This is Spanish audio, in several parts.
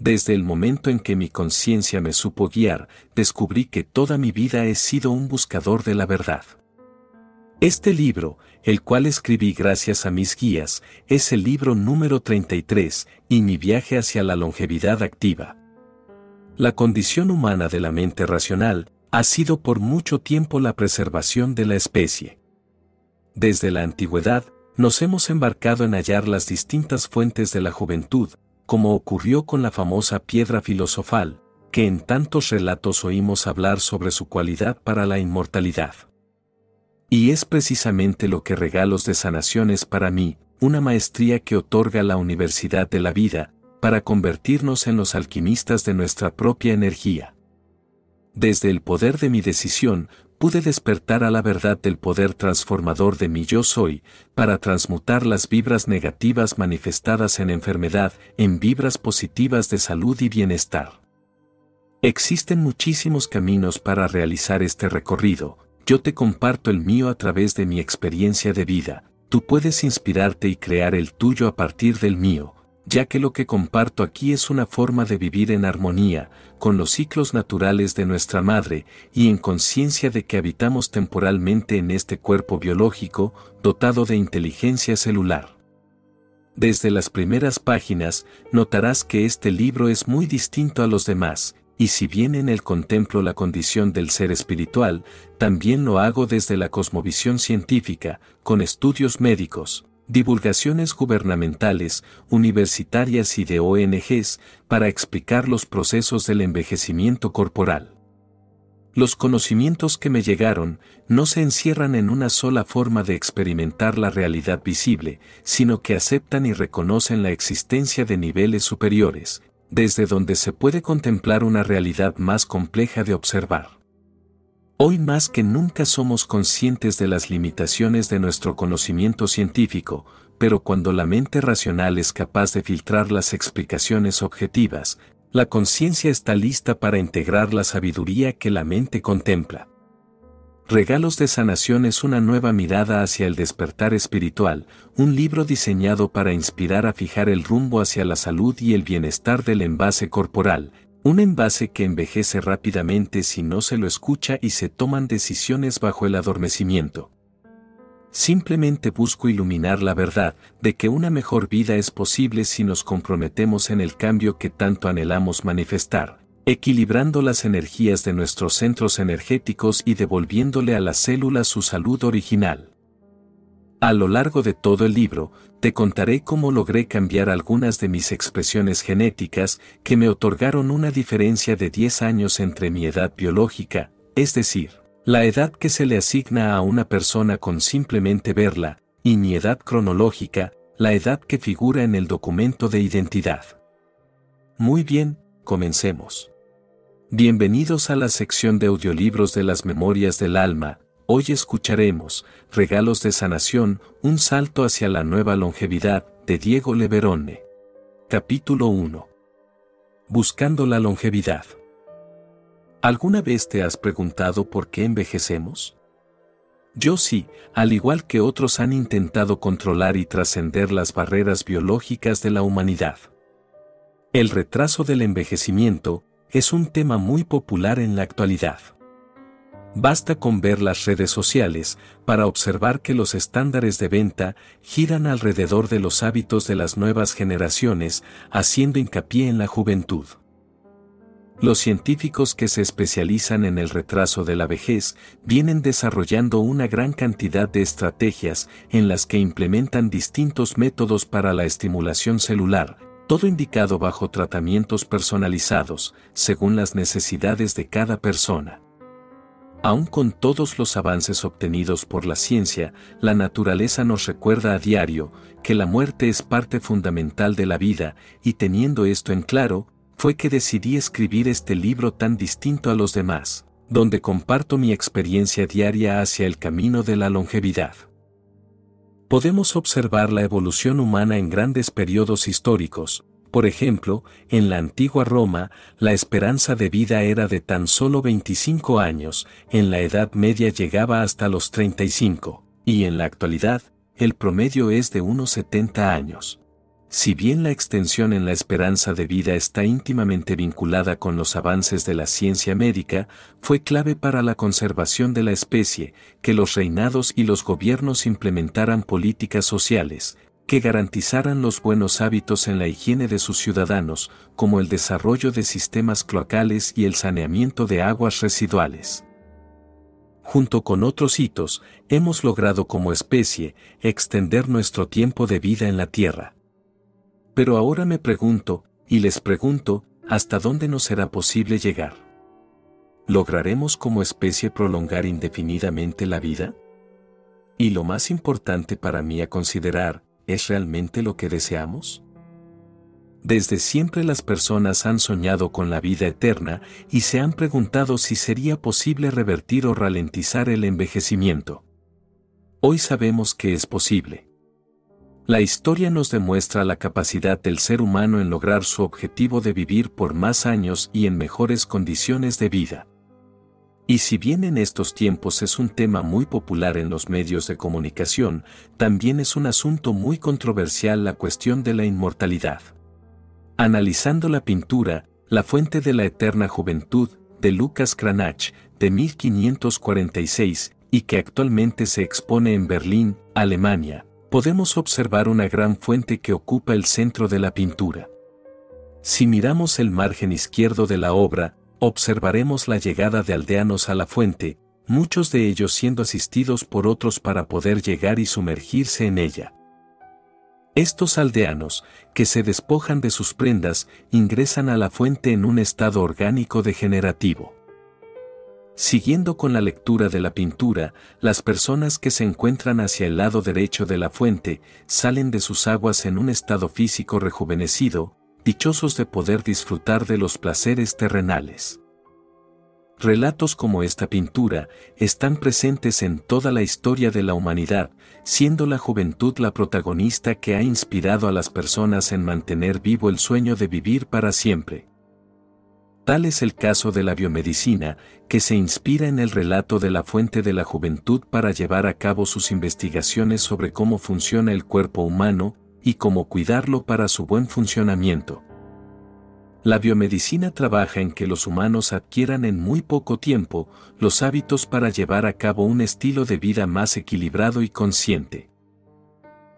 Desde el momento en que mi conciencia me supo guiar, descubrí que toda mi vida he sido un buscador de la verdad. Este libro, el cual escribí gracias a mis guías, es el libro número 33, y mi viaje hacia la longevidad activa. La condición humana de la mente racional ha sido por mucho tiempo la preservación de la especie. Desde la antigüedad, nos hemos embarcado en hallar las distintas fuentes de la juventud, como ocurrió con la famosa piedra filosofal, que en tantos relatos oímos hablar sobre su cualidad para la inmortalidad. Y es precisamente lo que regalos de sanaciones para mí, una maestría que otorga la Universidad de la Vida, para convertirnos en los alquimistas de nuestra propia energía. Desde el poder de mi decisión, pude despertar a la verdad del poder transformador de mi yo soy, para transmutar las vibras negativas manifestadas en enfermedad en vibras positivas de salud y bienestar. Existen muchísimos caminos para realizar este recorrido, yo te comparto el mío a través de mi experiencia de vida, tú puedes inspirarte y crear el tuyo a partir del mío, ya que lo que comparto aquí es una forma de vivir en armonía con los ciclos naturales de nuestra madre y en conciencia de que habitamos temporalmente en este cuerpo biológico dotado de inteligencia celular. Desde las primeras páginas notarás que este libro es muy distinto a los demás, y si bien en él contemplo la condición del ser espiritual, también lo hago desde la cosmovisión científica, con estudios médicos, divulgaciones gubernamentales, universitarias y de ONGs para explicar los procesos del envejecimiento corporal. Los conocimientos que me llegaron no se encierran en una sola forma de experimentar la realidad visible, sino que aceptan y reconocen la existencia de niveles superiores, desde donde se puede contemplar una realidad más compleja de observar. Hoy más que nunca somos conscientes de las limitaciones de nuestro conocimiento científico, pero cuando la mente racional es capaz de filtrar las explicaciones objetivas, la conciencia está lista para integrar la sabiduría que la mente contempla. Regalos de Sanación es una nueva mirada hacia el despertar espiritual, un libro diseñado para inspirar a fijar el rumbo hacia la salud y el bienestar del envase corporal, un envase que envejece rápidamente si no se lo escucha y se toman decisiones bajo el adormecimiento. Simplemente busco iluminar la verdad de que una mejor vida es posible si nos comprometemos en el cambio que tanto anhelamos manifestar, equilibrando las energías de nuestros centros energéticos y devolviéndole a las células su salud original. A lo largo de todo el libro, te contaré cómo logré cambiar algunas de mis expresiones genéticas que me otorgaron una diferencia de 10 años entre mi edad biológica, es decir, la edad que se le asigna a una persona con simplemente verla, y mi edad cronológica, la edad que figura en el documento de identidad. Muy bien, comencemos. Bienvenidos a la sección de audiolibros de las Memorias del Alma, Hoy escucharemos Regalos de Sanación, un salto hacia la nueva longevidad, de Diego Leverone. Capítulo 1. Buscando la longevidad. ¿Alguna vez te has preguntado por qué envejecemos? Yo sí, al igual que otros han intentado controlar y trascender las barreras biológicas de la humanidad. El retraso del envejecimiento es un tema muy popular en la actualidad. Basta con ver las redes sociales para observar que los estándares de venta giran alrededor de los hábitos de las nuevas generaciones, haciendo hincapié en la juventud. Los científicos que se especializan en el retraso de la vejez vienen desarrollando una gran cantidad de estrategias en las que implementan distintos métodos para la estimulación celular, todo indicado bajo tratamientos personalizados, según las necesidades de cada persona. Aun con todos los avances obtenidos por la ciencia, la naturaleza nos recuerda a diario que la muerte es parte fundamental de la vida, y teniendo esto en claro, fue que decidí escribir este libro tan distinto a los demás, donde comparto mi experiencia diaria hacia el camino de la longevidad. Podemos observar la evolución humana en grandes periodos históricos, por ejemplo, en la antigua Roma, la esperanza de vida era de tan solo 25 años, en la Edad Media llegaba hasta los 35, y en la actualidad, el promedio es de unos 70 años. Si bien la extensión en la esperanza de vida está íntimamente vinculada con los avances de la ciencia médica, fue clave para la conservación de la especie, que los reinados y los gobiernos implementaran políticas sociales, que garantizaran los buenos hábitos en la higiene de sus ciudadanos, como el desarrollo de sistemas cloacales y el saneamiento de aguas residuales. Junto con otros hitos, hemos logrado como especie extender nuestro tiempo de vida en la Tierra. Pero ahora me pregunto, y les pregunto, ¿hasta dónde nos será posible llegar? ¿Lograremos como especie prolongar indefinidamente la vida? Y lo más importante para mí a considerar, ¿Es realmente lo que deseamos? Desde siempre las personas han soñado con la vida eterna y se han preguntado si sería posible revertir o ralentizar el envejecimiento. Hoy sabemos que es posible. La historia nos demuestra la capacidad del ser humano en lograr su objetivo de vivir por más años y en mejores condiciones de vida. Y si bien en estos tiempos es un tema muy popular en los medios de comunicación, también es un asunto muy controversial la cuestión de la inmortalidad. Analizando la pintura, La fuente de la eterna juventud, de Lucas Cranach, de 1546, y que actualmente se expone en Berlín, Alemania, podemos observar una gran fuente que ocupa el centro de la pintura. Si miramos el margen izquierdo de la obra, observaremos la llegada de aldeanos a la fuente, muchos de ellos siendo asistidos por otros para poder llegar y sumergirse en ella. Estos aldeanos, que se despojan de sus prendas, ingresan a la fuente en un estado orgánico degenerativo. Siguiendo con la lectura de la pintura, las personas que se encuentran hacia el lado derecho de la fuente salen de sus aguas en un estado físico rejuvenecido, dichosos de poder disfrutar de los placeres terrenales. Relatos como esta pintura están presentes en toda la historia de la humanidad, siendo la juventud la protagonista que ha inspirado a las personas en mantener vivo el sueño de vivir para siempre. Tal es el caso de la biomedicina, que se inspira en el relato de la fuente de la juventud para llevar a cabo sus investigaciones sobre cómo funciona el cuerpo humano, y cómo cuidarlo para su buen funcionamiento. La biomedicina trabaja en que los humanos adquieran en muy poco tiempo los hábitos para llevar a cabo un estilo de vida más equilibrado y consciente.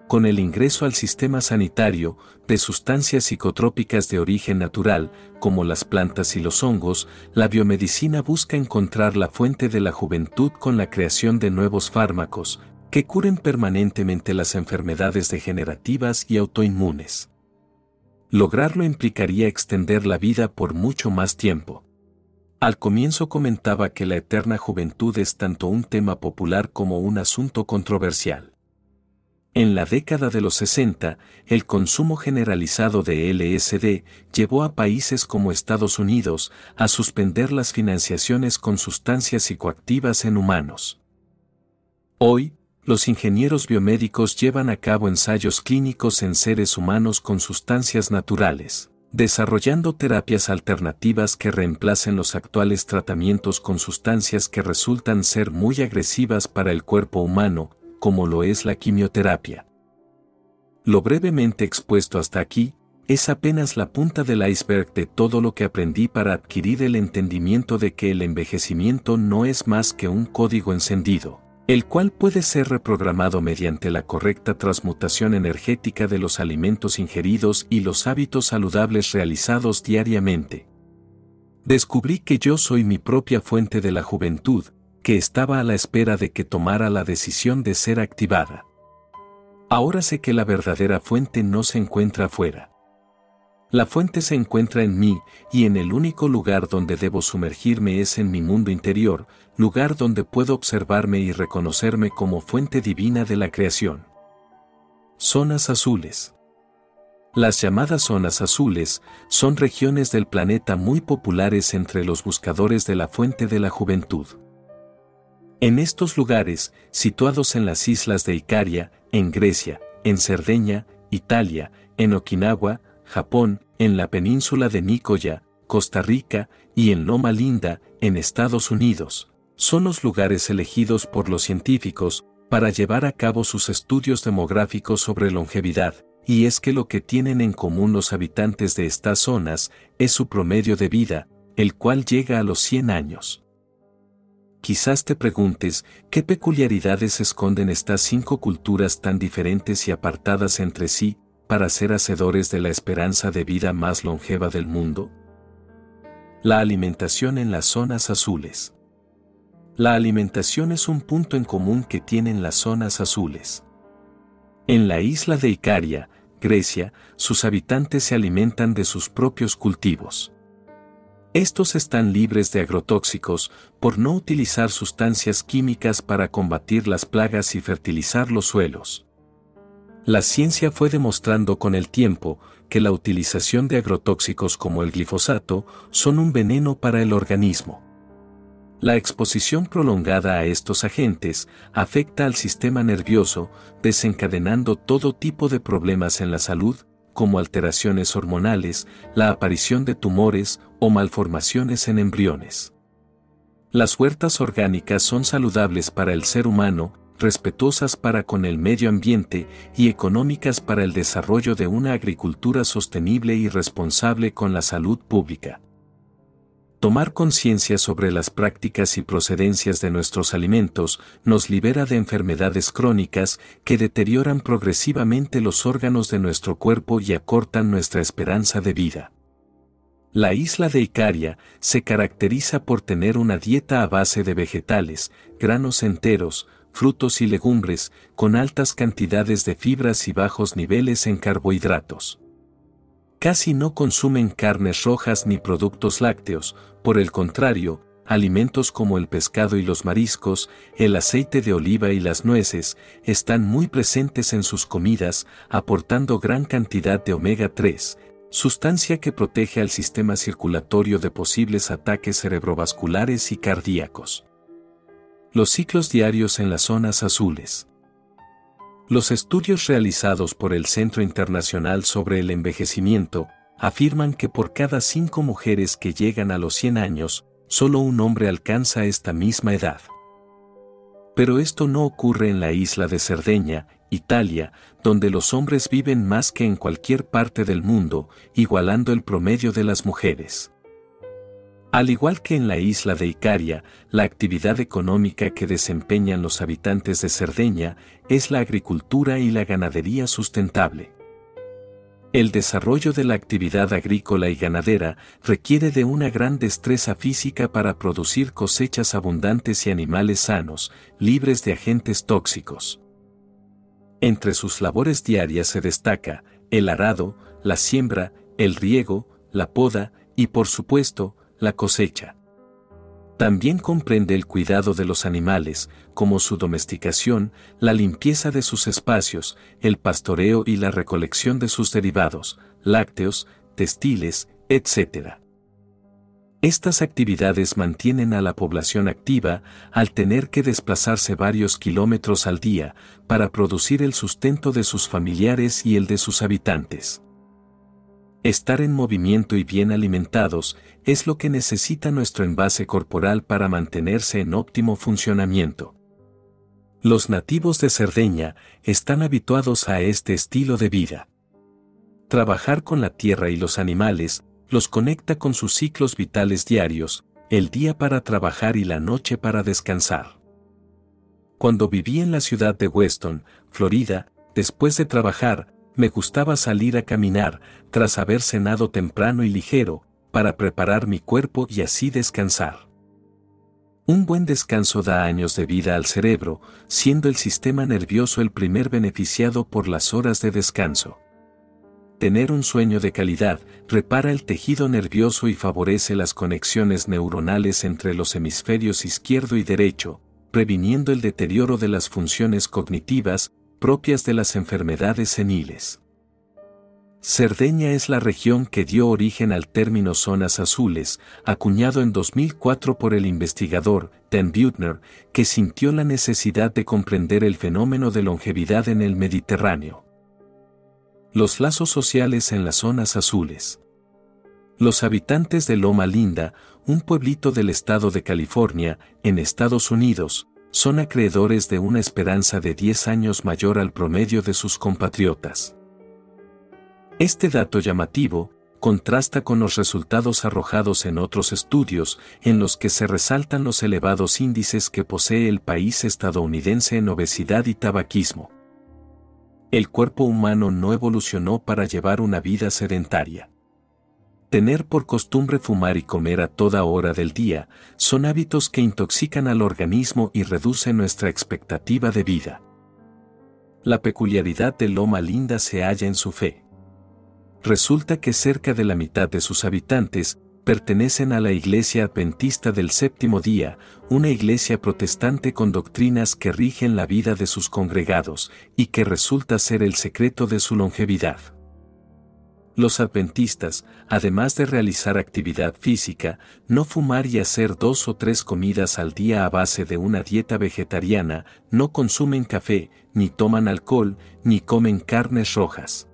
Con el ingreso al sistema sanitario de sustancias psicotrópicas de origen natural, como las plantas y los hongos, la biomedicina busca encontrar la fuente de la juventud con la creación de nuevos fármacos, que curen permanentemente las enfermedades degenerativas y autoinmunes. Lograrlo implicaría extender la vida por mucho más tiempo. Al comienzo comentaba que la eterna juventud es tanto un tema popular como un asunto controversial. En la década de los 60, el consumo generalizado de LSD llevó a países como Estados Unidos a suspender las financiaciones con sustancias psicoactivas en humanos. Hoy, los ingenieros biomédicos llevan a cabo ensayos clínicos en seres humanos con sustancias naturales, desarrollando terapias alternativas que reemplacen los actuales tratamientos con sustancias que resultan ser muy agresivas para el cuerpo humano, como lo es la quimioterapia. Lo brevemente expuesto hasta aquí, es apenas la punta del iceberg de todo lo que aprendí para adquirir el entendimiento de que el envejecimiento no es más que un código encendido el cual puede ser reprogramado mediante la correcta transmutación energética de los alimentos ingeridos y los hábitos saludables realizados diariamente. Descubrí que yo soy mi propia fuente de la juventud, que estaba a la espera de que tomara la decisión de ser activada. Ahora sé que la verdadera fuente no se encuentra afuera. La fuente se encuentra en mí, y en el único lugar donde debo sumergirme es en mi mundo interior, lugar donde puedo observarme y reconocerme como fuente divina de la creación. Zonas azules. Las llamadas zonas azules son regiones del planeta muy populares entre los buscadores de la fuente de la juventud. En estos lugares, situados en las islas de Icaria, en Grecia, en Cerdeña, Italia, en Okinawa, Japón, en la península de Nicoya, Costa Rica y en Loma Linda, en Estados Unidos. Son los lugares elegidos por los científicos para llevar a cabo sus estudios demográficos sobre longevidad, y es que lo que tienen en común los habitantes de estas zonas es su promedio de vida, el cual llega a los 100 años. Quizás te preguntes, ¿qué peculiaridades esconden estas cinco culturas tan diferentes y apartadas entre sí, para ser hacedores de la esperanza de vida más longeva del mundo? La alimentación en las zonas azules. La alimentación es un punto en común que tienen las zonas azules. En la isla de Icaria, Grecia, sus habitantes se alimentan de sus propios cultivos. Estos están libres de agrotóxicos por no utilizar sustancias químicas para combatir las plagas y fertilizar los suelos. La ciencia fue demostrando con el tiempo que la utilización de agrotóxicos como el glifosato son un veneno para el organismo. La exposición prolongada a estos agentes afecta al sistema nervioso, desencadenando todo tipo de problemas en la salud, como alteraciones hormonales, la aparición de tumores o malformaciones en embriones. Las huertas orgánicas son saludables para el ser humano, respetuosas para con el medio ambiente y económicas para el desarrollo de una agricultura sostenible y responsable con la salud pública. Tomar conciencia sobre las prácticas y procedencias de nuestros alimentos nos libera de enfermedades crónicas que deterioran progresivamente los órganos de nuestro cuerpo y acortan nuestra esperanza de vida. La isla de Icaria se caracteriza por tener una dieta a base de vegetales, granos enteros, frutos y legumbres, con altas cantidades de fibras y bajos niveles en carbohidratos. Casi no consumen carnes rojas ni productos lácteos, por el contrario, alimentos como el pescado y los mariscos, el aceite de oliva y las nueces, están muy presentes en sus comidas, aportando gran cantidad de omega 3, sustancia que protege al sistema circulatorio de posibles ataques cerebrovasculares y cardíacos. Los ciclos diarios en las zonas azules. Los estudios realizados por el Centro Internacional sobre el Envejecimiento afirman que por cada cinco mujeres que llegan a los 100 años, solo un hombre alcanza esta misma edad. Pero esto no ocurre en la isla de Cerdeña, Italia, donde los hombres viven más que en cualquier parte del mundo, igualando el promedio de las mujeres. Al igual que en la isla de Icaria, la actividad económica que desempeñan los habitantes de Cerdeña es la agricultura y la ganadería sustentable. El desarrollo de la actividad agrícola y ganadera requiere de una gran destreza física para producir cosechas abundantes y animales sanos, libres de agentes tóxicos. Entre sus labores diarias se destaca el arado, la siembra, el riego, la poda y por supuesto, la cosecha. También comprende el cuidado de los animales, como su domesticación, la limpieza de sus espacios, el pastoreo y la recolección de sus derivados, lácteos, textiles, etc. Estas actividades mantienen a la población activa al tener que desplazarse varios kilómetros al día para producir el sustento de sus familiares y el de sus habitantes. Estar en movimiento y bien alimentados es lo que necesita nuestro envase corporal para mantenerse en óptimo funcionamiento. Los nativos de Cerdeña están habituados a este estilo de vida. Trabajar con la tierra y los animales los conecta con sus ciclos vitales diarios, el día para trabajar y la noche para descansar. Cuando viví en la ciudad de Weston, Florida, después de trabajar, me gustaba salir a caminar, tras haber cenado temprano y ligero, para preparar mi cuerpo y así descansar. Un buen descanso da años de vida al cerebro, siendo el sistema nervioso el primer beneficiado por las horas de descanso. Tener un sueño de calidad repara el tejido nervioso y favorece las conexiones neuronales entre los hemisferios izquierdo y derecho, previniendo el deterioro de las funciones cognitivas, propias de las enfermedades seniles. Cerdeña es la región que dio origen al término zonas azules, acuñado en 2004 por el investigador Dan Buettner, que sintió la necesidad de comprender el fenómeno de longevidad en el Mediterráneo. Los lazos sociales en las zonas azules. Los habitantes de Loma Linda, un pueblito del estado de California, en Estados Unidos, son acreedores de una esperanza de 10 años mayor al promedio de sus compatriotas. Este dato llamativo, contrasta con los resultados arrojados en otros estudios en los que se resaltan los elevados índices que posee el país estadounidense en obesidad y tabaquismo. El cuerpo humano no evolucionó para llevar una vida sedentaria. Tener por costumbre fumar y comer a toda hora del día son hábitos que intoxican al organismo y reducen nuestra expectativa de vida. La peculiaridad de Loma Linda se halla en su fe resulta que cerca de la mitad de sus habitantes pertenecen a la Iglesia Adventista del Séptimo Día, una iglesia protestante con doctrinas que rigen la vida de sus congregados y que resulta ser el secreto de su longevidad. Los adventistas, además de realizar actividad física, no fumar y hacer dos o tres comidas al día a base de una dieta vegetariana, no consumen café, ni toman alcohol, ni comen carnes rojas.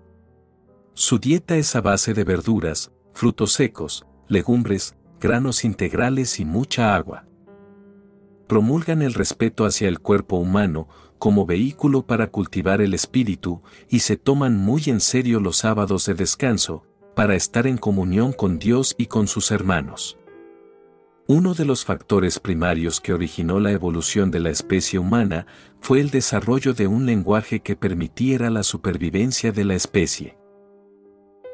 Su dieta es a base de verduras, frutos secos, legumbres, granos integrales y mucha agua. Promulgan el respeto hacia el cuerpo humano como vehículo para cultivar el espíritu y se toman muy en serio los sábados de descanso, para estar en comunión con Dios y con sus hermanos. Uno de los factores primarios que originó la evolución de la especie humana fue el desarrollo de un lenguaje que permitiera la supervivencia de la especie.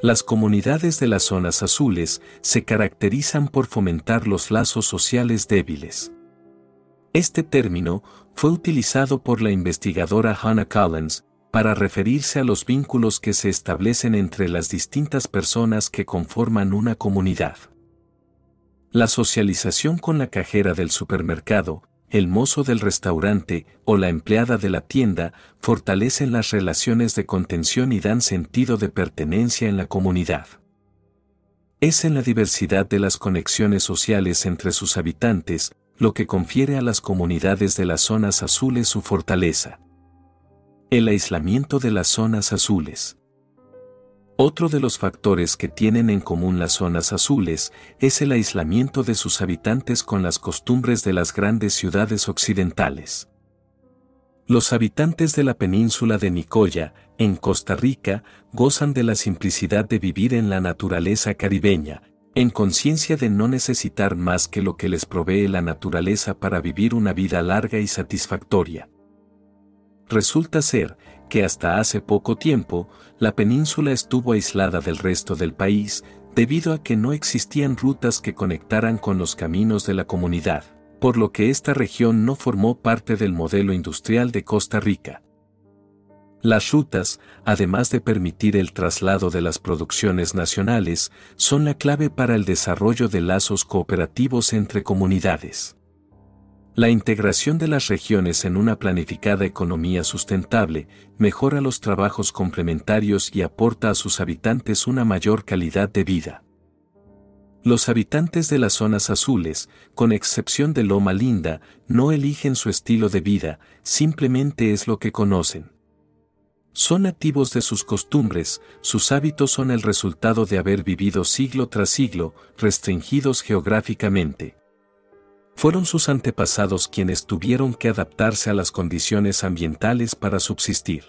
Las comunidades de las zonas azules se caracterizan por fomentar los lazos sociales débiles. Este término fue utilizado por la investigadora Hannah Collins para referirse a los vínculos que se establecen entre las distintas personas que conforman una comunidad. La socialización con la cajera del supermercado, el mozo del restaurante o la empleada de la tienda fortalecen las relaciones de contención y dan sentido de pertenencia en la comunidad. Es en la diversidad de las conexiones sociales entre sus habitantes lo que confiere a las comunidades de las zonas azules su fortaleza. El aislamiento de las zonas azules. Otro de los factores que tienen en común las zonas azules es el aislamiento de sus habitantes con las costumbres de las grandes ciudades occidentales. Los habitantes de la península de Nicoya, en Costa Rica, gozan de la simplicidad de vivir en la naturaleza caribeña, en conciencia de no necesitar más que lo que les provee la naturaleza para vivir una vida larga y satisfactoria. Resulta ser que hasta hace poco tiempo, la península estuvo aislada del resto del país, debido a que no existían rutas que conectaran con los caminos de la comunidad, por lo que esta región no formó parte del modelo industrial de Costa Rica. Las rutas, además de permitir el traslado de las producciones nacionales, son la clave para el desarrollo de lazos cooperativos entre comunidades. La integración de las regiones en una planificada economía sustentable mejora los trabajos complementarios y aporta a sus habitantes una mayor calidad de vida. Los habitantes de las zonas azules, con excepción de Loma Linda, no eligen su estilo de vida, simplemente es lo que conocen. Son nativos de sus costumbres, sus hábitos son el resultado de haber vivido siglo tras siglo, restringidos geográficamente. Fueron sus antepasados quienes tuvieron que adaptarse a las condiciones ambientales para subsistir.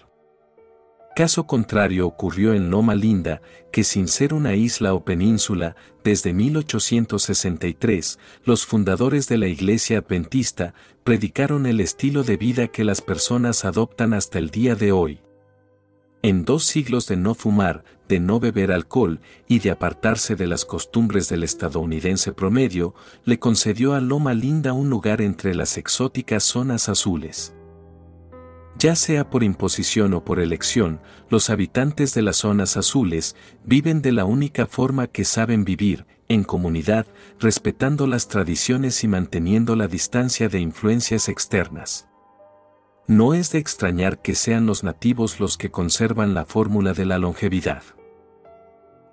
Caso contrario ocurrió en Loma Linda, que sin ser una isla o península, desde 1863, los fundadores de la Iglesia Adventista predicaron el estilo de vida que las personas adoptan hasta el día de hoy. En dos siglos de no fumar, de no beber alcohol y de apartarse de las costumbres del estadounidense promedio, le concedió a Loma Linda un lugar entre las exóticas zonas azules. Ya sea por imposición o por elección, los habitantes de las zonas azules viven de la única forma que saben vivir, en comunidad, respetando las tradiciones y manteniendo la distancia de influencias externas. No es de extrañar que sean los nativos los que conservan la fórmula de la longevidad.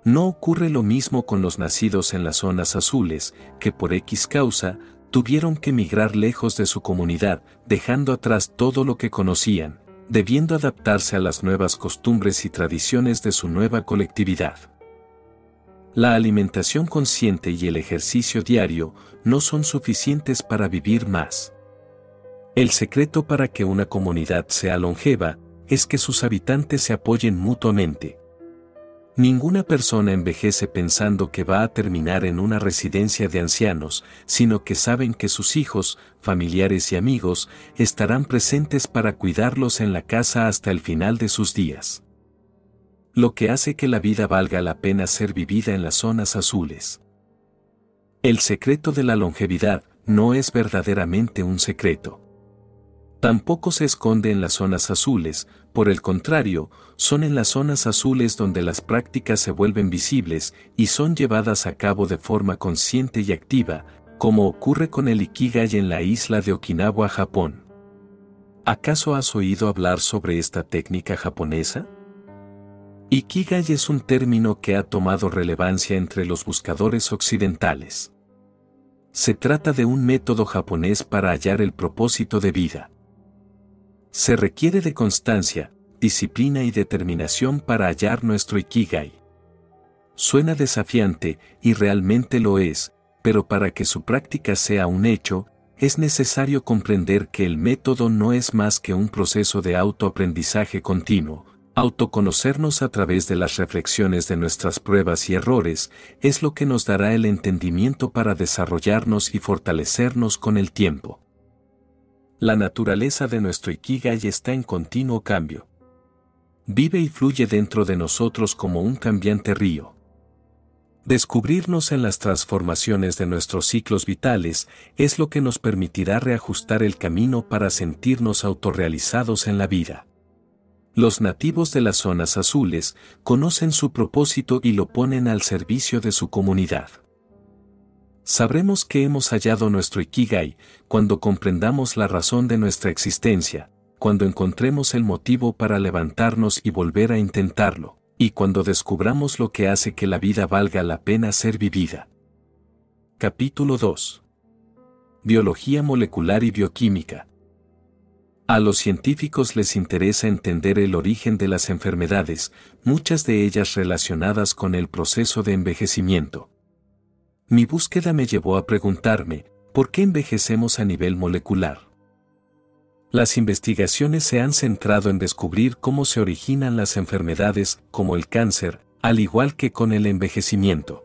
No ocurre lo mismo con los nacidos en las zonas azules, que por X causa, tuvieron que migrar lejos de su comunidad, dejando atrás todo lo que conocían, debiendo adaptarse a las nuevas costumbres y tradiciones de su nueva colectividad. La alimentación consciente y el ejercicio diario no son suficientes para vivir más. El secreto para que una comunidad sea longeva es que sus habitantes se apoyen mutuamente, Ninguna persona envejece pensando que va a terminar en una residencia de ancianos, sino que saben que sus hijos, familiares y amigos estarán presentes para cuidarlos en la casa hasta el final de sus días. Lo que hace que la vida valga la pena ser vivida en las zonas azules. El secreto de la longevidad no es verdaderamente un secreto. Tampoco se esconde en las zonas azules, por el contrario, son en las zonas azules donde las prácticas se vuelven visibles y son llevadas a cabo de forma consciente y activa, como ocurre con el Ikigai en la isla de Okinawa, Japón. ¿Acaso has oído hablar sobre esta técnica japonesa? Ikigai es un término que ha tomado relevancia entre los buscadores occidentales. Se trata de un método japonés para hallar el propósito de vida. Se requiere de constancia, disciplina y determinación para hallar nuestro Ikigai. Suena desafiante, y realmente lo es, pero para que su práctica sea un hecho, es necesario comprender que el método no es más que un proceso de autoaprendizaje continuo. Autoconocernos a través de las reflexiones de nuestras pruebas y errores es lo que nos dará el entendimiento para desarrollarnos y fortalecernos con el tiempo. La naturaleza de nuestro Ikigai está en continuo cambio. Vive y fluye dentro de nosotros como un cambiante río. Descubrirnos en las transformaciones de nuestros ciclos vitales es lo que nos permitirá reajustar el camino para sentirnos autorrealizados en la vida. Los nativos de las zonas azules conocen su propósito y lo ponen al servicio de su comunidad. Sabremos que hemos hallado nuestro Ikigai cuando comprendamos la razón de nuestra existencia, cuando encontremos el motivo para levantarnos y volver a intentarlo, y cuando descubramos lo que hace que la vida valga la pena ser vivida. Capítulo 2. Biología molecular y bioquímica. A los científicos les interesa entender el origen de las enfermedades, muchas de ellas relacionadas con el proceso de envejecimiento. Mi búsqueda me llevó a preguntarme, ¿por qué envejecemos a nivel molecular? Las investigaciones se han centrado en descubrir cómo se originan las enfermedades, como el cáncer, al igual que con el envejecimiento.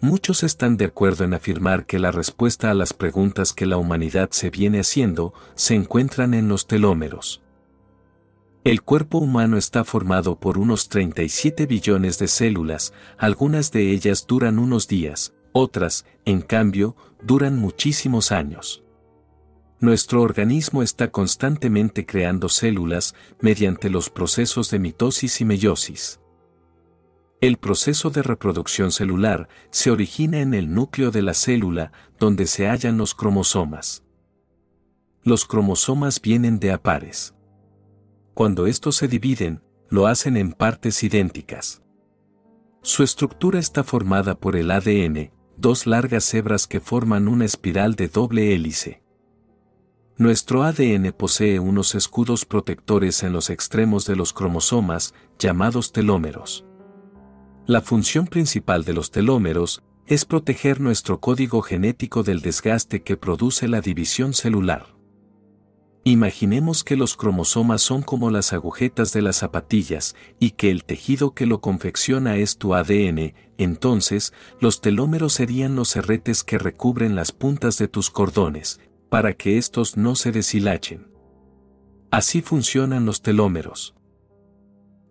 Muchos están de acuerdo en afirmar que la respuesta a las preguntas que la humanidad se viene haciendo se encuentran en los telómeros. El cuerpo humano está formado por unos 37 billones de células, algunas de ellas duran unos días, otras, en cambio, duran muchísimos años. Nuestro organismo está constantemente creando células mediante los procesos de mitosis y meiosis. El proceso de reproducción celular se origina en el núcleo de la célula, donde se hallan los cromosomas. Los cromosomas vienen de a pares. Cuando estos se dividen, lo hacen en partes idénticas. Su estructura está formada por el ADN, dos largas hebras que forman una espiral de doble hélice. Nuestro ADN posee unos escudos protectores en los extremos de los cromosomas, llamados telómeros. La función principal de los telómeros es proteger nuestro código genético del desgaste que produce la división celular. Imaginemos que los cromosomas son como las agujetas de las zapatillas y que el tejido que lo confecciona es tu ADN, entonces los telómeros serían los herretes que recubren las puntas de tus cordones, para que estos no se deshilachen. Así funcionan los telómeros.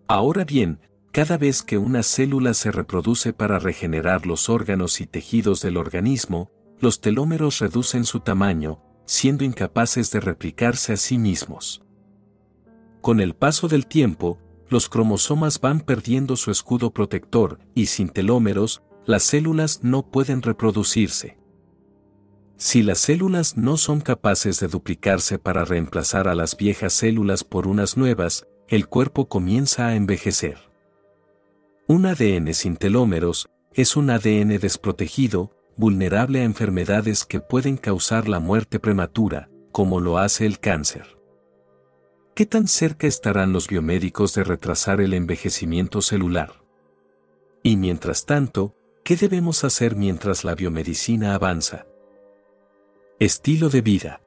Ahora bien, cada vez que una célula se reproduce para regenerar los órganos y tejidos del organismo, los telómeros reducen su tamaño, siendo incapaces de replicarse a sí mismos. Con el paso del tiempo, los cromosomas van perdiendo su escudo protector y sin telómeros, las células no pueden reproducirse. Si las células no son capaces de duplicarse para reemplazar a las viejas células por unas nuevas, el cuerpo comienza a envejecer. Un ADN sin telómeros es un ADN desprotegido, vulnerable a enfermedades que pueden causar la muerte prematura, como lo hace el cáncer. ¿Qué tan cerca estarán los biomédicos de retrasar el envejecimiento celular? Y mientras tanto, ¿qué debemos hacer mientras la biomedicina avanza? Estilo de vida.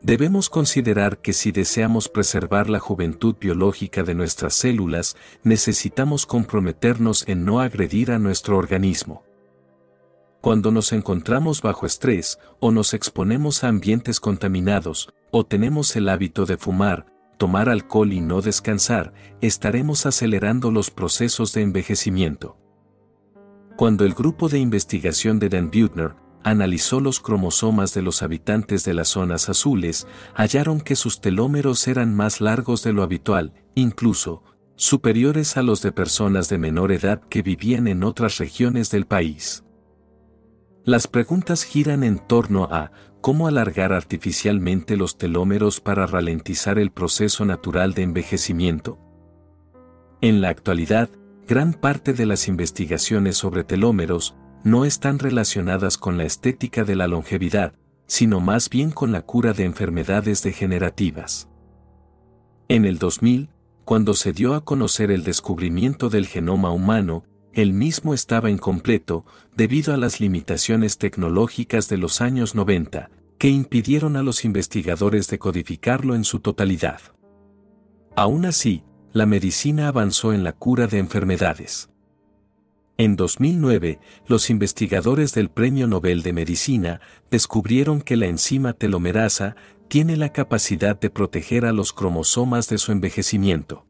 Debemos considerar que si deseamos preservar la juventud biológica de nuestras células, necesitamos comprometernos en no agredir a nuestro organismo. Cuando nos encontramos bajo estrés, o nos exponemos a ambientes contaminados, o tenemos el hábito de fumar, tomar alcohol y no descansar, estaremos acelerando los procesos de envejecimiento. Cuando el grupo de investigación de Dan Buettner analizó los cromosomas de los habitantes de las zonas azules, hallaron que sus telómeros eran más largos de lo habitual, incluso, superiores a los de personas de menor edad que vivían en otras regiones del país. Las preguntas giran en torno a cómo alargar artificialmente los telómeros para ralentizar el proceso natural de envejecimiento. En la actualidad, gran parte de las investigaciones sobre telómeros no están relacionadas con la estética de la longevidad, sino más bien con la cura de enfermedades degenerativas. En el 2000, cuando se dio a conocer el descubrimiento del genoma humano, el mismo estaba incompleto debido a las limitaciones tecnológicas de los años 90, que impidieron a los investigadores decodificarlo en su totalidad. Aún así, la medicina avanzó en la cura de enfermedades. En 2009, los investigadores del Premio Nobel de Medicina descubrieron que la enzima telomerasa tiene la capacidad de proteger a los cromosomas de su envejecimiento.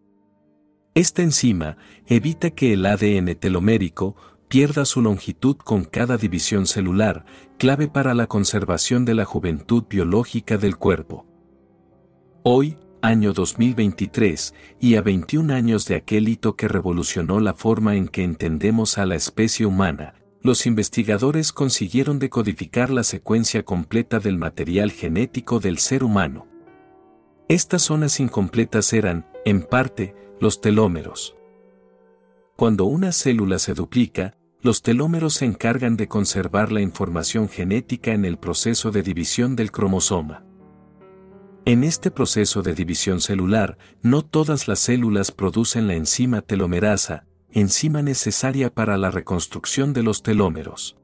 Esta enzima evita que el ADN telomérico pierda su longitud con cada división celular, clave para la conservación de la juventud biológica del cuerpo. Hoy, año 2023, y a 21 años de aquel hito que revolucionó la forma en que entendemos a la especie humana, los investigadores consiguieron decodificar la secuencia completa del material genético del ser humano. Estas zonas incompletas eran, en parte, los telómeros. Cuando una célula se duplica, los telómeros se encargan de conservar la información genética en el proceso de división del cromosoma. En este proceso de división celular, no todas las células producen la enzima telomerasa, enzima necesaria para la reconstrucción de los telómeros.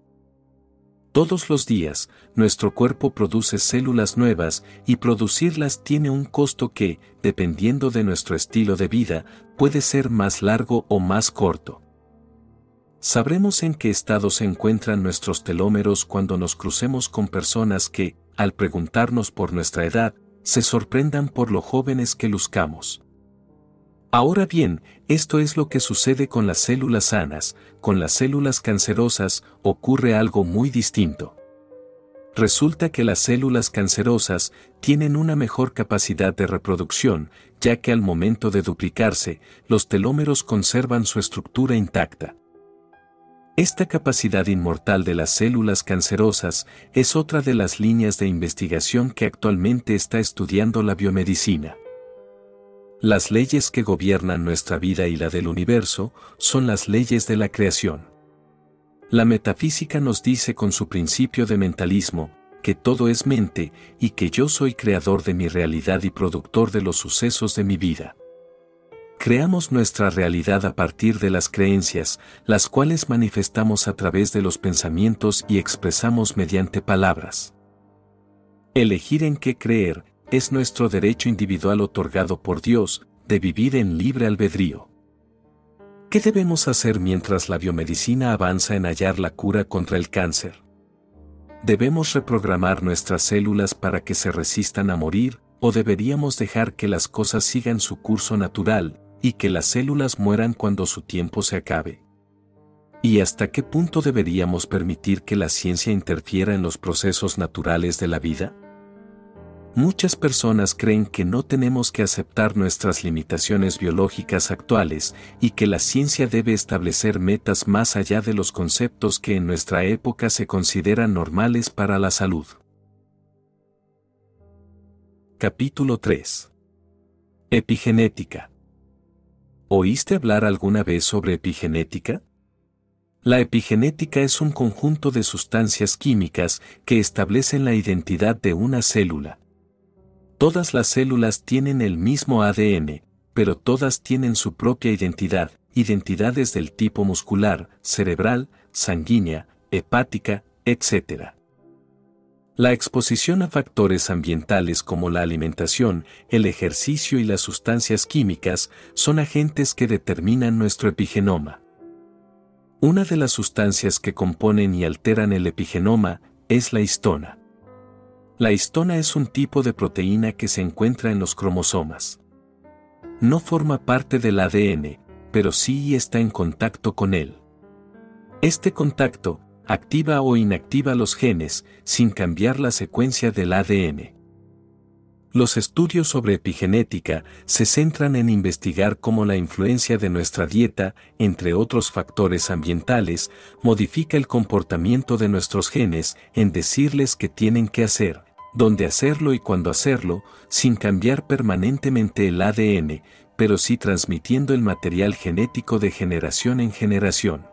Todos los días, nuestro cuerpo produce células nuevas y producirlas tiene un costo que, dependiendo de nuestro estilo de vida, puede ser más largo o más corto. Sabremos en qué estado se encuentran nuestros telómeros cuando nos crucemos con personas que, al preguntarnos por nuestra edad, se sorprendan por lo jóvenes que luzcamos. Ahora bien, esto es lo que sucede con las células sanas, con las células cancerosas ocurre algo muy distinto. Resulta que las células cancerosas tienen una mejor capacidad de reproducción, ya que al momento de duplicarse, los telómeros conservan su estructura intacta. Esta capacidad inmortal de las células cancerosas es otra de las líneas de investigación que actualmente está estudiando la biomedicina. Las leyes que gobiernan nuestra vida y la del universo son las leyes de la creación. La metafísica nos dice con su principio de mentalismo, que todo es mente y que yo soy creador de mi realidad y productor de los sucesos de mi vida. Creamos nuestra realidad a partir de las creencias, las cuales manifestamos a través de los pensamientos y expresamos mediante palabras. Elegir en qué creer es nuestro derecho individual otorgado por Dios de vivir en libre albedrío. ¿Qué debemos hacer mientras la biomedicina avanza en hallar la cura contra el cáncer? ¿Debemos reprogramar nuestras células para que se resistan a morir o deberíamos dejar que las cosas sigan su curso natural y que las células mueran cuando su tiempo se acabe? ¿Y hasta qué punto deberíamos permitir que la ciencia interfiera en los procesos naturales de la vida? Muchas personas creen que no tenemos que aceptar nuestras limitaciones biológicas actuales y que la ciencia debe establecer metas más allá de los conceptos que en nuestra época se consideran normales para la salud. Capítulo 3. Epigenética. ¿Oíste hablar alguna vez sobre epigenética? La epigenética es un conjunto de sustancias químicas que establecen la identidad de una célula. Todas las células tienen el mismo ADN, pero todas tienen su propia identidad, identidades del tipo muscular, cerebral, sanguínea, hepática, etc. La exposición a factores ambientales como la alimentación, el ejercicio y las sustancias químicas son agentes que determinan nuestro epigenoma. Una de las sustancias que componen y alteran el epigenoma es la histona. La histona es un tipo de proteína que se encuentra en los cromosomas. No forma parte del ADN, pero sí está en contacto con él. Este contacto, activa o inactiva los genes sin cambiar la secuencia del ADN. Los estudios sobre epigenética se centran en investigar cómo la influencia de nuestra dieta, entre otros factores ambientales, modifica el comportamiento de nuestros genes en decirles qué tienen que hacer, dónde hacerlo y cuándo hacerlo, sin cambiar permanentemente el ADN, pero sí transmitiendo el material genético de generación en generación.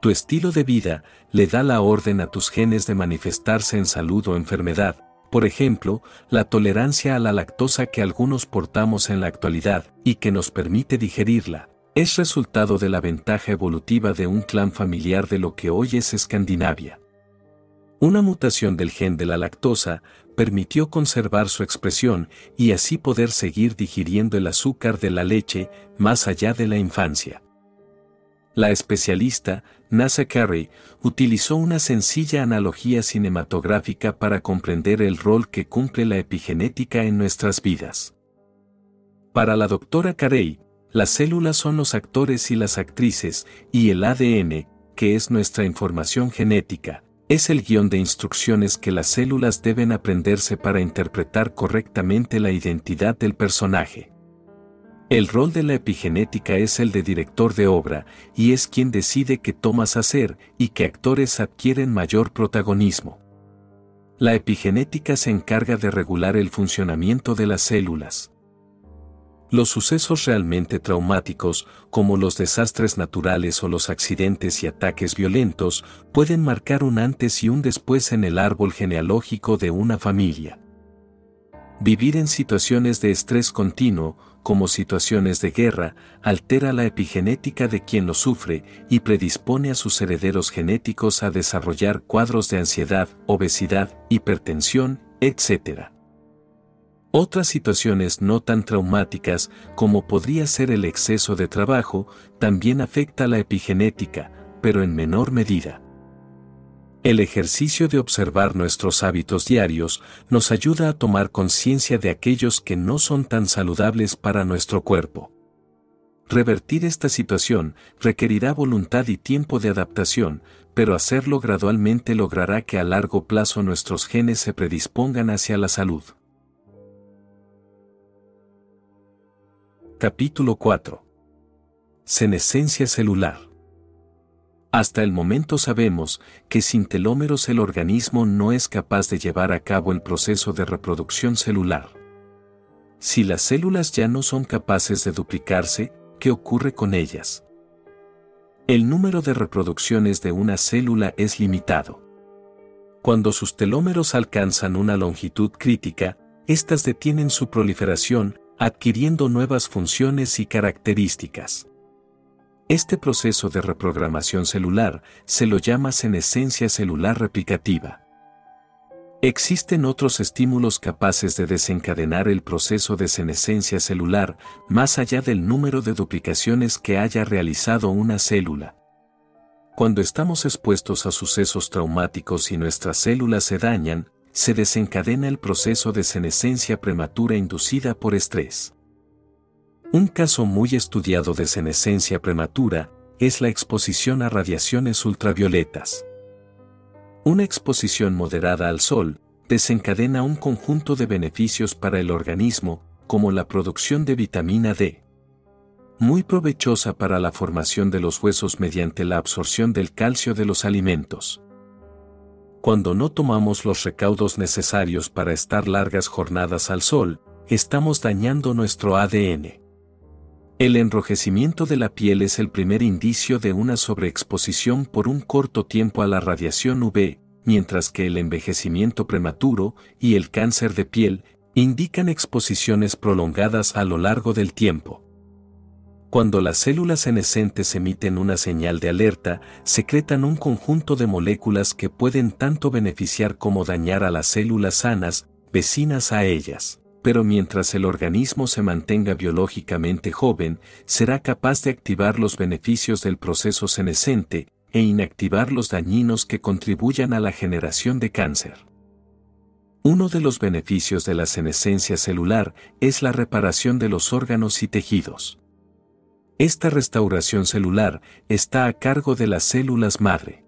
Tu estilo de vida le da la orden a tus genes de manifestarse en salud o enfermedad, por ejemplo, la tolerancia a la lactosa que algunos portamos en la actualidad y que nos permite digerirla, es resultado de la ventaja evolutiva de un clan familiar de lo que hoy es Escandinavia. Una mutación del gen de la lactosa permitió conservar su expresión y así poder seguir digiriendo el azúcar de la leche más allá de la infancia. La especialista, Nasa Carey, utilizó una sencilla analogía cinematográfica para comprender el rol que cumple la epigenética en nuestras vidas. Para la doctora Carey, las células son los actores y las actrices, y el ADN, que es nuestra información genética, es el guion de instrucciones que las células deben aprenderse para interpretar correctamente la identidad del personaje. El rol de la epigenética es el de director de obra, y es quien decide qué tomas hacer y qué actores adquieren mayor protagonismo. La epigenética se encarga de regular el funcionamiento de las células. Los sucesos realmente traumáticos, como los desastres naturales o los accidentes y ataques violentos, pueden marcar un antes y un después en el árbol genealógico de una familia. Vivir en situaciones de estrés continuo, como situaciones de guerra, altera la epigenética de quien lo sufre y predispone a sus herederos genéticos a desarrollar cuadros de ansiedad, obesidad, hipertensión, etc. Otras situaciones no tan traumáticas, como podría ser el exceso de trabajo, también afecta la epigenética, pero en menor medida. El ejercicio de observar nuestros hábitos diarios nos ayuda a tomar conciencia de aquellos que no son tan saludables para nuestro cuerpo. Revertir esta situación requerirá voluntad y tiempo de adaptación, pero hacerlo gradualmente logrará que a largo plazo nuestros genes se predispongan hacia la salud. Capítulo 4. Senescencia celular. Hasta el momento sabemos que sin telómeros el organismo no es capaz de llevar a cabo el proceso de reproducción celular. Si las células ya no son capaces de duplicarse, ¿qué ocurre con ellas? El número de reproducciones de una célula es limitado. Cuando sus telómeros alcanzan una longitud crítica, éstas detienen su proliferación, adquiriendo nuevas funciones y características. Este proceso de reprogramación celular se lo llama senescencia celular replicativa. Existen otros estímulos capaces de desencadenar el proceso de senescencia celular más allá del número de duplicaciones que haya realizado una célula. Cuando estamos expuestos a sucesos traumáticos y nuestras células se dañan, se desencadena el proceso de senescencia prematura inducida por estrés. Un caso muy estudiado de senescencia prematura es la exposición a radiaciones ultravioletas. Una exposición moderada al sol desencadena un conjunto de beneficios para el organismo, como la producción de vitamina D. Muy provechosa para la formación de los huesos mediante la absorción del calcio de los alimentos. Cuando no tomamos los recaudos necesarios para estar largas jornadas al sol, estamos dañando nuestro ADN. El enrojecimiento de la piel es el primer indicio de una sobreexposición por un corto tiempo a la radiación UV, mientras que el envejecimiento prematuro y el cáncer de piel indican exposiciones prolongadas a lo largo del tiempo. Cuando las células senescentes emiten una señal de alerta, secretan un conjunto de moléculas que pueden tanto beneficiar como dañar a las células sanas, vecinas a ellas. Pero mientras el organismo se mantenga biológicamente joven, será capaz de activar los beneficios del proceso senescente e inactivar los dañinos que contribuyan a la generación de cáncer. Uno de los beneficios de la senescencia celular es la reparación de los órganos y tejidos. Esta restauración celular está a cargo de las células madre.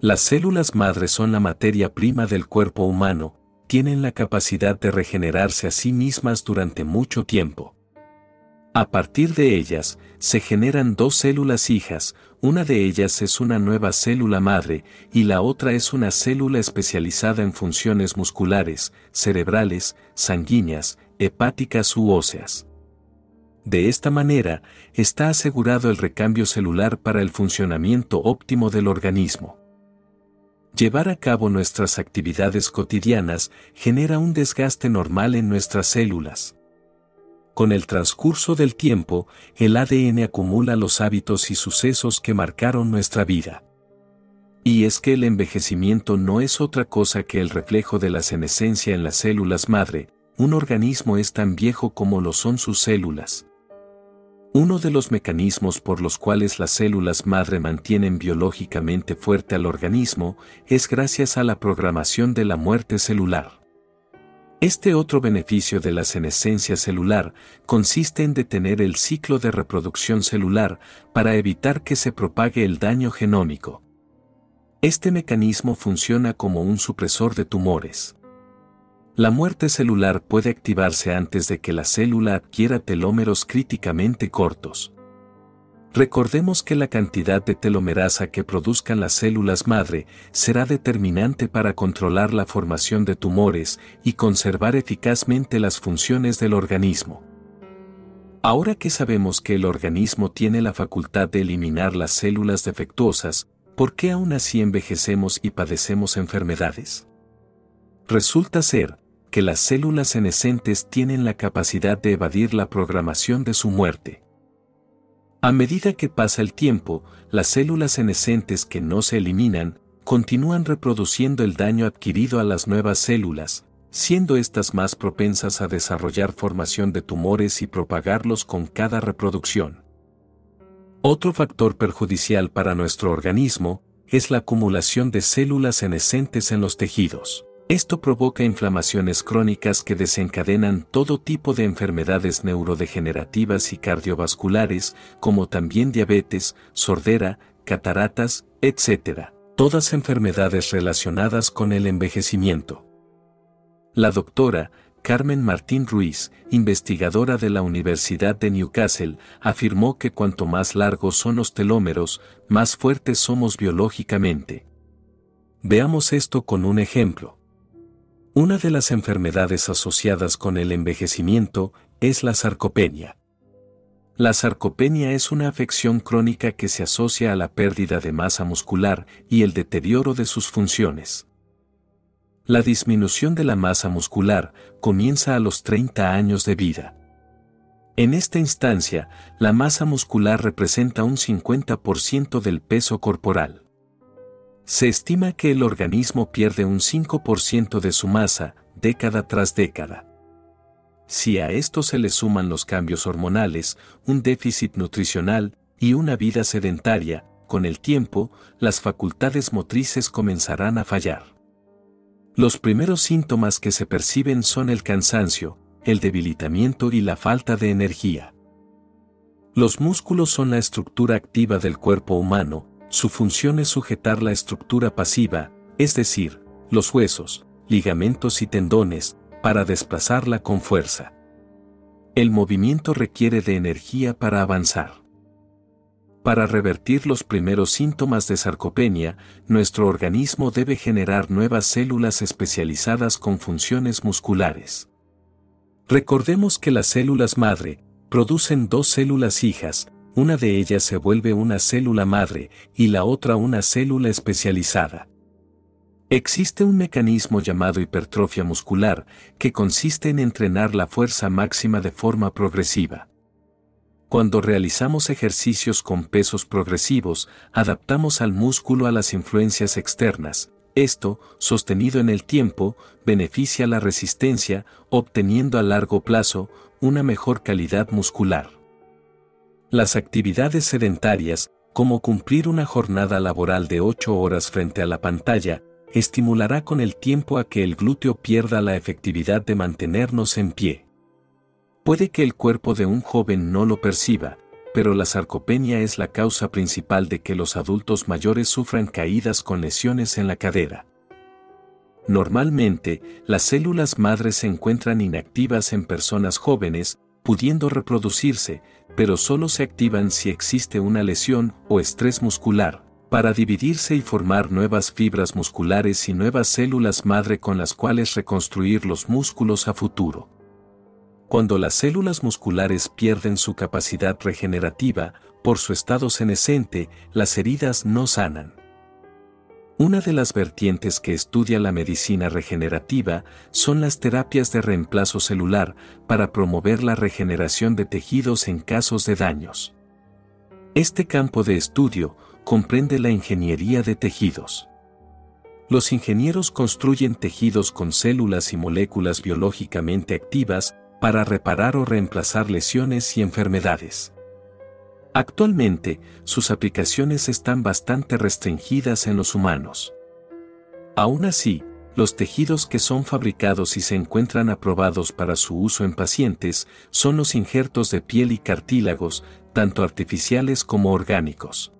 Las células madre son la materia prima del cuerpo humano, tienen la capacidad de regenerarse a sí mismas durante mucho tiempo. A partir de ellas, se generan dos células hijas, una de ellas es una nueva célula madre y la otra es una célula especializada en funciones musculares, cerebrales, sanguíneas, hepáticas u óseas. De esta manera, está asegurado el recambio celular para el funcionamiento óptimo del organismo. Llevar a cabo nuestras actividades cotidianas genera un desgaste normal en nuestras células. Con el transcurso del tiempo, el ADN acumula los hábitos y sucesos que marcaron nuestra vida. Y es que el envejecimiento no es otra cosa que el reflejo de la senescencia en las células madre, un organismo es tan viejo como lo son sus células. Uno de los mecanismos por los cuales las células madre mantienen biológicamente fuerte al organismo es gracias a la programación de la muerte celular. Este otro beneficio de la senescencia celular consiste en detener el ciclo de reproducción celular para evitar que se propague el daño genómico. Este mecanismo funciona como un supresor de tumores. La muerte celular puede activarse antes de que la célula adquiera telómeros críticamente cortos. Recordemos que la cantidad de telomerasa que produzcan las células madre será determinante para controlar la formación de tumores y conservar eficazmente las funciones del organismo. Ahora que sabemos que el organismo tiene la facultad de eliminar las células defectuosas, ¿por qué aún así envejecemos y padecemos enfermedades? Resulta ser, que las células senescentes tienen la capacidad de evadir la programación de su muerte. A medida que pasa el tiempo, las células senescentes que no se eliminan, continúan reproduciendo el daño adquirido a las nuevas células, siendo éstas más propensas a desarrollar formación de tumores y propagarlos con cada reproducción. Otro factor perjudicial para nuestro organismo es la acumulación de células senescentes en los tejidos. Esto provoca inflamaciones crónicas que desencadenan todo tipo de enfermedades neurodegenerativas y cardiovasculares, como también diabetes, sordera, cataratas, etc. Todas enfermedades relacionadas con el envejecimiento. La doctora Carmen Martín Ruiz, investigadora de la Universidad de Newcastle, afirmó que cuanto más largos son los telómeros, más fuertes somos biológicamente. Veamos esto con un ejemplo. Una de las enfermedades asociadas con el envejecimiento es la sarcopenia. La sarcopenia es una afección crónica que se asocia a la pérdida de masa muscular y el deterioro de sus funciones. La disminución de la masa muscular comienza a los 30 años de vida. En esta instancia, la masa muscular representa un 50% del peso corporal. Se estima que el organismo pierde un 5% de su masa, década tras década. Si a esto se le suman los cambios hormonales, un déficit nutricional y una vida sedentaria, con el tiempo, las facultades motrices comenzarán a fallar. Los primeros síntomas que se perciben son el cansancio, el debilitamiento y la falta de energía. Los músculos son la estructura activa del cuerpo humano, su función es sujetar la estructura pasiva, es decir, los huesos, ligamentos y tendones, para desplazarla con fuerza. El movimiento requiere de energía para avanzar. Para revertir los primeros síntomas de sarcopenia, nuestro organismo debe generar nuevas células especializadas con funciones musculares. Recordemos que las células madre producen dos células hijas, una de ellas se vuelve una célula madre y la otra una célula especializada. Existe un mecanismo llamado hipertrofia muscular que consiste en entrenar la fuerza máxima de forma progresiva. Cuando realizamos ejercicios con pesos progresivos, adaptamos al músculo a las influencias externas. Esto, sostenido en el tiempo, beneficia la resistencia, obteniendo a largo plazo una mejor calidad muscular. Las actividades sedentarias, como cumplir una jornada laboral de 8 horas frente a la pantalla, estimulará con el tiempo a que el glúteo pierda la efectividad de mantenernos en pie. Puede que el cuerpo de un joven no lo perciba, pero la sarcopenia es la causa principal de que los adultos mayores sufran caídas con lesiones en la cadera. Normalmente, las células madres se encuentran inactivas en personas jóvenes, pudiendo reproducirse, pero solo se activan si existe una lesión o estrés muscular, para dividirse y formar nuevas fibras musculares y nuevas células madre con las cuales reconstruir los músculos a futuro. Cuando las células musculares pierden su capacidad regenerativa, por su estado senescente, las heridas no sanan. Una de las vertientes que estudia la medicina regenerativa son las terapias de reemplazo celular para promover la regeneración de tejidos en casos de daños. Este campo de estudio comprende la ingeniería de tejidos. Los ingenieros construyen tejidos con células y moléculas biológicamente activas para reparar o reemplazar lesiones y enfermedades. Actualmente, sus aplicaciones están bastante restringidas en los humanos. Aún así, los tejidos que son fabricados y se encuentran aprobados para su uso en pacientes son los injertos de piel y cartílagos, tanto artificiales como orgánicos.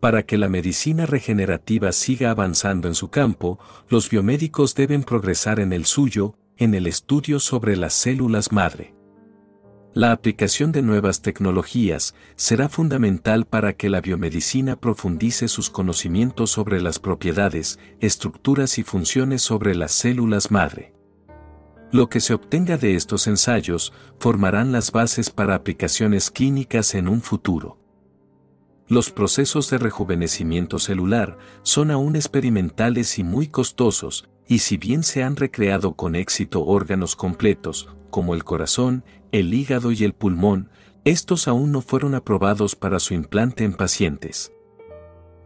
Para que la medicina regenerativa siga avanzando en su campo, los biomédicos deben progresar en el suyo, en el estudio sobre las células madre. La aplicación de nuevas tecnologías será fundamental para que la biomedicina profundice sus conocimientos sobre las propiedades, estructuras y funciones sobre las células madre. Lo que se obtenga de estos ensayos formarán las bases para aplicaciones clínicas en un futuro. Los procesos de rejuvenecimiento celular son aún experimentales y muy costosos, y si bien se han recreado con éxito órganos completos, como el corazón, el hígado y el pulmón, estos aún no fueron aprobados para su implante en pacientes.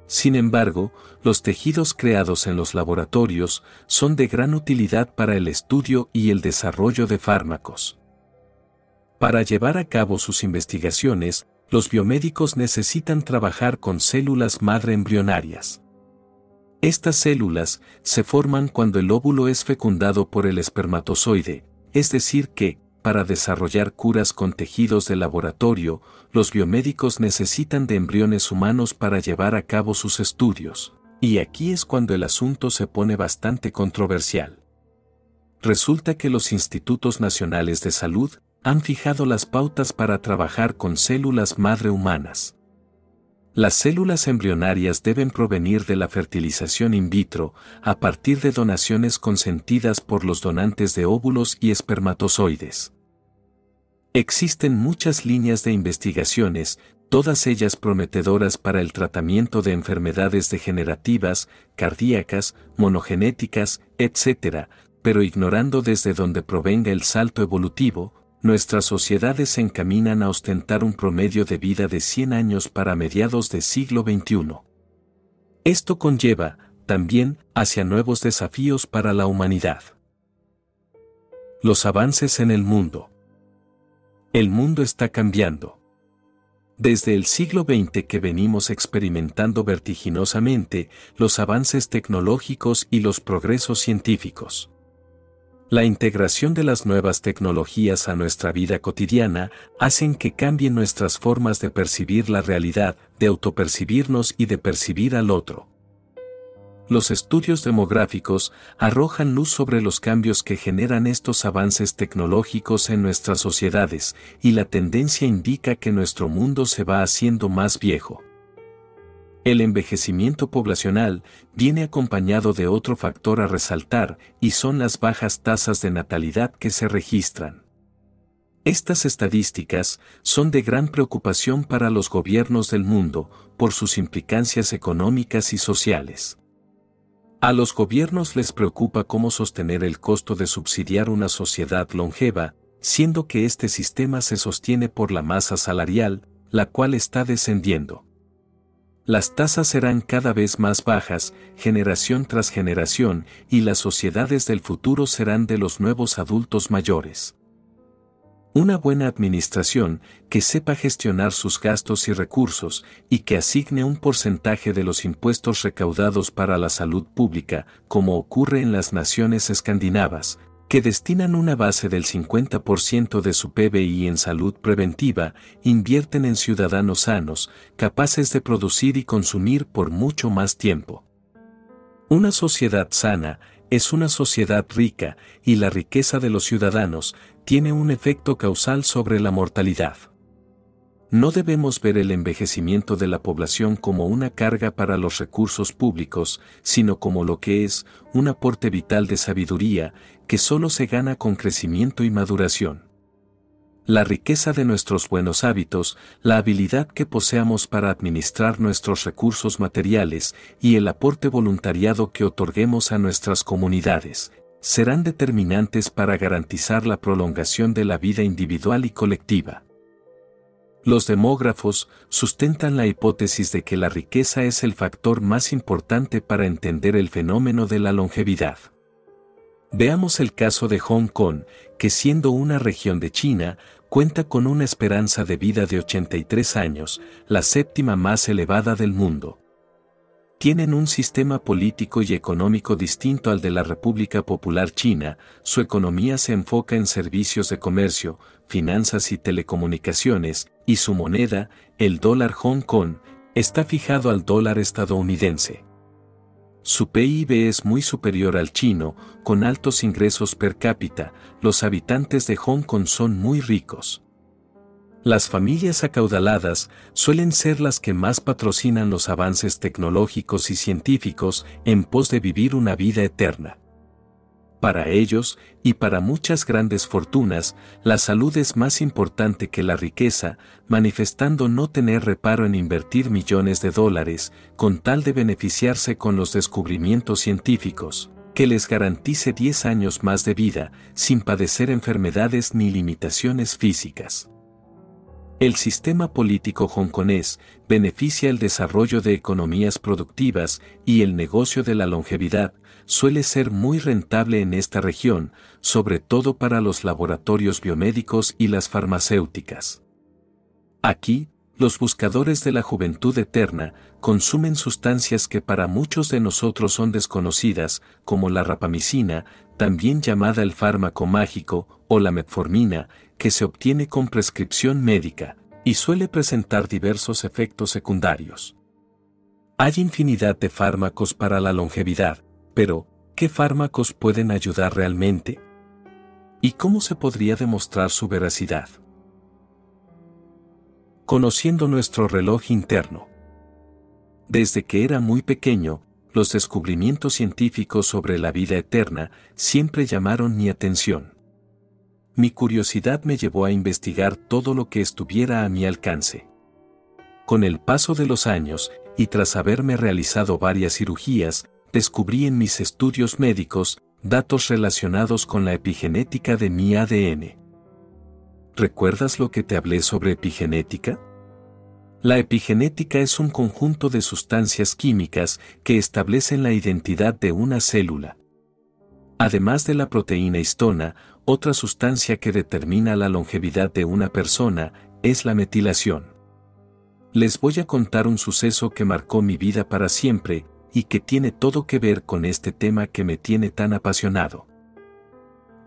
Sin embargo, los tejidos creados en los laboratorios son de gran utilidad para el estudio y el desarrollo de fármacos. Para llevar a cabo sus investigaciones, los biomédicos necesitan trabajar con células madre embrionarias. Estas células se forman cuando el óvulo es fecundado por el espermatozoide, es decir que, para desarrollar curas con tejidos de laboratorio, los biomédicos necesitan de embriones humanos para llevar a cabo sus estudios. Y aquí es cuando el asunto se pone bastante controversial. Resulta que los institutos nacionales de salud han fijado las pautas para trabajar con células madre humanas. Las células embrionarias deben provenir de la fertilización in vitro a partir de donaciones consentidas por los donantes de óvulos y espermatozoides. Existen muchas líneas de investigaciones, todas ellas prometedoras para el tratamiento de enfermedades degenerativas, cardíacas, monogenéticas, etc., pero ignorando desde dónde provenga el salto evolutivo, nuestras sociedades se encaminan a ostentar un promedio de vida de 100 años para mediados del siglo XXI. Esto conlleva, también, hacia nuevos desafíos para la humanidad. Los avances en el mundo. El mundo está cambiando. Desde el siglo XX que venimos experimentando vertiginosamente los avances tecnológicos y los progresos científicos. La integración de las nuevas tecnologías a nuestra vida cotidiana hacen que cambien nuestras formas de percibir la realidad, de autopercibirnos y de percibir al otro. Los estudios demográficos arrojan luz sobre los cambios que generan estos avances tecnológicos en nuestras sociedades, y la tendencia indica que nuestro mundo se va haciendo más viejo. El envejecimiento poblacional viene acompañado de otro factor a resaltar y son las bajas tasas de natalidad que se registran. Estas estadísticas son de gran preocupación para los gobiernos del mundo por sus implicancias económicas y sociales. A los gobiernos les preocupa cómo sostener el costo de subsidiar una sociedad longeva, siendo que este sistema se sostiene por la masa salarial, la cual está descendiendo. Las tasas serán cada vez más bajas, generación tras generación, y las sociedades del futuro serán de los nuevos adultos mayores. Una buena administración que sepa gestionar sus gastos y recursos y que asigne un porcentaje de los impuestos recaudados para la salud pública, como ocurre en las naciones escandinavas, que destinan una base del 50% de su PBI en salud preventiva, invierten en ciudadanos sanos, capaces de producir y consumir por mucho más tiempo. Una sociedad sana es una sociedad rica, y la riqueza de los ciudadanos tiene un efecto causal sobre la mortalidad. No debemos ver el envejecimiento de la población como una carga para los recursos públicos, sino como lo que es, un aporte vital de sabiduría, que solo se gana con crecimiento y maduración. La riqueza de nuestros buenos hábitos, la habilidad que poseamos para administrar nuestros recursos materiales y el aporte voluntariado que otorguemos a nuestras comunidades, serán determinantes para garantizar la prolongación de la vida individual y colectiva. Los demógrafos sustentan la hipótesis de que la riqueza es el factor más importante para entender el fenómeno de la longevidad. Veamos el caso de Hong Kong, que siendo una región de China, cuenta con una esperanza de vida de 83 años, la séptima más elevada del mundo tienen un sistema político y económico distinto al de la República Popular China, su economía se enfoca en servicios de comercio, finanzas y telecomunicaciones, y su moneda, el dólar Hong Kong, está fijado al dólar estadounidense. Su PIB es muy superior al chino, con altos ingresos per cápita, los habitantes de Hong Kong son muy ricos. Las familias acaudaladas suelen ser las que más patrocinan los avances tecnológicos y científicos en pos de vivir una vida eterna. Para ellos, y para muchas grandes fortunas, la salud es más importante que la riqueza, manifestando no tener reparo en invertir millones de dólares, con tal de beneficiarse con los descubrimientos científicos, que les garantice 10 años más de vida, sin padecer enfermedades ni limitaciones físicas. El sistema político hongkonés beneficia el desarrollo de economías productivas y el negocio de la longevidad suele ser muy rentable en esta región, sobre todo para los laboratorios biomédicos y las farmacéuticas. Aquí, los buscadores de la juventud eterna consumen sustancias que para muchos de nosotros son desconocidas, como la rapamicina, también llamada el fármaco mágico, o la metformina, que se obtiene con prescripción médica, y suele presentar diversos efectos secundarios. Hay infinidad de fármacos para la longevidad, pero, ¿qué fármacos pueden ayudar realmente? ¿Y cómo se podría demostrar su veracidad? Conociendo nuestro reloj interno. Desde que era muy pequeño, los descubrimientos científicos sobre la vida eterna siempre llamaron mi atención mi curiosidad me llevó a investigar todo lo que estuviera a mi alcance. Con el paso de los años, y tras haberme realizado varias cirugías, descubrí en mis estudios médicos datos relacionados con la epigenética de mi ADN. ¿Recuerdas lo que te hablé sobre epigenética? La epigenética es un conjunto de sustancias químicas que establecen la identidad de una célula. Además de la proteína histona, otra sustancia que determina la longevidad de una persona es la metilación. Les voy a contar un suceso que marcó mi vida para siempre y que tiene todo que ver con este tema que me tiene tan apasionado.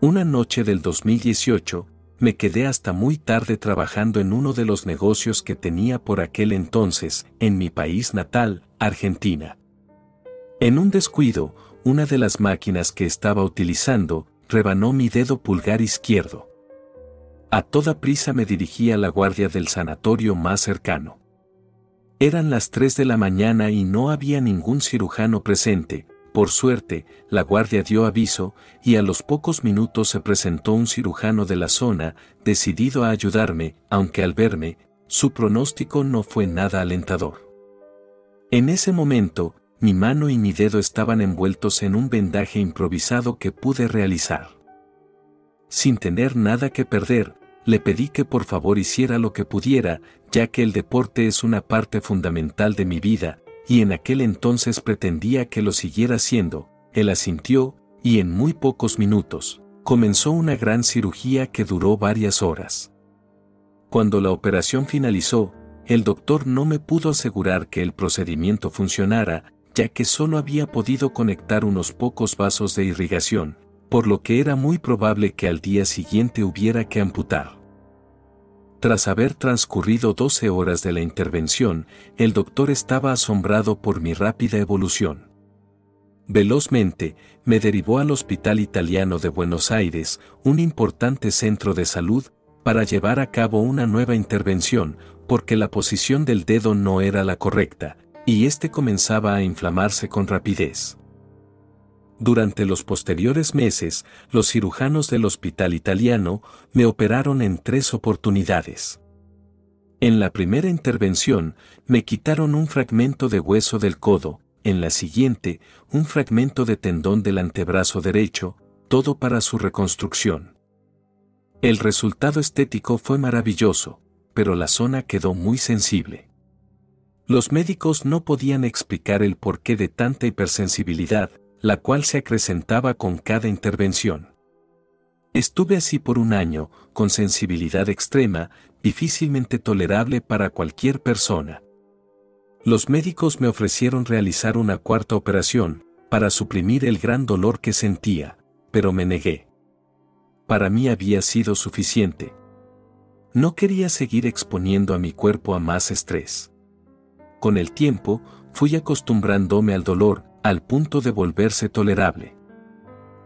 Una noche del 2018, me quedé hasta muy tarde trabajando en uno de los negocios que tenía por aquel entonces, en mi país natal, Argentina. En un descuido, una de las máquinas que estaba utilizando rebanó mi dedo pulgar izquierdo. A toda prisa me dirigí a la guardia del sanatorio más cercano. Eran las 3 de la mañana y no había ningún cirujano presente, por suerte, la guardia dio aviso, y a los pocos minutos se presentó un cirujano de la zona, decidido a ayudarme, aunque al verme, su pronóstico no fue nada alentador. En ese momento, mi mano y mi dedo estaban envueltos en un vendaje improvisado que pude realizar. sin tener nada que perder, le pedí que por favor hiciera lo que pudiera, ya que el deporte es una parte fundamental de mi vida, y en aquel entonces pretendía que lo siguiera haciendo, él asintió, y en muy pocos minutos, comenzó una gran cirugía que duró varias horas. Cuando la operación finalizó, el doctor no me pudo asegurar que el procedimiento funcionara, ya que solo había podido conectar unos pocos vasos de irrigación, por lo que era muy probable que al día siguiente hubiera que amputar. Tras haber transcurrido 12 horas de la intervención, el doctor estaba asombrado por mi rápida evolución. Velozmente, me derivó al Hospital Italiano de Buenos Aires, un importante centro de salud, para llevar a cabo una nueva intervención, porque la posición del dedo no era la correcta, y éste comenzaba a inflamarse con rapidez. Durante los posteriores meses, los cirujanos del hospital italiano me operaron en tres oportunidades. En la primera intervención, me quitaron un fragmento de hueso del codo, en la siguiente, un fragmento de tendón del antebrazo derecho, todo para su reconstrucción. El resultado estético fue maravilloso, pero la zona quedó muy sensible. Los médicos no podían explicar el porqué de tanta hipersensibilidad, la cual se acrecentaba con cada intervención. Estuve así por un año, con sensibilidad extrema, difícilmente tolerable para cualquier persona. Los médicos me ofrecieron realizar una cuarta operación, para suprimir el gran dolor que sentía, pero me negué. Para mí había sido suficiente. No quería seguir exponiendo a mi cuerpo a más estrés. Con el tiempo, fui acostumbrándome al dolor, al punto de volverse tolerable.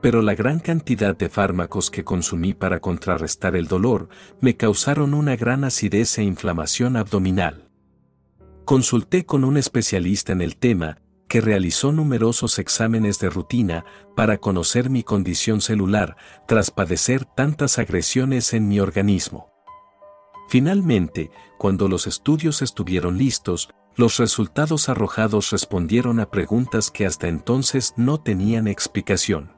Pero la gran cantidad de fármacos que consumí para contrarrestar el dolor me causaron una gran acidez e inflamación abdominal. Consulté con un especialista en el tema, que realizó numerosos exámenes de rutina para conocer mi condición celular tras padecer tantas agresiones en mi organismo. Finalmente, cuando los estudios estuvieron listos, los resultados arrojados respondieron a preguntas que hasta entonces no tenían explicación.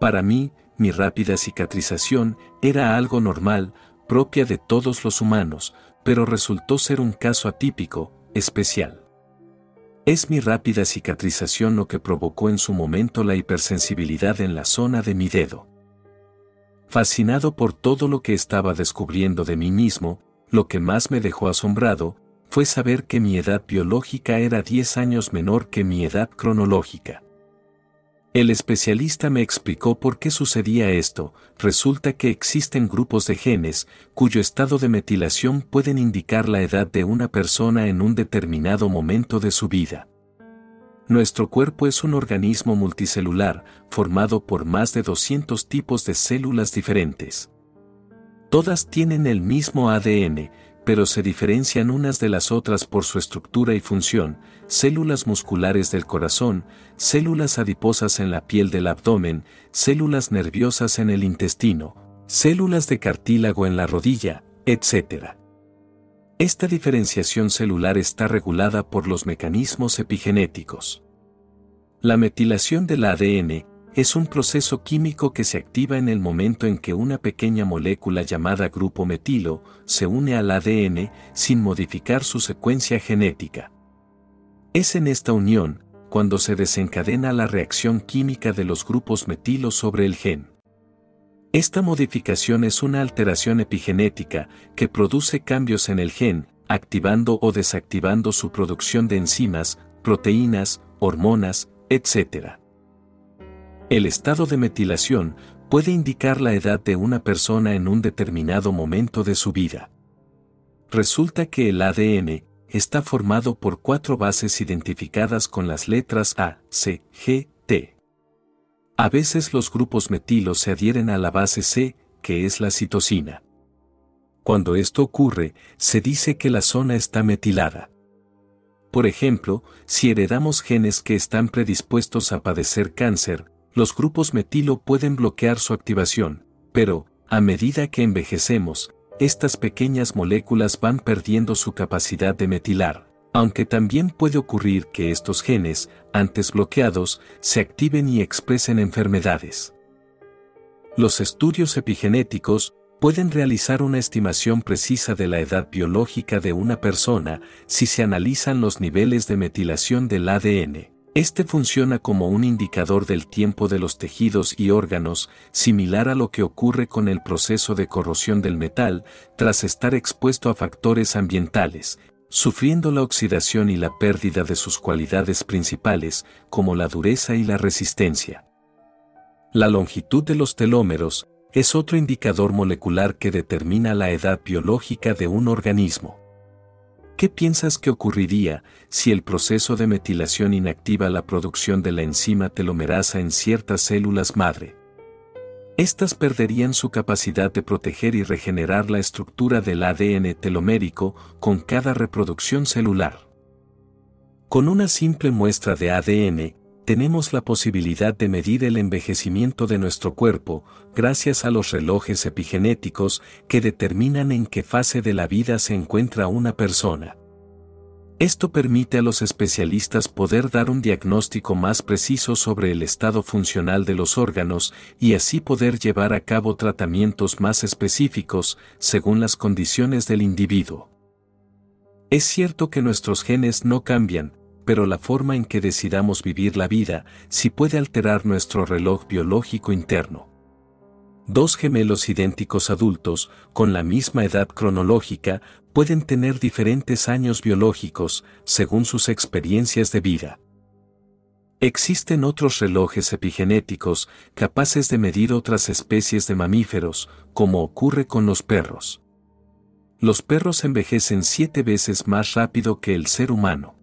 Para mí, mi rápida cicatrización era algo normal, propia de todos los humanos, pero resultó ser un caso atípico, especial. Es mi rápida cicatrización lo que provocó en su momento la hipersensibilidad en la zona de mi dedo. Fascinado por todo lo que estaba descubriendo de mí mismo, lo que más me dejó asombrado, fue saber que mi edad biológica era 10 años menor que mi edad cronológica. El especialista me explicó por qué sucedía esto, resulta que existen grupos de genes cuyo estado de metilación pueden indicar la edad de una persona en un determinado momento de su vida. Nuestro cuerpo es un organismo multicelular, formado por más de 200 tipos de células diferentes. Todas tienen el mismo ADN, pero se diferencian unas de las otras por su estructura y función, células musculares del corazón, células adiposas en la piel del abdomen, células nerviosas en el intestino, células de cartílago en la rodilla, etc. Esta diferenciación celular está regulada por los mecanismos epigenéticos. La metilación del ADN es un proceso químico que se activa en el momento en que una pequeña molécula llamada grupo metilo se une al ADN sin modificar su secuencia genética. Es en esta unión cuando se desencadena la reacción química de los grupos metilo sobre el gen. Esta modificación es una alteración epigenética que produce cambios en el gen, activando o desactivando su producción de enzimas, proteínas, hormonas, etc. El estado de metilación puede indicar la edad de una persona en un determinado momento de su vida. Resulta que el ADN está formado por cuatro bases identificadas con las letras A, C, G, T. A veces los grupos metilos se adhieren a la base C, que es la citosina. Cuando esto ocurre, se dice que la zona está metilada. Por ejemplo, si heredamos genes que están predispuestos a padecer cáncer, los grupos metilo pueden bloquear su activación, pero, a medida que envejecemos, estas pequeñas moléculas van perdiendo su capacidad de metilar, aunque también puede ocurrir que estos genes, antes bloqueados, se activen y expresen enfermedades. Los estudios epigenéticos pueden realizar una estimación precisa de la edad biológica de una persona si se analizan los niveles de metilación del ADN. Este funciona como un indicador del tiempo de los tejidos y órganos, similar a lo que ocurre con el proceso de corrosión del metal tras estar expuesto a factores ambientales, sufriendo la oxidación y la pérdida de sus cualidades principales, como la dureza y la resistencia. La longitud de los telómeros es otro indicador molecular que determina la edad biológica de un organismo. ¿Qué piensas que ocurriría si el proceso de metilación inactiva la producción de la enzima telomerasa en ciertas células madre? Estas perderían su capacidad de proteger y regenerar la estructura del ADN telomérico con cada reproducción celular. Con una simple muestra de ADN, tenemos la posibilidad de medir el envejecimiento de nuestro cuerpo gracias a los relojes epigenéticos que determinan en qué fase de la vida se encuentra una persona. Esto permite a los especialistas poder dar un diagnóstico más preciso sobre el estado funcional de los órganos y así poder llevar a cabo tratamientos más específicos según las condiciones del individuo. Es cierto que nuestros genes no cambian, pero la forma en que decidamos vivir la vida sí puede alterar nuestro reloj biológico interno. Dos gemelos idénticos adultos, con la misma edad cronológica, pueden tener diferentes años biológicos, según sus experiencias de vida. Existen otros relojes epigenéticos capaces de medir otras especies de mamíferos, como ocurre con los perros. Los perros envejecen siete veces más rápido que el ser humano.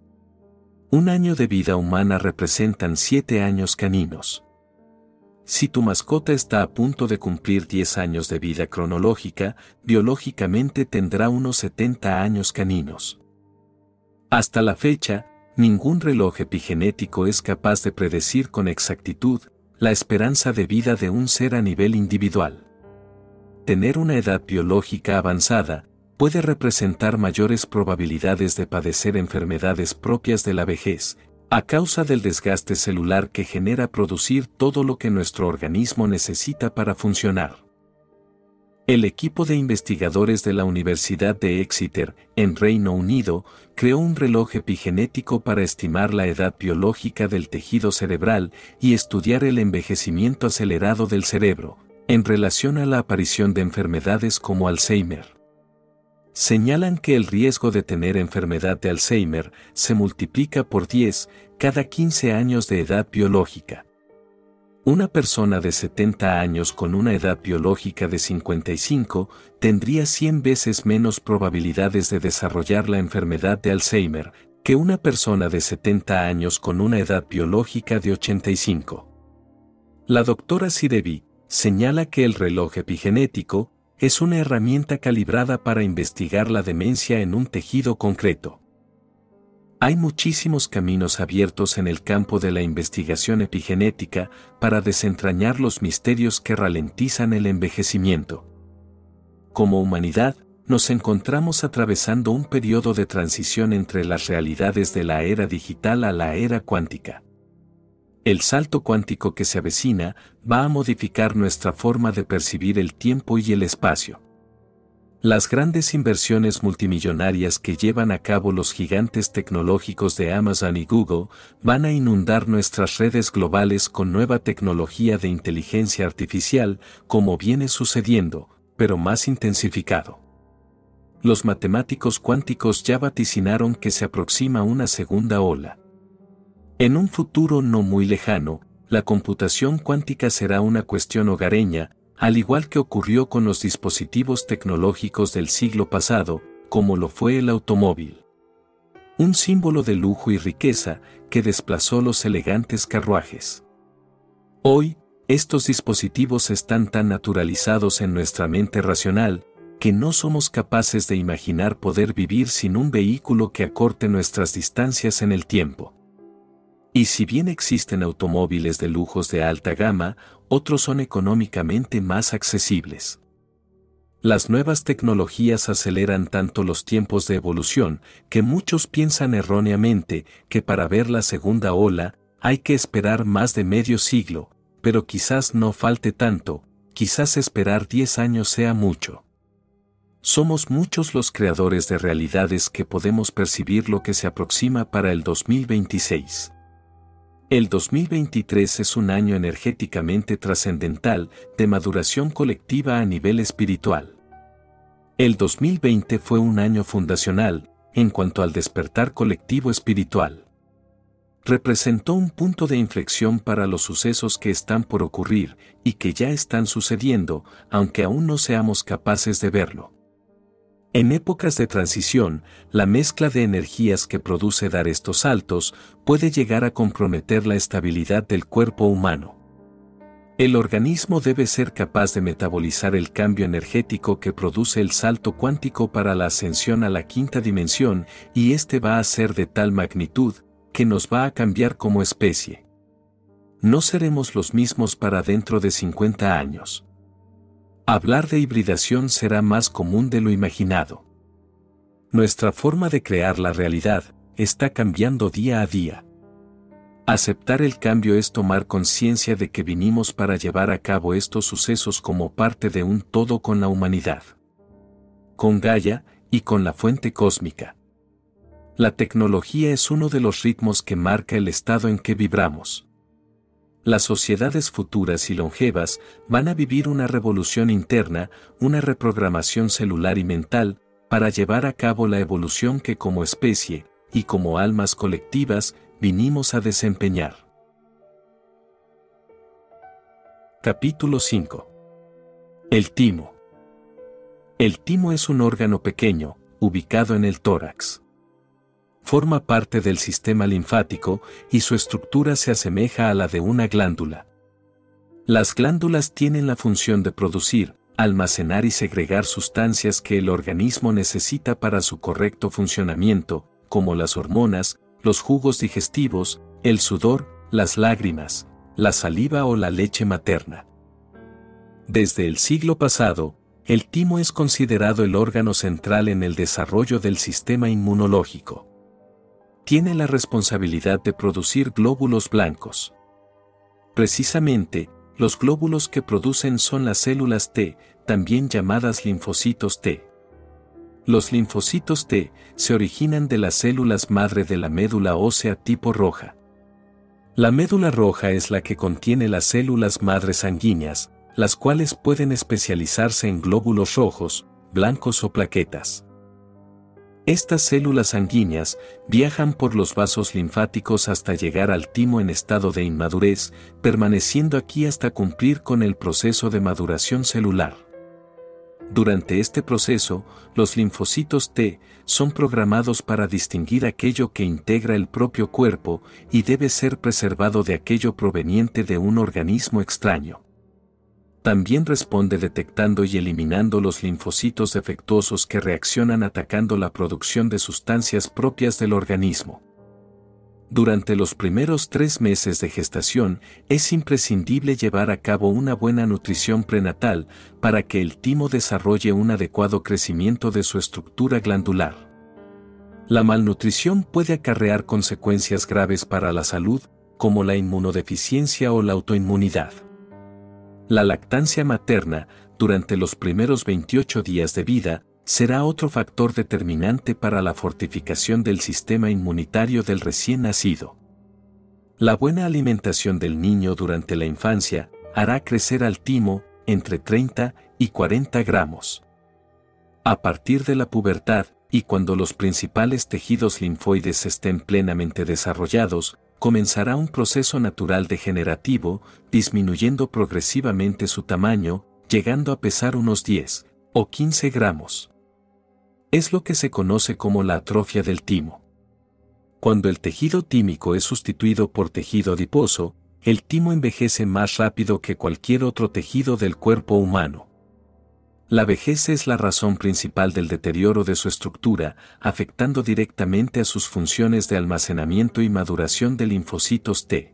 Un año de vida humana representan siete años caninos. Si tu mascota está a punto de cumplir 10 años de vida cronológica, biológicamente tendrá unos 70 años caninos. Hasta la fecha, ningún reloj epigenético es capaz de predecir con exactitud la esperanza de vida de un ser a nivel individual. Tener una edad biológica avanzada puede representar mayores probabilidades de padecer enfermedades propias de la vejez, a causa del desgaste celular que genera producir todo lo que nuestro organismo necesita para funcionar. El equipo de investigadores de la Universidad de Exeter, en Reino Unido, creó un reloj epigenético para estimar la edad biológica del tejido cerebral y estudiar el envejecimiento acelerado del cerebro, en relación a la aparición de enfermedades como Alzheimer señalan que el riesgo de tener enfermedad de Alzheimer se multiplica por 10 cada 15 años de edad biológica. Una persona de 70 años con una edad biológica de 55 tendría 100 veces menos probabilidades de desarrollar la enfermedad de Alzheimer que una persona de 70 años con una edad biológica de 85. La doctora Sidevi señala que el reloj epigenético es una herramienta calibrada para investigar la demencia en un tejido concreto. Hay muchísimos caminos abiertos en el campo de la investigación epigenética para desentrañar los misterios que ralentizan el envejecimiento. Como humanidad, nos encontramos atravesando un periodo de transición entre las realidades de la era digital a la era cuántica. El salto cuántico que se avecina va a modificar nuestra forma de percibir el tiempo y el espacio. Las grandes inversiones multimillonarias que llevan a cabo los gigantes tecnológicos de Amazon y Google van a inundar nuestras redes globales con nueva tecnología de inteligencia artificial, como viene sucediendo, pero más intensificado. Los matemáticos cuánticos ya vaticinaron que se aproxima una segunda ola. En un futuro no muy lejano, la computación cuántica será una cuestión hogareña, al igual que ocurrió con los dispositivos tecnológicos del siglo pasado, como lo fue el automóvil. Un símbolo de lujo y riqueza que desplazó los elegantes carruajes. Hoy, estos dispositivos están tan naturalizados en nuestra mente racional, que no somos capaces de imaginar poder vivir sin un vehículo que acorte nuestras distancias en el tiempo. Y si bien existen automóviles de lujos de alta gama, otros son económicamente más accesibles. Las nuevas tecnologías aceleran tanto los tiempos de evolución que muchos piensan erróneamente que para ver la segunda ola hay que esperar más de medio siglo, pero quizás no falte tanto, quizás esperar 10 años sea mucho. Somos muchos los creadores de realidades que podemos percibir lo que se aproxima para el 2026. El 2023 es un año energéticamente trascendental de maduración colectiva a nivel espiritual. El 2020 fue un año fundacional en cuanto al despertar colectivo espiritual. Representó un punto de inflexión para los sucesos que están por ocurrir y que ya están sucediendo, aunque aún no seamos capaces de verlo. En épocas de transición, la mezcla de energías que produce dar estos saltos puede llegar a comprometer la estabilidad del cuerpo humano. El organismo debe ser capaz de metabolizar el cambio energético que produce el salto cuántico para la ascensión a la quinta dimensión y este va a ser de tal magnitud que nos va a cambiar como especie. No seremos los mismos para dentro de 50 años. Hablar de hibridación será más común de lo imaginado. Nuestra forma de crear la realidad está cambiando día a día. Aceptar el cambio es tomar conciencia de que vinimos para llevar a cabo estos sucesos como parte de un todo con la humanidad. Con Gaia y con la fuente cósmica. La tecnología es uno de los ritmos que marca el estado en que vibramos las sociedades futuras y longevas van a vivir una revolución interna, una reprogramación celular y mental, para llevar a cabo la evolución que como especie, y como almas colectivas, vinimos a desempeñar. Capítulo 5 El timo. El timo es un órgano pequeño, ubicado en el tórax forma parte del sistema linfático y su estructura se asemeja a la de una glándula. Las glándulas tienen la función de producir, almacenar y segregar sustancias que el organismo necesita para su correcto funcionamiento, como las hormonas, los jugos digestivos, el sudor, las lágrimas, la saliva o la leche materna. Desde el siglo pasado, el timo es considerado el órgano central en el desarrollo del sistema inmunológico tiene la responsabilidad de producir glóbulos blancos. Precisamente, los glóbulos que producen son las células T, también llamadas linfocitos T. Los linfocitos T se originan de las células madre de la médula ósea tipo roja. La médula roja es la que contiene las células madres sanguíneas, las cuales pueden especializarse en glóbulos rojos, blancos o plaquetas. Estas células sanguíneas viajan por los vasos linfáticos hasta llegar al timo en estado de inmadurez, permaneciendo aquí hasta cumplir con el proceso de maduración celular. Durante este proceso, los linfocitos T son programados para distinguir aquello que integra el propio cuerpo y debe ser preservado de aquello proveniente de un organismo extraño también responde detectando y eliminando los linfocitos defectuosos que reaccionan atacando la producción de sustancias propias del organismo. Durante los primeros tres meses de gestación es imprescindible llevar a cabo una buena nutrición prenatal para que el timo desarrolle un adecuado crecimiento de su estructura glandular. La malnutrición puede acarrear consecuencias graves para la salud, como la inmunodeficiencia o la autoinmunidad. La lactancia materna, durante los primeros 28 días de vida, será otro factor determinante para la fortificación del sistema inmunitario del recién nacido. La buena alimentación del niño durante la infancia hará crecer al timo entre 30 y 40 gramos. A partir de la pubertad, y cuando los principales tejidos linfoides estén plenamente desarrollados, comenzará un proceso natural degenerativo, disminuyendo progresivamente su tamaño, llegando a pesar unos 10 o 15 gramos. Es lo que se conoce como la atrofia del timo. Cuando el tejido tímico es sustituido por tejido adiposo, el timo envejece más rápido que cualquier otro tejido del cuerpo humano. La vejez es la razón principal del deterioro de su estructura, afectando directamente a sus funciones de almacenamiento y maduración de linfocitos T.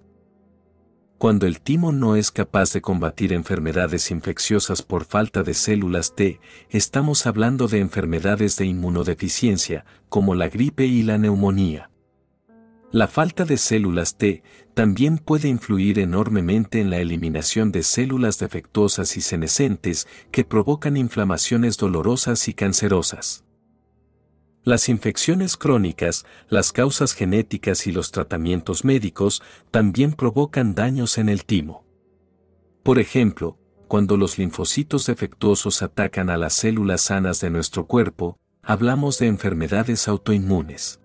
Cuando el timo no es capaz de combatir enfermedades infecciosas por falta de células T, estamos hablando de enfermedades de inmunodeficiencia, como la gripe y la neumonía. La falta de células T también puede influir enormemente en la eliminación de células defectuosas y senescentes que provocan inflamaciones dolorosas y cancerosas. Las infecciones crónicas, las causas genéticas y los tratamientos médicos también provocan daños en el timo. Por ejemplo, cuando los linfocitos defectuosos atacan a las células sanas de nuestro cuerpo, hablamos de enfermedades autoinmunes.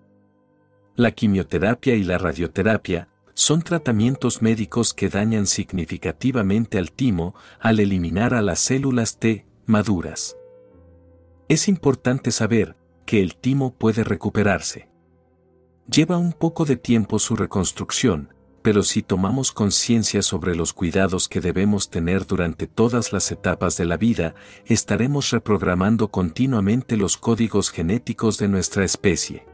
La quimioterapia y la radioterapia son tratamientos médicos que dañan significativamente al timo al eliminar a las células T maduras. Es importante saber que el timo puede recuperarse. Lleva un poco de tiempo su reconstrucción, pero si tomamos conciencia sobre los cuidados que debemos tener durante todas las etapas de la vida, estaremos reprogramando continuamente los códigos genéticos de nuestra especie.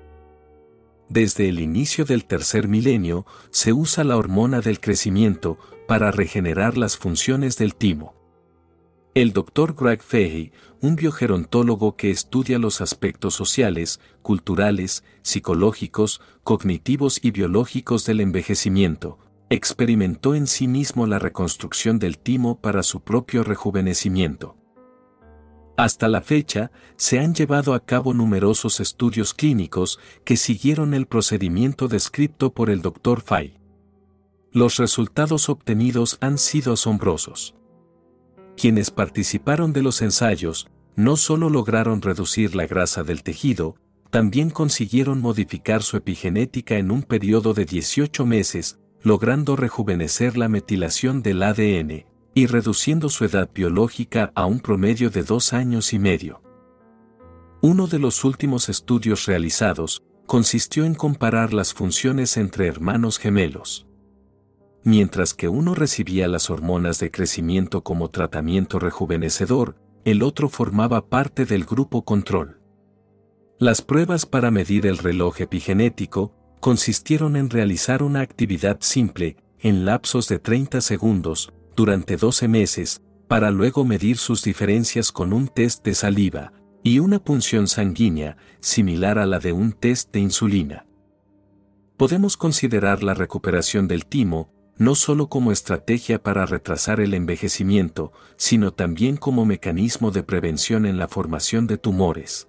Desde el inicio del tercer milenio, se usa la hormona del crecimiento para regenerar las funciones del timo. El Dr. Greg Fahey, un biogerontólogo que estudia los aspectos sociales, culturales, psicológicos, cognitivos y biológicos del envejecimiento, experimentó en sí mismo la reconstrucción del timo para su propio rejuvenecimiento. Hasta la fecha, se han llevado a cabo numerosos estudios clínicos que siguieron el procedimiento descrito por el Dr. Fay. Los resultados obtenidos han sido asombrosos. Quienes participaron de los ensayos, no solo lograron reducir la grasa del tejido, también consiguieron modificar su epigenética en un periodo de 18 meses, logrando rejuvenecer la metilación del ADN, y reduciendo su edad biológica a un promedio de dos años y medio. Uno de los últimos estudios realizados consistió en comparar las funciones entre hermanos gemelos. Mientras que uno recibía las hormonas de crecimiento como tratamiento rejuvenecedor, el otro formaba parte del grupo control. Las pruebas para medir el reloj epigenético consistieron en realizar una actividad simple, en lapsos de 30 segundos, durante 12 meses, para luego medir sus diferencias con un test de saliva y una punción sanguínea similar a la de un test de insulina. Podemos considerar la recuperación del timo no solo como estrategia para retrasar el envejecimiento, sino también como mecanismo de prevención en la formación de tumores.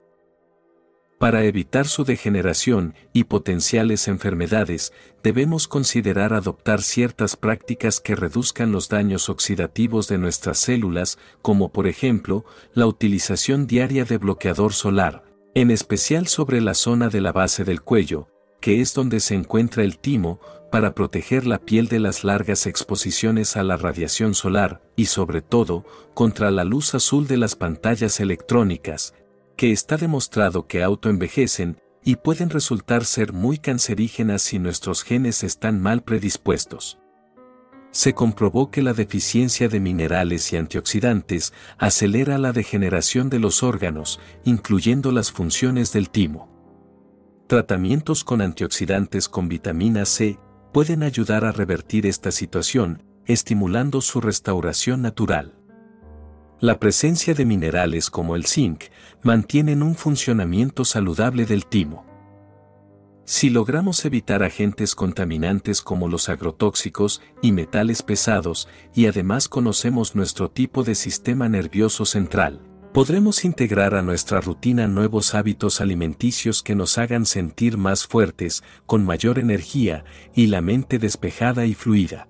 Para evitar su degeneración y potenciales enfermedades, debemos considerar adoptar ciertas prácticas que reduzcan los daños oxidativos de nuestras células, como por ejemplo, la utilización diaria de bloqueador solar, en especial sobre la zona de la base del cuello, que es donde se encuentra el timo, para proteger la piel de las largas exposiciones a la radiación solar, y sobre todo, contra la luz azul de las pantallas electrónicas, que está demostrado que autoenvejecen y pueden resultar ser muy cancerígenas si nuestros genes están mal predispuestos. Se comprobó que la deficiencia de minerales y antioxidantes acelera la degeneración de los órganos, incluyendo las funciones del timo. Tratamientos con antioxidantes con vitamina C pueden ayudar a revertir esta situación, estimulando su restauración natural. La presencia de minerales como el zinc mantienen un funcionamiento saludable del timo. Si logramos evitar agentes contaminantes como los agrotóxicos y metales pesados y además conocemos nuestro tipo de sistema nervioso central, podremos integrar a nuestra rutina nuevos hábitos alimenticios que nos hagan sentir más fuertes, con mayor energía y la mente despejada y fluida.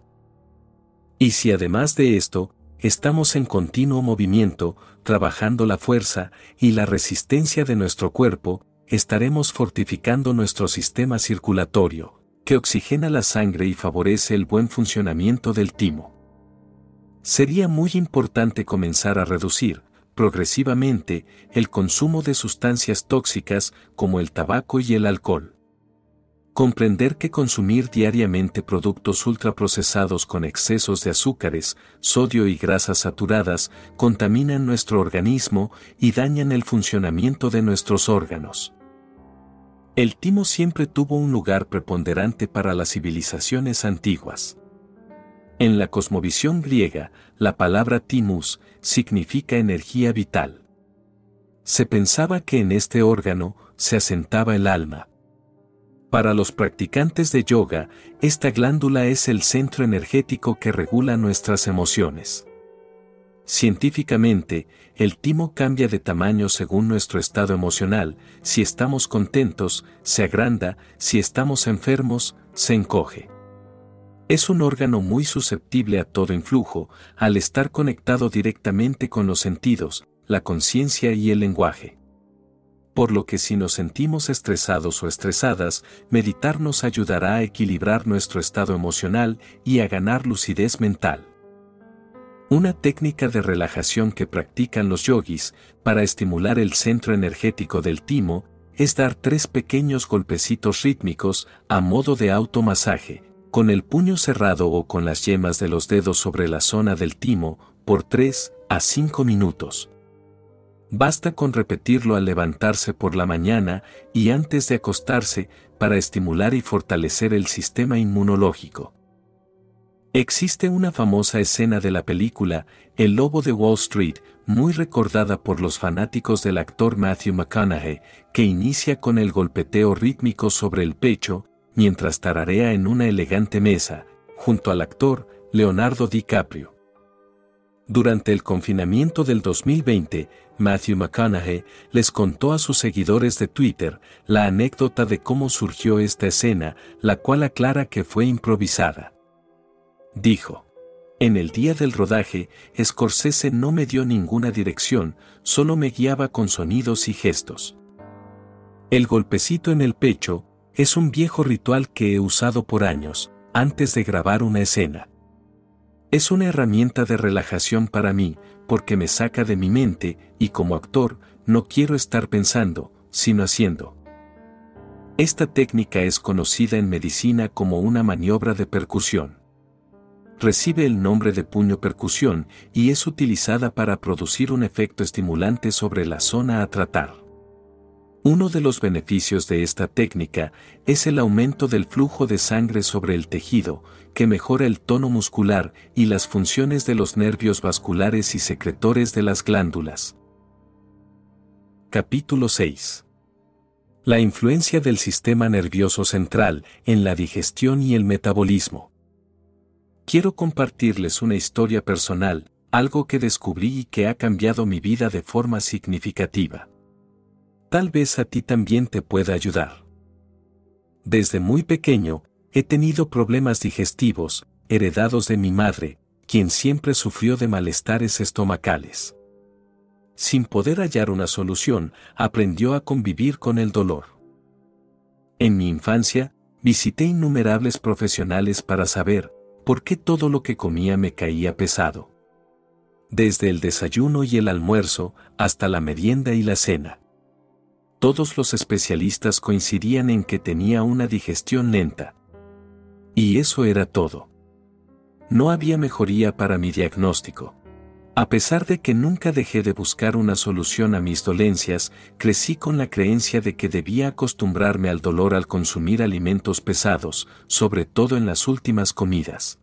Y si además de esto, estamos en continuo movimiento, trabajando la fuerza y la resistencia de nuestro cuerpo, estaremos fortificando nuestro sistema circulatorio, que oxigena la sangre y favorece el buen funcionamiento del timo. Sería muy importante comenzar a reducir, progresivamente, el consumo de sustancias tóxicas como el tabaco y el alcohol. Comprender que consumir diariamente productos ultraprocesados con excesos de azúcares, sodio y grasas saturadas contaminan nuestro organismo y dañan el funcionamiento de nuestros órganos. El timo siempre tuvo un lugar preponderante para las civilizaciones antiguas. En la cosmovisión griega, la palabra timus significa energía vital. Se pensaba que en este órgano se asentaba el alma. Para los practicantes de yoga, esta glándula es el centro energético que regula nuestras emociones. Científicamente, el timo cambia de tamaño según nuestro estado emocional, si estamos contentos, se agranda, si estamos enfermos, se encoge. Es un órgano muy susceptible a todo influjo, al estar conectado directamente con los sentidos, la conciencia y el lenguaje. Por lo que si nos sentimos estresados o estresadas, meditar nos ayudará a equilibrar nuestro estado emocional y a ganar lucidez mental. Una técnica de relajación que practican los yogis para estimular el centro energético del timo es dar tres pequeños golpecitos rítmicos a modo de automasaje, con el puño cerrado o con las yemas de los dedos sobre la zona del timo, por 3 a 5 minutos. Basta con repetirlo al levantarse por la mañana y antes de acostarse para estimular y fortalecer el sistema inmunológico. Existe una famosa escena de la película El Lobo de Wall Street, muy recordada por los fanáticos del actor Matthew McConaughey, que inicia con el golpeteo rítmico sobre el pecho, mientras tararea en una elegante mesa, junto al actor Leonardo DiCaprio. Durante el confinamiento del 2020, Matthew McConaughey les contó a sus seguidores de Twitter la anécdota de cómo surgió esta escena, la cual aclara que fue improvisada. Dijo, en el día del rodaje, Scorsese no me dio ninguna dirección, solo me guiaba con sonidos y gestos. El golpecito en el pecho, es un viejo ritual que he usado por años, antes de grabar una escena. Es una herramienta de relajación para mí, porque me saca de mi mente, y como actor, no quiero estar pensando, sino haciendo. Esta técnica es conocida en medicina como una maniobra de percusión. Recibe el nombre de puño percusión y es utilizada para producir un efecto estimulante sobre la zona a tratar. Uno de los beneficios de esta técnica es el aumento del flujo de sangre sobre el tejido, que mejora el tono muscular y las funciones de los nervios vasculares y secretores de las glándulas. Capítulo 6. La influencia del sistema nervioso central en la digestión y el metabolismo. Quiero compartirles una historia personal, algo que descubrí y que ha cambiado mi vida de forma significativa tal vez a ti también te pueda ayudar. Desde muy pequeño, he tenido problemas digestivos, heredados de mi madre, quien siempre sufrió de malestares estomacales. Sin poder hallar una solución, aprendió a convivir con el dolor. En mi infancia, visité innumerables profesionales para saber por qué todo lo que comía me caía pesado. Desde el desayuno y el almuerzo hasta la merienda y la cena todos los especialistas coincidían en que tenía una digestión lenta. Y eso era todo. No había mejoría para mi diagnóstico. A pesar de que nunca dejé de buscar una solución a mis dolencias, crecí con la creencia de que debía acostumbrarme al dolor al consumir alimentos pesados, sobre todo en las últimas comidas.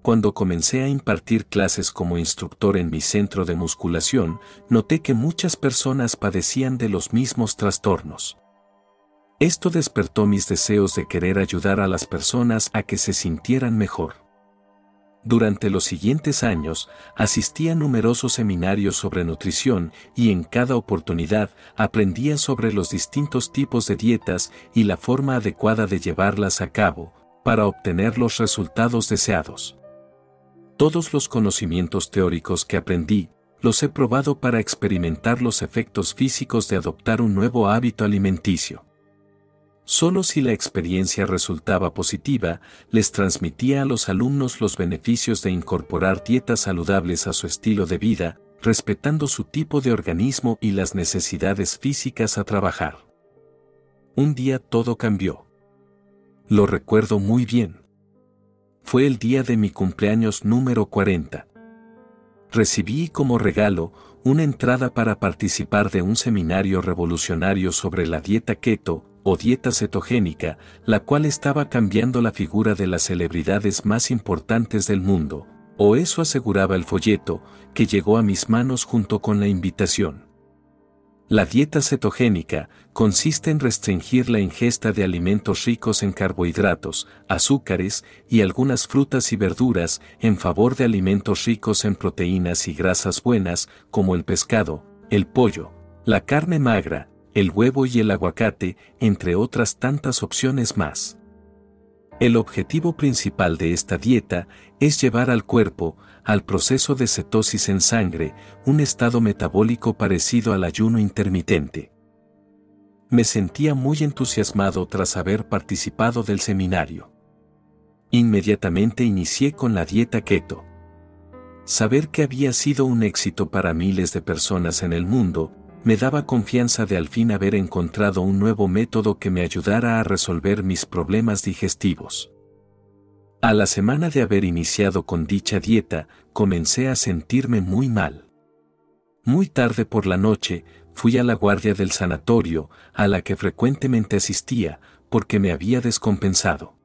Cuando comencé a impartir clases como instructor en mi centro de musculación, noté que muchas personas padecían de los mismos trastornos. Esto despertó mis deseos de querer ayudar a las personas a que se sintieran mejor. Durante los siguientes años, asistí a numerosos seminarios sobre nutrición y en cada oportunidad aprendía sobre los distintos tipos de dietas y la forma adecuada de llevarlas a cabo, para obtener los resultados deseados. Todos los conocimientos teóricos que aprendí, los he probado para experimentar los efectos físicos de adoptar un nuevo hábito alimenticio. Solo si la experiencia resultaba positiva, les transmitía a los alumnos los beneficios de incorporar dietas saludables a su estilo de vida, respetando su tipo de organismo y las necesidades físicas a trabajar. Un día todo cambió. Lo recuerdo muy bien. Fue el día de mi cumpleaños número 40. Recibí como regalo una entrada para participar de un seminario revolucionario sobre la dieta keto o dieta cetogénica, la cual estaba cambiando la figura de las celebridades más importantes del mundo, o eso aseguraba el folleto, que llegó a mis manos junto con la invitación. La dieta cetogénica consiste en restringir la ingesta de alimentos ricos en carbohidratos, azúcares y algunas frutas y verduras en favor de alimentos ricos en proteínas y grasas buenas como el pescado, el pollo, la carne magra, el huevo y el aguacate, entre otras tantas opciones más. El objetivo principal de esta dieta es llevar al cuerpo, al proceso de cetosis en sangre, un estado metabólico parecido al ayuno intermitente. Me sentía muy entusiasmado tras haber participado del seminario. Inmediatamente inicié con la dieta keto. Saber que había sido un éxito para miles de personas en el mundo, me daba confianza de al fin haber encontrado un nuevo método que me ayudara a resolver mis problemas digestivos. A la semana de haber iniciado con dicha dieta, comencé a sentirme muy mal. Muy tarde por la noche, fui a la guardia del sanatorio, a la que frecuentemente asistía, porque me había descompensado.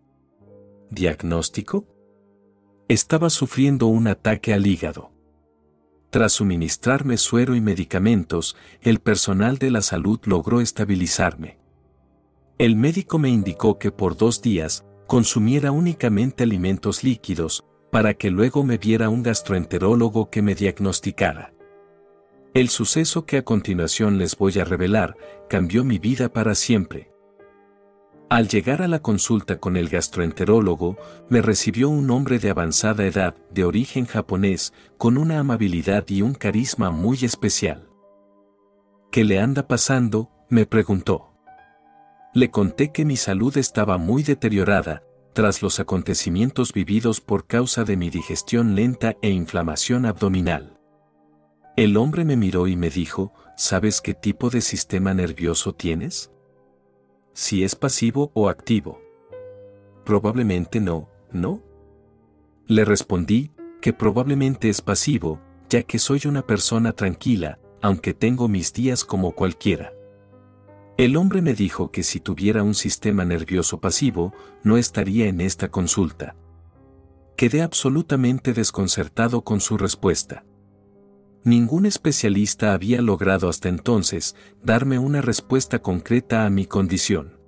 ¿Diagnóstico? Estaba sufriendo un ataque al hígado. Tras suministrarme suero y medicamentos, el personal de la salud logró estabilizarme. El médico me indicó que por dos días consumiera únicamente alimentos líquidos, para que luego me viera un gastroenterólogo que me diagnosticara. El suceso que a continuación les voy a revelar cambió mi vida para siempre. Al llegar a la consulta con el gastroenterólogo, me recibió un hombre de avanzada edad, de origen japonés, con una amabilidad y un carisma muy especial. ¿Qué le anda pasando? me preguntó. Le conté que mi salud estaba muy deteriorada, tras los acontecimientos vividos por causa de mi digestión lenta e inflamación abdominal. El hombre me miró y me dijo, ¿sabes qué tipo de sistema nervioso tienes? Si es pasivo o activo. Probablemente no, ¿no? Le respondí que probablemente es pasivo, ya que soy una persona tranquila, aunque tengo mis días como cualquiera. El hombre me dijo que si tuviera un sistema nervioso pasivo, no estaría en esta consulta. Quedé absolutamente desconcertado con su respuesta. Ningún especialista había logrado hasta entonces darme una respuesta concreta a mi condición.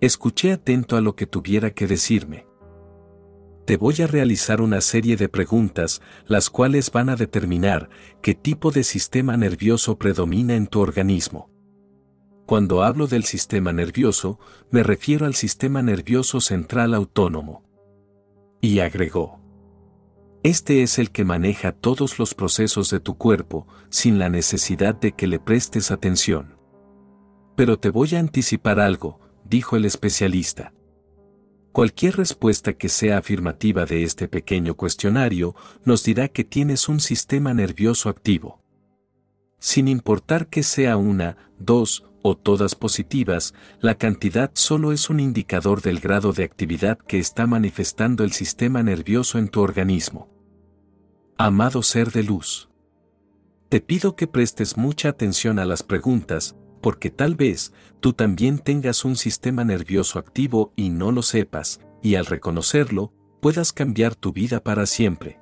Escuché atento a lo que tuviera que decirme. Te voy a realizar una serie de preguntas, las cuales van a determinar qué tipo de sistema nervioso predomina en tu organismo. Cuando hablo del sistema nervioso, me refiero al sistema nervioso central autónomo. Y agregó. Este es el que maneja todos los procesos de tu cuerpo, sin la necesidad de que le prestes atención. Pero te voy a anticipar algo, dijo el especialista. Cualquier respuesta que sea afirmativa de este pequeño cuestionario nos dirá que tienes un sistema nervioso activo. Sin importar que sea una, dos o todas positivas, la cantidad solo es un indicador del grado de actividad que está manifestando el sistema nervioso en tu organismo. Amado ser de luz. Te pido que prestes mucha atención a las preguntas, porque tal vez tú también tengas un sistema nervioso activo y no lo sepas, y al reconocerlo, puedas cambiar tu vida para siempre.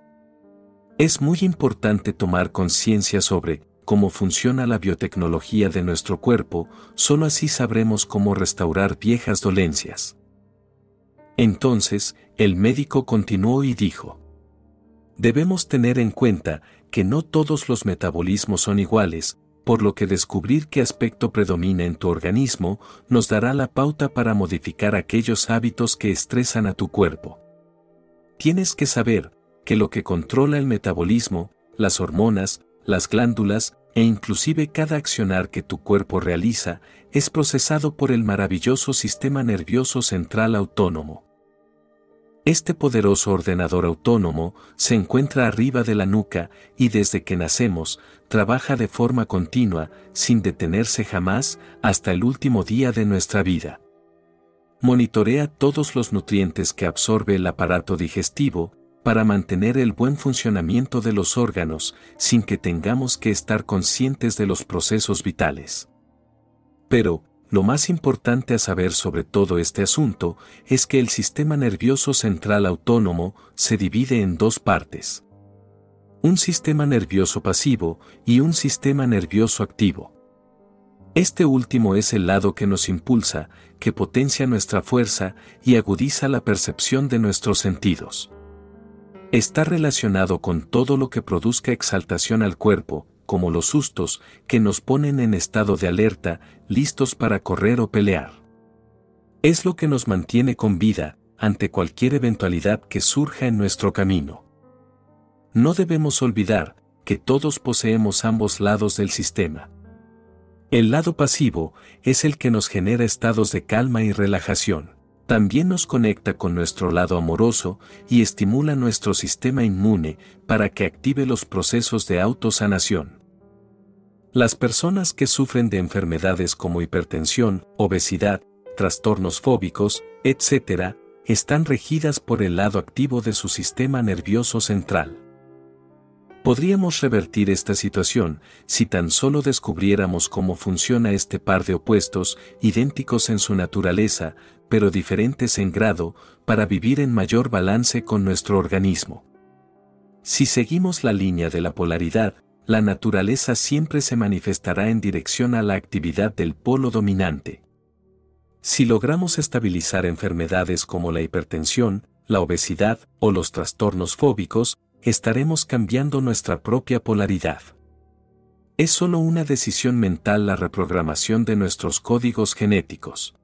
Es muy importante tomar conciencia sobre cómo funciona la biotecnología de nuestro cuerpo, solo así sabremos cómo restaurar viejas dolencias. Entonces, el médico continuó y dijo, Debemos tener en cuenta que no todos los metabolismos son iguales, por lo que descubrir qué aspecto predomina en tu organismo nos dará la pauta para modificar aquellos hábitos que estresan a tu cuerpo. Tienes que saber que lo que controla el metabolismo, las hormonas, las glándulas, e inclusive cada accionar que tu cuerpo realiza es procesado por el maravilloso sistema nervioso central autónomo. Este poderoso ordenador autónomo se encuentra arriba de la nuca y desde que nacemos, trabaja de forma continua, sin detenerse jamás, hasta el último día de nuestra vida. Monitorea todos los nutrientes que absorbe el aparato digestivo, para mantener el buen funcionamiento de los órganos sin que tengamos que estar conscientes de los procesos vitales. Pero, lo más importante a saber sobre todo este asunto es que el sistema nervioso central autónomo se divide en dos partes. Un sistema nervioso pasivo y un sistema nervioso activo. Este último es el lado que nos impulsa, que potencia nuestra fuerza y agudiza la percepción de nuestros sentidos. Está relacionado con todo lo que produzca exaltación al cuerpo, como los sustos, que nos ponen en estado de alerta, listos para correr o pelear. Es lo que nos mantiene con vida, ante cualquier eventualidad que surja en nuestro camino. No debemos olvidar que todos poseemos ambos lados del sistema. El lado pasivo es el que nos genera estados de calma y relajación. También nos conecta con nuestro lado amoroso y estimula nuestro sistema inmune para que active los procesos de autosanación. Las personas que sufren de enfermedades como hipertensión, obesidad, trastornos fóbicos, etc., están regidas por el lado activo de su sistema nervioso central. Podríamos revertir esta situación si tan solo descubriéramos cómo funciona este par de opuestos, idénticos en su naturaleza, pero diferentes en grado, para vivir en mayor balance con nuestro organismo. Si seguimos la línea de la polaridad, la naturaleza siempre se manifestará en dirección a la actividad del polo dominante. Si logramos estabilizar enfermedades como la hipertensión, la obesidad o los trastornos fóbicos, estaremos cambiando nuestra propia polaridad. Es solo una decisión mental la reprogramación de nuestros códigos genéticos.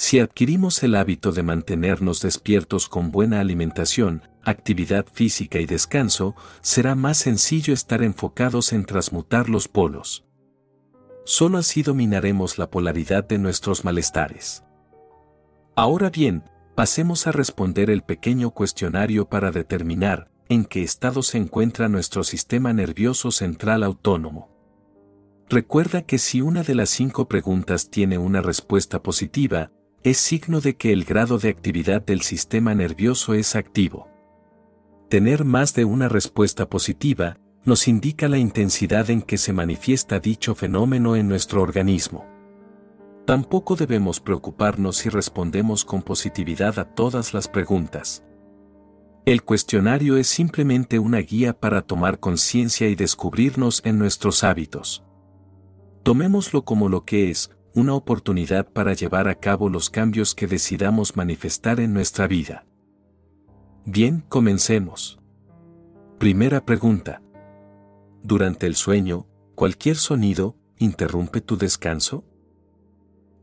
Si adquirimos el hábito de mantenernos despiertos con buena alimentación, actividad física y descanso, será más sencillo estar enfocados en transmutar los polos. Solo así dominaremos la polaridad de nuestros malestares. Ahora bien, pasemos a responder el pequeño cuestionario para determinar en qué estado se encuentra nuestro sistema nervioso central autónomo. Recuerda que si una de las cinco preguntas tiene una respuesta positiva, es signo de que el grado de actividad del sistema nervioso es activo. Tener más de una respuesta positiva nos indica la intensidad en que se manifiesta dicho fenómeno en nuestro organismo. Tampoco debemos preocuparnos si respondemos con positividad a todas las preguntas. El cuestionario es simplemente una guía para tomar conciencia y descubrirnos en nuestros hábitos. Tomémoslo como lo que es, una oportunidad para llevar a cabo los cambios que decidamos manifestar en nuestra vida. Bien, comencemos. Primera pregunta. Durante el sueño, ¿cualquier sonido interrumpe tu descanso?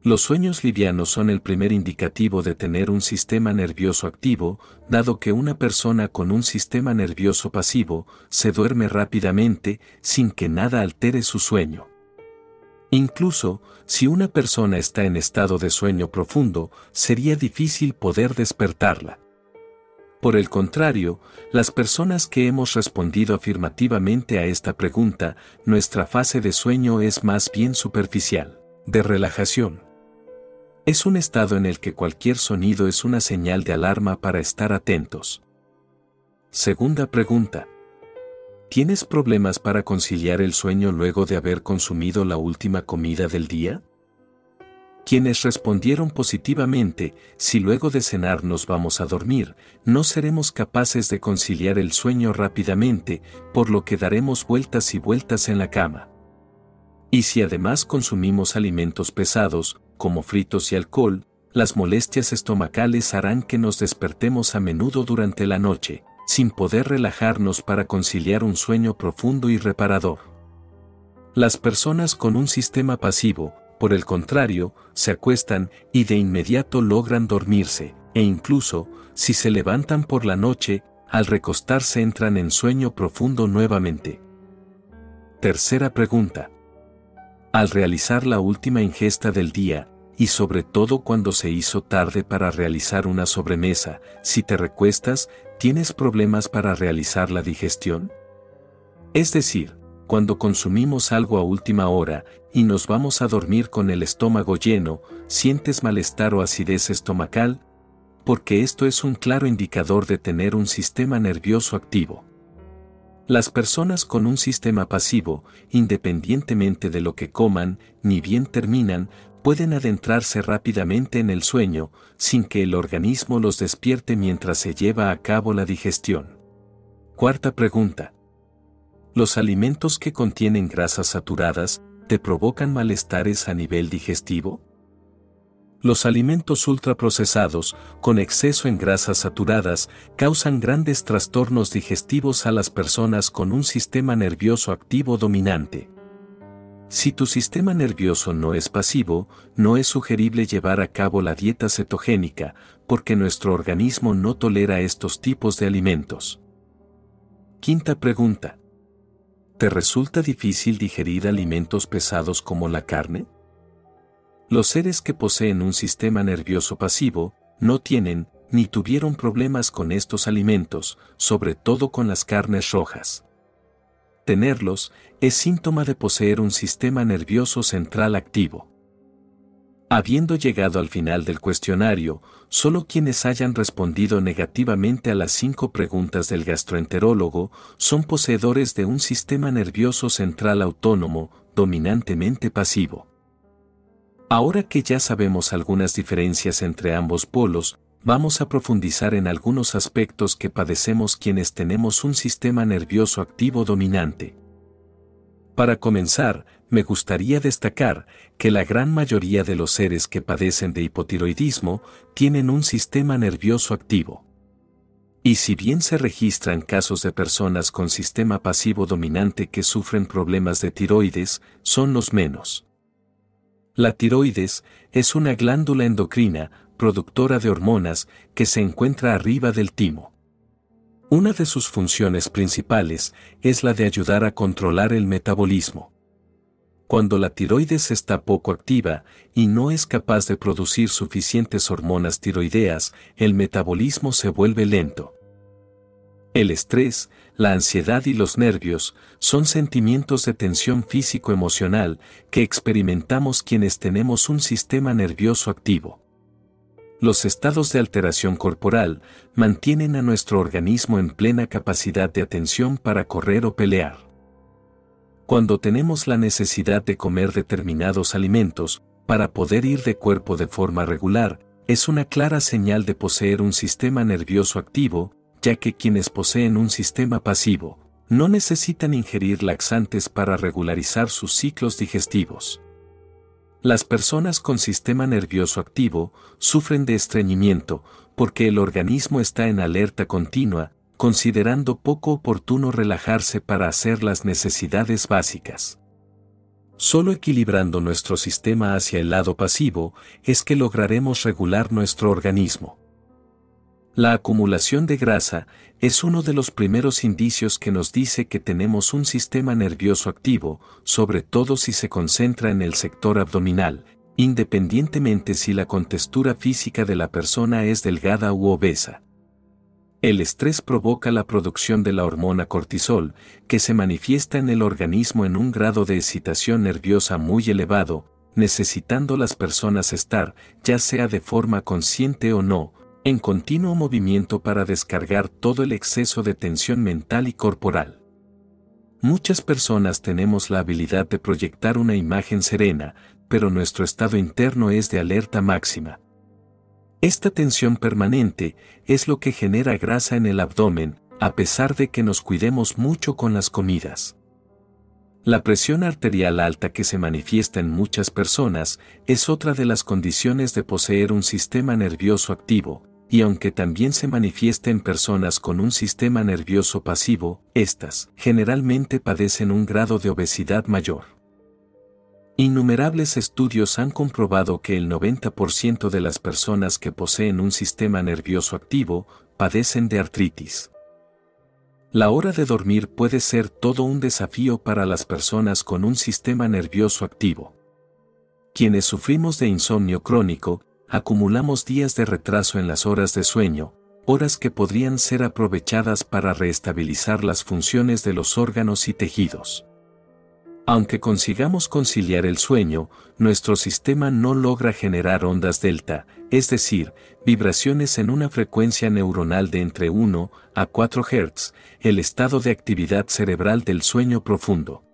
Los sueños livianos son el primer indicativo de tener un sistema nervioso activo, dado que una persona con un sistema nervioso pasivo se duerme rápidamente sin que nada altere su sueño. Incluso, si una persona está en estado de sueño profundo, sería difícil poder despertarla. Por el contrario, las personas que hemos respondido afirmativamente a esta pregunta, nuestra fase de sueño es más bien superficial, de relajación. Es un estado en el que cualquier sonido es una señal de alarma para estar atentos. Segunda pregunta. ¿Tienes problemas para conciliar el sueño luego de haber consumido la última comida del día? Quienes respondieron positivamente, si luego de cenar nos vamos a dormir, no seremos capaces de conciliar el sueño rápidamente, por lo que daremos vueltas y vueltas en la cama. Y si además consumimos alimentos pesados, como fritos y alcohol, las molestias estomacales harán que nos despertemos a menudo durante la noche, sin poder relajarnos para conciliar un sueño profundo y reparador. Las personas con un sistema pasivo, por el contrario, se acuestan y de inmediato logran dormirse, e incluso, si se levantan por la noche, al recostarse entran en sueño profundo nuevamente. Tercera pregunta. Al realizar la última ingesta del día, y sobre todo cuando se hizo tarde para realizar una sobremesa, si te recuestas, ¿tienes problemas para realizar la digestión? Es decir, cuando consumimos algo a última hora y nos vamos a dormir con el estómago lleno, sientes malestar o acidez estomacal, porque esto es un claro indicador de tener un sistema nervioso activo. Las personas con un sistema pasivo, independientemente de lo que coman, ni bien terminan, pueden adentrarse rápidamente en el sueño, sin que el organismo los despierte mientras se lleva a cabo la digestión. Cuarta pregunta. Los alimentos que contienen grasas saturadas ¿te provocan malestares a nivel digestivo? Los alimentos ultraprocesados, con exceso en grasas saturadas, causan grandes trastornos digestivos a las personas con un sistema nervioso activo dominante. Si tu sistema nervioso no es pasivo, no es sugerible llevar a cabo la dieta cetogénica, porque nuestro organismo no tolera estos tipos de alimentos. Quinta pregunta. ¿Te resulta difícil digerir alimentos pesados como la carne? Los seres que poseen un sistema nervioso pasivo, no tienen, ni tuvieron problemas con estos alimentos, sobre todo con las carnes rojas. Tenerlos es síntoma de poseer un sistema nervioso central activo. Habiendo llegado al final del cuestionario, solo quienes hayan respondido negativamente a las cinco preguntas del gastroenterólogo son poseedores de un sistema nervioso central autónomo, dominantemente pasivo. Ahora que ya sabemos algunas diferencias entre ambos polos, vamos a profundizar en algunos aspectos que padecemos quienes tenemos un sistema nervioso activo dominante. Para comenzar, me gustaría destacar que la gran mayoría de los seres que padecen de hipotiroidismo tienen un sistema nervioso activo. Y si bien se registran casos de personas con sistema pasivo dominante que sufren problemas de tiroides, son los menos. La tiroides es una glándula endocrina productora de hormonas, que se encuentra arriba del timo. Una de sus funciones principales es la de ayudar a controlar el metabolismo. Cuando la tiroides está poco activa y no es capaz de producir suficientes hormonas tiroideas, el metabolismo se vuelve lento. El estrés, la ansiedad y los nervios son sentimientos de tensión físico-emocional que experimentamos quienes tenemos un sistema nervioso activo. Los estados de alteración corporal mantienen a nuestro organismo en plena capacidad de atención para correr o pelear. Cuando tenemos la necesidad de comer determinados alimentos para poder ir de cuerpo de forma regular, es una clara señal de poseer un sistema nervioso activo, ya que quienes poseen un sistema pasivo, no necesitan ingerir laxantes para regularizar sus ciclos digestivos. Las personas con sistema nervioso activo sufren de estreñimiento porque el organismo está en alerta continua, considerando poco oportuno relajarse para hacer las necesidades básicas. Solo equilibrando nuestro sistema hacia el lado pasivo es que lograremos regular nuestro organismo. La acumulación de grasa es uno de los primeros indicios que nos dice que tenemos un sistema nervioso activo, sobre todo si se concentra en el sector abdominal, independientemente si la contextura física de la persona es delgada u obesa. El estrés provoca la producción de la hormona cortisol, que se manifiesta en el organismo en un grado de excitación nerviosa muy elevado, necesitando las personas estar, ya sea de forma consciente o no, en continuo movimiento para descargar todo el exceso de tensión mental y corporal. Muchas personas tenemos la habilidad de proyectar una imagen serena, pero nuestro estado interno es de alerta máxima. Esta tensión permanente es lo que genera grasa en el abdomen, a pesar de que nos cuidemos mucho con las comidas. La presión arterial alta que se manifiesta en muchas personas es otra de las condiciones de poseer un sistema nervioso activo, y aunque también se manifiesta en personas con un sistema nervioso pasivo, estas generalmente padecen un grado de obesidad mayor. Innumerables estudios han comprobado que el 90% de las personas que poseen un sistema nervioso activo padecen de artritis. La hora de dormir puede ser todo un desafío para las personas con un sistema nervioso activo. Quienes sufrimos de insomnio crónico, acumulamos días de retraso en las horas de sueño, horas que podrían ser aprovechadas para reestabilizar las funciones de los órganos y tejidos. Aunque consigamos conciliar el sueño, nuestro sistema no logra generar ondas delta, es decir, vibraciones en una frecuencia neuronal de entre 1 a 4 Hz, el estado de actividad cerebral del sueño profundo.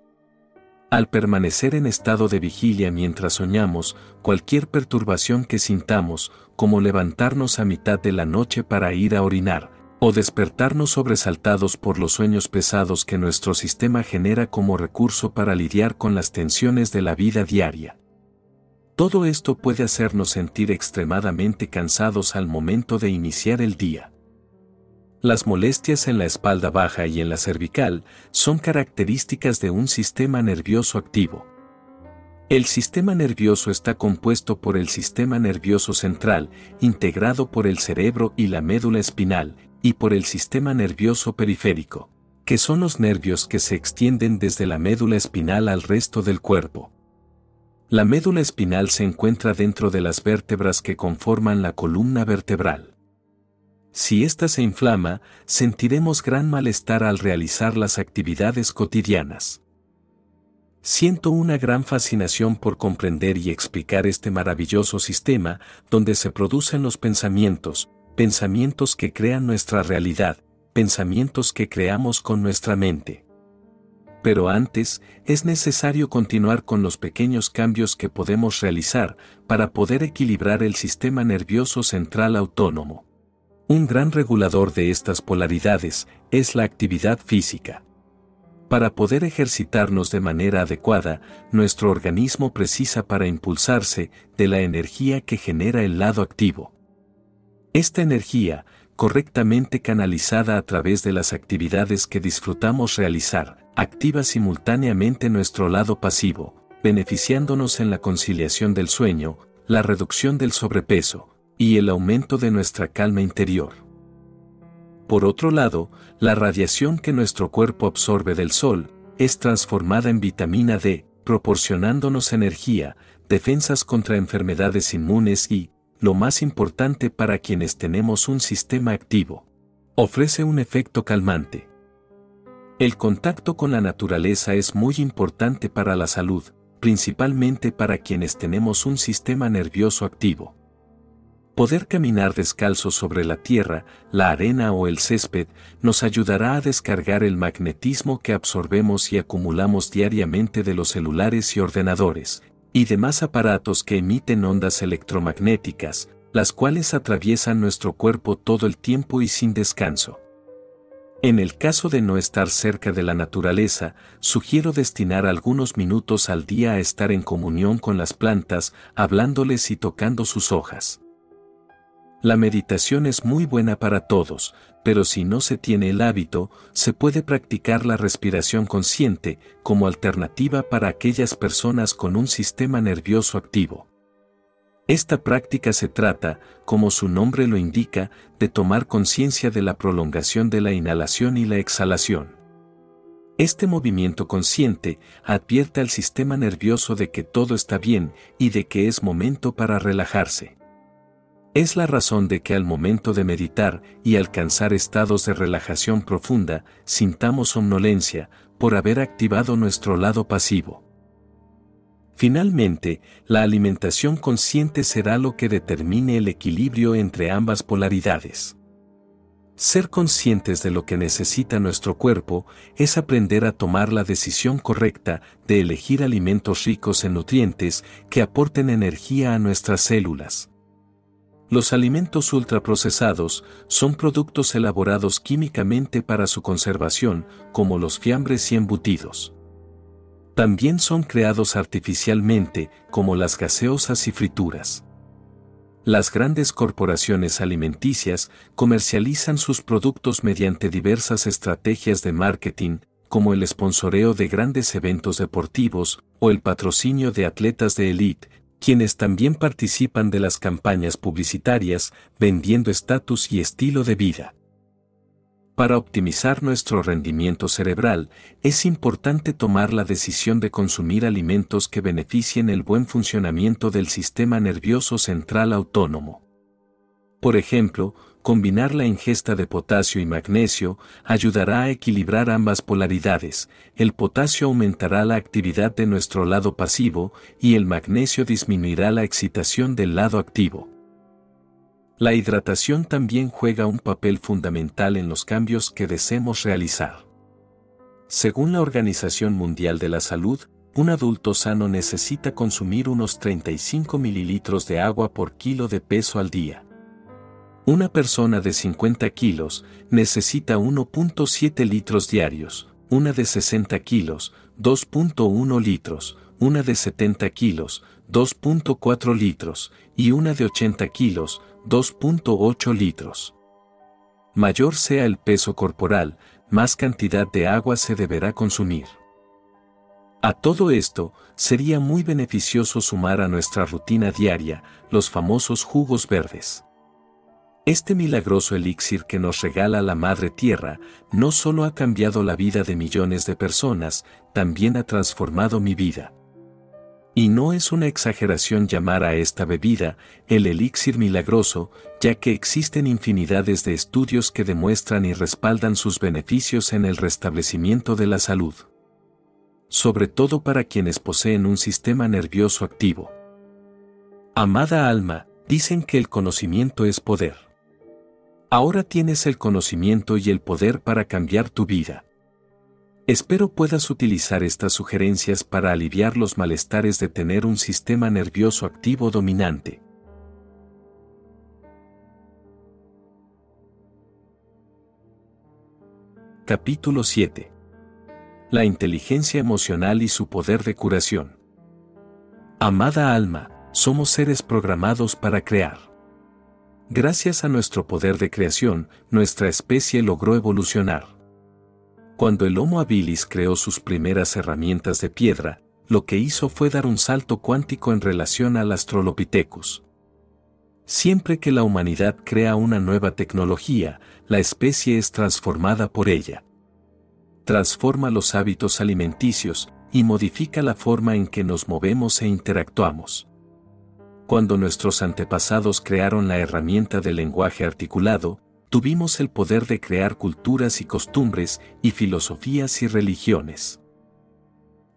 Al permanecer en estado de vigilia mientras soñamos, cualquier perturbación que sintamos, como levantarnos a mitad de la noche para ir a orinar, O despertarnos sobresaltados por los sueños pesados que nuestro sistema genera como recurso para lidiar con las tensiones de la vida diaria. Todo esto puede hacernos sentir extremadamente cansados al momento de iniciar el día. Las molestias en la espalda baja y en la cervical son características de un sistema nervioso activo. El sistema nervioso está compuesto por el sistema nervioso central, integrado por el cerebro y la médula espinal, y por el sistema nervioso periférico, que son los nervios que se extienden desde la médula espinal al resto del cuerpo. La médula espinal se encuentra dentro de las vértebras que conforman la columna vertebral. Si ésta se inflama, sentiremos gran malestar al realizar las actividades cotidianas. Siento una gran fascinación por comprender y explicar este maravilloso sistema donde se producen los pensamientos, pensamientos que crean nuestra realidad, pensamientos que creamos con nuestra mente. Pero antes, es necesario continuar con los pequeños cambios que podemos realizar para poder equilibrar el sistema nervioso central autónomo. Un gran regulador de estas polaridades es la actividad física. Para poder ejercitarnos de manera adecuada, nuestro organismo precisa para impulsarse de la energía que genera el lado activo. Esta energía, correctamente canalizada a través de las actividades que disfrutamos realizar, activa simultáneamente nuestro lado pasivo, beneficiándonos en la conciliación del sueño, la reducción del sobrepeso, y el aumento de nuestra calma interior. Por otro lado, la radiación que nuestro cuerpo absorbe del sol es transformada en vitamina D, proporcionándonos energía, defensas contra enfermedades inmunes y, lo más importante para quienes tenemos un sistema activo, ofrece un efecto calmante. El contacto con la naturaleza es muy importante para la salud, principalmente para quienes tenemos un sistema nervioso activo. Poder caminar descalzo sobre la tierra, la arena o el césped nos ayudará a descargar el magnetismo que absorbemos y acumulamos diariamente de los celulares y ordenadores, y demás aparatos que emiten ondas electromagnéticas, las cuales atraviesan nuestro cuerpo todo el tiempo y sin descanso. En el caso de no estar cerca de la naturaleza, sugiero destinar algunos minutos al día a estar en comunión con las plantas, hablándoles y tocando sus hojas. La meditación es muy buena para todos, pero si no se tiene el hábito, se puede practicar la respiración consciente como alternativa para aquellas personas con un sistema nervioso activo. Esta práctica se trata, como su nombre lo indica, de tomar conciencia de la prolongación de la inhalación y la exhalación. Este movimiento consciente advierte al sistema nervioso de que todo está bien y de que es momento para relajarse. Es la razón de que al momento de meditar y alcanzar estados de relajación profunda, sintamos somnolencia por haber activado nuestro lado pasivo. Finalmente, la alimentación consciente será lo que determine el equilibrio entre ambas polaridades. Ser conscientes de lo que necesita nuestro cuerpo es aprender a tomar la decisión correcta de elegir alimentos ricos en nutrientes que aporten energía a nuestras células. Los alimentos ultraprocesados son productos elaborados químicamente para su conservación, como los fiambres y embutidos. También son creados artificialmente, como las gaseosas y frituras. Las grandes corporaciones alimenticias comercializan sus productos mediante diversas estrategias de marketing, como el sponsoreo de grandes eventos deportivos o el patrocinio de atletas de élite, quienes también participan de las campañas publicitarias, vendiendo estatus y estilo de vida. Para optimizar nuestro rendimiento cerebral, es importante tomar la decisión de consumir alimentos que beneficien el buen funcionamiento del sistema nervioso central autónomo. Por ejemplo, combinar la ingesta de potasio y magnesio ayudará a equilibrar ambas polaridades, el potasio aumentará la actividad de nuestro lado pasivo y el magnesio disminuirá la excitación del lado activo. La hidratación también juega un papel fundamental en los cambios que deseemos realizar. Según la Organización Mundial de la Salud, un adulto sano necesita consumir unos 35 mililitros de agua por kilo de peso al día. Una persona de 50 kilos necesita 1.7 litros diarios, una de 60 kilos, 2.1 litros, una de 70 kilos, 2.4 litros, y una de 80 kilos, 2.8 litros. Mayor sea el peso corporal, más cantidad de agua se deberá consumir. A todo esto, sería muy beneficioso sumar a nuestra rutina diaria los famosos jugos verdes. Este milagroso elixir que nos regala la Madre Tierra no solo ha cambiado la vida de millones de personas, también ha transformado mi vida. Y no es una exageración llamar a esta bebida el elixir milagroso, ya que existen infinidades de estudios que demuestran y respaldan sus beneficios en el restablecimiento de la salud. Sobre todo para quienes poseen un sistema nervioso activo. Amada alma, dicen que el conocimiento es poder. Ahora tienes el conocimiento y el poder para cambiar tu vida. Espero puedas utilizar estas sugerencias para aliviar los malestares de tener un sistema nervioso activo dominante. Capítulo 7. La inteligencia emocional y su poder de curación. Amada alma, somos seres programados para crear. Gracias a nuestro poder de creación, nuestra especie logró evolucionar. Cuando el Homo habilis creó sus primeras herramientas de piedra, lo que hizo fue dar un salto cuántico en relación al Astrolopithecus. Siempre que la humanidad crea una nueva tecnología, la especie es transformada por ella. Transforma los hábitos alimenticios y modifica la forma en que nos movemos e interactuamos. Cuando nuestros antepasados crearon la herramienta del lenguaje articulado, tuvimos el poder de crear culturas y costumbres y filosofías y religiones.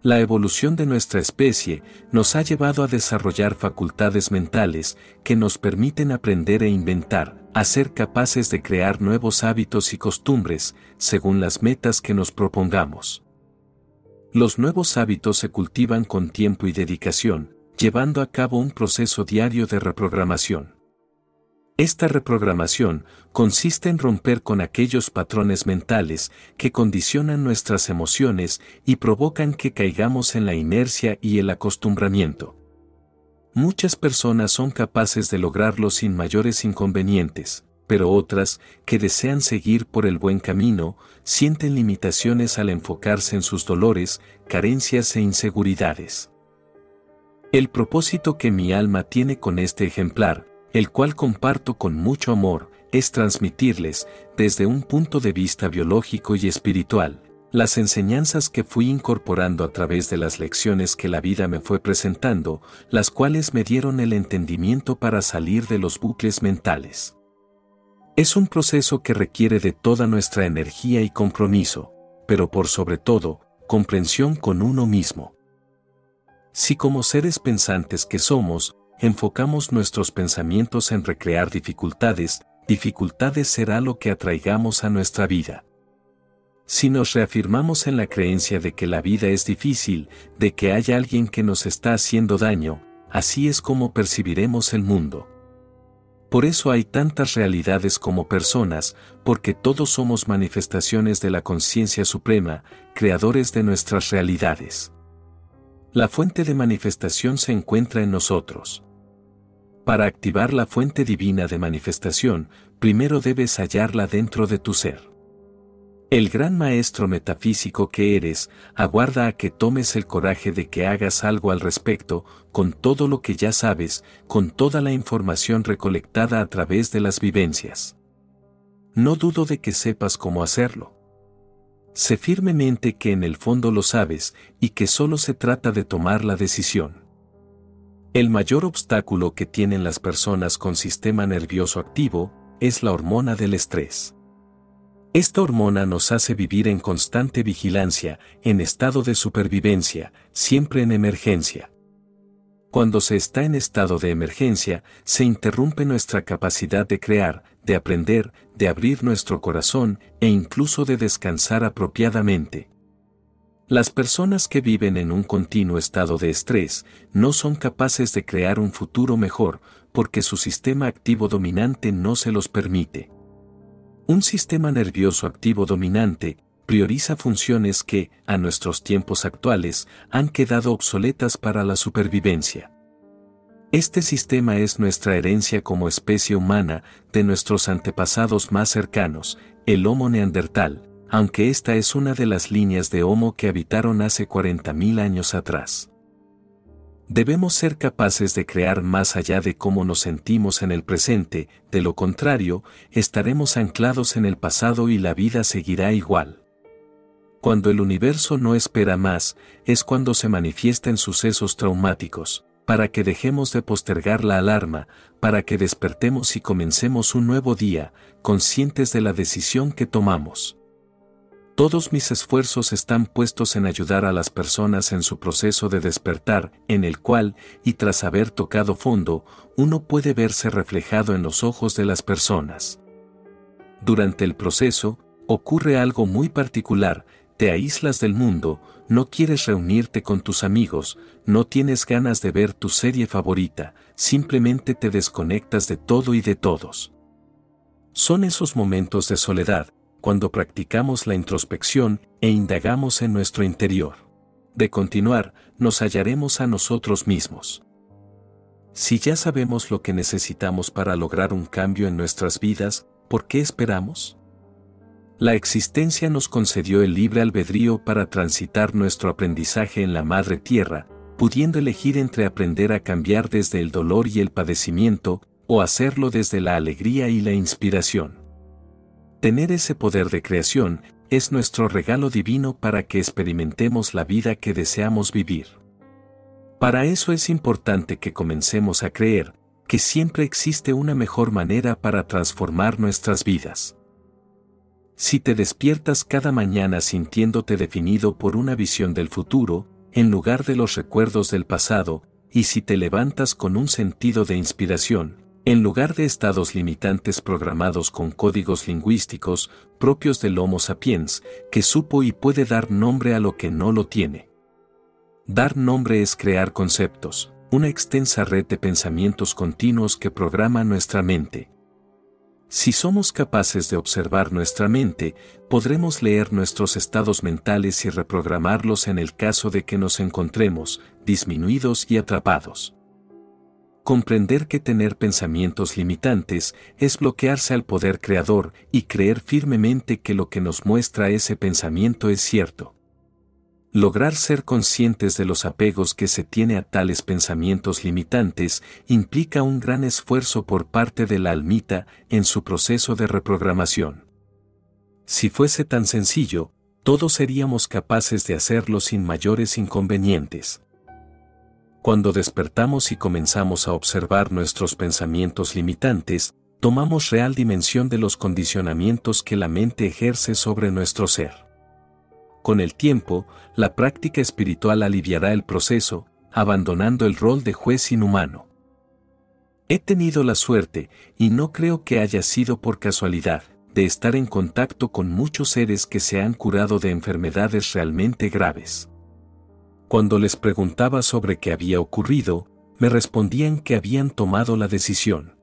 La evolución de nuestra especie nos ha llevado a desarrollar facultades mentales que nos permiten aprender e inventar, a ser capaces de crear nuevos hábitos y costumbres según las metas que nos propongamos. Los nuevos hábitos se cultivan con tiempo y dedicación, llevando a cabo un proceso diario de reprogramación. Esta reprogramación consiste en romper con aquellos patrones mentales que condicionan nuestras emociones y provocan que caigamos en la inercia y el acostumbramiento. Muchas personas son capaces de lograrlo sin mayores inconvenientes, pero otras, que desean seguir por el buen camino, sienten limitaciones al enfocarse en sus dolores, carencias e inseguridades. El propósito que mi alma tiene con este ejemplar, el cual comparto con mucho amor, es transmitirles, desde un punto de vista biológico y espiritual, las enseñanzas que fui incorporando a través de las lecciones que la vida me fue presentando, las cuales me dieron el entendimiento para salir de los bucles mentales. Es un proceso que requiere de toda nuestra energía y compromiso, pero por sobre todo, comprensión con uno mismo. Si como seres pensantes que somos, enfocamos nuestros pensamientos en recrear dificultades, dificultades será lo que atraigamos a nuestra vida. Si nos reafirmamos en la creencia de que la vida es difícil, de que hay alguien que nos está haciendo daño, así es como percibiremos el mundo. Por eso hay tantas realidades como personas, porque todos somos manifestaciones de la conciencia suprema, creadores de nuestras realidades. La fuente de manifestación se encuentra en nosotros. Para activar la fuente divina de manifestación, primero debes hallarla dentro de tu ser. El gran maestro metafísico que eres, aguarda a que tomes el coraje de que hagas algo al respecto, con todo lo que ya sabes, con toda la información recolectada a través de las vivencias. No dudo de que sepas cómo hacerlo. Sé firmemente que en el fondo lo sabes y que solo se trata de tomar la decisión. El mayor obstáculo que tienen las personas con sistema nervioso activo es la hormona del estrés. Esta hormona nos hace vivir en constante vigilancia, en estado de supervivencia, siempre en emergencia. Cuando se está en estado de emergencia, se interrumpe nuestra capacidad de crear, de aprender, de abrir nuestro corazón e incluso de descansar apropiadamente. Las personas que viven en un continuo estado de estrés no son capaces de crear un futuro mejor, porque su sistema activo dominante no se los permite. Un sistema nervioso activo dominante prioriza funciones que, a nuestros tiempos actuales, han quedado obsoletas para la supervivencia. Este sistema es nuestra herencia como especie humana de nuestros antepasados más cercanos, el Homo neandertal, aunque esta es una de las líneas de Homo que habitaron hace 40.000 años atrás. Debemos ser capaces de crear más allá de cómo nos sentimos en el presente, de lo contrario, estaremos anclados en el pasado y la vida seguirá igual. Cuando el universo no espera más, es cuando se manifiesta en sucesos traumáticos, para que dejemos de postergar la alarma, para que despertemos y comencemos un nuevo día, conscientes de la decisión que tomamos. Todos mis esfuerzos están puestos en ayudar a las personas en su proceso de despertar, en el cual, y tras haber tocado fondo, uno puede verse reflejado en los ojos de las personas. Durante el proceso, ocurre algo muy particular, te aíslas del mundo, no quieres reunirte con tus amigos, no tienes ganas de ver tu serie favorita, simplemente te desconectas de todo y de todos. Son esos momentos de soledad, cuando practicamos la introspección e indagamos en nuestro interior. De continuar, nos hallaremos a nosotros mismos. Si ya sabemos lo que necesitamos para lograr un cambio en nuestras vidas, ¿por qué esperamos? La existencia nos concedió el libre albedrío para transitar nuestro aprendizaje en la madre tierra, pudiendo elegir entre aprender a cambiar desde el dolor y el padecimiento, o hacerlo desde la alegría y la inspiración. Tener ese poder de creación es nuestro regalo divino para que experimentemos la vida que deseamos vivir. Para eso es importante que comencemos a creer que siempre existe una mejor manera para transformar nuestras vidas. Si te despiertas cada mañana sintiéndote definido por una visión del futuro, en lugar de los recuerdos del pasado, y si te levantas con un sentido de inspiración, en lugar de estados limitantes programados con códigos lingüísticos propios del Homo sapiens, que supo y puede dar nombre a lo que no lo tiene. Dar nombre es crear conceptos, una extensa red de pensamientos continuos que programa nuestra mente. Si somos capaces de observar nuestra mente, podremos leer nuestros estados mentales y reprogramarlos en el caso de que nos encontremos disminuidos y atrapados. Comprender que tener pensamientos limitantes es bloquearse al poder creador y creer firmemente que lo que nos muestra ese pensamiento es cierto. Lograr ser conscientes de los apegos que se tiene a tales pensamientos limitantes implica un gran esfuerzo por parte de la almita en su proceso de reprogramación. Si fuese tan sencillo, todos seríamos capaces de hacerlo sin mayores inconvenientes. Cuando despertamos y comenzamos a observar nuestros pensamientos limitantes, tomamos real dimensión de los condicionamientos que la mente ejerce sobre nuestro ser. Con el tiempo, la práctica espiritual aliviará el proceso, abandonando el rol de juez inhumano. He tenido la suerte, y no creo que haya sido por casualidad, de estar en contacto con muchos seres que se han curado de enfermedades realmente graves. Cuando les preguntaba sobre qué había ocurrido, me respondían que habían tomado la decisión.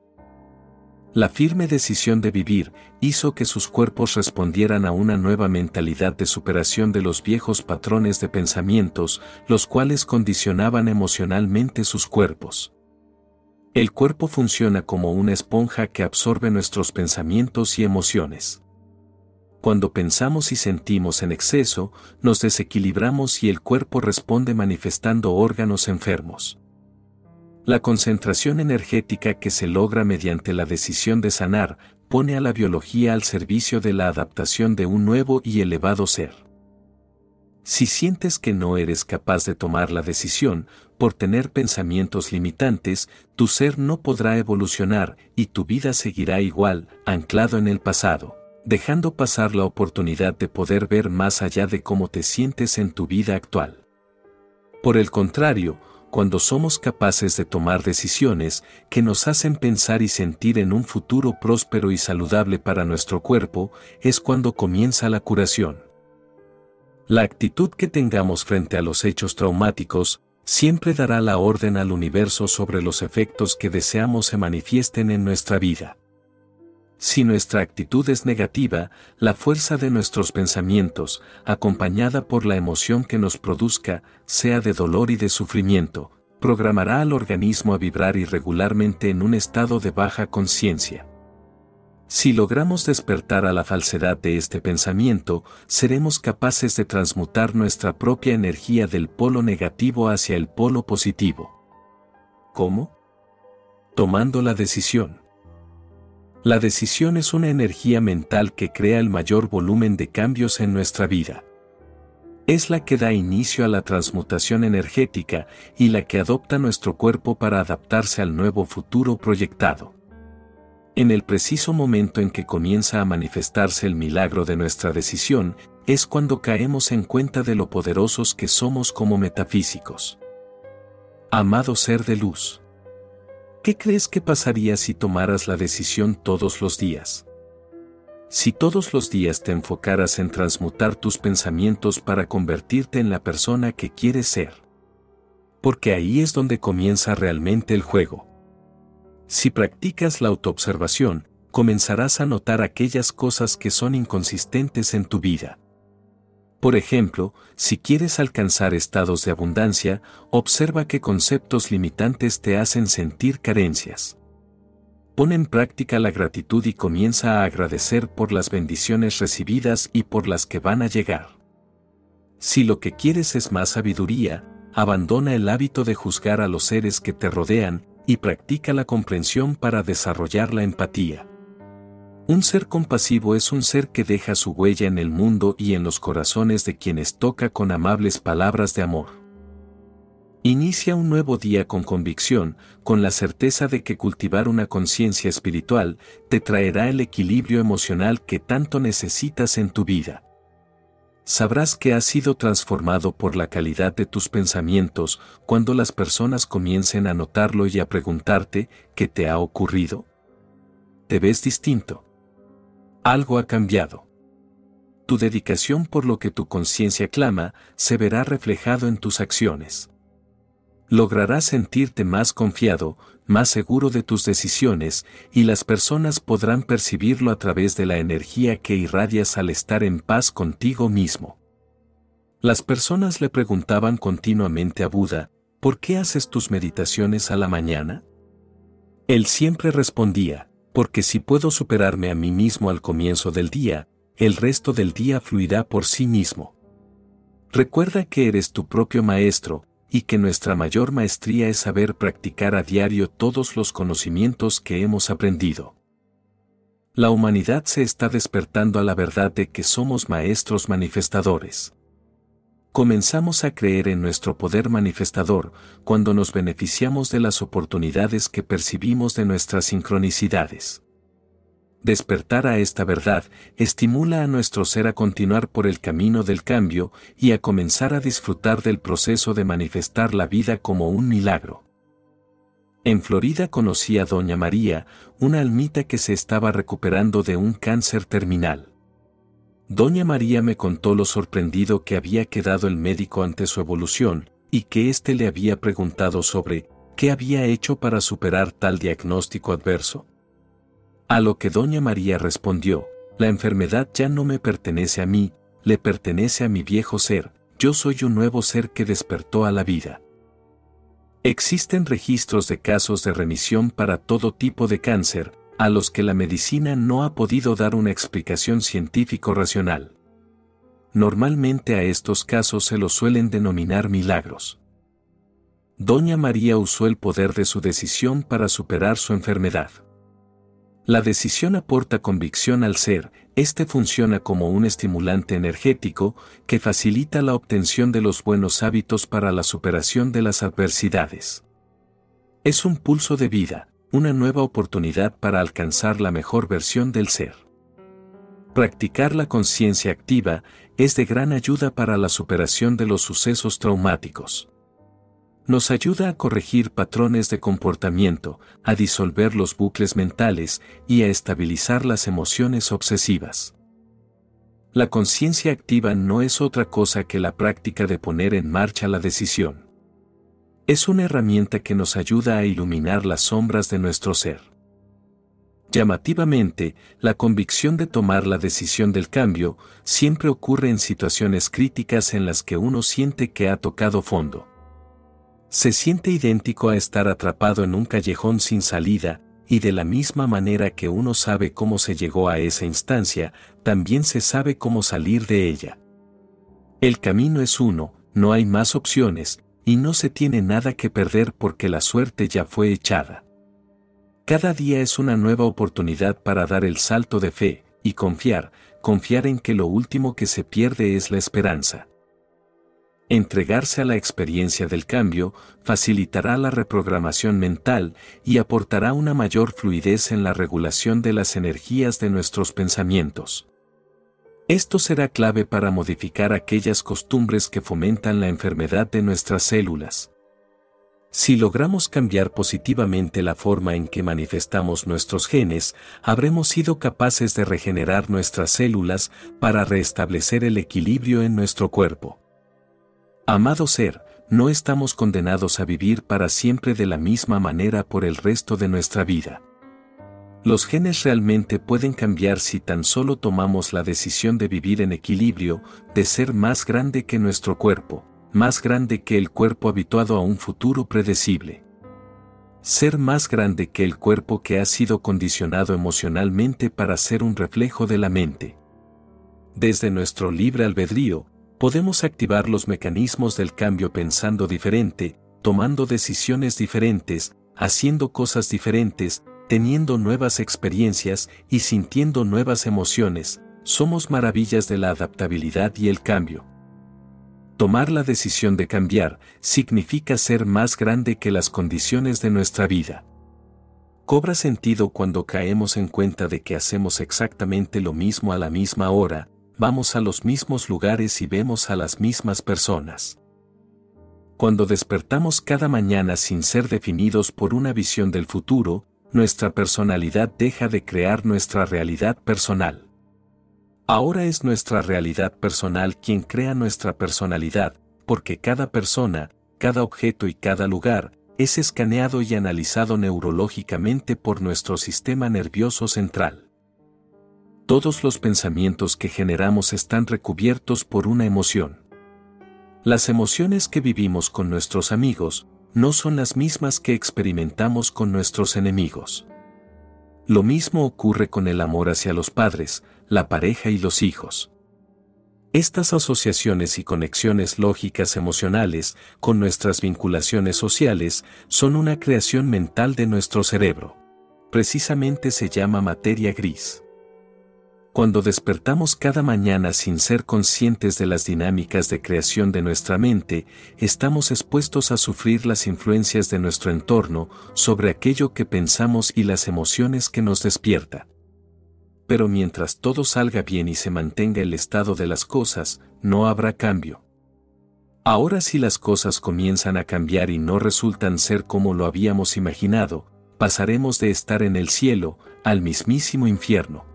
La firme decisión de vivir hizo que sus cuerpos respondieran a una nueva mentalidad de superación de los viejos patrones de pensamientos, los cuales condicionaban emocionalmente sus cuerpos. El cuerpo funciona como una esponja que absorbe nuestros pensamientos y emociones. Cuando pensamos y sentimos en exceso, nos desequilibramos y el cuerpo responde manifestando órganos enfermos. La concentración energética que se logra mediante la decisión de sanar pone a la biología al servicio de la adaptación de un nuevo y elevado ser. Si sientes que no eres capaz de tomar la decisión, por tener pensamientos limitantes, tu ser no podrá evolucionar y tu vida seguirá igual, anclado en el pasado dejando pasar la oportunidad de poder ver más allá de cómo te sientes en tu vida actual. Por el contrario, cuando somos capaces de tomar decisiones que nos hacen pensar y sentir en un futuro próspero y saludable para nuestro cuerpo, es cuando comienza la curación. La actitud que tengamos frente a los hechos traumáticos siempre dará la orden al universo sobre los efectos que deseamos se manifiesten en nuestra vida. Si nuestra actitud es negativa, la fuerza de nuestros pensamientos, acompañada por la emoción que nos produzca, sea de dolor y de sufrimiento, programará al organismo a vibrar irregularmente en un estado de baja conciencia. Si logramos despertar a la falsedad de este pensamiento, seremos capaces de transmutar nuestra propia energía del polo negativo hacia el polo positivo. ¿Cómo? Tomando la decisión. La decisión es una energía mental que crea el mayor volumen de cambios en nuestra vida. Es la que da inicio a la transmutación energética y la que adopta nuestro cuerpo para adaptarse al nuevo futuro proyectado. En el preciso momento en que comienza a manifestarse el milagro de nuestra decisión, es cuando caemos en cuenta de lo poderosos que somos como metafísicos. Amado ser de luz. ¿Qué crees que pasaría si tomaras la decisión todos los días? Si todos los días te enfocaras en transmutar tus pensamientos para convertirte en la persona que quieres ser. Porque ahí es donde comienza realmente el juego. Si practicas la autoobservación, comenzarás a notar aquellas cosas que son inconsistentes en tu vida. Por ejemplo, si quieres alcanzar estados de abundancia, observa qué conceptos limitantes te hacen sentir carencias. Pon en práctica la gratitud y comienza a agradecer por las bendiciones recibidas y por las que van a llegar. Si lo que quieres es más sabiduría, abandona el hábito de juzgar a los seres que te rodean y practica la comprensión para desarrollar la empatía. Un ser compasivo es un ser que deja su huella en el mundo y en los corazones de quienes toca con amables palabras de amor. Inicia un nuevo día con convicción, con la certeza de que cultivar una conciencia espiritual te traerá el equilibrio emocional que tanto necesitas en tu vida. Sabrás que has sido transformado por la calidad de tus pensamientos cuando las personas comiencen a notarlo y a preguntarte qué te ha ocurrido. ¿Te ves distinto? Algo ha cambiado. Tu dedicación por lo que tu conciencia clama se verá reflejado en tus acciones. Lograrás sentirte más confiado, más seguro de tus decisiones, y las personas podrán percibirlo a través de la energía que irradias al estar en paz contigo mismo. Las personas le preguntaban continuamente a Buda, ¿por qué haces tus meditaciones a la mañana? Él siempre respondía, porque si puedo superarme a mí mismo al comienzo del día, el resto del día fluirá por sí mismo. Recuerda que eres tu propio maestro, y que nuestra mayor maestría es saber practicar a diario todos los conocimientos que hemos aprendido. La humanidad se está despertando a la verdad de que somos maestros manifestadores. Comenzamos a creer en nuestro poder manifestador cuando nos beneficiamos de las oportunidades que percibimos de nuestras sincronicidades. Despertar a esta verdad estimula a nuestro ser a continuar por el camino del cambio y a comenzar a disfrutar del proceso de manifestar la vida como un milagro. En Florida conocí a Doña María, una almita que se estaba recuperando de un cáncer terminal. Doña María me contó lo sorprendido que había quedado el médico ante su evolución, y que éste le había preguntado sobre qué había hecho para superar tal diagnóstico adverso. A lo que Doña María respondió, la enfermedad ya no me pertenece a mí, le pertenece a mi viejo ser, yo soy un nuevo ser que despertó a la vida. Existen registros de casos de remisión para todo tipo de cáncer, a los que la medicina no ha podido dar una explicación científico-racional. Normalmente a estos casos se los suelen denominar milagros. Doña María usó el poder de su decisión para superar su enfermedad. La decisión aporta convicción al ser, este funciona como un estimulante energético que facilita la obtención de los buenos hábitos para la superación de las adversidades. Es un pulso de vida, una nueva oportunidad para alcanzar la mejor versión del ser. Practicar la conciencia activa es de gran ayuda para la superación de los sucesos traumáticos. Nos ayuda a corregir patrones de comportamiento, a disolver los bucles mentales y a estabilizar las emociones obsesivas. La conciencia activa no es otra cosa que la práctica de poner en marcha la decisión. Es una herramienta que nos ayuda a iluminar las sombras de nuestro ser. Llamativamente, la convicción de tomar la decisión del cambio siempre ocurre en situaciones críticas en las que uno siente que ha tocado fondo. Se siente idéntico a estar atrapado en un callejón sin salida, y de la misma manera que uno sabe cómo se llegó a esa instancia, también se sabe cómo salir de ella. El camino es uno, no hay más opciones, y no se tiene nada que perder porque la suerte ya fue echada. Cada día es una nueva oportunidad para dar el salto de fe, y confiar, confiar en que lo último que se pierde es la esperanza. Entregarse a la experiencia del cambio facilitará la reprogramación mental y aportará una mayor fluidez en la regulación de las energías de nuestros pensamientos. Esto será clave para modificar aquellas costumbres que fomentan la enfermedad de nuestras células. Si logramos cambiar positivamente la forma en que manifestamos nuestros genes, habremos sido capaces de regenerar nuestras células para restablecer el equilibrio en nuestro cuerpo. Amado ser, no estamos condenados a vivir para siempre de la misma manera por el resto de nuestra vida. Los genes realmente pueden cambiar si tan solo tomamos la decisión de vivir en equilibrio, de ser más grande que nuestro cuerpo, más grande que el cuerpo habituado a un futuro predecible. Ser más grande que el cuerpo que ha sido condicionado emocionalmente para ser un reflejo de la mente. Desde nuestro libre albedrío, podemos activar los mecanismos del cambio pensando diferente, tomando decisiones diferentes, haciendo cosas diferentes, teniendo nuevas experiencias y sintiendo nuevas emociones, somos maravillas de la adaptabilidad y el cambio. Tomar la decisión de cambiar significa ser más grande que las condiciones de nuestra vida. Cobra sentido cuando caemos en cuenta de que hacemos exactamente lo mismo a la misma hora, vamos a los mismos lugares y vemos a las mismas personas. Cuando despertamos cada mañana sin ser definidos por una visión del futuro, nuestra personalidad deja de crear nuestra realidad personal. Ahora es nuestra realidad personal quien crea nuestra personalidad, porque cada persona, cada objeto y cada lugar es escaneado y analizado neurológicamente por nuestro sistema nervioso central todos los pensamientos que generamos están recubiertos por una emoción. Las emociones que vivimos con nuestros amigos no son las mismas que experimentamos con nuestros enemigos. Lo mismo ocurre con el amor hacia los padres, la pareja y los hijos. Estas asociaciones y conexiones lógicas emocionales con nuestras vinculaciones sociales son una creación mental de nuestro cerebro. Precisamente se llama materia gris. Cuando despertamos cada mañana sin ser conscientes de las dinámicas de creación de nuestra mente, estamos expuestos a sufrir las influencias de nuestro entorno sobre aquello que pensamos y las emociones que nos despierta. Pero mientras todo salga bien y se mantenga el estado de las cosas, no habrá cambio. Ahora si las cosas comienzan a cambiar y no resultan ser como lo habíamos imaginado, pasaremos de estar en el cielo al mismísimo infierno.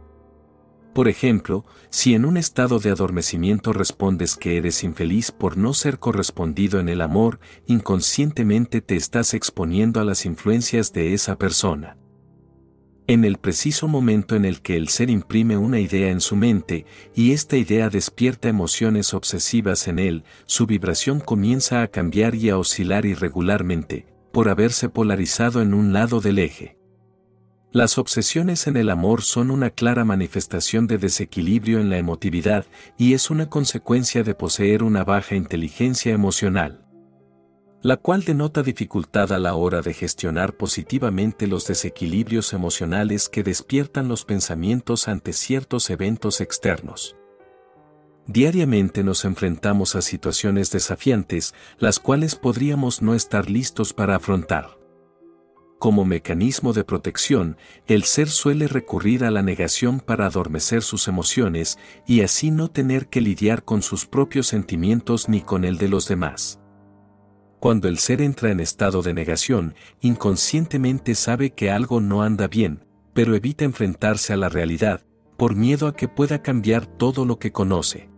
Por ejemplo, si en un estado de adormecimiento respondes que eres infeliz por no ser correspondido en el amor, inconscientemente te estás exponiendo a las influencias de esa persona. En el preciso momento en el que el ser imprime una idea en su mente y esta idea despierta emociones obsesivas en él, su vibración comienza a cambiar y a oscilar irregularmente, por haberse polarizado en un lado del eje. Las obsesiones en el amor son una clara manifestación de desequilibrio en la emotividad y es una consecuencia de poseer una baja inteligencia emocional, la cual denota dificultad a la hora de gestionar positivamente los desequilibrios emocionales que despiertan los pensamientos ante ciertos eventos externos. Diariamente nos enfrentamos a situaciones desafiantes, las cuales podríamos no estar listos para afrontar. Como mecanismo de protección, el ser suele recurrir a la negación para adormecer sus emociones y así no tener que lidiar con sus propios sentimientos ni con el de los demás. Cuando el ser entra en estado de negación, inconscientemente sabe que algo no anda bien, pero evita enfrentarse a la realidad, por miedo a que pueda cambiar todo lo que conoce.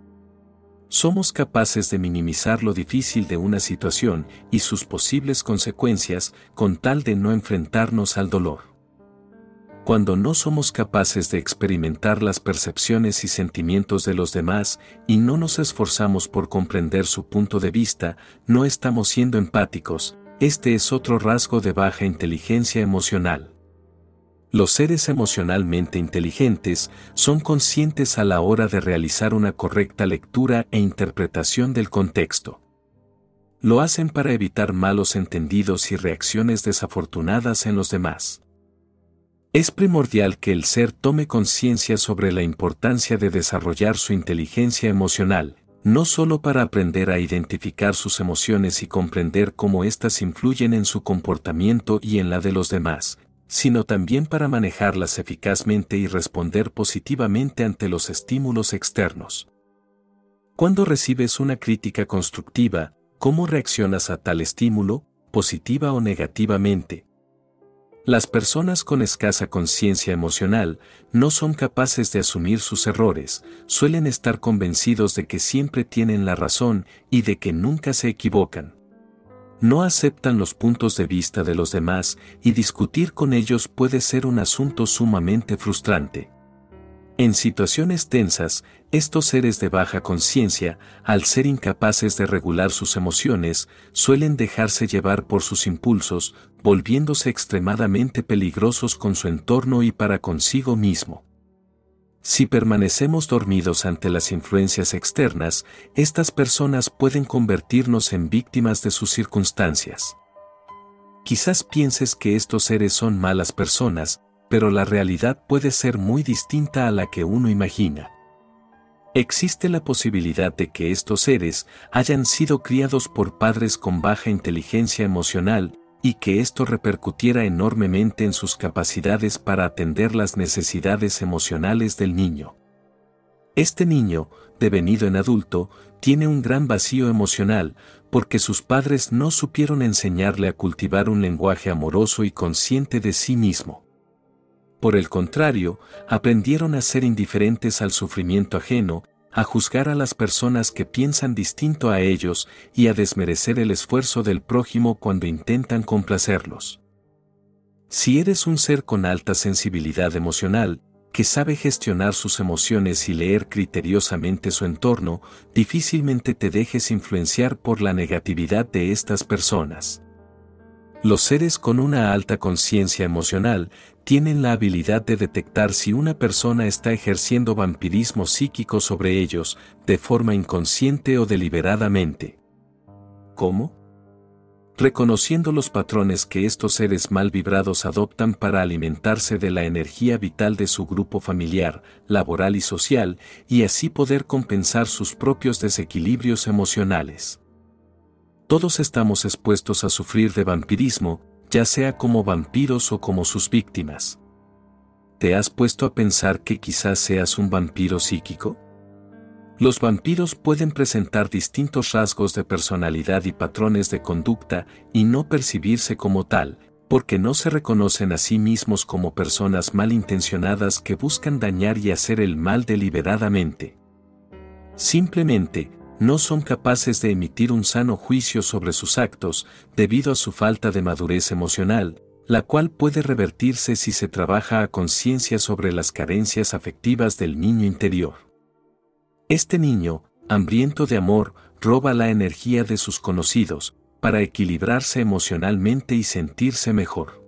Somos capaces de minimizar lo difícil de una situación y sus posibles consecuencias con tal de no enfrentarnos al dolor. Cuando no somos capaces de experimentar las percepciones y sentimientos de los demás y no nos esforzamos por comprender su punto de vista, no estamos siendo empáticos, este es otro rasgo de baja inteligencia emocional. Los seres emocionalmente inteligentes son conscientes a la hora de realizar una correcta lectura e interpretación del contexto. Lo hacen para evitar malos entendidos y reacciones desafortunadas en los demás. Es primordial que el ser tome conciencia sobre la importancia de desarrollar su inteligencia emocional, no solo para aprender a identificar sus emociones y comprender cómo éstas influyen en su comportamiento y en la de los demás, sino también para manejarlas eficazmente y responder positivamente ante los estímulos externos. Cuando recibes una crítica constructiva, ¿cómo reaccionas a tal estímulo, positiva o negativamente? Las personas con escasa conciencia emocional no son capaces de asumir sus errores, suelen estar convencidos de que siempre tienen la razón y de que nunca se equivocan no aceptan los puntos de vista de los demás y discutir con ellos puede ser un asunto sumamente frustrante. En situaciones tensas, estos seres de baja conciencia, al ser incapaces de regular sus emociones, suelen dejarse llevar por sus impulsos, volviéndose extremadamente peligrosos con su entorno y para consigo mismo. Si permanecemos dormidos ante las influencias externas, estas personas pueden convertirnos en víctimas de sus circunstancias. Quizás pienses que estos seres son malas personas, pero la realidad puede ser muy distinta a la que uno imagina. Existe la posibilidad de que estos seres hayan sido criados por padres con baja inteligencia emocional y que esto repercutiera enormemente en sus capacidades para atender las necesidades emocionales del niño. Este niño, devenido en adulto, tiene un gran vacío emocional porque sus padres no supieron enseñarle a cultivar un lenguaje amoroso y consciente de sí mismo. Por el contrario, aprendieron a ser indiferentes al sufrimiento ajeno a juzgar a las personas que piensan distinto a ellos y a desmerecer el esfuerzo del prójimo cuando intentan complacerlos. Si eres un ser con alta sensibilidad emocional, que sabe gestionar sus emociones y leer criteriosamente su entorno, difícilmente te dejes influenciar por la negatividad de estas personas. Los seres con una alta conciencia emocional tienen la habilidad de detectar si una persona está ejerciendo vampirismo psíquico sobre ellos, de forma inconsciente o deliberadamente. ¿Cómo? Reconociendo los patrones que estos seres mal vibrados adoptan para alimentarse de la energía vital de su grupo familiar, laboral y social, y así poder compensar sus propios desequilibrios emocionales. Todos estamos expuestos a sufrir de vampirismo, ya sea como vampiros o como sus víctimas. ¿Te has puesto a pensar que quizás seas un vampiro psíquico? Los vampiros pueden presentar distintos rasgos de personalidad y patrones de conducta y no percibirse como tal, porque no se reconocen a sí mismos como personas malintencionadas que buscan dañar y hacer el mal deliberadamente. Simplemente, no son capaces de emitir un sano juicio sobre sus actos debido a su falta de madurez emocional, la cual puede revertirse si se trabaja a conciencia sobre las carencias afectivas del niño interior. Este niño, hambriento de amor, roba la energía de sus conocidos, para equilibrarse emocionalmente y sentirse mejor.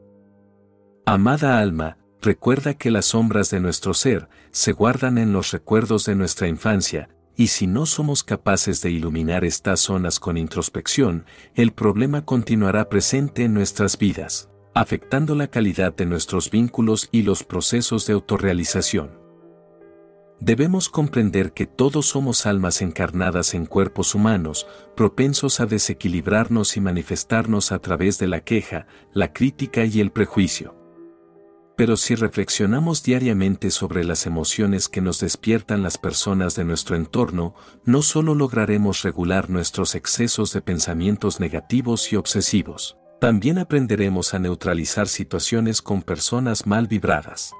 Amada alma, recuerda que las sombras de nuestro ser se guardan en los recuerdos de nuestra infancia, y si no somos capaces de iluminar estas zonas con introspección, el problema continuará presente en nuestras vidas, afectando la calidad de nuestros vínculos y los procesos de autorrealización. Debemos comprender que todos somos almas encarnadas en cuerpos humanos, propensos a desequilibrarnos y manifestarnos a través de la queja, la crítica y el prejuicio. Pero si reflexionamos diariamente sobre las emociones que nos despiertan las personas de nuestro entorno, no solo lograremos regular nuestros excesos de pensamientos negativos y obsesivos, también aprenderemos a neutralizar situaciones con personas mal vibradas.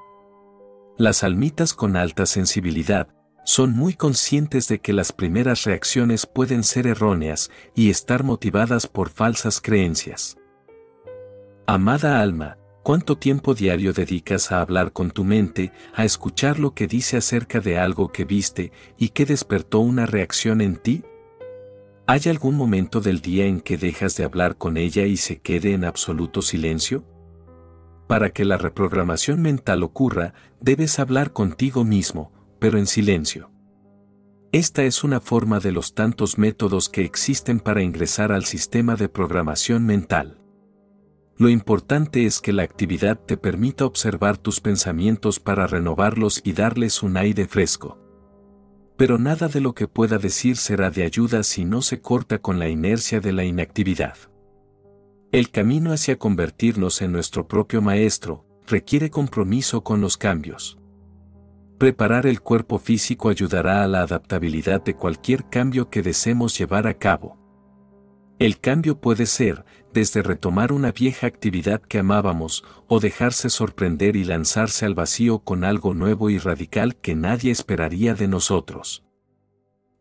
Las almitas con alta sensibilidad son muy conscientes de que las primeras reacciones pueden ser erróneas y estar motivadas por falsas creencias. Amada alma, ¿cuánto tiempo diario dedicas a hablar con tu mente, a escuchar lo que dice acerca de algo que viste y que despertó una reacción en ti? ¿Hay algún momento del día en que dejas de hablar con ella y se quede en absoluto silencio? Para que la reprogramación mental ocurra, debes hablar contigo mismo, pero en silencio. Esta es una forma de los tantos métodos que existen para ingresar al sistema de programación mental. Lo importante es que la actividad te permita observar tus pensamientos para renovarlos y darles un aire fresco. Pero nada de lo que pueda decir será de ayuda si no se corta con la inercia de la inactividad. El camino hacia convertirnos en nuestro propio maestro requiere compromiso con los cambios. Preparar el cuerpo físico ayudará a la adaptabilidad de cualquier cambio que deseemos llevar a cabo. El cambio puede ser, desde retomar una vieja actividad que amábamos, o dejarse sorprender y lanzarse al vacío con algo nuevo y radical que nadie esperaría de nosotros.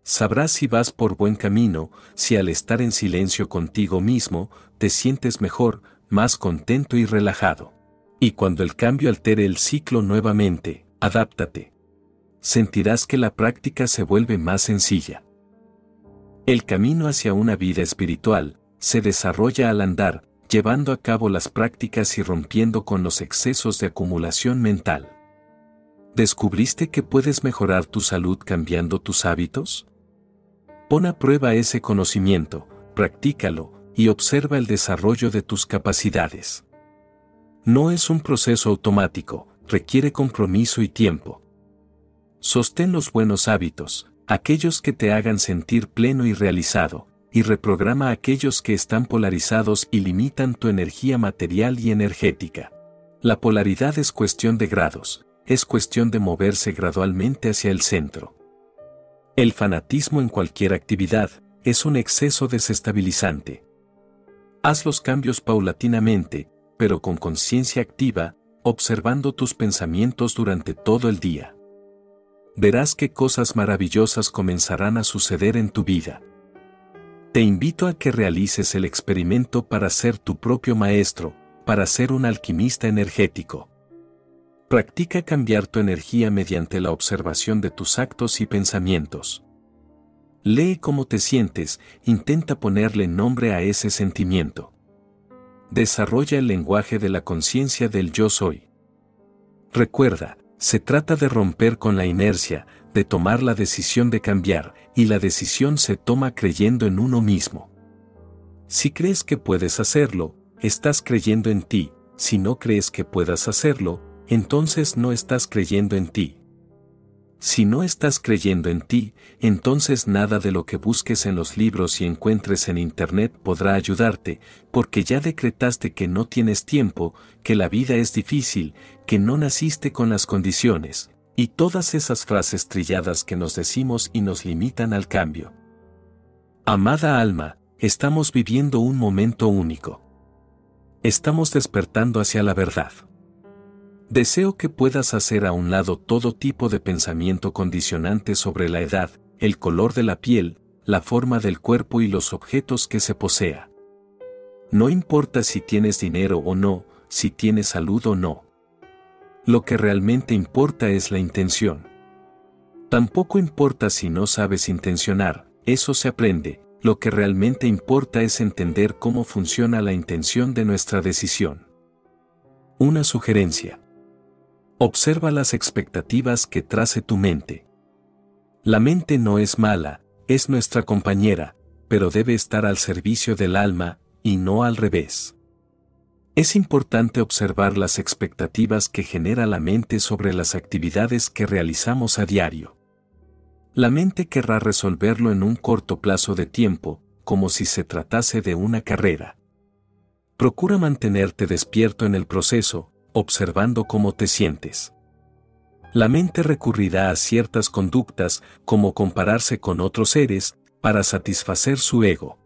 Sabrás si vas por buen camino, si al estar en silencio contigo mismo, te sientes mejor, más contento y relajado. Y cuando el cambio altere el ciclo nuevamente, adáptate. Sentirás que la práctica se vuelve más sencilla. El camino hacia una vida espiritual se desarrolla al andar, llevando a cabo las prácticas y rompiendo con los excesos de acumulación mental. ¿Descubriste que puedes mejorar tu salud cambiando tus hábitos? Pon a prueba ese conocimiento, practícalo y observa el desarrollo de tus capacidades. No es un proceso automático, requiere compromiso y tiempo. Sostén los buenos hábitos, aquellos que te hagan sentir pleno y realizado, y reprograma aquellos que están polarizados y limitan tu energía material y energética. La polaridad es cuestión de grados, es cuestión de moverse gradualmente hacia el centro. El fanatismo en cualquier actividad es un exceso desestabilizante. Haz los cambios paulatinamente, pero con conciencia activa, observando tus pensamientos durante todo el día. Verás que cosas maravillosas comenzarán a suceder en tu vida. Te invito a que realices el experimento para ser tu propio maestro, para ser un alquimista energético. Practica cambiar tu energía mediante la observación de tus actos y pensamientos. Lee cómo te sientes, intenta ponerle nombre a ese sentimiento desarrolla el lenguaje de la conciencia del yo soy. Recuerda, se trata de romper con la inercia, de tomar la decisión de cambiar, y la decisión se toma creyendo en uno mismo. Si crees que puedes hacerlo, estás creyendo en ti, si no crees que puedas hacerlo, entonces no estás creyendo en ti. Si no estás creyendo en ti, entonces nada de lo que busques en los libros y encuentres en Internet podrá ayudarte, porque ya decretaste que no tienes tiempo, que la vida es difícil, que no naciste con las condiciones, y todas esas frases trilladas que nos decimos y nos limitan al cambio. Amada alma, estamos viviendo un momento único. Estamos despertando hacia la verdad. Deseo que puedas hacer a un lado todo tipo de pensamiento condicionante sobre la edad, el color de la piel, la forma del cuerpo y los objetos que se posea. No importa si tienes dinero o no, si tienes salud o no. Lo que realmente importa es la intención. Tampoco importa si no sabes intencionar, eso se aprende, lo que realmente importa es entender cómo funciona la intención de nuestra decisión. Una sugerencia. Observa las expectativas que trace tu mente. La mente no es mala, es nuestra compañera, pero debe estar al servicio del alma, y no al revés. Es importante observar las expectativas que genera la mente sobre las actividades que realizamos a diario. La mente querrá resolverlo en un corto plazo de tiempo, como si se tratase de una carrera. Procura mantenerte despierto en el proceso, observando cómo te sientes. La mente recurrirá a ciertas conductas, como compararse con otros seres, para satisfacer su ego.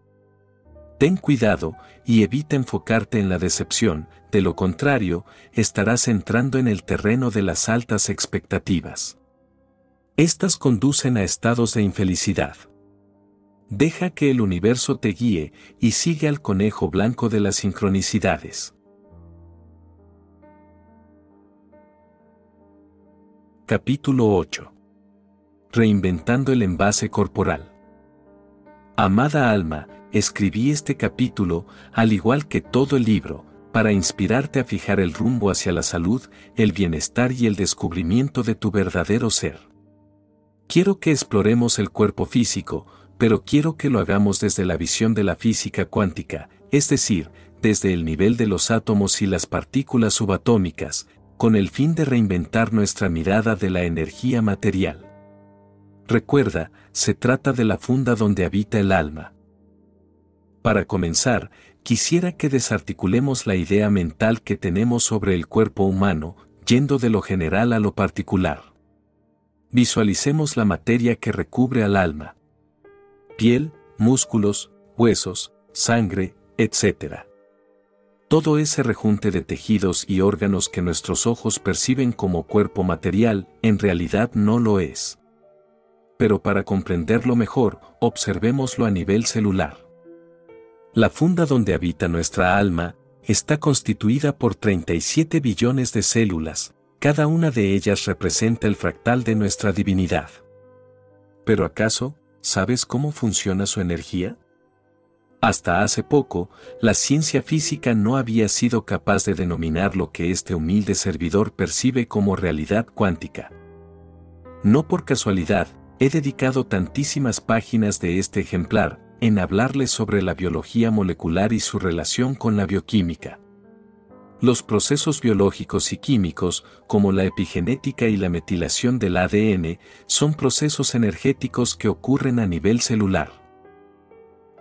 Ten cuidado y evita enfocarte en la decepción, de lo contrario, estarás entrando en el terreno de las altas expectativas. Estas conducen a estados de infelicidad. Deja que el universo te guíe y sigue al conejo blanco de las sincronicidades. Capítulo 8. Reinventando el envase corporal. Amada alma, escribí este capítulo, al igual que todo el libro, para inspirarte a fijar el rumbo hacia la salud, el bienestar y el descubrimiento de tu verdadero ser. Quiero que exploremos el cuerpo físico, pero quiero que lo hagamos desde la visión de la física cuántica, es decir, desde el nivel de los átomos y las partículas subatómicas, con el fin de reinventar nuestra mirada de la energía material. Recuerda, se trata de la funda donde habita el alma. Para comenzar, quisiera que desarticulemos la idea mental que tenemos sobre el cuerpo humano, yendo de lo general a lo particular. Visualicemos la materia que recubre al alma. Piel, músculos, huesos, sangre, etc. Todo ese rejunte de tejidos y órganos que nuestros ojos perciben como cuerpo material, en realidad no lo es. Pero para comprenderlo mejor, observémoslo a nivel celular. La funda donde habita nuestra alma, está constituida por 37 billones de células, cada una de ellas representa el fractal de nuestra divinidad. Pero ¿acaso, sabes cómo funciona su energía? Hasta hace poco, la ciencia física no había sido capaz de denominar lo que este humilde servidor percibe como realidad cuántica. No por casualidad, he dedicado tantísimas páginas de este ejemplar en hablarles sobre la biología molecular y su relación con la bioquímica. Los procesos biológicos y químicos, como la epigenética y la metilación del ADN, son procesos energéticos que ocurren a nivel celular.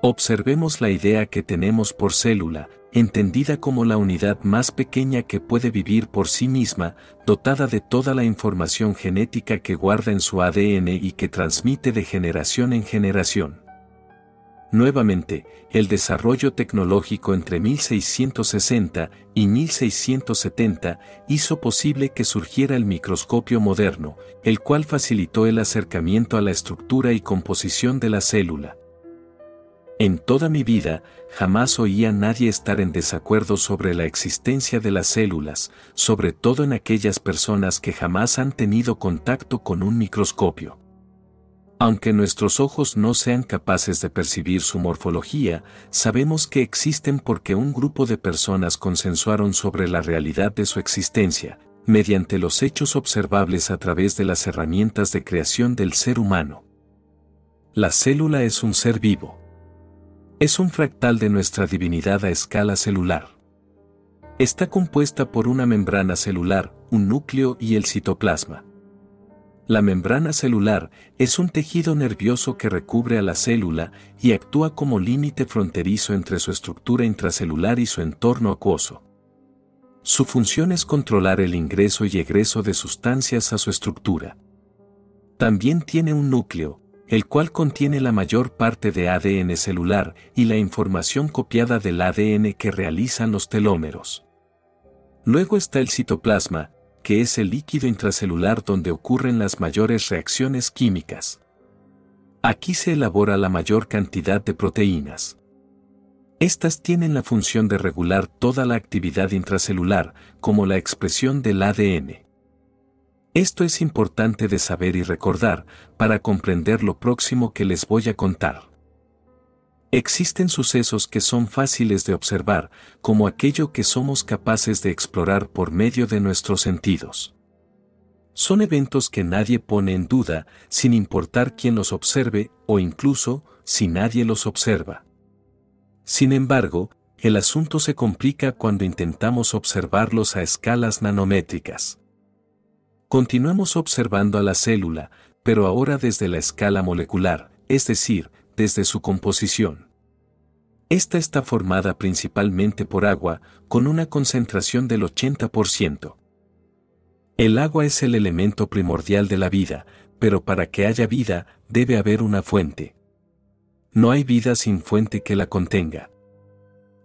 Observemos la idea que tenemos por célula, entendida como la unidad más pequeña que puede vivir por sí misma, dotada de toda la información genética que guarda en su ADN y que transmite de generación en generación. Nuevamente, el desarrollo tecnológico entre 1660 y 1670 hizo posible que surgiera el microscopio moderno, el cual facilitó el acercamiento a la estructura y composición de la célula. En toda mi vida, jamás oí a nadie estar en desacuerdo sobre la existencia de las células, sobre todo en aquellas personas que jamás han tenido contacto con un microscopio. Aunque nuestros ojos no sean capaces de percibir su morfología, sabemos que existen porque un grupo de personas consensuaron sobre la realidad de su existencia, mediante los hechos observables a través de las herramientas de creación del ser humano. La célula es un ser vivo es un fractal de nuestra divinidad a escala celular. Está compuesta por una membrana celular, un núcleo y el citoplasma. La membrana celular es un tejido nervioso que recubre a la célula y actúa como límite fronterizo entre su estructura intracelular y su entorno acuoso. Su función es controlar el ingreso y egreso de sustancias a su estructura. También tiene un núcleo, el cual contiene la mayor parte de ADN celular y la información copiada del ADN que realizan los telómeros. Luego está el citoplasma, que es el líquido intracelular donde ocurren las mayores reacciones químicas. Aquí se elabora la mayor cantidad de proteínas. Estas tienen la función de regular toda la actividad intracelular, como la expresión del ADN. Esto es importante de saber y recordar para comprender lo próximo que les voy a contar. Existen sucesos que son fáciles de observar, como aquello que somos capaces de explorar por medio de nuestros sentidos. Son eventos que nadie pone en duda, sin importar quién los observe o incluso si nadie los observa. Sin embargo, el asunto se complica cuando intentamos observarlos a escalas nanométricas. Continuamos observando a la célula, pero ahora desde la escala molecular, es decir, desde su composición. Esta está formada principalmente por agua, con una concentración del 80%. El agua es el elemento primordial de la vida, pero para que haya vida, debe haber una fuente. No hay vida sin fuente que la contenga.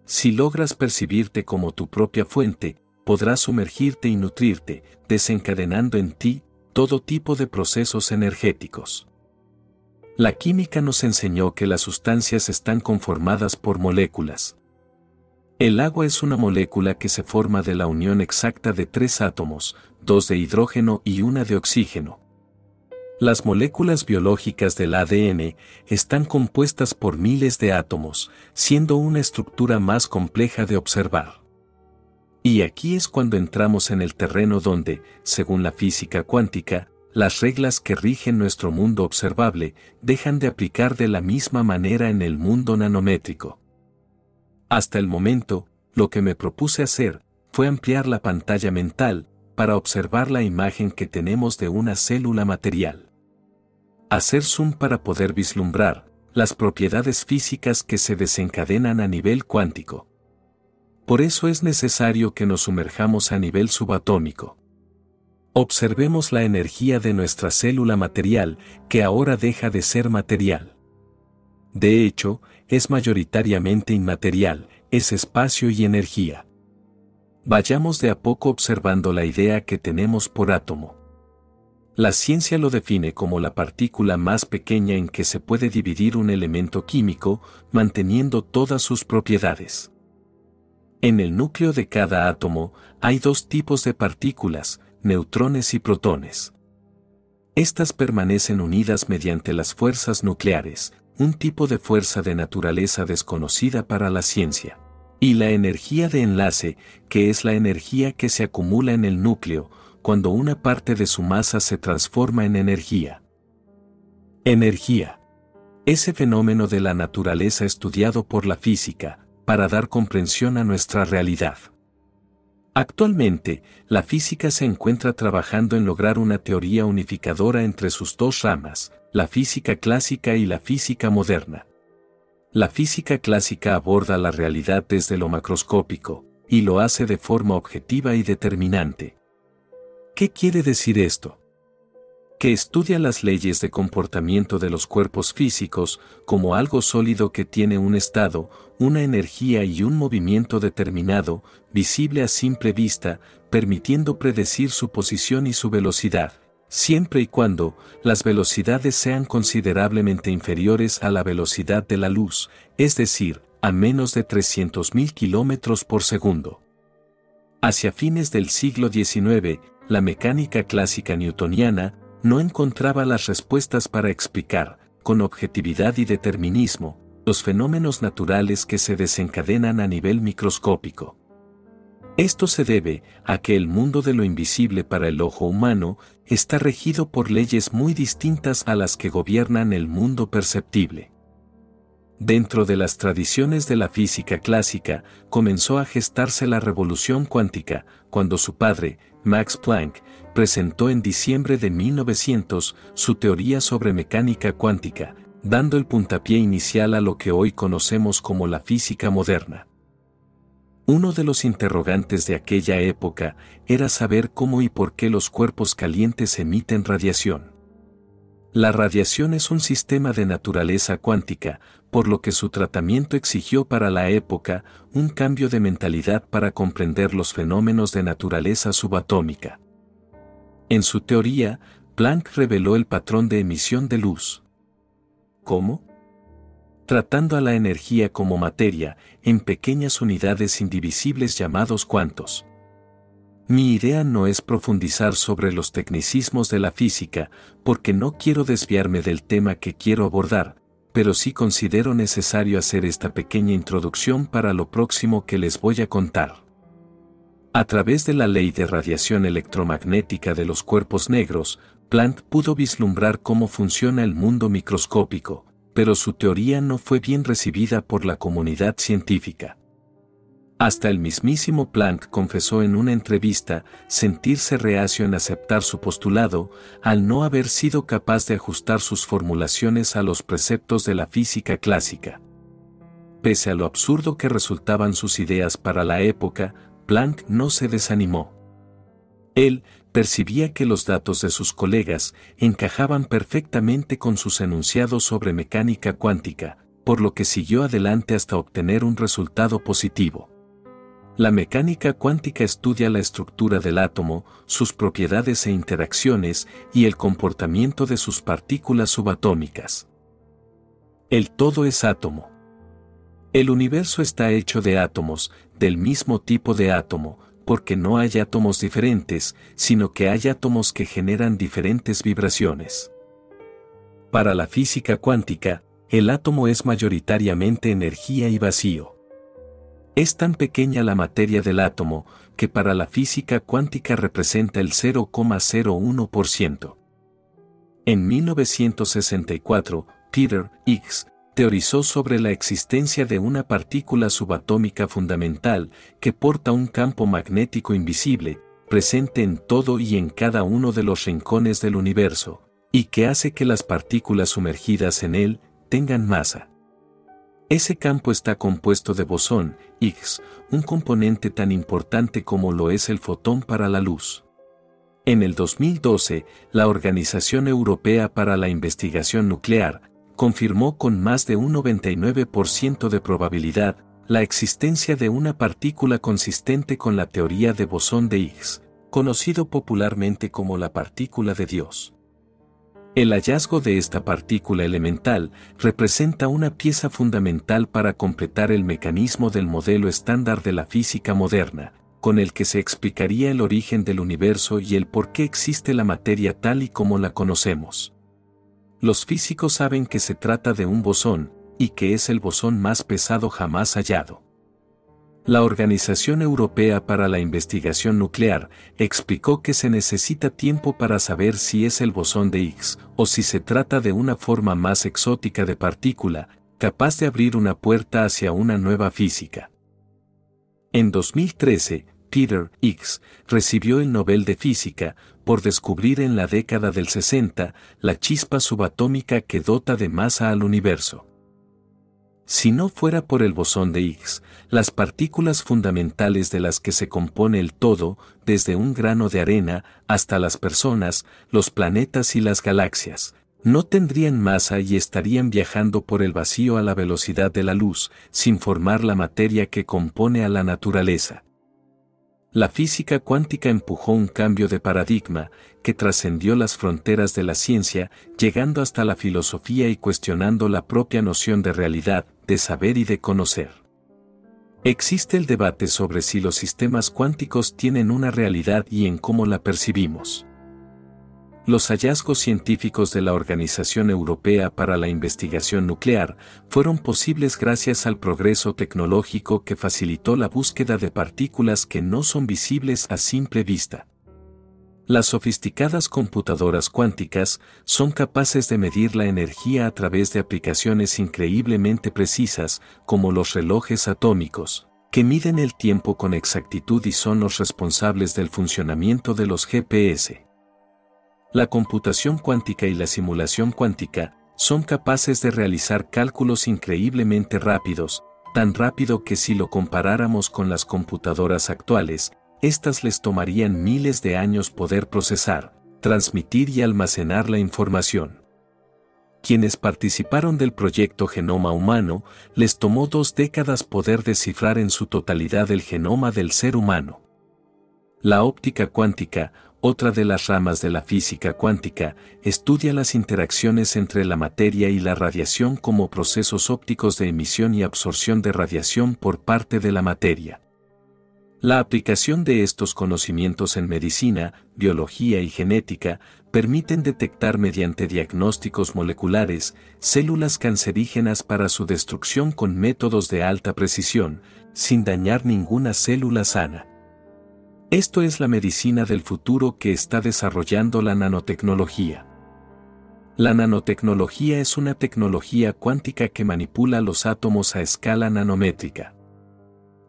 Si logras percibirte como tu propia fuente, podrás sumergirte y nutrirte, desencadenando en ti todo tipo de procesos energéticos. La química nos enseñó que las sustancias están conformadas por moléculas. El agua es una molécula que se forma de la unión exacta de tres átomos, dos de hidrógeno y una de oxígeno. Las moléculas biológicas del ADN están compuestas por miles de átomos, siendo una estructura más compleja de observar. Y aquí es cuando entramos en el terreno donde, según la física cuántica, las reglas que rigen nuestro mundo observable dejan de aplicar de la misma manera en el mundo nanométrico. Hasta el momento, lo que me propuse hacer fue ampliar la pantalla mental para observar la imagen que tenemos de una célula material hacer zoom para poder vislumbrar las propiedades físicas que se desencadenan a nivel cuántico. Por eso es necesario que nos sumerjamos a nivel subatómico. Observemos la energía de nuestra célula material que ahora deja de ser material. De hecho, es mayoritariamente inmaterial, es espacio y energía. Vayamos de a poco observando la idea que tenemos por átomo. La ciencia lo define como la partícula más pequeña en que se puede dividir un elemento químico, manteniendo todas sus propiedades. En el núcleo de cada átomo hay dos tipos de partículas, neutrones y protones. Estas permanecen unidas mediante las fuerzas nucleares, un tipo de fuerza de naturaleza desconocida para la ciencia. Y la energía de enlace, que es la energía que se acumula en el núcleo, cuando una parte de su masa se transforma en energía. Energía. Ese fenómeno de la naturaleza estudiado por la física, para dar comprensión a nuestra realidad. Actualmente, la física se encuentra trabajando en lograr una teoría unificadora entre sus dos ramas, la física clásica y la física moderna. La física clásica aborda la realidad desde lo macroscópico, y lo hace de forma objetiva y determinante. ¿Qué quiere decir esto? Que estudia las leyes de comportamiento de los cuerpos físicos como algo sólido que tiene un estado, una energía y un movimiento determinado, visible a simple vista, permitiendo predecir su posición y su velocidad, siempre y cuando las velocidades sean considerablemente inferiores a la velocidad de la luz, es decir, a menos de 300.000 kilómetros por segundo. Hacia fines del siglo XIX, la mecánica clásica newtoniana no encontraba las respuestas para explicar, con objetividad y determinismo, los fenómenos naturales que se desencadenan a nivel microscópico. Esto se debe a que el mundo de lo invisible para el ojo humano está regido por leyes muy distintas a las que gobiernan el mundo perceptible. Dentro de las tradiciones de la física clásica, comenzó a gestarse la revolución cuántica, cuando su padre, Max Planck, presentó en diciembre de 1900 su teoría sobre mecánica cuántica, dando el puntapié inicial a lo que hoy conocemos como la física moderna. Uno de los interrogantes de aquella época era saber cómo y por qué los cuerpos calientes emiten radiación. La radiación es un sistema de naturaleza cuántica, por lo que su tratamiento exigió para la época un cambio de mentalidad para comprender los fenómenos de naturaleza subatómica. En su teoría, Planck reveló el patrón de emisión de luz. ¿Cómo? Tratando a la energía como materia en pequeñas unidades indivisibles llamados cuantos. Mi idea no es profundizar sobre los tecnicismos de la física, porque no quiero desviarme del tema que quiero abordar, pero sí considero necesario hacer esta pequeña introducción para lo próximo que les voy a contar. A través de la ley de radiación electromagnética de los cuerpos negros, Planck pudo vislumbrar cómo funciona el mundo microscópico, pero su teoría no fue bien recibida por la comunidad científica. Hasta el mismísimo Planck confesó en una entrevista sentirse reacio en aceptar su postulado al no haber sido capaz de ajustar sus formulaciones a los preceptos de la física clásica. Pese a lo absurdo que resultaban sus ideas para la época, Planck no se desanimó. Él percibía que los datos de sus colegas encajaban perfectamente con sus enunciados sobre mecánica cuántica, por lo que siguió adelante hasta obtener un resultado positivo. La mecánica cuántica estudia la estructura del átomo, sus propiedades e interacciones y el comportamiento de sus partículas subatómicas. El todo es átomo. El universo está hecho de átomos, del mismo tipo de átomo, porque no hay átomos diferentes, sino que hay átomos que generan diferentes vibraciones. Para la física cuántica, el átomo es mayoritariamente energía y vacío. Es tan pequeña la materia del átomo que para la física cuántica representa el 0,01%. En 1964, Peter Higgs teorizó sobre la existencia de una partícula subatómica fundamental que porta un campo magnético invisible, presente en todo y en cada uno de los rincones del universo, y que hace que las partículas sumergidas en él tengan masa. Ese campo está compuesto de bosón, Higgs, un componente tan importante como lo es el fotón para la luz. En el 2012, la Organización Europea para la Investigación Nuclear confirmó con más de un 99% de probabilidad la existencia de una partícula consistente con la teoría de bosón de Higgs, conocido popularmente como la partícula de Dios. El hallazgo de esta partícula elemental representa una pieza fundamental para completar el mecanismo del modelo estándar de la física moderna, con el que se explicaría el origen del universo y el por qué existe la materia tal y como la conocemos. Los físicos saben que se trata de un bosón, y que es el bosón más pesado jamás hallado. La Organización Europea para la Investigación Nuclear explicó que se necesita tiempo para saber si es el bosón de Higgs o si se trata de una forma más exótica de partícula, capaz de abrir una puerta hacia una nueva física. En 2013, Peter Higgs recibió el Nobel de Física por descubrir en la década del 60 la chispa subatómica que dota de masa al universo. Si no fuera por el bosón de Higgs, las partículas fundamentales de las que se compone el todo, desde un grano de arena hasta las personas, los planetas y las galaxias, no tendrían masa y estarían viajando por el vacío a la velocidad de la luz, sin formar la materia que compone a la naturaleza. La física cuántica empujó un cambio de paradigma que trascendió las fronteras de la ciencia, llegando hasta la filosofía y cuestionando la propia noción de realidad, de saber y de conocer. Existe el debate sobre si los sistemas cuánticos tienen una realidad y en cómo la percibimos. Los hallazgos científicos de la Organización Europea para la Investigación Nuclear fueron posibles gracias al progreso tecnológico que facilitó la búsqueda de partículas que no son visibles a simple vista. Las sofisticadas computadoras cuánticas son capaces de medir la energía a través de aplicaciones increíblemente precisas, como los relojes atómicos, que miden el tiempo con exactitud y son los responsables del funcionamiento de los GPS. La computación cuántica y la simulación cuántica son capaces de realizar cálculos increíblemente rápidos, tan rápido que si lo comparáramos con las computadoras actuales, éstas les tomarían miles de años poder procesar, transmitir y almacenar la información. Quienes participaron del proyecto Genoma Humano, les tomó dos décadas poder descifrar en su totalidad el genoma del ser humano. La óptica cuántica, otra de las ramas de la física cuántica, estudia las interacciones entre la materia y la radiación como procesos ópticos de emisión y absorción de radiación por parte de la materia. La aplicación de estos conocimientos en medicina, biología y genética permiten detectar mediante diagnósticos moleculares células cancerígenas para su destrucción con métodos de alta precisión, sin dañar ninguna célula sana. Esto es la medicina del futuro que está desarrollando la nanotecnología. La nanotecnología es una tecnología cuántica que manipula los átomos a escala nanométrica.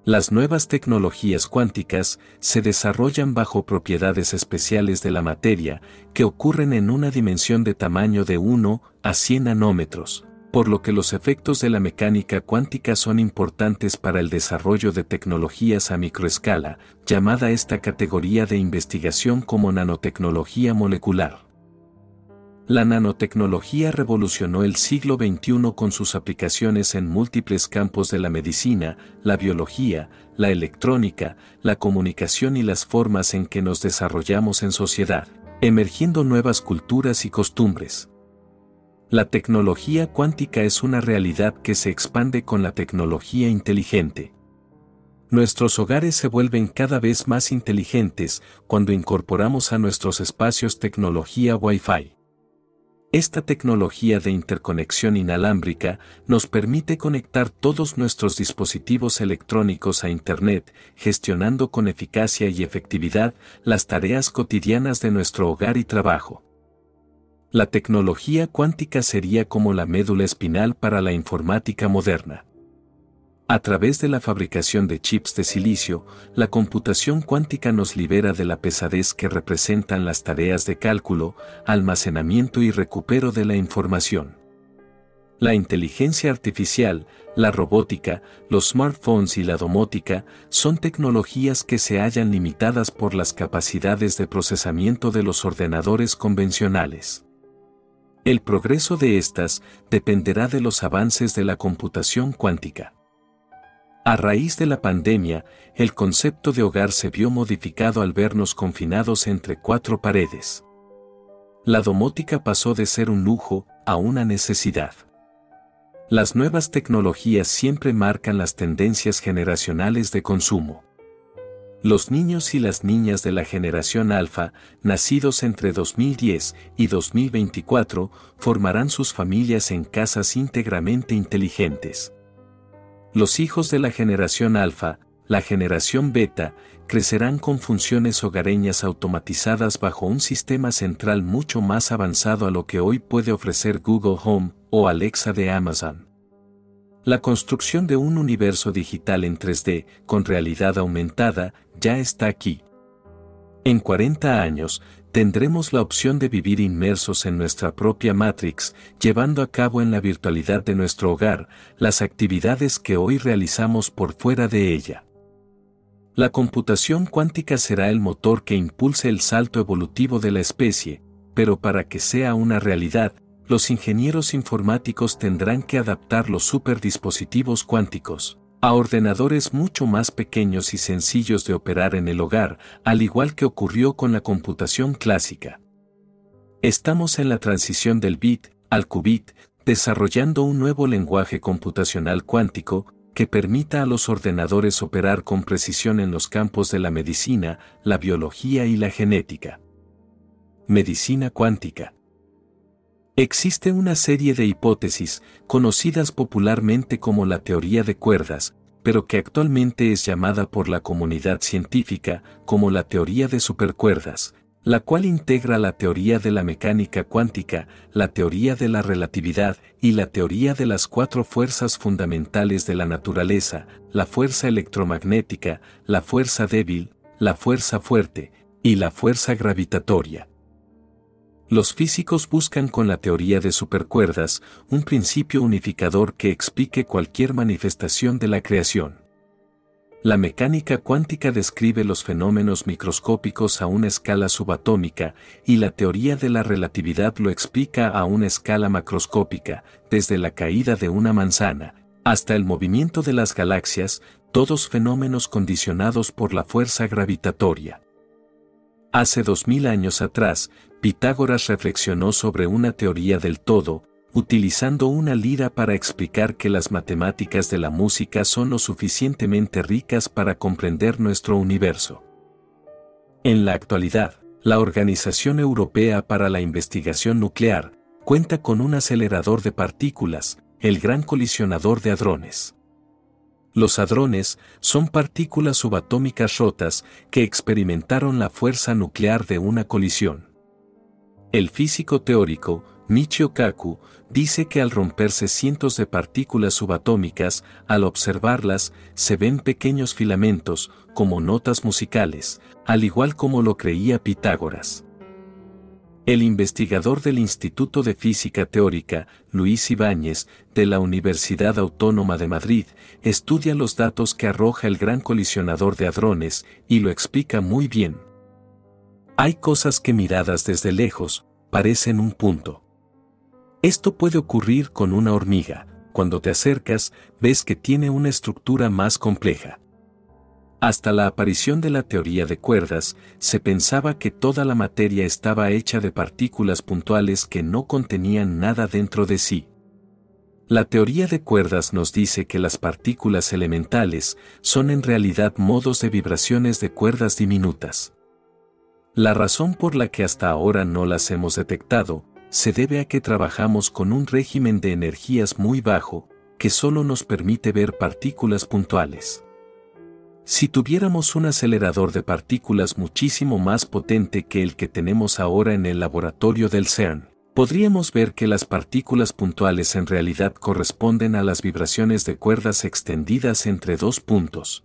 Las nuevas tecnologías cuánticas se desarrollan bajo propiedades especiales de la materia que ocurren en una dimensión de tamaño de 1 a 100 nanómetros por lo que los efectos de la mecánica cuántica son importantes para el desarrollo de tecnologías a microescala, llamada esta categoría de investigación como nanotecnología molecular. La nanotecnología revolucionó el siglo XXI con sus aplicaciones en múltiples campos de la medicina, la biología, la electrónica, la comunicación y las formas en que nos desarrollamos en sociedad, emergiendo nuevas culturas y costumbres. La tecnología cuántica es una realidad que se expande con la tecnología inteligente. Nuestros hogares se vuelven cada vez más inteligentes cuando incorporamos a nuestros espacios tecnología Wi-Fi. Esta tecnología de interconexión inalámbrica nos permite conectar todos nuestros dispositivos electrónicos a Internet, gestionando con eficacia y efectividad las tareas cotidianas de nuestro hogar y trabajo. La tecnología cuántica sería como la médula espinal para la informática moderna. A través de la fabricación de chips de silicio, la computación cuántica nos libera de la pesadez que representan las tareas de cálculo, almacenamiento y recupero de la información. La inteligencia artificial, la robótica, los smartphones y la domótica son tecnologías que se hallan limitadas por las capacidades de procesamiento de los ordenadores convencionales. El progreso de estas dependerá de los avances de la computación cuántica. A raíz de la pandemia, el concepto de hogar se vio modificado al vernos confinados entre cuatro paredes. La domótica pasó de ser un lujo a una necesidad. Las nuevas tecnologías siempre marcan las tendencias generacionales de consumo. Los niños y las niñas de la generación alfa, nacidos entre 2010 y 2024, formarán sus familias en casas íntegramente inteligentes. Los hijos de la generación alfa, la generación beta, crecerán con funciones hogareñas automatizadas bajo un sistema central mucho más avanzado a lo que hoy puede ofrecer Google Home o Alexa de Amazon. La construcción de un universo digital en 3D, con realidad aumentada, ya está aquí. En 40 años, tendremos la opción de vivir inmersos en nuestra propia Matrix, llevando a cabo en la virtualidad de nuestro hogar las actividades que hoy realizamos por fuera de ella. La computación cuántica será el motor que impulse el salto evolutivo de la especie, pero para que sea una realidad, los ingenieros informáticos tendrán que adaptar los superdispositivos cuánticos a ordenadores mucho más pequeños y sencillos de operar en el hogar, al igual que ocurrió con la computación clásica. Estamos en la transición del bit al qubit, desarrollando un nuevo lenguaje computacional cuántico que permita a los ordenadores operar con precisión en los campos de la medicina, la biología y la genética. Medicina cuántica. Existe una serie de hipótesis, conocidas popularmente como la teoría de cuerdas, pero que actualmente es llamada por la comunidad científica como la teoría de supercuerdas, la cual integra la teoría de la mecánica cuántica, la teoría de la relatividad y la teoría de las cuatro fuerzas fundamentales de la naturaleza, la fuerza electromagnética, la fuerza débil, la fuerza fuerte y la fuerza gravitatoria. Los físicos buscan con la teoría de supercuerdas un principio unificador que explique cualquier manifestación de la creación. La mecánica cuántica describe los fenómenos microscópicos a una escala subatómica y la teoría de la relatividad lo explica a una escala macroscópica, desde la caída de una manzana hasta el movimiento de las galaxias, todos fenómenos condicionados por la fuerza gravitatoria. Hace dos mil años atrás, Pitágoras reflexionó sobre una teoría del todo, utilizando una lira para explicar que las matemáticas de la música son lo suficientemente ricas para comprender nuestro universo. En la actualidad, la Organización Europea para la Investigación Nuclear cuenta con un acelerador de partículas, el Gran Colisionador de Hadrones. Los hadrones son partículas subatómicas rotas que experimentaron la fuerza nuclear de una colisión. El físico teórico, Michio Kaku, dice que al romperse cientos de partículas subatómicas, al observarlas, se ven pequeños filamentos, como notas musicales, al igual como lo creía Pitágoras. El investigador del Instituto de Física Teórica, Luis Ibáñez, de la Universidad Autónoma de Madrid, estudia los datos que arroja el gran colisionador de hadrones y lo explica muy bien. Hay cosas que miradas desde lejos, parecen un punto. Esto puede ocurrir con una hormiga, cuando te acercas, ves que tiene una estructura más compleja. Hasta la aparición de la teoría de cuerdas, se pensaba que toda la materia estaba hecha de partículas puntuales que no contenían nada dentro de sí. La teoría de cuerdas nos dice que las partículas elementales son en realidad modos de vibraciones de cuerdas diminutas. La razón por la que hasta ahora no las hemos detectado se debe a que trabajamos con un régimen de energías muy bajo, que solo nos permite ver partículas puntuales. Si tuviéramos un acelerador de partículas muchísimo más potente que el que tenemos ahora en el laboratorio del CERN, podríamos ver que las partículas puntuales en realidad corresponden a las vibraciones de cuerdas extendidas entre dos puntos.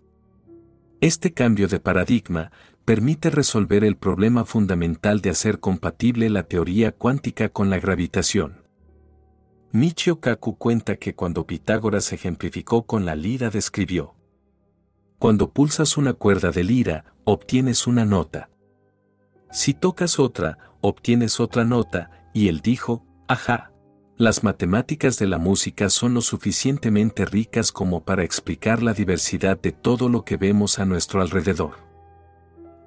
Este cambio de paradigma permite resolver el problema fundamental de hacer compatible la teoría cuántica con la gravitación. Michio Kaku cuenta que cuando Pitágoras ejemplificó con la lira describió cuando pulsas una cuerda de lira, obtienes una nota. Si tocas otra, obtienes otra nota, y él dijo, ajá. Las matemáticas de la música son lo suficientemente ricas como para explicar la diversidad de todo lo que vemos a nuestro alrededor.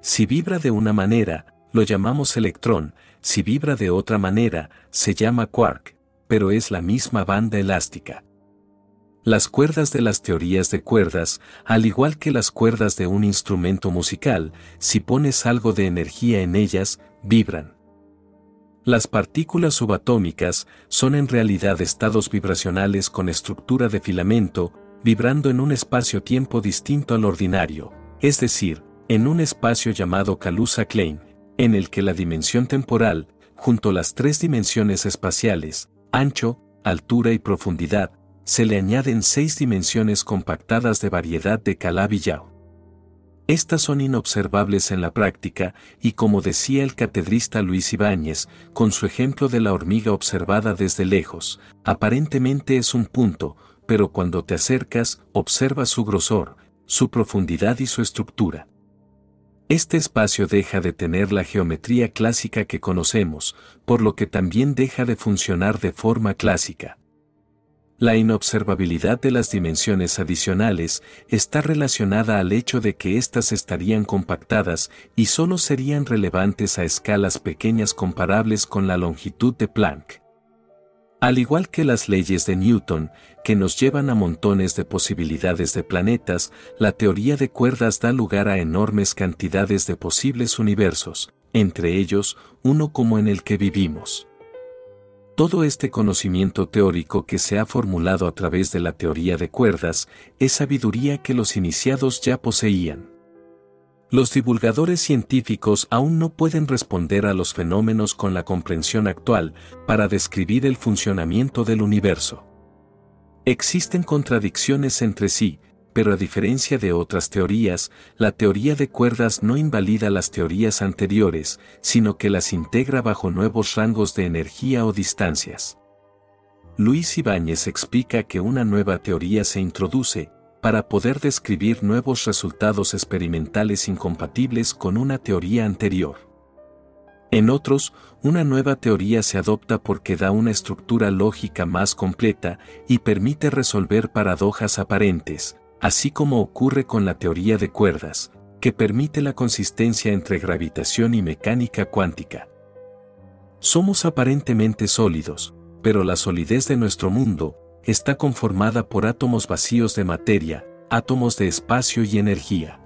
Si vibra de una manera, lo llamamos electrón, si vibra de otra manera, se llama quark, pero es la misma banda elástica. Las cuerdas de las teorías de cuerdas, al igual que las cuerdas de un instrumento musical, si pones algo de energía en ellas, vibran. Las partículas subatómicas son en realidad estados vibracionales con estructura de filamento, vibrando en un espacio-tiempo distinto al ordinario, es decir, en un espacio llamado Kaluza-Klein, en el que la dimensión temporal, junto a las tres dimensiones espaciales, ancho, altura y profundidad, se le añaden seis dimensiones compactadas de variedad de Calabillao. Estas son inobservables en la práctica, y como decía el catedrista Luis Ibáñez, con su ejemplo de la hormiga observada desde lejos, aparentemente es un punto, pero cuando te acercas, observas su grosor, su profundidad y su estructura. Este espacio deja de tener la geometría clásica que conocemos, por lo que también deja de funcionar de forma clásica. La inobservabilidad de las dimensiones adicionales está relacionada al hecho de que éstas estarían compactadas y solo serían relevantes a escalas pequeñas comparables con la longitud de Planck. Al igual que las leyes de Newton, que nos llevan a montones de posibilidades de planetas, la teoría de cuerdas da lugar a enormes cantidades de posibles universos, entre ellos uno como en el que vivimos. Todo este conocimiento teórico que se ha formulado a través de la teoría de cuerdas es sabiduría que los iniciados ya poseían. Los divulgadores científicos aún no pueden responder a los fenómenos con la comprensión actual para describir el funcionamiento del universo. Existen contradicciones entre sí, pero a diferencia de otras teorías, la teoría de cuerdas no invalida las teorías anteriores, sino que las integra bajo nuevos rangos de energía o distancias. Luis Ibáñez explica que una nueva teoría se introduce, para poder describir nuevos resultados experimentales incompatibles con una teoría anterior. En otros, una nueva teoría se adopta porque da una estructura lógica más completa y permite resolver paradojas aparentes, así como ocurre con la teoría de cuerdas, que permite la consistencia entre gravitación y mecánica cuántica. Somos aparentemente sólidos, pero la solidez de nuestro mundo está conformada por átomos vacíos de materia, átomos de espacio y energía.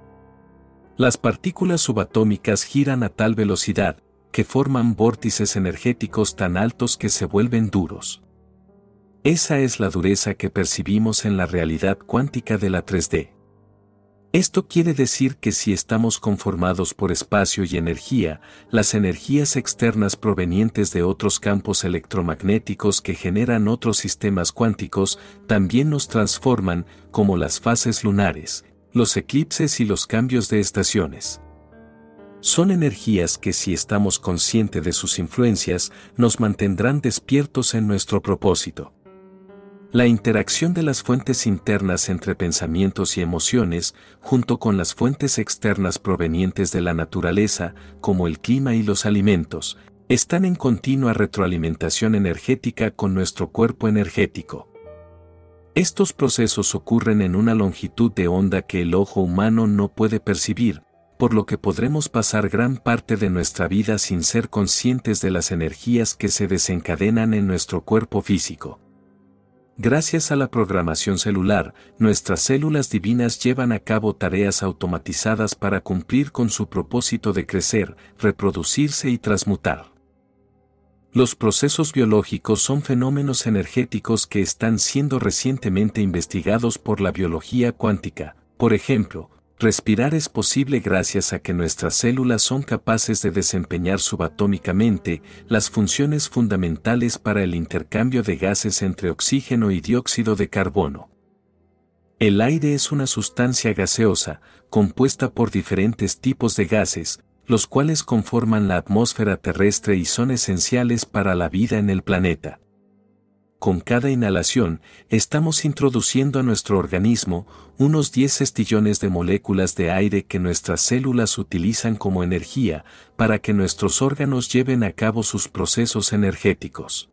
Las partículas subatómicas giran a tal velocidad que forman vórtices energéticos tan altos que se vuelven duros. Esa es la dureza que percibimos en la realidad cuántica de la 3D. Esto quiere decir que si estamos conformados por espacio y energía, las energías externas provenientes de otros campos electromagnéticos que generan otros sistemas cuánticos también nos transforman, como las fases lunares, los eclipses y los cambios de estaciones. Son energías que si estamos conscientes de sus influencias, nos mantendrán despiertos en nuestro propósito. La interacción de las fuentes internas entre pensamientos y emociones, junto con las fuentes externas provenientes de la naturaleza, como el clima y los alimentos, están en continua retroalimentación energética con nuestro cuerpo energético. Estos procesos ocurren en una longitud de onda que el ojo humano no puede percibir, por lo que podremos pasar gran parte de nuestra vida sin ser conscientes de las energías que se desencadenan en nuestro cuerpo físico. Gracias a la programación celular, nuestras células divinas llevan a cabo tareas automatizadas para cumplir con su propósito de crecer, reproducirse y transmutar. Los procesos biológicos son fenómenos energéticos que están siendo recientemente investigados por la biología cuántica. Por ejemplo, respirar es posible gracias a que nuestras células son capaces de desempeñar subatómicamente las funciones fundamentales para el intercambio de gases entre oxígeno y dióxido de carbono. El aire es una sustancia gaseosa, compuesta por diferentes tipos de gases, los cuales conforman la atmósfera terrestre y son esenciales para la vida en el planeta. Con cada inhalación, estamos introduciendo a nuestro organismo unos 10 estillones de moléculas de aire que nuestras células utilizan como energía para que nuestros órganos lleven a cabo sus procesos energéticos.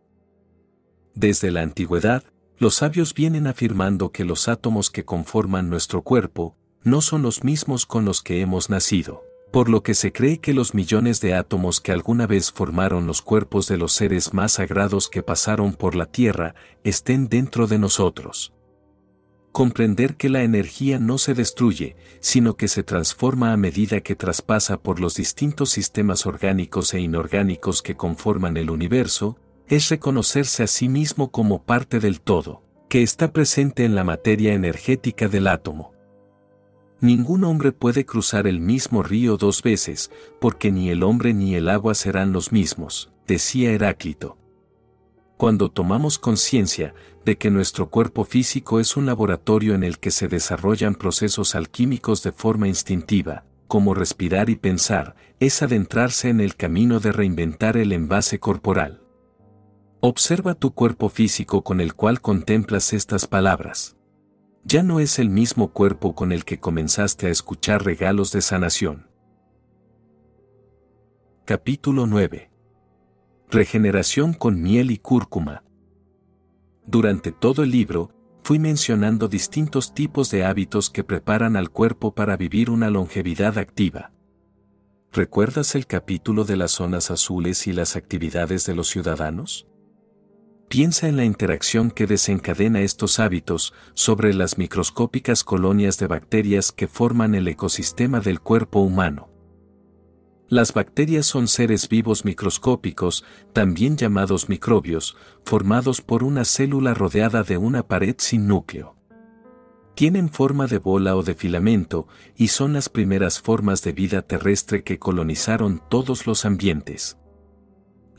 Desde la antigüedad, los sabios vienen afirmando que los átomos que conforman nuestro cuerpo no son los mismos con los que hemos nacido por lo que se cree que los millones de átomos que alguna vez formaron los cuerpos de los seres más sagrados que pasaron por la Tierra estén dentro de nosotros. Comprender que la energía no se destruye, sino que se transforma a medida que traspasa por los distintos sistemas orgánicos e inorgánicos que conforman el universo, es reconocerse a sí mismo como parte del todo, que está presente en la materia energética del átomo. Ningún hombre puede cruzar el mismo río dos veces, porque ni el hombre ni el agua serán los mismos, decía Heráclito. Cuando tomamos conciencia de que nuestro cuerpo físico es un laboratorio en el que se desarrollan procesos alquímicos de forma instintiva, como respirar y pensar, es adentrarse en el camino de reinventar el envase corporal. Observa tu cuerpo físico con el cual contemplas estas palabras ya no es el mismo cuerpo con el que comenzaste a escuchar regalos de sanación. Capítulo 9. Regeneración con miel y cúrcuma. Durante todo el libro, fui mencionando distintos tipos de hábitos que preparan al cuerpo para vivir una longevidad activa. ¿Recuerdas el capítulo de las zonas azules y las actividades de los ciudadanos? Piensa en la interacción que desencadena estos hábitos sobre las microscópicas colonias de bacterias que forman el ecosistema del cuerpo humano. Las bacterias son seres vivos microscópicos, también llamados microbios, formados por una célula rodeada de una pared sin núcleo. Tienen forma de bola o de filamento y son las primeras formas de vida terrestre que colonizaron todos los ambientes.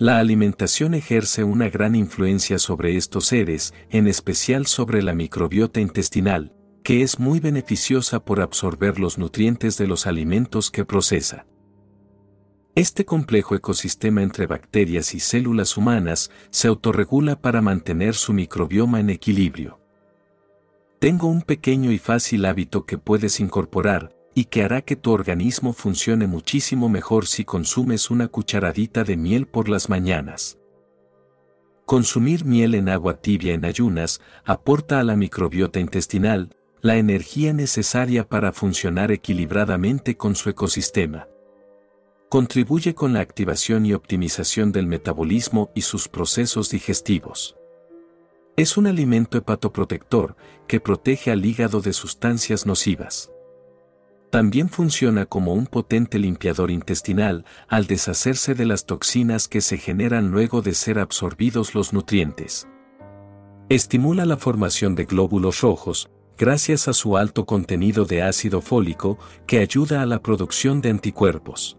La alimentación ejerce una gran influencia sobre estos seres, en especial sobre la microbiota intestinal, que es muy beneficiosa por absorber los nutrientes de los alimentos que procesa. Este complejo ecosistema entre bacterias y células humanas se autorregula para mantener su microbioma en equilibrio. Tengo un pequeño y fácil hábito que puedes incorporar, y que hará que tu organismo funcione muchísimo mejor si consumes una cucharadita de miel por las mañanas. Consumir miel en agua tibia en ayunas aporta a la microbiota intestinal la energía necesaria para funcionar equilibradamente con su ecosistema. Contribuye con la activación y optimización del metabolismo y sus procesos digestivos. Es un alimento hepatoprotector que protege al hígado de sustancias nocivas. También funciona como un potente limpiador intestinal al deshacerse de las toxinas que se generan luego de ser absorbidos los nutrientes. Estimula la formación de glóbulos rojos, gracias a su alto contenido de ácido fólico que ayuda a la producción de anticuerpos.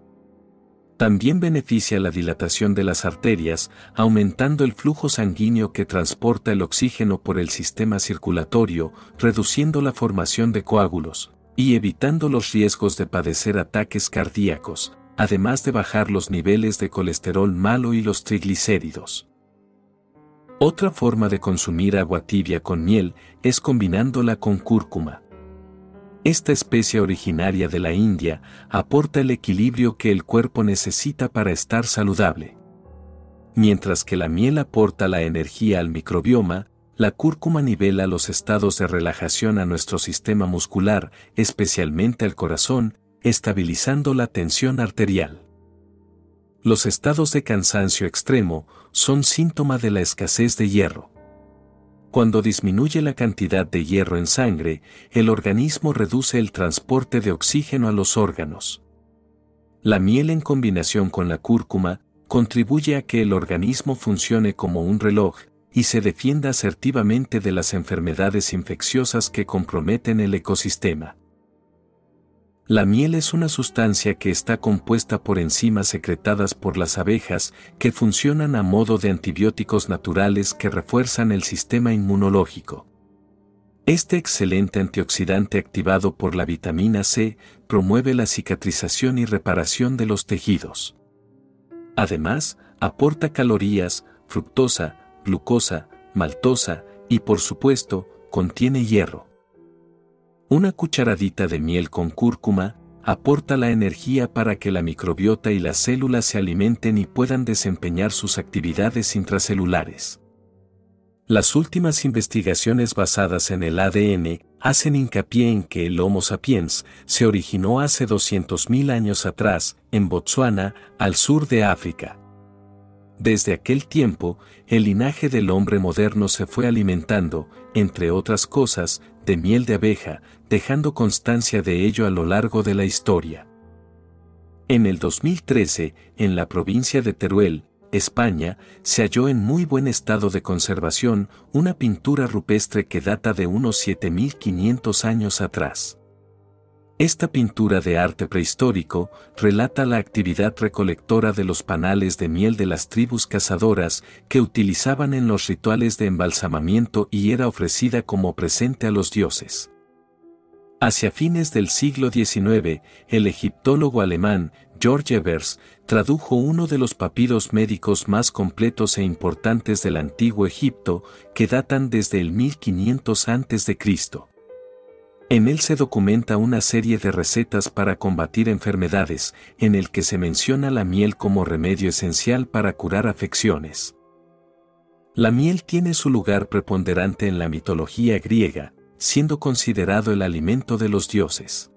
También beneficia la dilatación de las arterias, aumentando el flujo sanguíneo que transporta el oxígeno por el sistema circulatorio, reduciendo la formación de coágulos, y evitando los riesgos de padecer ataques cardíacos, además de bajar los niveles de colesterol malo y los triglicéridos. Otra forma de consumir agua tibia con miel es combinándola con cúrcuma. Esta especie originaria de la India aporta el equilibrio que el cuerpo necesita para estar saludable. Mientras que la miel aporta la energía al microbioma, la cúrcuma nivela los estados de relajación a nuestro sistema muscular, especialmente al corazón, estabilizando la tensión arterial. Los estados de cansancio extremo son síntoma de la escasez de hierro. Cuando disminuye la cantidad de hierro en sangre, el organismo reduce el transporte de oxígeno a los órganos. La miel en combinación con la cúrcuma contribuye a que el organismo funcione como un reloj y se defienda asertivamente de las enfermedades infecciosas que comprometen el ecosistema. La miel es una sustancia que está compuesta por enzimas secretadas por las abejas que funcionan a modo de antibióticos naturales que refuerzan el sistema inmunológico. Este excelente antioxidante activado por la vitamina C promueve la cicatrización y reparación de los tejidos. Además, aporta calorías, fructosa, glucosa, maltosa y por supuesto, contiene hierro. Una cucharadita de miel con cúrcuma aporta la energía para que la microbiota y las células se alimenten y puedan desempeñar sus actividades intracelulares. Las últimas investigaciones basadas en el ADN hacen hincapié en que el Homo sapiens se originó hace 200.000 años atrás, en Botsuana, al sur de África. Desde aquel tiempo, el linaje del hombre moderno se fue alimentando, entre otras cosas, de miel de abeja, dejando constancia de ello a lo largo de la historia. En el 2013, en la provincia de Teruel, España, se halló en muy buen estado de conservación una pintura rupestre que data de unos 7500 años atrás. Esta pintura de arte prehistórico relata la actividad recolectora de los panales de miel de las tribus cazadoras que utilizaban en los rituales de embalsamamiento y era ofrecida como presente a los dioses. Hacia fines del siglo XIX, el egiptólogo alemán George Evers tradujo uno de los papiros médicos más completos e importantes del antiguo Egipto que datan desde el 1500 a.C. En él se documenta una serie de recetas para combatir enfermedades, en el que se menciona la miel como remedio esencial para curar afecciones. La miel tiene su lugar preponderante en la mitología griega, siendo considerado el alimento de los dioses.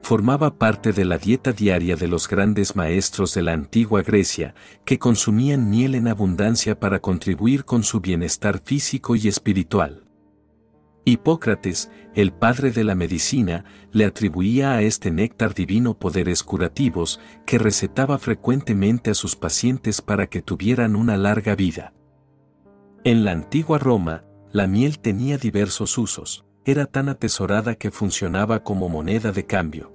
Formaba parte de la dieta diaria de los grandes maestros de la antigua Grecia, que consumían miel en abundancia para contribuir con su bienestar físico y espiritual. Hipócrates, el padre de la medicina, le atribuía a este néctar divino poderes curativos que recetaba frecuentemente a sus pacientes para que tuvieran una larga vida. En la antigua Roma, la miel tenía diversos usos, era tan atesorada que funcionaba como moneda de cambio.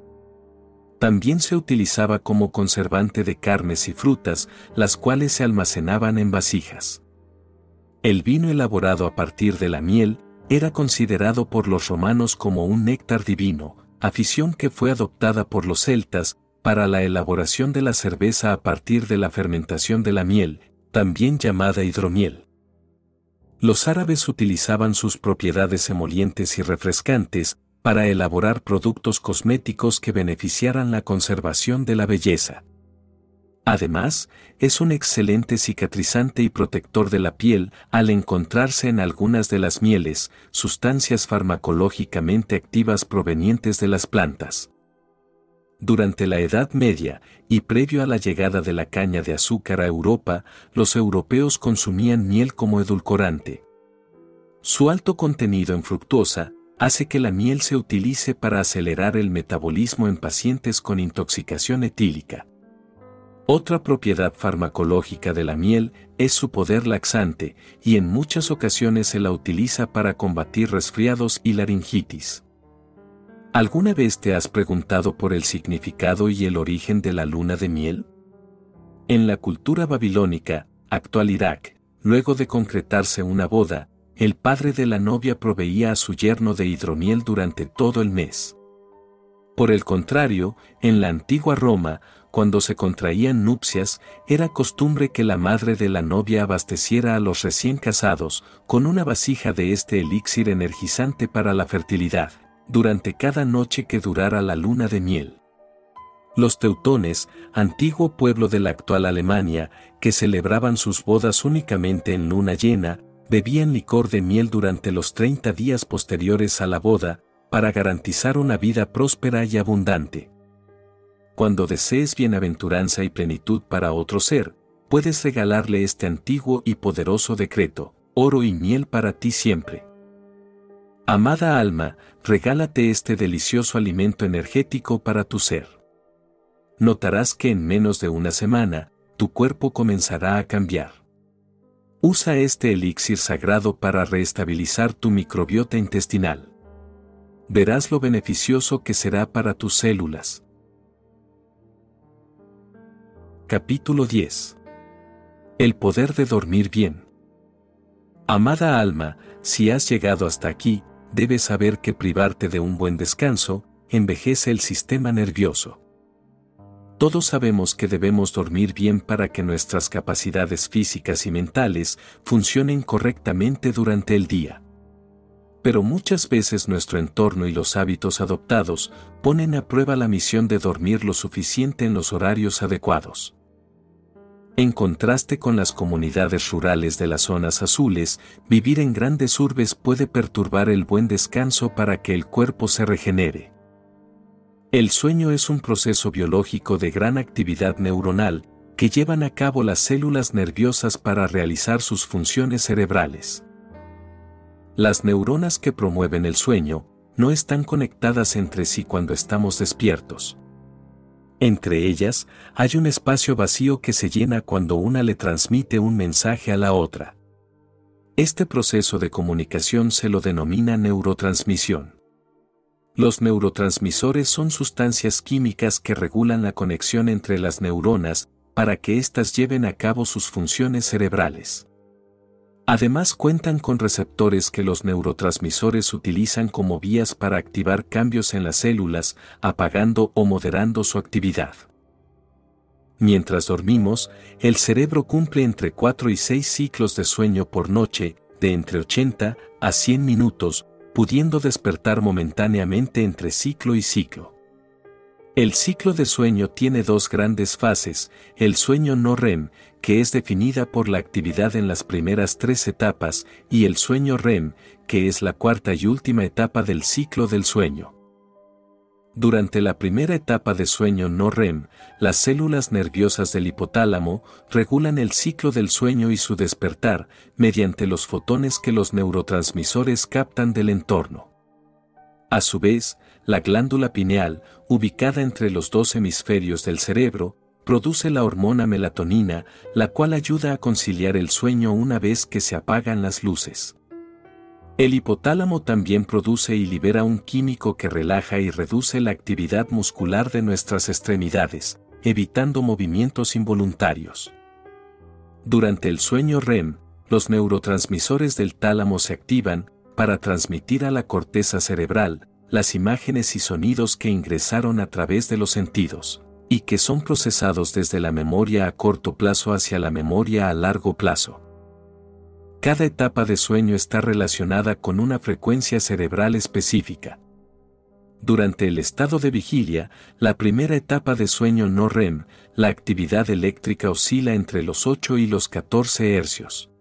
También se utilizaba como conservante de carnes y frutas, las cuales se almacenaban en vasijas. El vino elaborado a partir de la miel era considerado por los romanos como un néctar divino, afición que fue adoptada por los celtas para la elaboración de la cerveza a partir de la fermentación de la miel, también llamada hidromiel. Los árabes utilizaban sus propiedades emolientes y refrescantes para elaborar productos cosméticos que beneficiaran la conservación de la belleza. Además, es un excelente cicatrizante y protector de la piel al encontrarse en algunas de las mieles, sustancias farmacológicamente activas provenientes de las plantas. Durante la Edad Media, y previo a la llegada de la caña de azúcar a Europa, los europeos consumían miel como edulcorante. Su alto contenido en fructosa hace que la miel se utilice para acelerar el metabolismo en pacientes con intoxicación etílica. Otra propiedad farmacológica de la miel es su poder laxante, y en muchas ocasiones se la utiliza para combatir resfriados y laringitis. ¿Alguna vez te has preguntado por el significado y el origen de la luna de miel? En la cultura babilónica, actual Irak, luego de concretarse una boda, el padre de la novia proveía a su yerno de hidromiel durante todo el mes. Por el contrario, en la antigua Roma, cuando se contraían nupcias, era costumbre que la madre de la novia abasteciera a los recién casados con una vasija de este elixir energizante para la fertilidad, durante cada noche que durara la luna de miel. Los teutones, antiguo pueblo de la actual Alemania, que celebraban sus bodas únicamente en luna llena, bebían licor de miel durante los 30 días posteriores a la boda, para garantizar una vida próspera y abundante. Cuando desees bienaventuranza y plenitud para otro ser, puedes regalarle este antiguo y poderoso decreto, oro y miel para ti siempre. Amada alma, regálate este delicioso alimento energético para tu ser notarás que en menos de una semana, tu cuerpo comenzará a cambiar. Usa este elixir sagrado para reestabilizar tu microbiota intestinal. Verás lo beneficioso que será para tus células. Capítulo 10. El poder de dormir bien. Amada alma, si has llegado hasta aquí, debes saber que privarte de un buen descanso, envejece el sistema nervioso. Todos sabemos que debemos dormir bien para que nuestras capacidades físicas y mentales funcionen correctamente durante el día. Pero muchas veces nuestro entorno y los hábitos adoptados ponen a prueba la misión de dormir lo suficiente en los horarios adecuados. En contraste con las comunidades rurales de las zonas azules, vivir en grandes urbes puede perturbar el buen descanso para que el cuerpo se regenere. El sueño es un proceso biológico de gran actividad neuronal que llevan a cabo las células nerviosas para realizar sus funciones cerebrales. Las neuronas que promueven el sueño no están conectadas entre sí cuando estamos despiertos. Entre ellas, hay un espacio vacío que se llena cuando una le transmite un mensaje a la otra. Este proceso de comunicación se lo denomina neurotransmisión. Los neurotransmisores son sustancias químicas que regulan la conexión entre las neuronas para que éstas lleven a cabo sus funciones cerebrales. Además cuentan con receptores que los neurotransmisores utilizan como vías para activar cambios en las células, apagando o moderando su actividad. Mientras dormimos, el cerebro cumple entre 4 y 6 ciclos de sueño por noche, de entre 80 a 100 minutos, pudiendo despertar momentáneamente entre ciclo y ciclo. El ciclo de sueño tiene dos grandes fases, el sueño no REM, que es definida por la actividad en las primeras tres etapas, y el sueño REM, que es la cuarta y última etapa del ciclo del sueño. Durante la primera etapa de sueño no REM, las células nerviosas del hipotálamo regulan el ciclo del sueño y su despertar mediante los fotones que los neurotransmisores captan del entorno. A su vez, la glándula pineal, ubicada entre los dos hemisferios del cerebro, produce la hormona melatonina, la cual ayuda a conciliar el sueño una vez que se apagan las luces. El hipotálamo también produce y libera un químico que relaja y reduce la actividad muscular de nuestras extremidades, evitando movimientos involuntarios. Durante el sueño REM, los neurotransmisores del tálamo se activan para transmitir a la corteza cerebral las imágenes y sonidos que ingresaron a través de los sentidos, y que son procesados desde la memoria a corto plazo hacia la memoria a largo plazo. Cada etapa de sueño está relacionada con una frecuencia cerebral específica. Durante el estado de vigilia, la primera etapa de sueño no REM, la actividad eléctrica oscila entre los 8 y los 14 hercios.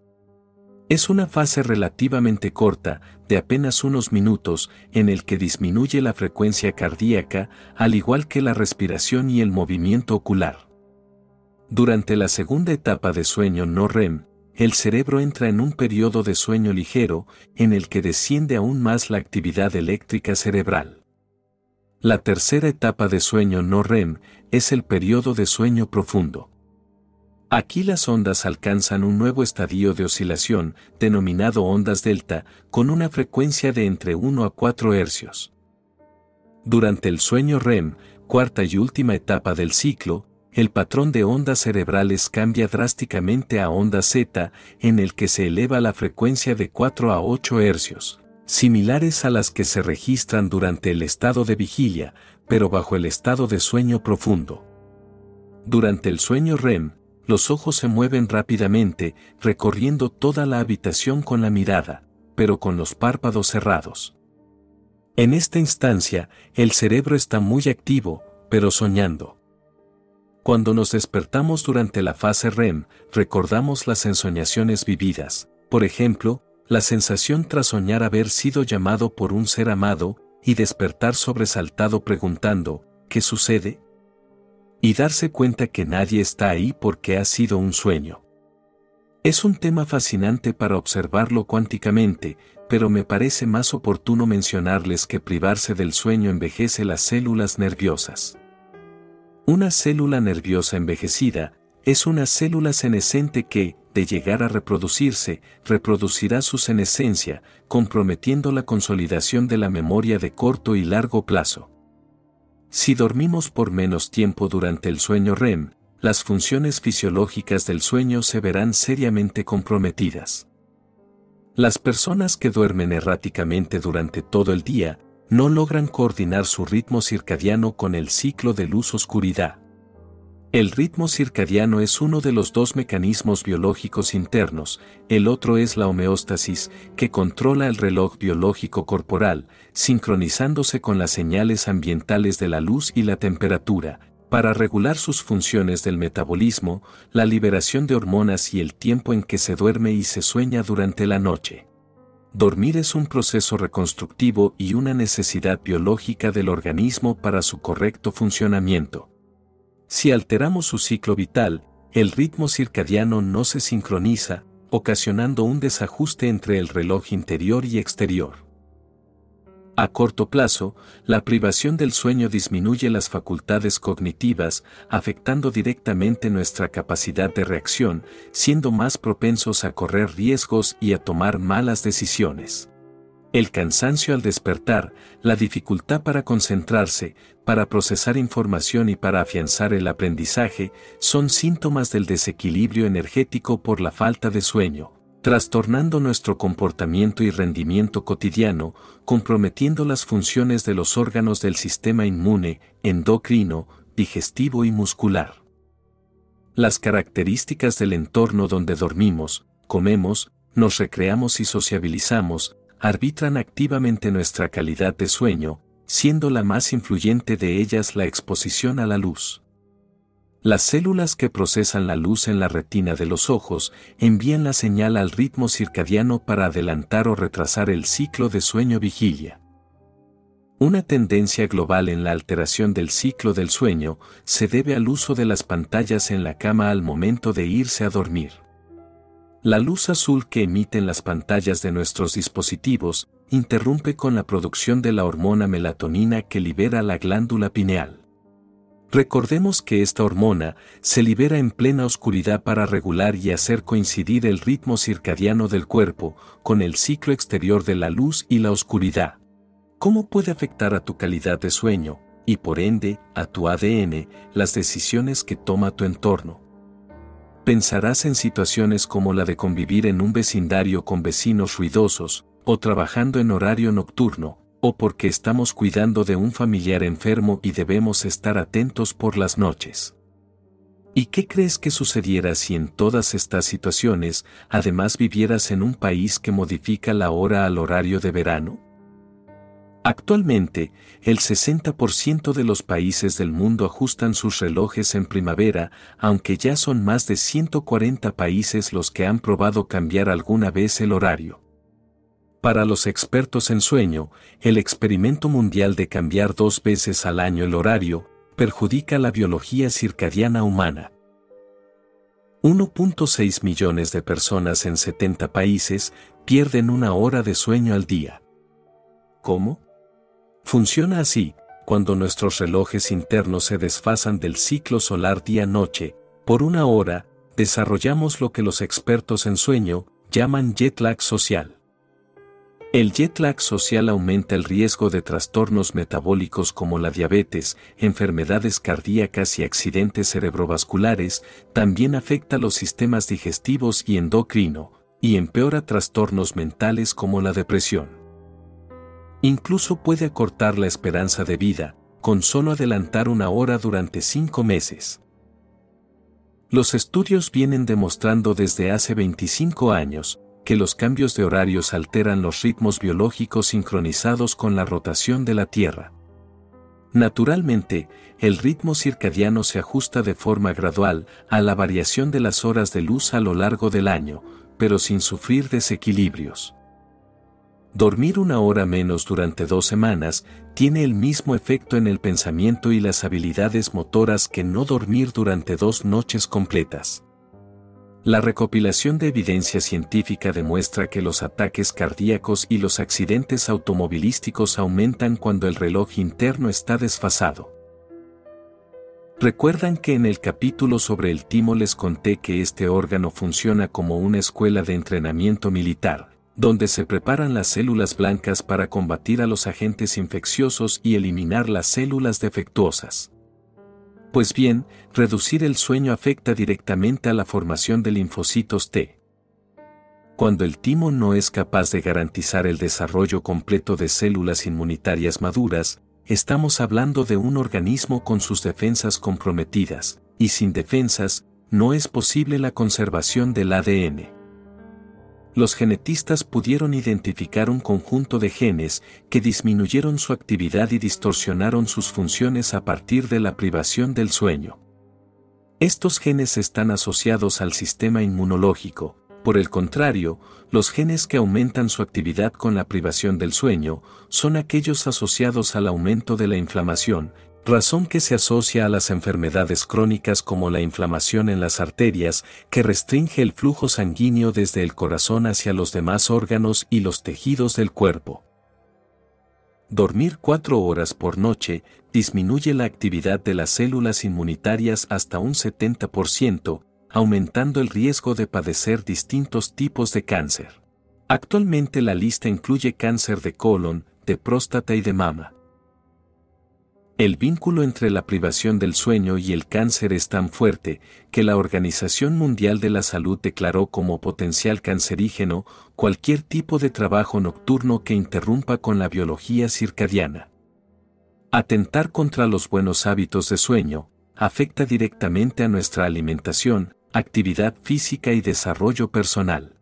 Es una fase relativamente corta, de apenas unos minutos, en el que disminuye la frecuencia cardíaca, al igual que la respiración y el movimiento ocular. Durante la segunda etapa de sueño no REM, el cerebro entra en un periodo de sueño ligero, en el que desciende aún más la actividad eléctrica cerebral. La tercera etapa de sueño no REM es el periodo de sueño profundo. Aquí las ondas alcanzan un nuevo estadio de oscilación, denominado ondas delta, con una frecuencia de entre 1 a 4 hercios. Durante el sueño REM, cuarta y última etapa del ciclo, el patrón de ondas cerebrales cambia drásticamente a onda Z, en el que se eleva la frecuencia de 4 a 8 hercios, similares a las que se registran durante el estado de vigilia, pero bajo el estado de sueño profundo. Durante el sueño REM, los ojos se mueven rápidamente, recorriendo toda la habitación con la mirada, pero con los párpados cerrados. En esta instancia, el cerebro está muy activo, pero soñando. Cuando nos despertamos durante la fase REM, recordamos las ensoñaciones vividas, por ejemplo, la sensación tras soñar haber sido llamado por un ser amado, y despertar sobresaltado preguntando, ¿qué sucede? Y darse cuenta que nadie está ahí porque ha sido un sueño. Es un tema fascinante para observarlo cuánticamente, pero me parece más oportuno mencionarles que privarse del sueño envejece las células nerviosas. Una célula nerviosa envejecida es una célula senescente que, de llegar a reproducirse, reproducirá su senescencia, comprometiendo la consolidación de la memoria de corto y largo plazo. Si dormimos por menos tiempo durante el sueño REM, las funciones fisiológicas del sueño se verán seriamente comprometidas. Las personas que duermen erráticamente durante todo el día no logran coordinar su ritmo circadiano con el ciclo de luz-oscuridad. El ritmo circadiano es uno de los dos mecanismos biológicos internos, el otro es la homeostasis, que controla el reloj biológico corporal, sincronizándose con las señales ambientales de la luz y la temperatura, para regular sus funciones del metabolismo, la liberación de hormonas y el tiempo en que se duerme y se sueña durante la noche. Dormir es un proceso reconstructivo y una necesidad biológica del organismo para su correcto funcionamiento. Si alteramos su ciclo vital, el ritmo circadiano no se sincroniza, ocasionando un desajuste entre el reloj interior y exterior. A corto plazo, la privación del sueño disminuye las facultades cognitivas, afectando directamente nuestra capacidad de reacción, siendo más propensos a correr riesgos y a tomar malas decisiones. El cansancio al despertar, la dificultad para concentrarse, para procesar información y para afianzar el aprendizaje, son síntomas del desequilibrio energético por la falta de sueño, trastornando nuestro comportamiento y rendimiento cotidiano, comprometiendo las funciones de los órganos del sistema inmune, endocrino, digestivo y muscular. Las características del entorno donde dormimos, comemos, nos recreamos y sociabilizamos, arbitran activamente nuestra calidad de sueño, siendo la más influyente de ellas la exposición a la luz. Las células que procesan la luz en la retina de los ojos envían la señal al ritmo circadiano para adelantar o retrasar el ciclo de sueño-vigilia. Una tendencia global en la alteración del ciclo del sueño se debe al uso de las pantallas en la cama al momento de irse a dormir. La luz azul que emiten las pantallas de nuestros dispositivos interrumpe con la producción de la hormona melatonina que libera la glándula pineal. Recordemos que esta hormona se libera en plena oscuridad para regular y hacer coincidir el ritmo circadiano del cuerpo con el ciclo exterior de la luz y la oscuridad. ¿Cómo puede afectar a tu calidad de sueño, y por ende, a tu ADN, las decisiones que toma tu entorno? Pensarás en situaciones como la de convivir en un vecindario con vecinos ruidosos, o trabajando en horario nocturno, o porque estamos cuidando de un familiar enfermo y debemos estar atentos por las noches. ¿Y qué crees que sucediera si en todas estas situaciones además vivieras en un país que modifica la hora al horario de verano? Actualmente, el 60% de los países del mundo ajustan sus relojes en primavera, aunque ya son más de 140 países los que han probado cambiar alguna vez el horario. Para los expertos en sueño, el experimento mundial de cambiar dos veces al año el horario perjudica la biología circadiana humana. 1.6 millones de personas en 70 países pierden una hora de sueño al día. ¿Cómo? Funciona así, cuando nuestros relojes internos se desfasan del ciclo solar día-noche, por una hora, desarrollamos lo que los expertos en sueño llaman jet lag social. El jet lag social aumenta el riesgo de trastornos metabólicos como la diabetes, enfermedades cardíacas y accidentes cerebrovasculares, también afecta los sistemas digestivos y endocrino, y empeora trastornos mentales como la depresión. Incluso puede acortar la esperanza de vida, con solo adelantar una hora durante cinco meses. Los estudios vienen demostrando desde hace 25 años, que los cambios de horarios alteran los ritmos biológicos sincronizados con la rotación de la Tierra. Naturalmente, el ritmo circadiano se ajusta de forma gradual a la variación de las horas de luz a lo largo del año, pero sin sufrir desequilibrios. Dormir una hora menos durante dos semanas tiene el mismo efecto en el pensamiento y las habilidades motoras que no dormir durante dos noches completas. La recopilación de evidencia científica demuestra que los ataques cardíacos y los accidentes automovilísticos aumentan cuando el reloj interno está desfasado. Recuerdan que en el capítulo sobre el timo les conté que este órgano funciona como una escuela de entrenamiento militar, donde se preparan las células blancas para combatir a los agentes infecciosos y eliminar las células defectuosas. Pues bien, reducir el sueño afecta directamente a la formación de linfocitos T. Cuando el timo no es capaz de garantizar el desarrollo completo de células inmunitarias maduras, estamos hablando de un organismo con sus defensas comprometidas, y sin defensas, no es posible la conservación del ADN los genetistas pudieron identificar un conjunto de genes que disminuyeron su actividad y distorsionaron sus funciones a partir de la privación del sueño. Estos genes están asociados al sistema inmunológico, por el contrario, los genes que aumentan su actividad con la privación del sueño son aquellos asociados al aumento de la inflamación, razón que se asocia a las enfermedades crónicas como la inflamación en las arterias, que restringe el flujo sanguíneo desde el corazón hacia los demás órganos y los tejidos del cuerpo. Dormir cuatro horas por noche disminuye la actividad de las células inmunitarias hasta un 70%, aumentando el riesgo de padecer distintos tipos de cáncer. Actualmente la lista incluye cáncer de colon, de próstata y de mama. El vínculo entre la privación del sueño y el cáncer es tan fuerte que la Organización Mundial de la Salud declaró como potencial cancerígeno cualquier tipo de trabajo nocturno que interrumpa con la biología circadiana. Atentar contra los buenos hábitos de sueño afecta directamente a nuestra alimentación, actividad física y desarrollo personal.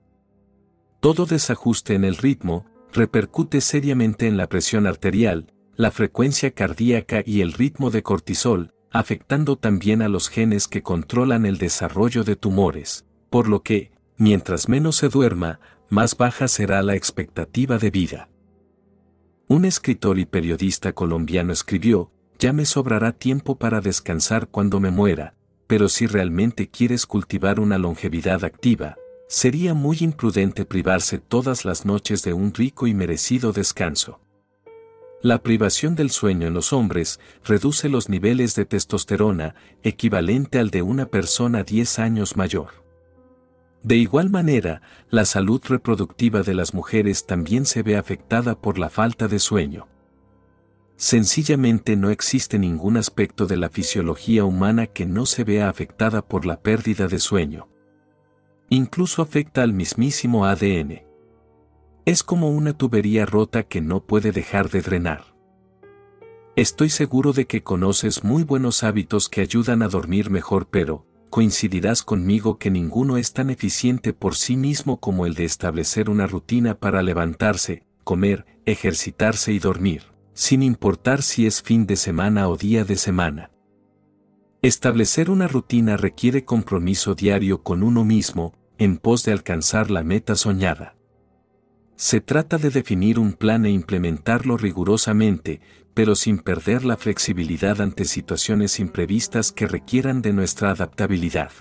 Todo desajuste en el ritmo repercute seriamente en la presión arterial, la frecuencia cardíaca y el ritmo de cortisol, afectando también a los genes que controlan el desarrollo de tumores, por lo que, mientras menos se duerma, más baja será la expectativa de vida. Un escritor y periodista colombiano escribió, ya me sobrará tiempo para descansar cuando me muera, pero si realmente quieres cultivar una longevidad activa, sería muy imprudente privarse todas las noches de un rico y merecido descanso. La privación del sueño en los hombres reduce los niveles de testosterona, equivalente al de una persona 10 años mayor. De igual manera, la salud reproductiva de las mujeres también se ve afectada por la falta de sueño. Sencillamente no existe ningún aspecto de la fisiología humana que no se vea afectada por la pérdida de sueño. Incluso afecta al mismísimo ADN. Es como una tubería rota que no puede dejar de drenar. Estoy seguro de que conoces muy buenos hábitos que ayudan a dormir mejor, pero, coincidirás conmigo que ninguno es tan eficiente por sí mismo como el de establecer una rutina para levantarse, comer, ejercitarse y dormir, sin importar si es fin de semana o día de semana. Establecer una rutina requiere compromiso diario con uno mismo, en pos de alcanzar la meta soñada. Se trata de definir un plan e implementarlo rigurosamente, pero sin perder la flexibilidad ante situaciones imprevistas que requieran de nuestra adaptabilidad.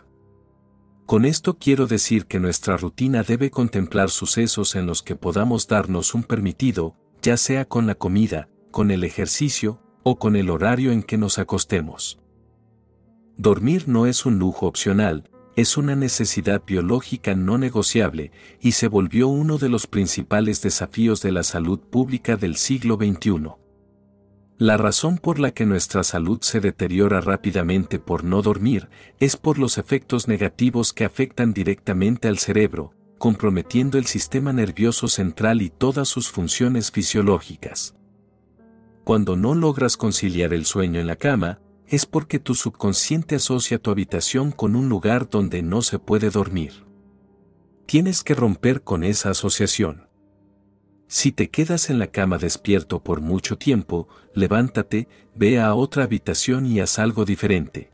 Con esto quiero decir que nuestra rutina debe contemplar sucesos en los que podamos darnos un permitido, ya sea con la comida, con el ejercicio, o con el horario en que nos acostemos. Dormir no es un lujo opcional, es una necesidad biológica no negociable y se volvió uno de los principales desafíos de la salud pública del siglo XXI. La razón por la que nuestra salud se deteriora rápidamente por no dormir es por los efectos negativos que afectan directamente al cerebro, comprometiendo el sistema nervioso central y todas sus funciones fisiológicas. Cuando no logras conciliar el sueño en la cama, es porque tu subconsciente asocia tu habitación con un lugar donde no se puede dormir. Tienes que romper con esa asociación. Si te quedas en la cama despierto por mucho tiempo, levántate, ve a otra habitación y haz algo diferente.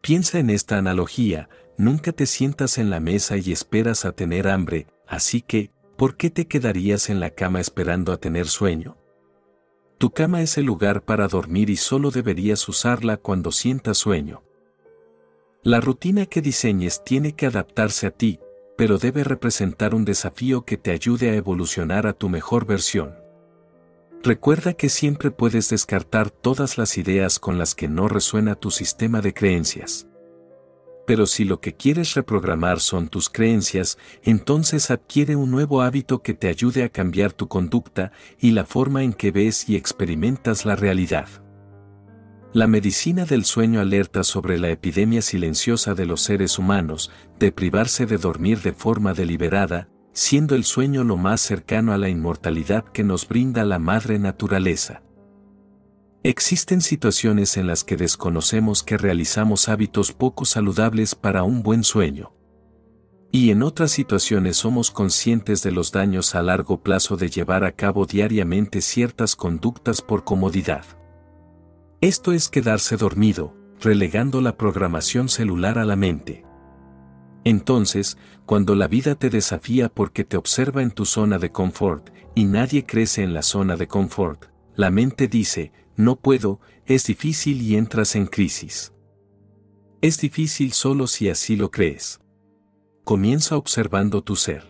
Piensa en esta analogía, nunca te sientas en la mesa y esperas a tener hambre, así que, ¿por qué te quedarías en la cama esperando a tener sueño? Tu cama es el lugar para dormir y solo deberías usarla cuando sientas sueño. La rutina que diseñes tiene que adaptarse a ti, pero debe representar un desafío que te ayude a evolucionar a tu mejor versión. Recuerda que siempre puedes descartar todas las ideas con las que no resuena tu sistema de creencias. Pero si lo que quieres reprogramar son tus creencias, entonces adquiere un nuevo hábito que te ayude a cambiar tu conducta y la forma en que ves y experimentas la realidad. La medicina del sueño alerta sobre la epidemia silenciosa de los seres humanos, de privarse de dormir de forma deliberada, siendo el sueño lo más cercano a la inmortalidad que nos brinda la madre naturaleza. Existen situaciones en las que desconocemos que realizamos hábitos poco saludables para un buen sueño. Y en otras situaciones somos conscientes de los daños a largo plazo de llevar a cabo diariamente ciertas conductas por comodidad. Esto es quedarse dormido, relegando la programación celular a la mente. Entonces, cuando la vida te desafía porque te observa en tu zona de confort, y nadie crece en la zona de confort, la mente dice, no puedo, es difícil y entras en crisis. Es difícil solo si así lo crees. Comienza observando tu ser.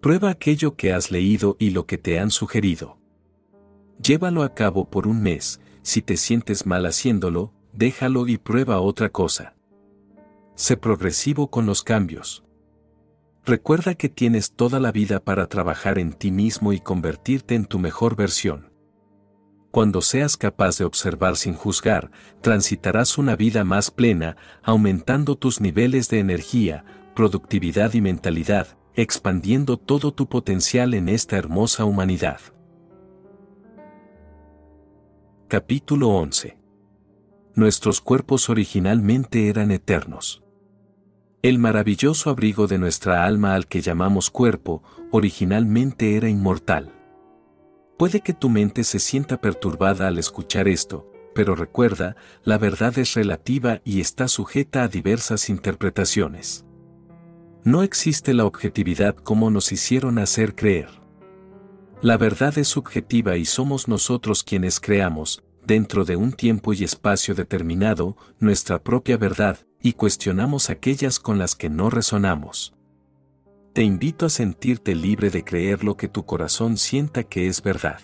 Prueba aquello que has leído y lo que te han sugerido. Llévalo a cabo por un mes, si te sientes mal haciéndolo, déjalo y prueba otra cosa. Sé progresivo con los cambios. Recuerda que tienes toda la vida para trabajar en ti mismo y convertirte en tu mejor versión. Cuando seas capaz de observar sin juzgar, transitarás una vida más plena, aumentando tus niveles de energía, productividad y mentalidad, expandiendo todo tu potencial en esta hermosa humanidad. Capítulo 11 Nuestros cuerpos originalmente eran eternos. El maravilloso abrigo de nuestra alma al que llamamos cuerpo, originalmente era inmortal. Puede que tu mente se sienta perturbada al escuchar esto, pero recuerda, la verdad es relativa y está sujeta a diversas interpretaciones. No existe la objetividad como nos hicieron hacer creer. La verdad es subjetiva y somos nosotros quienes creamos, dentro de un tiempo y espacio determinado, nuestra propia verdad, y cuestionamos aquellas con las que no resonamos te invito a sentirte libre de creer lo que tu corazón sienta que es verdad.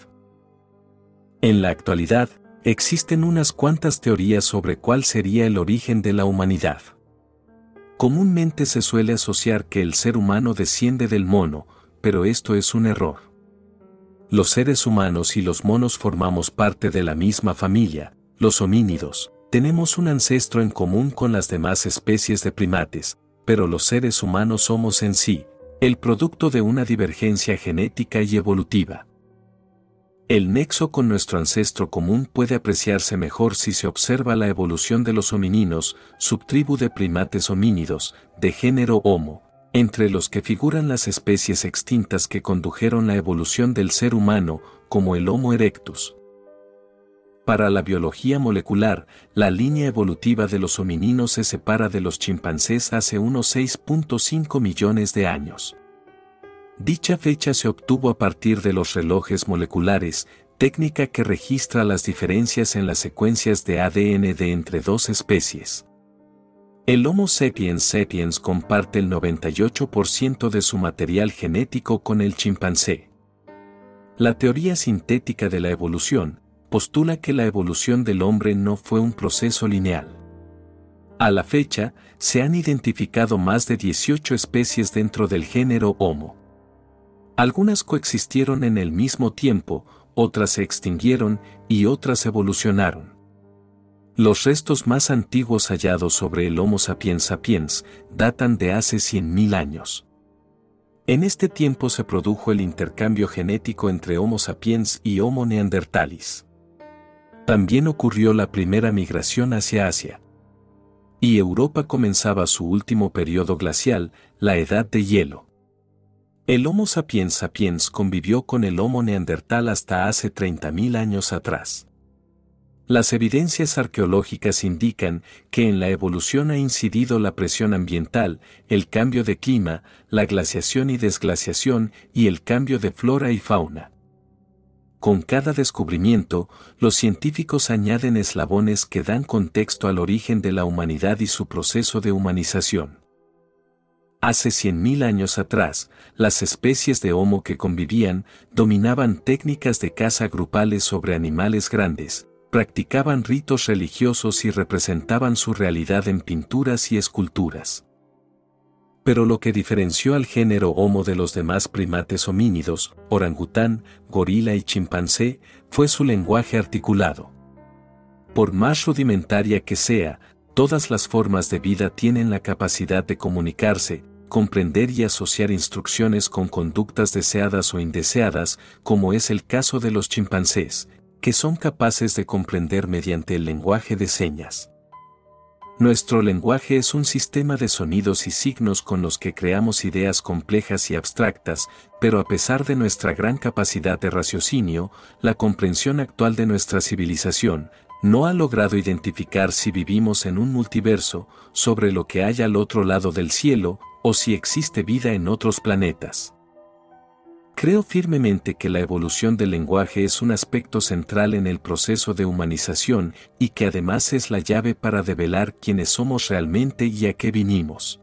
En la actualidad, existen unas cuantas teorías sobre cuál sería el origen de la humanidad. Comúnmente se suele asociar que el ser humano desciende del mono, pero esto es un error. Los seres humanos y los monos formamos parte de la misma familia, los homínidos, tenemos un ancestro en común con las demás especies de primates, pero los seres humanos somos en sí, el producto de una divergencia genética y evolutiva. El nexo con nuestro ancestro común puede apreciarse mejor si se observa la evolución de los homininos, subtribu de primates homínidos, de género Homo, entre los que figuran las especies extintas que condujeron la evolución del ser humano, como el Homo erectus. Para la biología molecular, la línea evolutiva de los homininos se separa de los chimpancés hace unos 6.5 millones de años. Dicha fecha se obtuvo a partir de los relojes moleculares, técnica que registra las diferencias en las secuencias de ADN de entre dos especies. El Homo sapiens sapiens comparte el 98% de su material genético con el chimpancé. La teoría sintética de la evolución, postula que la evolución del hombre no fue un proceso lineal. A la fecha, se han identificado más de 18 especies dentro del género Homo. Algunas coexistieron en el mismo tiempo, otras se extinguieron y otras evolucionaron. Los restos más antiguos hallados sobre el Homo sapiens sapiens datan de hace 100.000 años. En este tiempo se produjo el intercambio genético entre Homo sapiens y Homo neanderthalis. También ocurrió la primera migración hacia Asia. Y Europa comenzaba su último periodo glacial, la Edad de Hielo. El Homo sapiens sapiens convivió con el Homo neandertal hasta hace 30.000 años atrás. Las evidencias arqueológicas indican que en la evolución ha incidido la presión ambiental, el cambio de clima, la glaciación y desglaciación y el cambio de flora y fauna. Con cada descubrimiento, los científicos añaden eslabones que dan contexto al origen de la humanidad y su proceso de humanización. Hace 100.000 años atrás, las especies de Homo que convivían dominaban técnicas de caza grupales sobre animales grandes, practicaban ritos religiosos y representaban su realidad en pinturas y esculturas. Pero lo que diferenció al género Homo de los demás primates homínidos, orangután, gorila y chimpancé, fue su lenguaje articulado. Por más rudimentaria que sea, todas las formas de vida tienen la capacidad de comunicarse, comprender y asociar instrucciones con conductas deseadas o indeseadas, como es el caso de los chimpancés, que son capaces de comprender mediante el lenguaje de señas. Nuestro lenguaje es un sistema de sonidos y signos con los que creamos ideas complejas y abstractas, pero a pesar de nuestra gran capacidad de raciocinio, la comprensión actual de nuestra civilización no ha logrado identificar si vivimos en un multiverso, sobre lo que hay al otro lado del cielo, o si existe vida en otros planetas. Creo firmemente que la evolución del lenguaje es un aspecto central en el proceso de humanización y que además es la llave para develar quiénes somos realmente y a qué vinimos.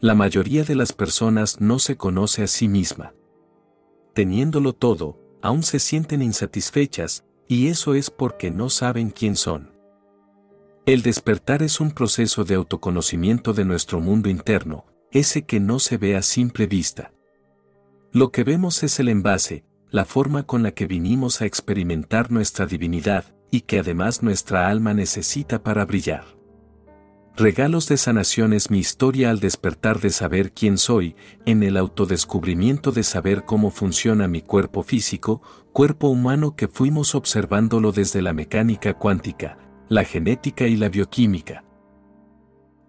La mayoría de las personas no se conoce a sí misma. Teniéndolo todo, aún se sienten insatisfechas, y eso es porque no saben quién son. El despertar es un proceso de autoconocimiento de nuestro mundo interno, ese que no se ve a simple vista. Lo que vemos es el envase, la forma con la que vinimos a experimentar nuestra divinidad, y que además nuestra alma necesita para brillar. Regalos de sanación es mi historia al despertar de saber quién soy, en el autodescubrimiento de saber cómo funciona mi cuerpo físico, cuerpo humano que fuimos observándolo desde la mecánica cuántica, la genética y la bioquímica.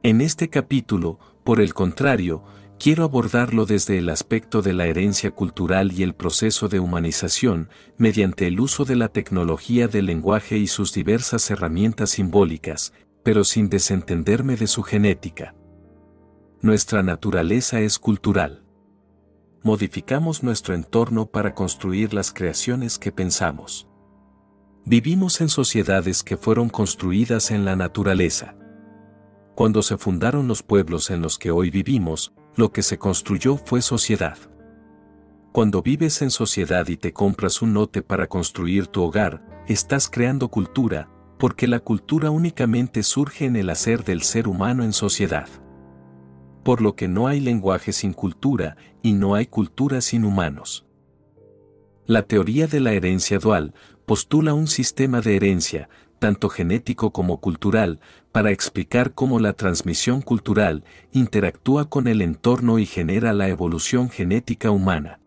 En este capítulo, por el contrario, quiero abordarlo desde el aspecto de la herencia cultural y el proceso de humanización, mediante el uso de la tecnología del lenguaje y sus diversas herramientas simbólicas, pero sin desentenderme de su genética. Nuestra naturaleza es cultural. Modificamos nuestro entorno para construir las creaciones que pensamos. Vivimos en sociedades que fueron construidas en la naturaleza. Cuando se fundaron los pueblos en los que hoy vivimos, lo que se construyó fue sociedad. Cuando vives en sociedad y te compras un note para construir tu hogar, estás creando cultura, porque la cultura únicamente surge en el hacer del ser humano en sociedad. Por lo que no hay lenguaje sin cultura y no hay cultura sin humanos. La teoría de la herencia dual postula un sistema de herencia, tanto genético como cultural, para explicar cómo la transmisión cultural interactúa con el entorno y genera la evolución genética humana.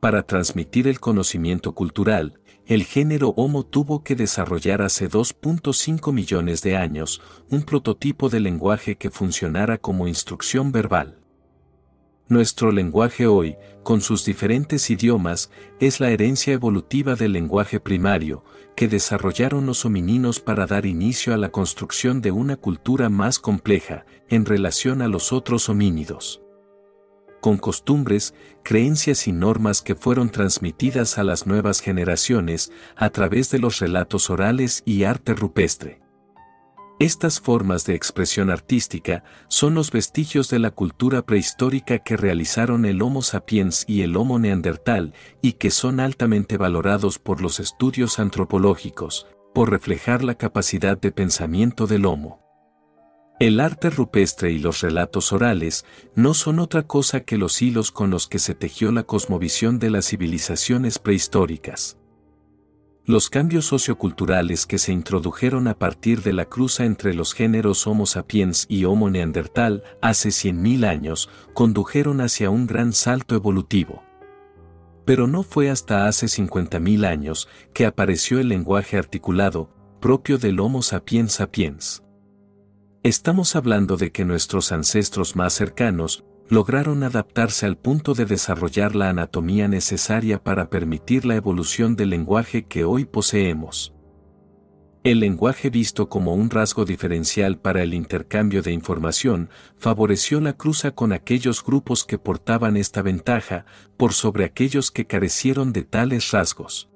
Para transmitir el conocimiento cultural, el género Homo tuvo que desarrollar hace 2.5 millones de años un prototipo de lenguaje que funcionara como instrucción verbal. Nuestro lenguaje hoy, con sus diferentes idiomas, es la herencia evolutiva del lenguaje primario, que desarrollaron los homininos para dar inicio a la construcción de una cultura más compleja en relación a los otros homínidos. Con costumbres, creencias y normas que fueron transmitidas a las nuevas generaciones a través de los relatos orales y arte rupestre. Estas formas de expresión artística son los vestigios de la cultura prehistórica que realizaron el Homo sapiens y el Homo neandertal y que son altamente valorados por los estudios antropológicos, por reflejar la capacidad de pensamiento del Homo. El arte rupestre y los relatos orales no son otra cosa que los hilos con los que se tejió la cosmovisión de las civilizaciones prehistóricas. Los cambios socioculturales que se introdujeron a partir de la cruza entre los géneros Homo sapiens y Homo neandertal hace 100.000 años condujeron hacia un gran salto evolutivo. Pero no fue hasta hace 50.000 años que apareció el lenguaje articulado, propio del Homo sapiens sapiens. Estamos hablando de que nuestros ancestros más cercanos, lograron adaptarse al punto de desarrollar la anatomía necesaria para permitir la evolución del lenguaje que hoy poseemos. El lenguaje visto como un rasgo diferencial para el intercambio de información favoreció la cruza con aquellos grupos que portaban esta ventaja por sobre aquellos que carecieron de tales rasgos.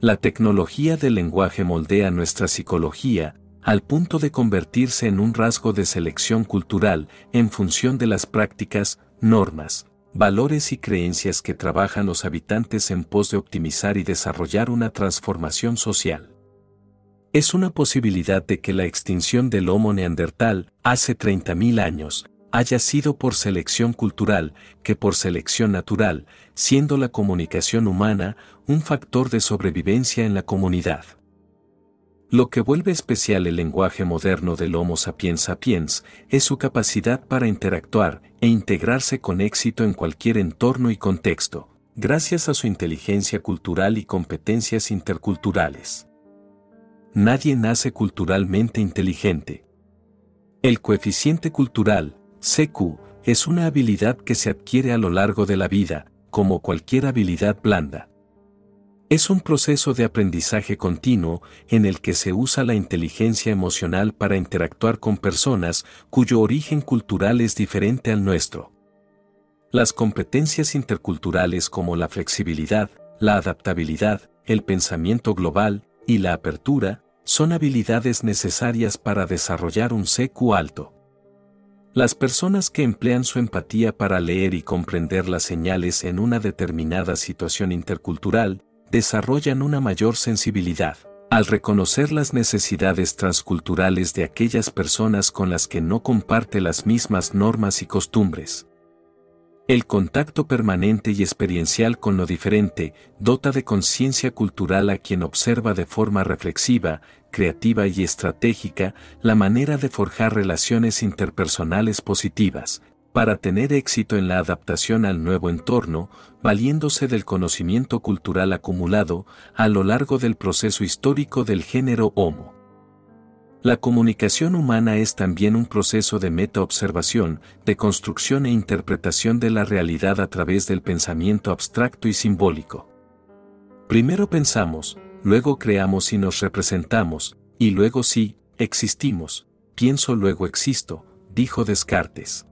La tecnología del lenguaje moldea nuestra psicología, al punto de convertirse en un rasgo de selección cultural en función de las prácticas, normas, valores y creencias que trabajan los habitantes en pos de optimizar y desarrollar una transformación social. Es una posibilidad de que la extinción del Homo neandertal, hace 30.000 años, haya sido por selección cultural que por selección natural, siendo la comunicación humana un factor de sobrevivencia en la comunidad. Lo que vuelve especial el lenguaje moderno del Homo sapiens sapiens es su capacidad para interactuar e integrarse con éxito en cualquier entorno y contexto, gracias a su inteligencia cultural y competencias interculturales nadie nace culturalmente inteligente. El coeficiente cultural, CQ, es una habilidad que se adquiere a lo largo de la vida, como cualquier habilidad blanda. Es un proceso de aprendizaje continuo en el que se usa la inteligencia emocional para interactuar con personas cuyo origen cultural es diferente al nuestro. Las competencias interculturales como la flexibilidad, la adaptabilidad, el pensamiento global, y la apertura, son habilidades necesarias para desarrollar un CQ alto. Las personas que emplean su empatía para leer y comprender las señales en una determinada situación intercultural, desarrollan una mayor sensibilidad, al reconocer las necesidades transculturales de aquellas personas con las que no comparte las mismas normas y costumbres. El contacto permanente y experiencial con lo diferente dota de conciencia cultural a quien observa de forma reflexiva, creativa y estratégica la manera de forjar relaciones interpersonales positivas, para tener éxito en la adaptación al nuevo entorno, valiéndose del conocimiento cultural acumulado a lo largo del proceso histórico del género Homo. La comunicación humana es también un proceso de metaobservación, de construcción e interpretación de la realidad a través del pensamiento abstracto y simbólico. Primero pensamos, luego creamos y nos representamos, y luego sí, existimos, pienso luego existo, dijo Descartes.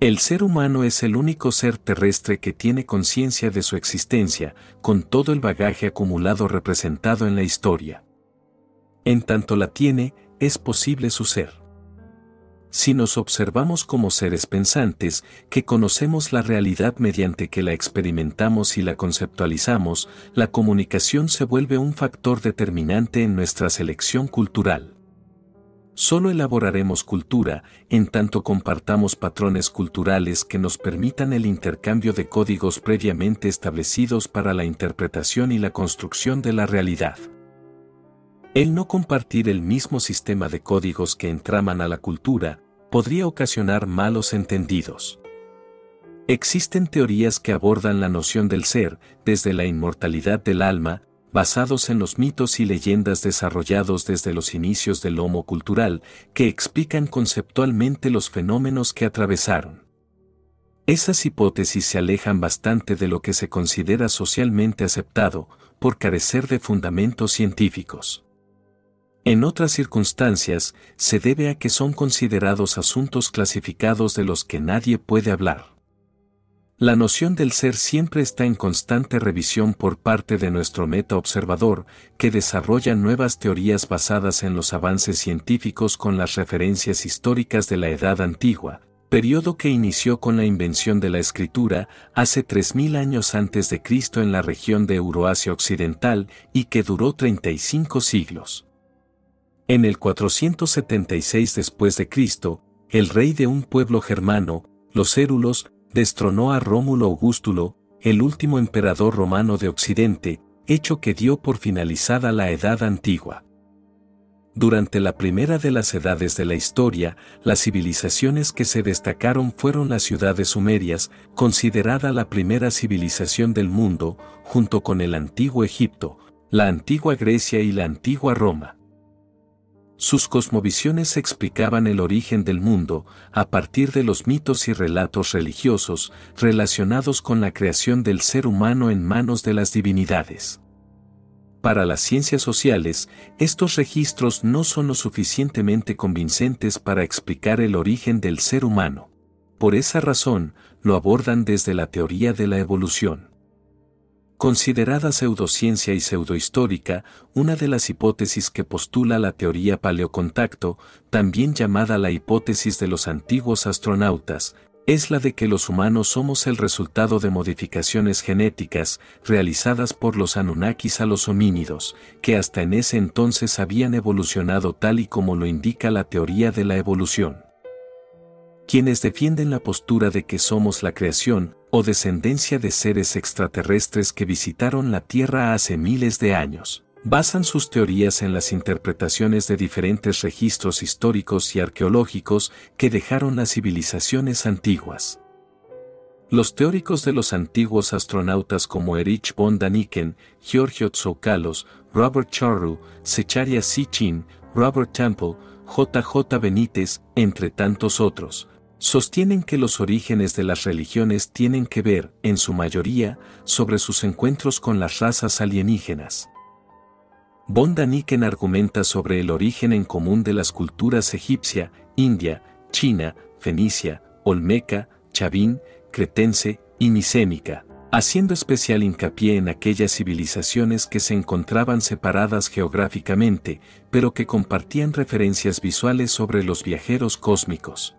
El ser humano es el único ser terrestre que tiene conciencia de su existencia, con todo el bagaje acumulado representado en la historia. En tanto la tiene, es posible su ser. Si nos observamos como seres pensantes, que conocemos la realidad mediante que la experimentamos y la conceptualizamos, la comunicación se vuelve un factor determinante en nuestra selección cultural. Solo elaboraremos cultura en tanto compartamos patrones culturales que nos permitan el intercambio de códigos previamente establecidos para la interpretación y la construcción de la realidad. El no compartir el mismo sistema de códigos que entraman a la cultura podría ocasionar malos entendidos. Existen teorías que abordan la noción del ser, desde la inmortalidad del alma, basados en los mitos y leyendas desarrollados desde los inicios del Homo cultural, que explican conceptualmente los fenómenos que atravesaron. Esas hipótesis se alejan bastante de lo que se considera socialmente aceptado, por carecer de fundamentos científicos. En otras circunstancias, se debe a que son considerados asuntos clasificados de los que nadie puede hablar. La noción del ser siempre está en constante revisión por parte de nuestro meta observador, que desarrolla nuevas teorías basadas en los avances científicos con las referencias históricas de la Edad Antigua, periodo que inició con la invención de la escritura hace 3.000 años antes de Cristo en la región de Euroasia Occidental y que duró 35 siglos. En el 476 después de Cristo, el rey de un pueblo germano, los Érulos, destronó a Rómulo Augustulo, el último emperador romano de Occidente, hecho que dio por finalizada la Edad Antigua. Durante la primera de las edades de la historia, las civilizaciones que se destacaron fueron las ciudades sumerias, considerada la primera civilización del mundo, junto con el antiguo Egipto, la antigua Grecia y la antigua Roma. Sus cosmovisiones explicaban el origen del mundo a partir de los mitos y relatos religiosos relacionados con la creación del ser humano en manos de las divinidades. Para las ciencias sociales, estos registros no son lo suficientemente convincentes para explicar el origen del ser humano. Por esa razón, lo abordan desde la teoría de la evolución. Considerada pseudociencia y pseudohistórica, una de las hipótesis que postula la teoría paleocontacto, también llamada la hipótesis de los antiguos astronautas, es la de que los humanos somos el resultado de modificaciones genéticas realizadas por los Anunnakis a los homínidos, que hasta en ese entonces habían evolucionado tal y como lo indica la teoría de la evolución. Quienes defienden la postura de que somos la creación o descendencia de seres extraterrestres que visitaron la Tierra hace miles de años basan sus teorías en las interpretaciones de diferentes registros históricos y arqueológicos que dejaron las civilizaciones antiguas. Los teóricos de los antiguos astronautas como Erich von Daniken, Giorgio Tsoukalos, Robert Charru, Secharia Sitchin, Robert Temple, J.J. Benítez, entre tantos otros, sostienen que los orígenes de las religiones tienen que ver, en su mayoría, sobre sus encuentros con las razas alienígenas. Von Daniken argumenta sobre el origen en común de las culturas egipcia, india, china, fenicia, olmeca, chavín, cretense y micénica, haciendo especial hincapié en aquellas civilizaciones que se encontraban separadas geográficamente, pero que compartían referencias visuales sobre los viajeros cósmicos.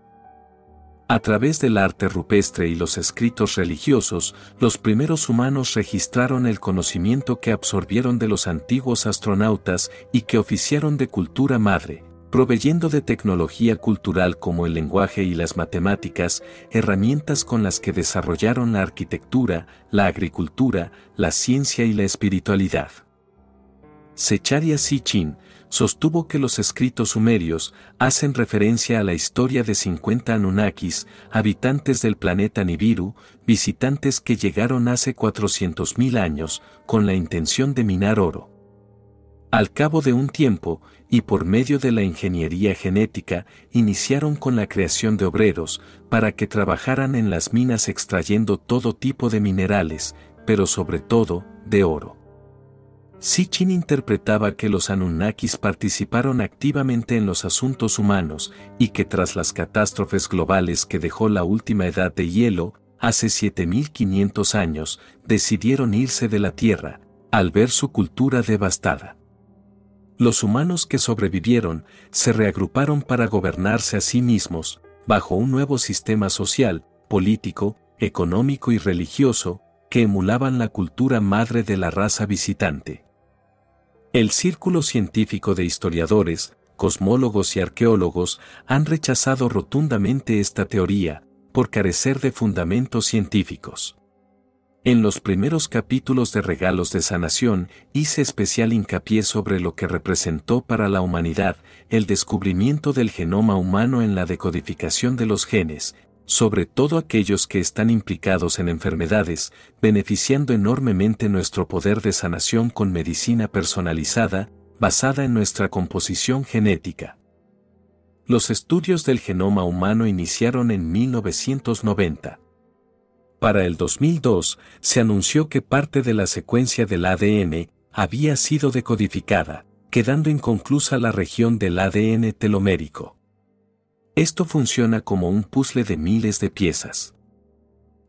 A través del arte rupestre y los escritos religiosos, los primeros humanos registraron el conocimiento que absorbieron de los antiguos astronautas y que oficiaron de cultura madre, proveyendo de tecnología cultural como el lenguaje y las matemáticas, herramientas con las que desarrollaron la arquitectura, la agricultura, la ciencia y la espiritualidad. Secharia Sitchin, sostuvo que los escritos sumerios hacen referencia a la historia de 50 Anunnakis, habitantes del planeta Nibiru, visitantes que llegaron hace 400.000 años con la intención de minar oro. Al cabo de un tiempo, y por medio de la ingeniería genética, iniciaron con la creación de obreros, para que trabajaran en las minas extrayendo todo tipo de minerales, pero sobre todo, de oro. Sitchin interpretaba que los Anunnakis participaron activamente en los asuntos humanos y que tras las catástrofes globales que dejó la última edad de hielo, hace 7500 años, decidieron irse de la Tierra, al ver su cultura devastada. Los humanos que sobrevivieron se reagruparon para gobernarse a sí mismos, bajo un nuevo sistema social, político, económico y religioso, que emulaban la cultura madre de la raza visitante. El círculo científico de historiadores, cosmólogos y arqueólogos han rechazado rotundamente esta teoría, por carecer de fundamentos científicos. En los primeros capítulos de Regalos de Sanación hice especial hincapié sobre lo que representó para la humanidad el descubrimiento del genoma humano en la decodificación de los genes, sobre todo aquellos que están implicados en enfermedades, beneficiando enormemente nuestro poder de sanación con medicina personalizada, basada en nuestra composición genética. Los estudios del genoma humano iniciaron en 1990. Para el 2002, se anunció que parte de la secuencia del ADN había sido decodificada, quedando inconclusa la región del ADN telomérico. Esto funciona como un puzzle de miles de piezas.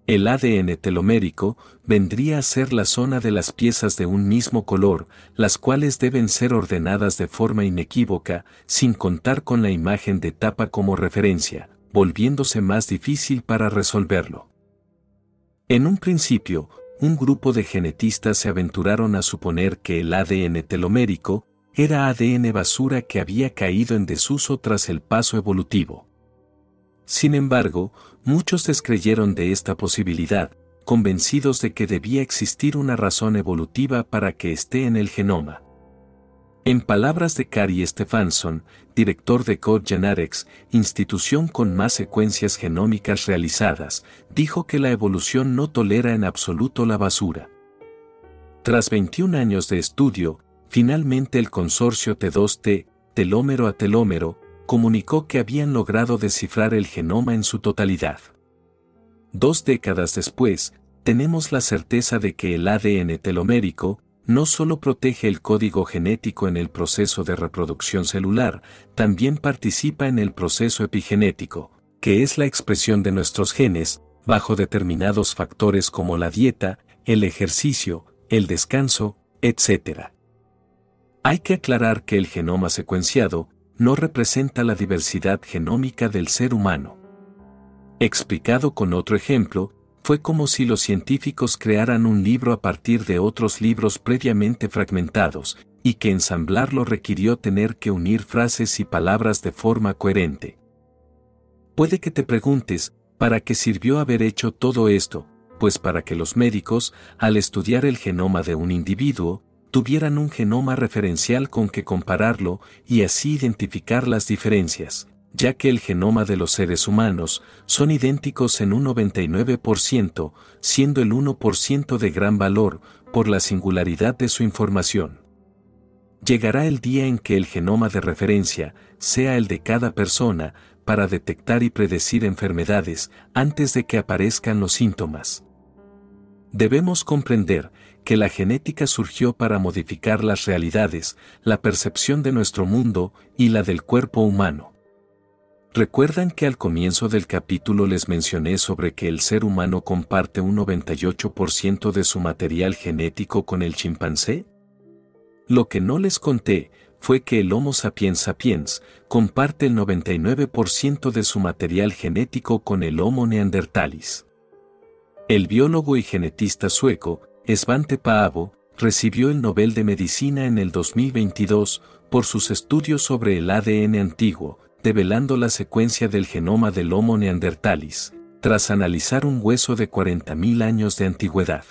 El ADN telomérico vendría a ser la zona de las piezas de un mismo color, las cuales deben ser ordenadas de forma inequívoca, sin contar con la imagen de tapa como referencia, volviéndose más difícil para resolverlo. En un principio, un grupo de genetistas se aventuraron a suponer que el ADN telomérico era ADN basura que había caído en desuso tras el paso evolutivo. Sin embargo, muchos descreyeron de esta posibilidad, convencidos de que debía existir una razón evolutiva para que esté en el genoma. En palabras de Cary Stephenson, director de Code Genetics, institución con más secuencias genómicas realizadas, dijo que la evolución no tolera en absoluto la basura. Tras 21 años de estudio, Finalmente el consorcio T2T, telómero a telómero, comunicó que habían logrado descifrar el genoma en su totalidad. Dos décadas después, tenemos la certeza de que el ADN telomérico no solo protege el código genético en el proceso de reproducción celular, también participa en el proceso epigenético, que es la expresión de nuestros genes, bajo determinados factores como la dieta, el ejercicio, el descanso, etc. Hay que aclarar que el genoma secuenciado no representa la diversidad genómica del ser humano. Explicado con otro ejemplo, fue como si los científicos crearan un libro a partir de otros libros previamente fragmentados, y que ensamblarlo requirió tener que unir frases y palabras de forma coherente. Puede que te preguntes, ¿para qué sirvió haber hecho todo esto? Pues para que los médicos, al estudiar el genoma de un individuo, tuvieran un genoma referencial con que compararlo y así identificar las diferencias, ya que el genoma de los seres humanos son idénticos en un 99%, siendo el 1% de gran valor por la singularidad de su información. Llegará el día en que el genoma de referencia sea el de cada persona para detectar y predecir enfermedades antes de que aparezcan los síntomas. Debemos comprender que la genética surgió para modificar las realidades, la percepción de nuestro mundo y la del cuerpo humano. ¿Recuerdan que al comienzo del capítulo les mencioné sobre que el ser humano comparte un 98% de su material genético con el chimpancé? Lo que no les conté fue que el Homo sapiens sapiens comparte el 99% de su material genético con el Homo neandertalis. El biólogo y genetista sueco, Svante Paavo, recibió el Nobel de Medicina en el 2022 por sus estudios sobre el ADN antiguo, develando la secuencia del genoma del Homo neandertalis, tras analizar un hueso de 40.000 años de antigüedad.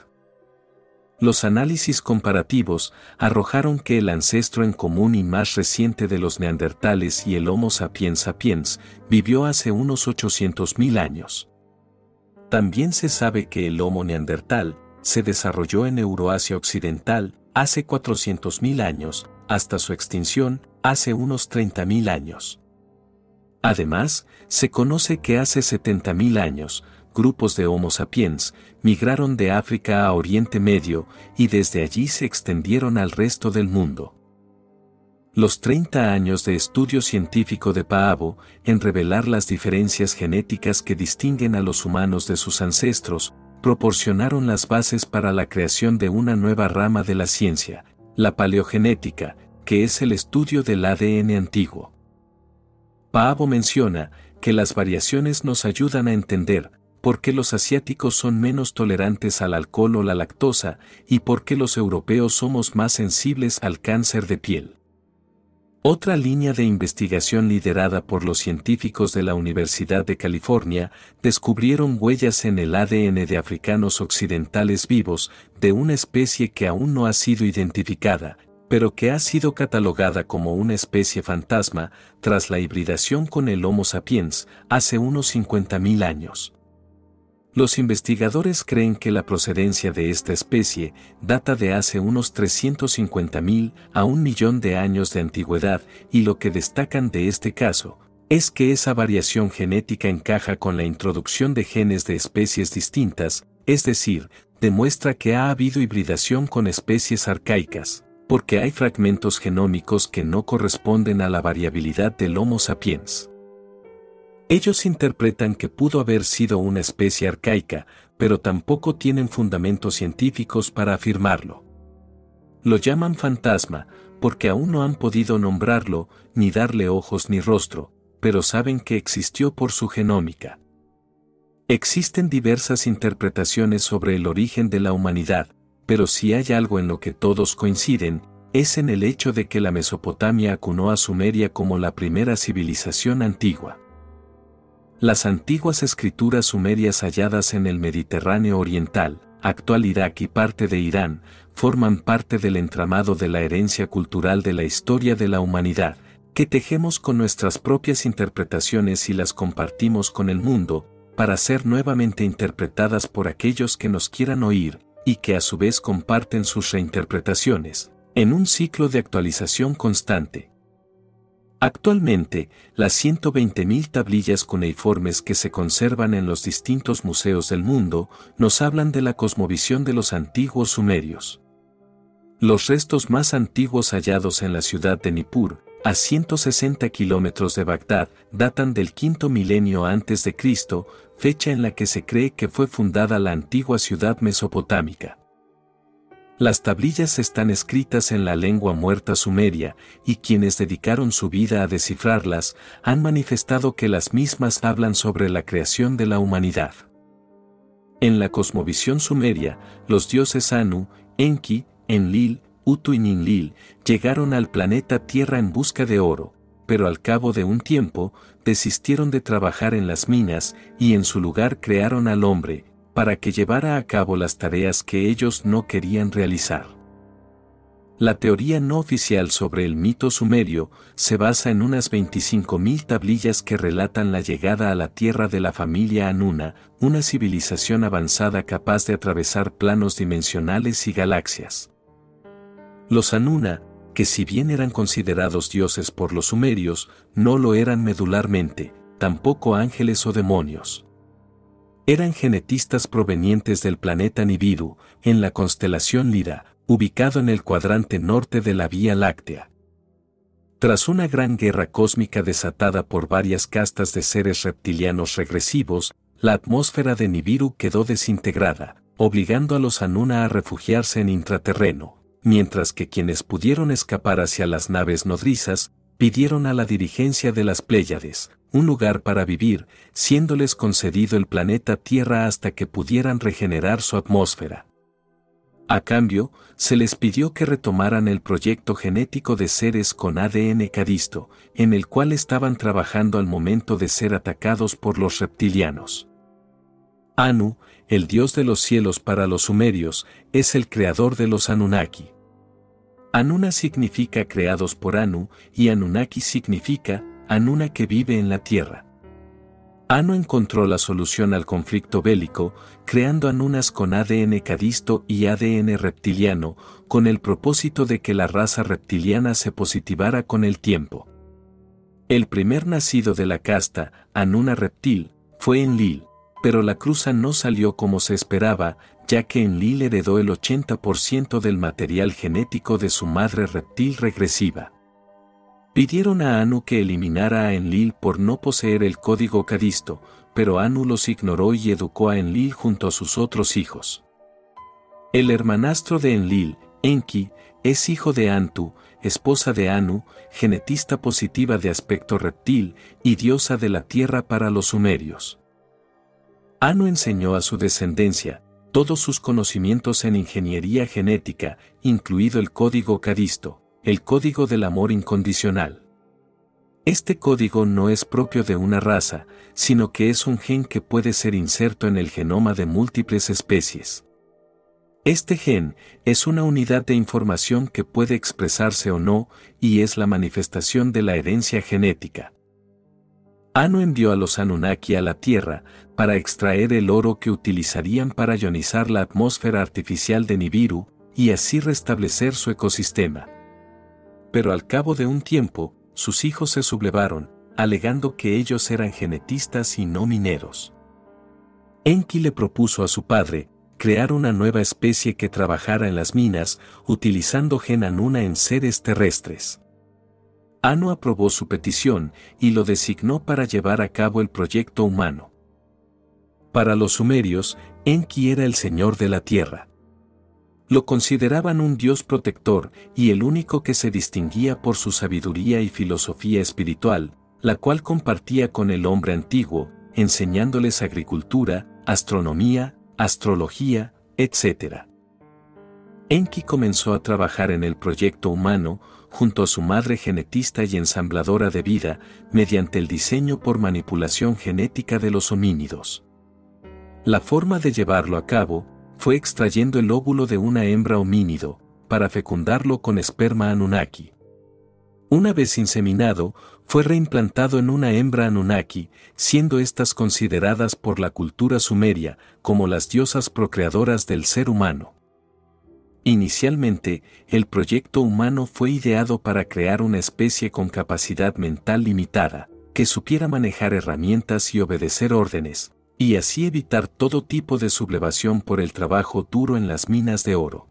Los análisis comparativos arrojaron que el ancestro en común y más reciente de los neandertales y el Homo sapiens sapiens vivió hace unos 800.000 años. También se sabe que el Homo neandertal se desarrolló en Euroasia Occidental hace 400.000 años, hasta su extinción hace unos 30.000 años. Además, se conoce que hace 70.000 años, grupos de Homo sapiens migraron de África a Oriente Medio y desde allí se extendieron al resto del mundo. Los 30 años de estudio científico de Paavo en revelar las diferencias genéticas que distinguen a los humanos de sus ancestros proporcionaron las bases para la creación de una nueva rama de la ciencia, la paleogenética, que es el estudio del ADN antiguo. Paavo menciona que las variaciones nos ayudan a entender por qué los asiáticos son menos tolerantes al alcohol o la lactosa y por qué los europeos somos más sensibles al cáncer de piel. Otra línea de investigación liderada por los científicos de la Universidad de California descubrieron huellas en el ADN de africanos occidentales vivos de una especie que aún no ha sido identificada, pero que ha sido catalogada como una especie fantasma tras la hibridación con el Homo sapiens hace unos 50.000 años. Los investigadores creen que la procedencia de esta especie data de hace unos 350.000 a un millón de años de antigüedad y lo que destacan de este caso es que esa variación genética encaja con la introducción de genes de especies distintas, es decir, demuestra que ha habido hibridación con especies arcaicas porque hay fragmentos genómicos que no corresponden a la variabilidad del Homo sapiens. Ellos interpretan que pudo haber sido una especie arcaica, pero tampoco tienen fundamentos científicos para afirmarlo. Lo llaman fantasma, porque aún no han podido nombrarlo, ni darle ojos ni rostro, pero saben que existió por su genómica. Existen diversas interpretaciones sobre el origen de la humanidad, pero si hay algo en lo que todos coinciden, es en el hecho de que la Mesopotamia acunó a Sumeria como la primera civilización antigua. Las antiguas escrituras sumerias halladas en el Mediterráneo Oriental, actual Irak y parte de Irán, forman parte del entramado de la herencia cultural de la historia de la humanidad, que tejemos con nuestras propias interpretaciones y las compartimos con el mundo, para ser nuevamente interpretadas por aquellos que nos quieran oír, y que a su vez comparten sus reinterpretaciones, en un ciclo de actualización constante. Actualmente, las 120.000 tablillas cuneiformes que se conservan en los distintos museos del mundo nos hablan de la cosmovisión de los antiguos sumerios. Los restos más antiguos hallados en la ciudad de Nippur, a 160 kilómetros de Bagdad, datan del quinto milenio antes de Cristo, fecha en la que se cree que fue fundada la antigua ciudad mesopotámica. Las tablillas están escritas en la lengua muerta sumeria, y quienes dedicaron su vida a descifrarlas han manifestado que las mismas hablan sobre la creación de la humanidad. En la cosmovisión sumeria, los dioses Anu, Enki, Enlil, Utu y Ninlil llegaron al planeta Tierra en busca de oro, pero al cabo de un tiempo desistieron de trabajar en las minas y en su lugar crearon al hombre, para que llevara a cabo las tareas que ellos no querían realizar. La teoría no oficial sobre el mito sumerio se basa en unas 25.000 tablillas que relatan la llegada a la tierra de la familia Anuna, una civilización avanzada capaz de atravesar planos dimensionales y galaxias. Los Anuna, que si bien eran considerados dioses por los sumerios, no lo eran medularmente, tampoco ángeles o demonios. Eran genetistas provenientes del planeta Nibiru, en la constelación Lira, ubicado en el cuadrante norte de la Vía Láctea. Tras una gran guerra cósmica desatada por varias castas de seres reptilianos regresivos, la atmósfera de Nibiru quedó desintegrada, obligando a los Anuna a refugiarse en intraterreno, mientras que quienes pudieron escapar hacia las naves nodrizas, pidieron a la dirigencia de las Pléyades, un lugar para vivir, siéndoles concedido el planeta Tierra hasta que pudieran regenerar su atmósfera. A cambio, se les pidió que retomaran el proyecto genético de seres con ADN cadisto, en el cual estaban trabajando al momento de ser atacados por los reptilianos. Anu, el dios de los cielos para los sumerios, es el creador de los Anunnaki. Anuna significa creados por Anu y Anunnaki significa Anuna que vive en la Tierra. Anu encontró la solución al conflicto bélico, creando Anunas con ADN cadisto y ADN reptiliano, con el propósito de que la raza reptiliana se positivara con el tiempo. El primer nacido de la casta, Anuna reptil, fue Enlil, pero la cruza no salió como se esperaba, ya que Enlil heredó el 80% del material genético de su madre reptil regresiva. Pidieron a Anu que eliminara a Enlil por no poseer el código cadisto, pero Anu los ignoró y educó a Enlil junto a sus otros hijos. El hermanastro de Enlil, Enki, es hijo de Antu, esposa de Anu, genetista positiva de aspecto reptil y diosa de la tierra para los sumerios. Anu enseñó a su descendencia todos sus conocimientos en ingeniería genética, incluido el código cadisto el código del amor incondicional. Este código no es propio de una raza, sino que es un gen que puede ser inserto en el genoma de múltiples especies. Este gen es una unidad de información que puede expresarse o no y es la manifestación de la herencia genética. Anu envió a los Anunnaki a la Tierra para extraer el oro que utilizarían para ionizar la atmósfera artificial de Nibiru y así restablecer su ecosistema pero al cabo de un tiempo, sus hijos se sublevaron, alegando que ellos eran genetistas y no mineros. Enki le propuso a su padre, crear una nueva especie que trabajara en las minas, utilizando gen Anuna en seres terrestres. Anu aprobó su petición y lo designó para llevar a cabo el proyecto humano. Para los sumerios, Enki era el señor de la tierra. Lo consideraban un dios protector y el único que se distinguía por su sabiduría y filosofía espiritual, la cual compartía con el hombre antiguo, enseñándoles agricultura, astronomía, astrología, etc. Enki comenzó a trabajar en el proyecto humano, junto a su madre genetista y ensambladora de vida, mediante el diseño por manipulación genética de los homínidos. La forma de llevarlo a cabo fue extrayendo el óvulo de una hembra homínido, para fecundarlo con esperma Anunnaki. Una vez inseminado, fue reimplantado en una hembra Anunnaki, siendo éstas consideradas por la cultura sumeria como las diosas procreadoras del ser humano. Inicialmente, el proyecto humano fue ideado para crear una especie con capacidad mental limitada, que supiera manejar herramientas y obedecer órdenes, y así evitar todo tipo de sublevación por el trabajo duro en las minas de oro.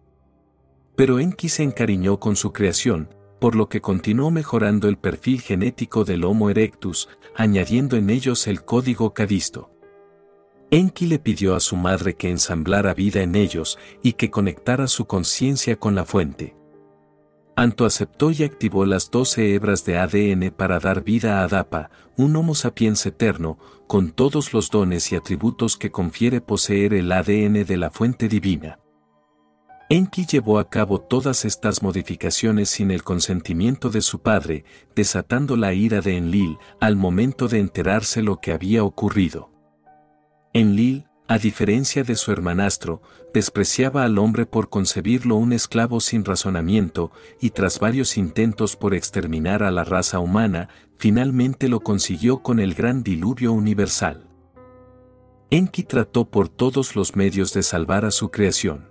Pero Enki se encariñó con su creación, por lo que continuó mejorando el perfil genético del Homo erectus, añadiendo en ellos el código Cadisto. Enki le pidió a su madre que ensamblara vida en ellos y que conectara su conciencia con la fuente. Anto aceptó y activó las doce hebras de ADN para dar vida a Adapa, un Homo sapiens eterno, con todos los dones y atributos que confiere poseer el ADN de la fuente divina. Enki llevó a cabo todas estas modificaciones sin el consentimiento de su padre, desatando la ira de Enlil al momento de enterarse lo que había ocurrido. Enlil, a diferencia de su hermanastro, despreciaba al hombre por concebirlo un esclavo sin razonamiento, y tras varios intentos por exterminar a la raza humana, finalmente lo consiguió con el gran diluvio universal. Enki trató por todos los medios de salvar a su creación.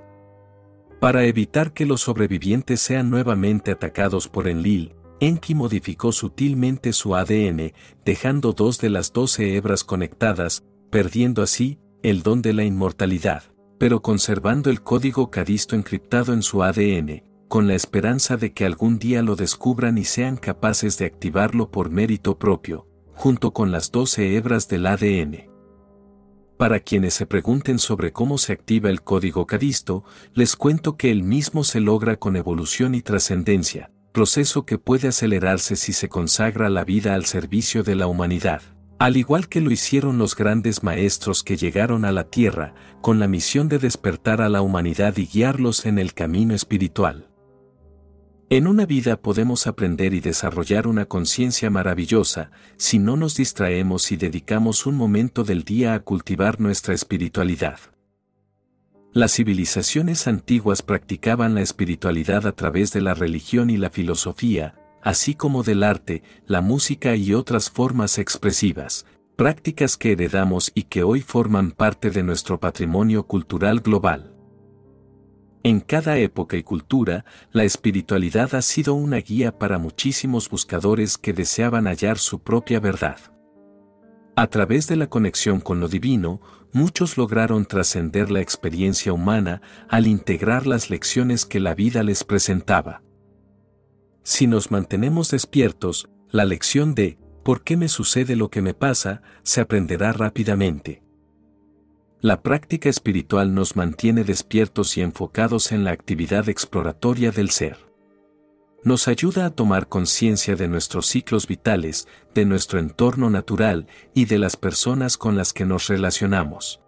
Para evitar que los sobrevivientes sean nuevamente atacados por Enlil, Enki modificó sutilmente su ADN, dejando dos de las doce hebras conectadas, perdiendo así el don de la inmortalidad, pero conservando el código cadisto encriptado en su ADN, con la esperanza de que algún día lo descubran y sean capaces de activarlo por mérito propio, junto con las doce hebras del ADN. Para quienes se pregunten sobre cómo se activa el código cadisto, les cuento que el mismo se logra con evolución y trascendencia, proceso que puede acelerarse si se consagra la vida al servicio de la humanidad. Al igual que lo hicieron los grandes maestros que llegaron a la Tierra, con la misión de despertar a la humanidad y guiarlos en el camino espiritual. En una vida podemos aprender y desarrollar una conciencia maravillosa si no nos distraemos y dedicamos un momento del día a cultivar nuestra espiritualidad. Las civilizaciones antiguas practicaban la espiritualidad a través de la religión y la filosofía, así como del arte, la música y otras formas expresivas, prácticas que heredamos y que hoy forman parte de nuestro patrimonio cultural global. En cada época y cultura, la espiritualidad ha sido una guía para muchísimos buscadores que deseaban hallar su propia verdad. A través de la conexión con lo divino, muchos lograron trascender la experiencia humana al integrar las lecciones que la vida les presentaba. Si nos mantenemos despiertos, la lección de ¿por qué me sucede lo que me pasa? se aprenderá rápidamente. La práctica espiritual nos mantiene despiertos y enfocados en la actividad exploratoria del ser. Nos ayuda a tomar conciencia de nuestros ciclos vitales, de nuestro entorno natural y de las personas con las que nos relacionamos.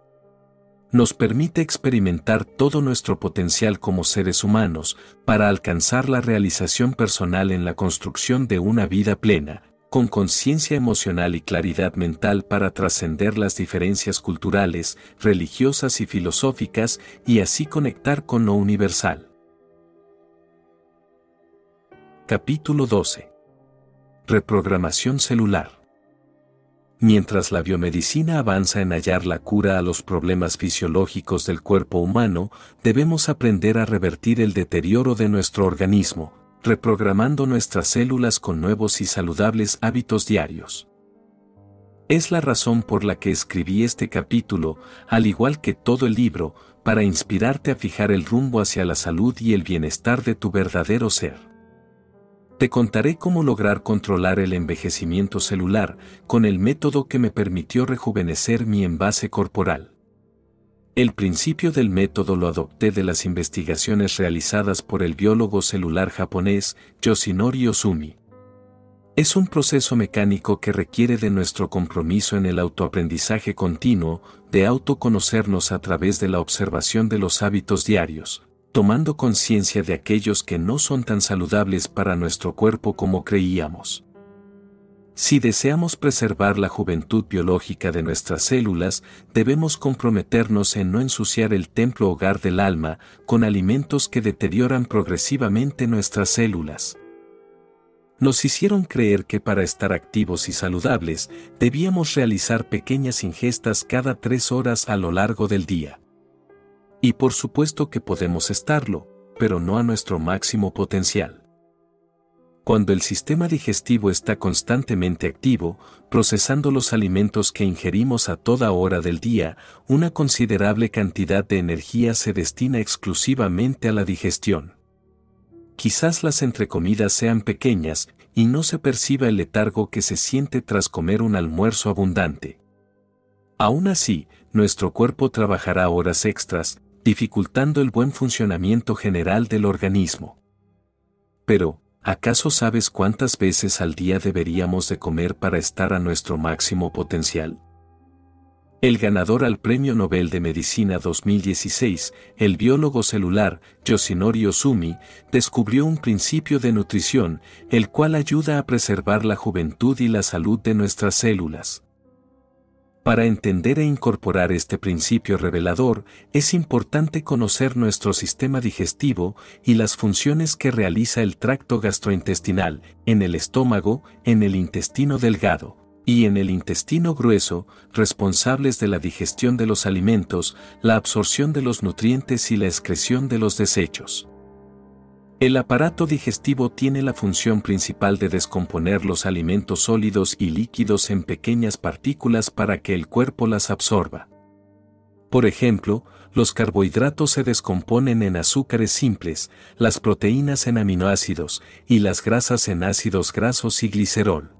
Nos permite experimentar todo nuestro potencial como seres humanos para alcanzar la realización personal en la construcción de una vida plena, con conciencia emocional y claridad mental para trascender las diferencias culturales, religiosas y filosóficas y así conectar con lo universal. Capítulo 12. Reprogramación celular. Mientras la biomedicina avanza en hallar la cura a los problemas fisiológicos del cuerpo humano, debemos aprender a revertir el deterioro de nuestro organismo, reprogramando nuestras células con nuevos y saludables hábitos diarios. Es la razón por la que escribí este capítulo, al igual que todo el libro, para inspirarte a fijar el rumbo hacia la salud y el bienestar de tu verdadero ser. Te contaré cómo lograr controlar el envejecimiento celular con el método que me permitió rejuvenecer mi envase corporal. El principio del método lo adopté de las investigaciones realizadas por el biólogo celular japonés Yoshinori Osumi. Es un proceso mecánico que requiere de nuestro compromiso en el autoaprendizaje continuo, de autoconocernos a través de la observación de los hábitos diarios, tomando conciencia de aquellos que no son tan saludables para nuestro cuerpo como creíamos. Si deseamos preservar la juventud biológica de nuestras células, debemos comprometernos en no ensuciar el templo hogar del alma con alimentos que deterioran progresivamente nuestras células. Nos hicieron creer que para estar activos y saludables debíamos realizar pequeñas ingestas cada tres horas a lo largo del día. Y por supuesto que podemos estarlo, pero no a nuestro máximo potencial. Cuando el sistema digestivo está constantemente activo, procesando los alimentos que ingerimos a toda hora del día, una considerable cantidad de energía se destina exclusivamente a la digestión. Quizás las entrecomidas sean pequeñas y no se perciba el letargo que se siente tras comer un almuerzo abundante. Aún así, nuestro cuerpo trabajará horas extras, dificultando el buen funcionamiento general del organismo. Pero, ¿acaso sabes cuántas veces al día deberíamos de comer para estar a nuestro máximo potencial? El ganador al Premio Nobel de Medicina 2016, el biólogo celular Yoshinori Osumi, descubrió un principio de nutrición, el cual ayuda a preservar la juventud y la salud de nuestras células. Para entender e incorporar este principio revelador, es importante conocer nuestro sistema digestivo y las funciones que realiza el tracto gastrointestinal, en el estómago, en el intestino delgado y en el intestino grueso, responsables de la digestión de los alimentos, la absorción de los nutrientes y la excreción de los desechos. El aparato digestivo tiene la función principal de descomponer los alimentos sólidos y líquidos en pequeñas partículas para que el cuerpo las absorba. Por ejemplo, los carbohidratos se descomponen en azúcares simples, las proteínas en aminoácidos y las grasas en ácidos grasos y glicerol.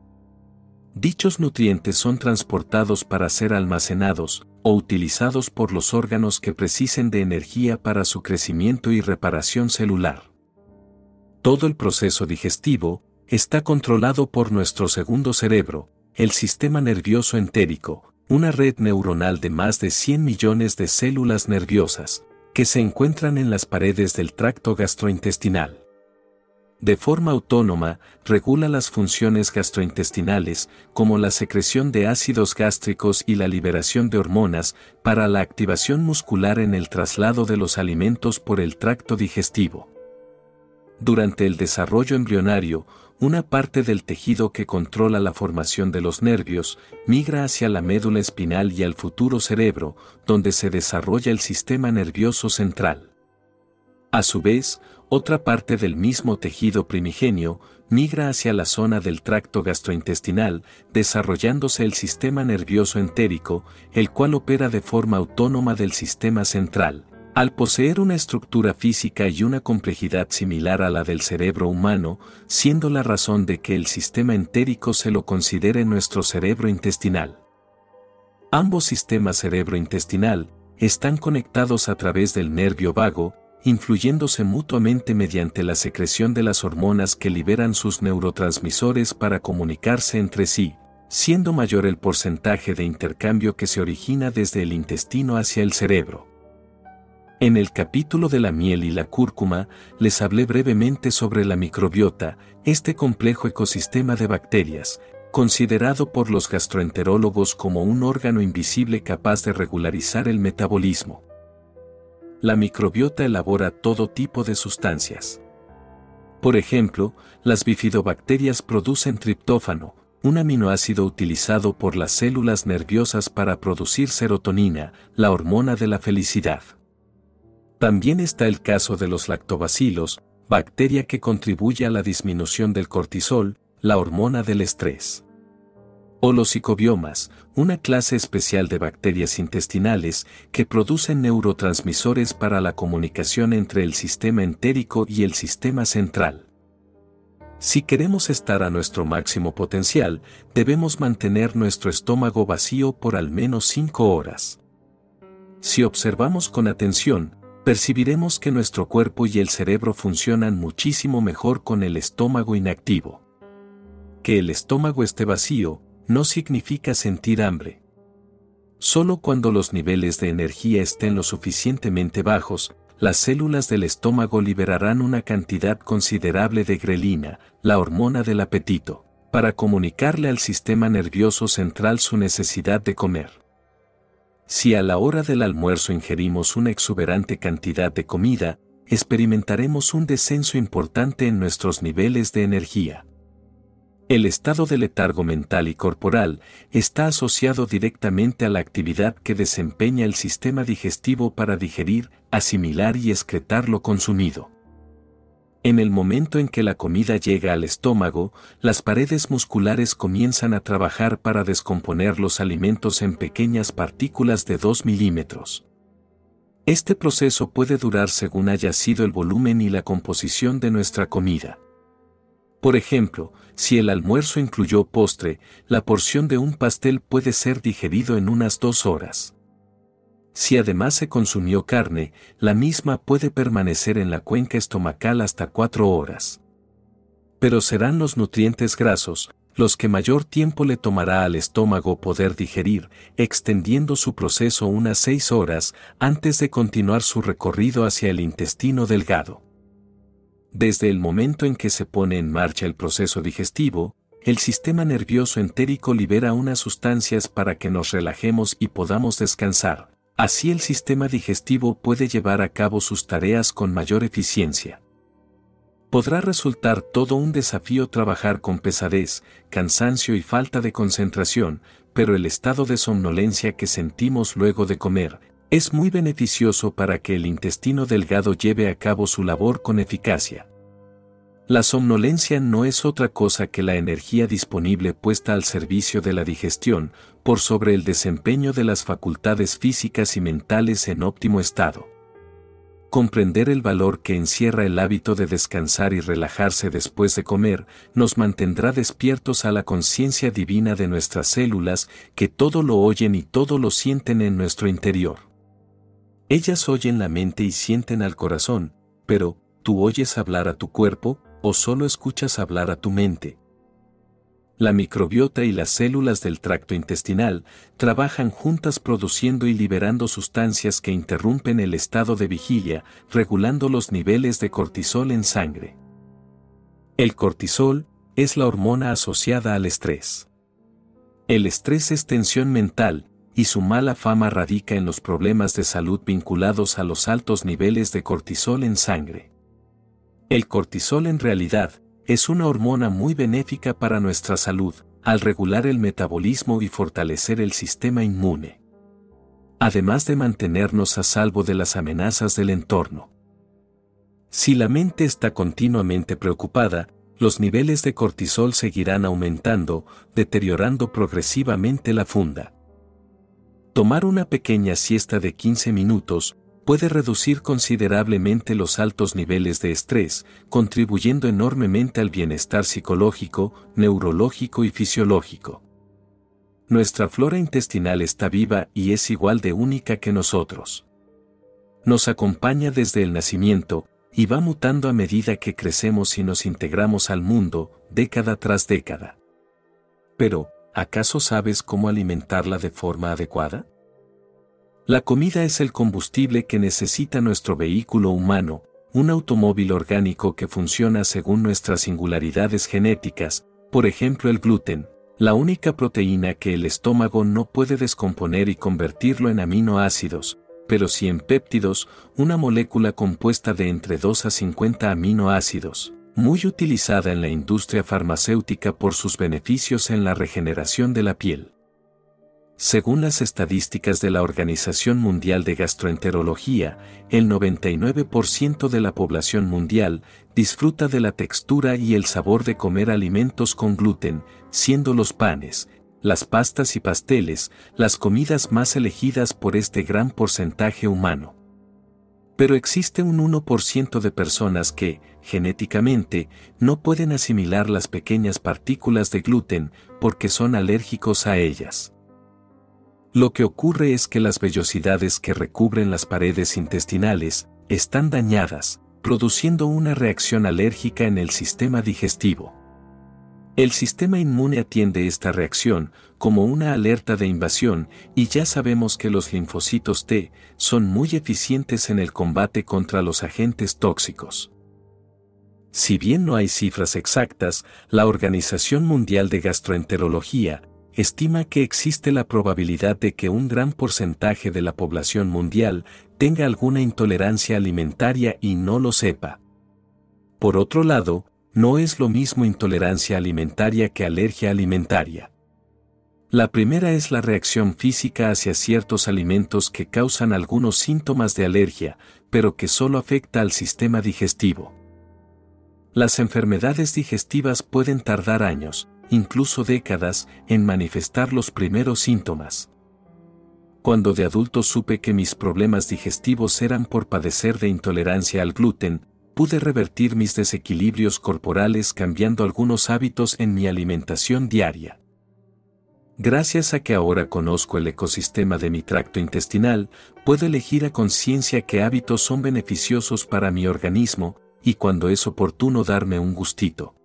Dichos nutrientes son transportados para ser almacenados o utilizados por los órganos que precisen de energía para su crecimiento y reparación celular. Todo el proceso digestivo está controlado por nuestro segundo cerebro, el sistema nervioso entérico, una red neuronal de más de 100 millones de células nerviosas, que se encuentran en las paredes del tracto gastrointestinal. De forma autónoma, regula las funciones gastrointestinales, como la secreción de ácidos gástricos y la liberación de hormonas, para la activación muscular en el traslado de los alimentos por el tracto digestivo. Durante el desarrollo embrionario, una parte del tejido que controla la formación de los nervios migra hacia la médula espinal y al futuro cerebro, donde se desarrolla el sistema nervioso central. A su vez, otra parte del mismo tejido primigenio migra hacia la zona del tracto gastrointestinal, desarrollándose el sistema nervioso entérico, el cual opera de forma autónoma del sistema central, al poseer una estructura física y una complejidad similar a la del cerebro humano, siendo la razón de que el sistema entérico se lo considere nuestro cerebro intestinal. Ambos sistemas cerebro-intestinal están conectados a través del nervio vago, influyéndose mutuamente mediante la secreción de las hormonas que liberan sus neurotransmisores para comunicarse entre sí, siendo mayor el porcentaje de intercambio que se origina desde el intestino hacia el cerebro. En el capítulo de la miel y la cúrcuma, les hablé brevemente sobre la microbiota, este complejo ecosistema de bacterias, considerado por los gastroenterólogos como un órgano invisible capaz de regularizar el metabolismo. La microbiota elabora todo tipo de sustancias. Por ejemplo, las bifidobacterias producen triptófano, un aminoácido utilizado por las células nerviosas para producir serotonina, la hormona de la felicidad. También está el caso de los lactobacilos, bacteria que contribuye a la disminución del cortisol, la hormona del estrés. O los psicobiomas, una clase especial de bacterias intestinales que producen neurotransmisores para la comunicación entre el sistema entérico y el sistema central. Si queremos estar a nuestro máximo potencial, debemos mantener nuestro estómago vacío por al menos 5 horas. Si observamos con atención, percibiremos que nuestro cuerpo y el cerebro funcionan muchísimo mejor con el estómago inactivo. Que el estómago esté vacío no significa sentir hambre. Solo cuando los niveles de energía estén lo suficientemente bajos, las células del estómago liberarán una cantidad considerable de grelina, la hormona del apetito, para comunicarle al sistema nervioso central su necesidad de comer. Si a la hora del almuerzo ingerimos una exuberante cantidad de comida, experimentaremos un descenso importante en nuestros niveles de energía. El estado de letargo mental y corporal está asociado directamente a la actividad que desempeña el sistema digestivo para digerir, asimilar y excretar lo consumido. En el momento en que la comida llega al estómago, las paredes musculares comienzan a trabajar para descomponer los alimentos en pequeñas partículas de 2 milímetros. Este proceso puede durar según haya sido el volumen y la composición de nuestra comida. Por ejemplo, si el almuerzo incluyó postre, la porción de un pastel puede ser digerido en unas dos horas. Si además se consumió carne, la misma puede permanecer en la cuenca estomacal hasta cuatro horas. Pero serán los nutrientes grasos, los que mayor tiempo le tomará al estómago poder digerir, extendiendo su proceso unas seis horas antes de continuar su recorrido hacia el intestino delgado. Desde el momento en que se pone en marcha el proceso digestivo, el sistema nervioso entérico libera unas sustancias para que nos relajemos y podamos descansar, Así el sistema digestivo puede llevar a cabo sus tareas con mayor eficiencia. Podrá resultar todo un desafío trabajar con pesadez, cansancio y falta de concentración, pero el estado de somnolencia que sentimos luego de comer es muy beneficioso para que el intestino delgado lleve a cabo su labor con eficacia. La somnolencia no es otra cosa que la energía disponible puesta al servicio de la digestión, por sobre el desempeño de las facultades físicas y mentales en óptimo estado. Comprender el valor que encierra el hábito de descansar y relajarse después de comer nos mantendrá despiertos a la conciencia divina de nuestras células que todo lo oyen y todo lo sienten en nuestro interior. Ellas oyen la mente y sienten al corazón, pero, ¿tú oyes hablar a tu cuerpo? o solo escuchas hablar a tu mente. La microbiota y las células del tracto intestinal trabajan juntas produciendo y liberando sustancias que interrumpen el estado de vigilia, regulando los niveles de cortisol en sangre. El cortisol es la hormona asociada al estrés. El estrés es tensión mental, y su mala fama radica en los problemas de salud vinculados a los altos niveles de cortisol en sangre. El cortisol en realidad es una hormona muy benéfica para nuestra salud, al regular el metabolismo y fortalecer el sistema inmune. Además de mantenernos a salvo de las amenazas del entorno. Si la mente está continuamente preocupada, los niveles de cortisol seguirán aumentando, deteriorando progresivamente la funda. Tomar una pequeña siesta de 15 minutos, puede reducir considerablemente los altos niveles de estrés, contribuyendo enormemente al bienestar psicológico, neurológico y fisiológico. Nuestra flora intestinal está viva y es igual de única que nosotros. Nos acompaña desde el nacimiento, y va mutando a medida que crecemos y nos integramos al mundo, década tras década. Pero, ¿acaso sabes cómo alimentarla de forma adecuada? La comida es el combustible que necesita nuestro vehículo humano, un automóvil orgánico que funciona según nuestras singularidades genéticas, por ejemplo el gluten, la única proteína que el estómago no puede descomponer y convertirlo en aminoácidos, pero sí en péptidos, una molécula compuesta de entre 2 a 50 aminoácidos, muy utilizada en la industria farmacéutica por sus beneficios en la regeneración de la piel. Según las estadísticas de la Organización Mundial de Gastroenterología, el 99% de la población mundial disfruta de la textura y el sabor de comer alimentos con gluten, siendo los panes, las pastas y pasteles las comidas más elegidas por este gran porcentaje humano. Pero existe un 1% de personas que, genéticamente, no pueden asimilar las pequeñas partículas de gluten porque son alérgicos a ellas. Lo que ocurre es que las vellosidades que recubren las paredes intestinales están dañadas, produciendo una reacción alérgica en el sistema digestivo. El sistema inmune atiende esta reacción como una alerta de invasión y ya sabemos que los linfocitos T son muy eficientes en el combate contra los agentes tóxicos. Si bien no hay cifras exactas, la Organización Mundial de Gastroenterología estima que existe la probabilidad de que un gran porcentaje de la población mundial tenga alguna intolerancia alimentaria y no lo sepa. Por otro lado, no es lo mismo intolerancia alimentaria que alergia alimentaria. La primera es la reacción física hacia ciertos alimentos que causan algunos síntomas de alergia, pero que solo afecta al sistema digestivo. Las enfermedades digestivas pueden tardar años, incluso décadas, en manifestar los primeros síntomas. Cuando de adulto supe que mis problemas digestivos eran por padecer de intolerancia al gluten, pude revertir mis desequilibrios corporales cambiando algunos hábitos en mi alimentación diaria. Gracias a que ahora conozco el ecosistema de mi tracto intestinal, puedo elegir a conciencia qué hábitos son beneficiosos para mi organismo, y cuando es oportuno darme un gustito.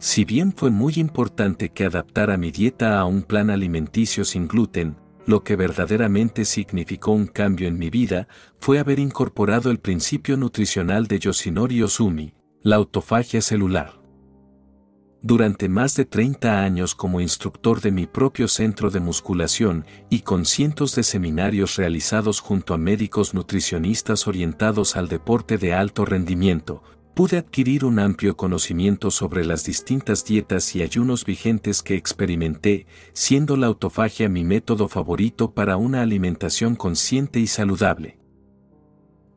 Si bien fue muy importante que adaptara mi dieta a un plan alimenticio sin gluten, lo que verdaderamente significó un cambio en mi vida fue haber incorporado el principio nutricional de Yoshinori Osumi, la autofagia celular. Durante más de 30 años como instructor de mi propio centro de musculación y con cientos de seminarios realizados junto a médicos nutricionistas orientados al deporte de alto rendimiento, pude adquirir un amplio conocimiento sobre las distintas dietas y ayunos vigentes que experimenté, siendo la autofagia mi método favorito para una alimentación consciente y saludable.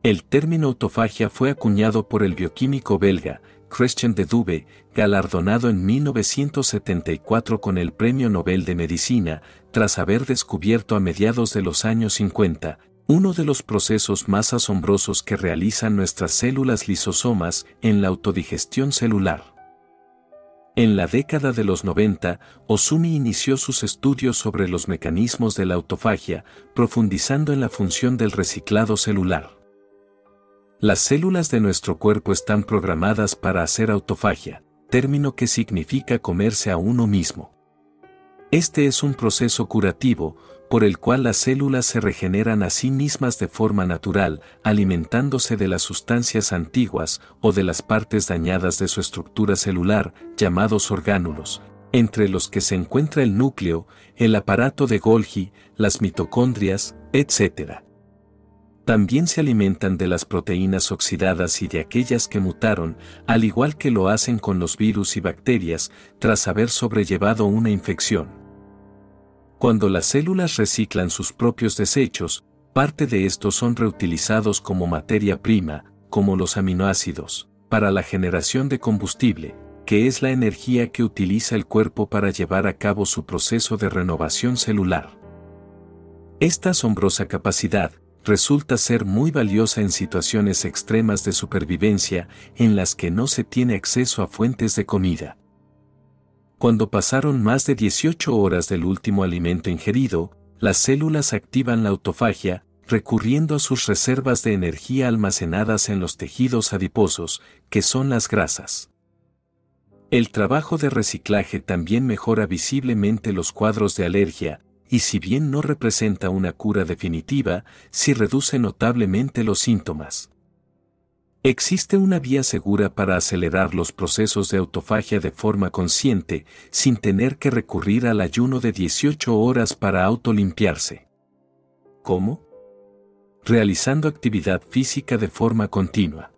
El término autofagia fue acuñado por el bioquímico belga Christian de Dube, galardonado en 1974 con el Premio Nobel de Medicina, tras haber descubierto a mediados de los años 50, uno de los procesos más asombrosos que realizan nuestras células lisosomas en la autodigestión celular. En la década de los 90, Osumi inició sus estudios sobre los mecanismos de la autofagia, profundizando en la función del reciclado celular. Las células de nuestro cuerpo están programadas para hacer autofagia, término que significa comerse a uno mismo. Este es un proceso curativo, por el cual las células se regeneran a sí mismas de forma natural, alimentándose de las sustancias antiguas o de las partes dañadas de su estructura celular, llamados orgánulos, entre los que se encuentra el núcleo, el aparato de Golgi, las mitocondrias, etc también se alimentan de las proteínas oxidadas y de aquellas que mutaron, al igual que lo hacen con los virus y bacterias, tras haber sobrellevado una infección. Cuando las células reciclan sus propios desechos, parte de estos son reutilizados como materia prima, como los aminoácidos, para la generación de combustible, que es la energía que utiliza el cuerpo para llevar a cabo su proceso de renovación celular. Esta asombrosa capacidad, resulta ser muy valiosa en situaciones extremas de supervivencia en las que no se tiene acceso a fuentes de comida. Cuando pasaron más de 18 horas del último alimento ingerido, las células activan la autofagia, recurriendo a sus reservas de energía almacenadas en los tejidos adiposos, que son las grasas. El trabajo de reciclaje también mejora visiblemente los cuadros de alergia, y si bien no representa una cura definitiva, sí reduce notablemente los síntomas. Existe una vía segura para acelerar los procesos de autofagia de forma consciente, sin tener que recurrir al ayuno de 18 horas para autolimpiarse. ¿Cómo? Realizando actividad física de forma continua.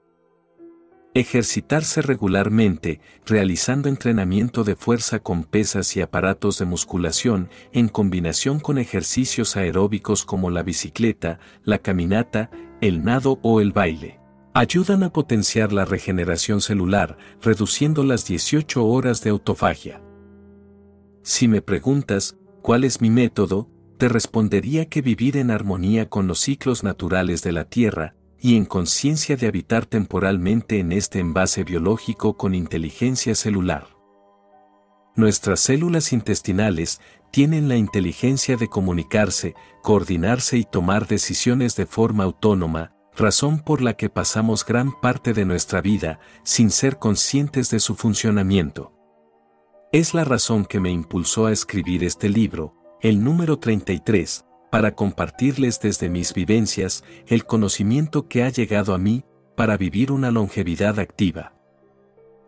Ejercitarse regularmente, realizando entrenamiento de fuerza con pesas y aparatos de musculación en combinación con ejercicios aeróbicos como la bicicleta, la caminata, el nado o el baile. Ayudan a potenciar la regeneración celular, reduciendo las 18 horas de autofagia. Si me preguntas, ¿cuál es mi método? Te respondería que vivir en armonía con los ciclos naturales de la Tierra, y en conciencia de habitar temporalmente en este envase biológico con inteligencia celular. Nuestras células intestinales tienen la inteligencia de comunicarse, coordinarse y tomar decisiones de forma autónoma, razón por la que pasamos gran parte de nuestra vida sin ser conscientes de su funcionamiento. Es la razón que me impulsó a escribir este libro, el número 33, para compartirles desde mis vivencias el conocimiento que ha llegado a mí para vivir una longevidad activa.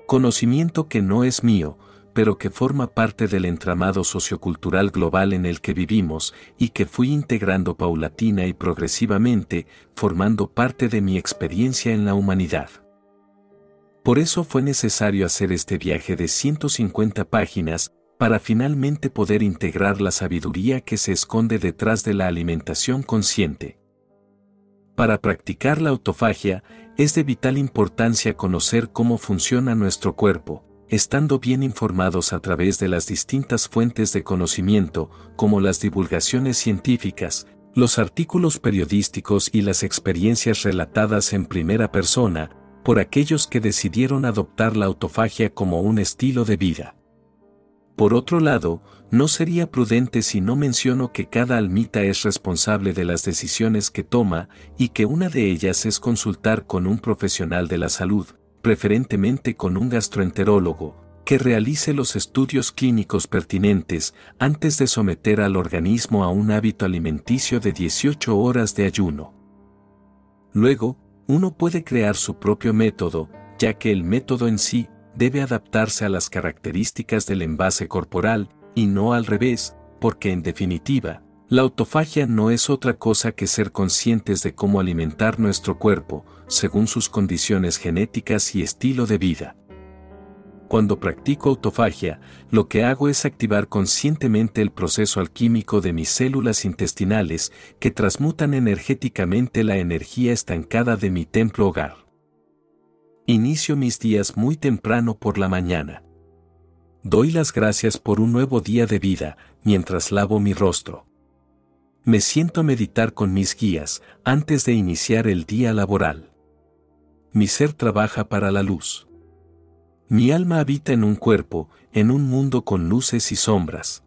Conocimiento que no es mío, pero que forma parte del entramado sociocultural global en el que vivimos y que fui integrando paulatina y progresivamente, formando parte de mi experiencia en la humanidad. Por eso fue necesario hacer este viaje de 150 páginas para finalmente poder integrar la sabiduría que se esconde detrás de la alimentación consciente. Para practicar la autofagia, es de vital importancia conocer cómo funciona nuestro cuerpo, estando bien informados a través de las distintas fuentes de conocimiento, como las divulgaciones científicas, los artículos periodísticos y las experiencias relatadas en primera persona, por aquellos que decidieron adoptar la autofagia como un estilo de vida. Por otro lado, no sería prudente si no menciono que cada almita es responsable de las decisiones que toma y que una de ellas es consultar con un profesional de la salud, preferentemente con un gastroenterólogo, que realice los estudios clínicos pertinentes antes de someter al organismo a un hábito alimenticio de 18 horas de ayuno. Luego, uno puede crear su propio método, ya que el método en sí debe adaptarse a las características del envase corporal, y no al revés, porque en definitiva, la autofagia no es otra cosa que ser conscientes de cómo alimentar nuestro cuerpo, según sus condiciones genéticas y estilo de vida. Cuando practico autofagia, lo que hago es activar conscientemente el proceso alquímico de mis células intestinales que transmutan energéticamente la energía estancada de mi templo hogar. Inicio mis días muy temprano por la mañana. Doy las gracias por un nuevo día de vida mientras lavo mi rostro. Me siento a meditar con mis guías antes de iniciar el día laboral. Mi ser trabaja para la luz. Mi alma habita en un cuerpo, en un mundo con luces y sombras.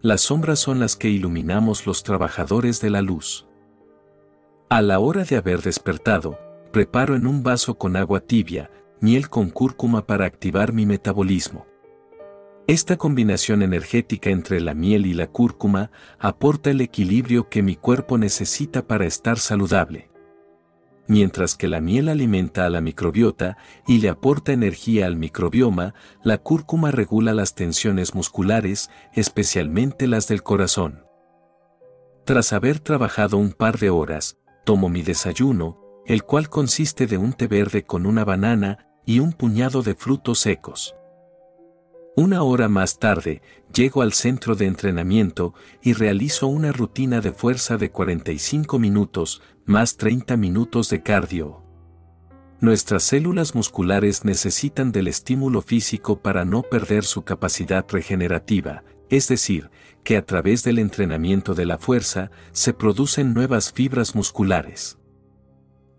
Las sombras son las que iluminamos los trabajadores de la luz. A la hora de haber despertado, preparo en un vaso con agua tibia, miel con cúrcuma para activar mi metabolismo. Esta combinación energética entre la miel y la cúrcuma aporta el equilibrio que mi cuerpo necesita para estar saludable mientras que la miel alimenta a la microbiota y le aporta energía al microbioma, la cúrcuma regula las tensiones musculares, especialmente las del corazón. Tras haber trabajado un par de horas, tomo mi desayuno, el cual consiste de un té verde con una banana y un puñado de frutos secos. Una hora más tarde, llego al centro de entrenamiento y realizo una rutina de fuerza de 45 minutos, más 30 minutos de cardio. Nuestras células musculares necesitan del estímulo físico para no perder su capacidad regenerativa, es decir, que a través del entrenamiento de la fuerza se producen nuevas fibras musculares.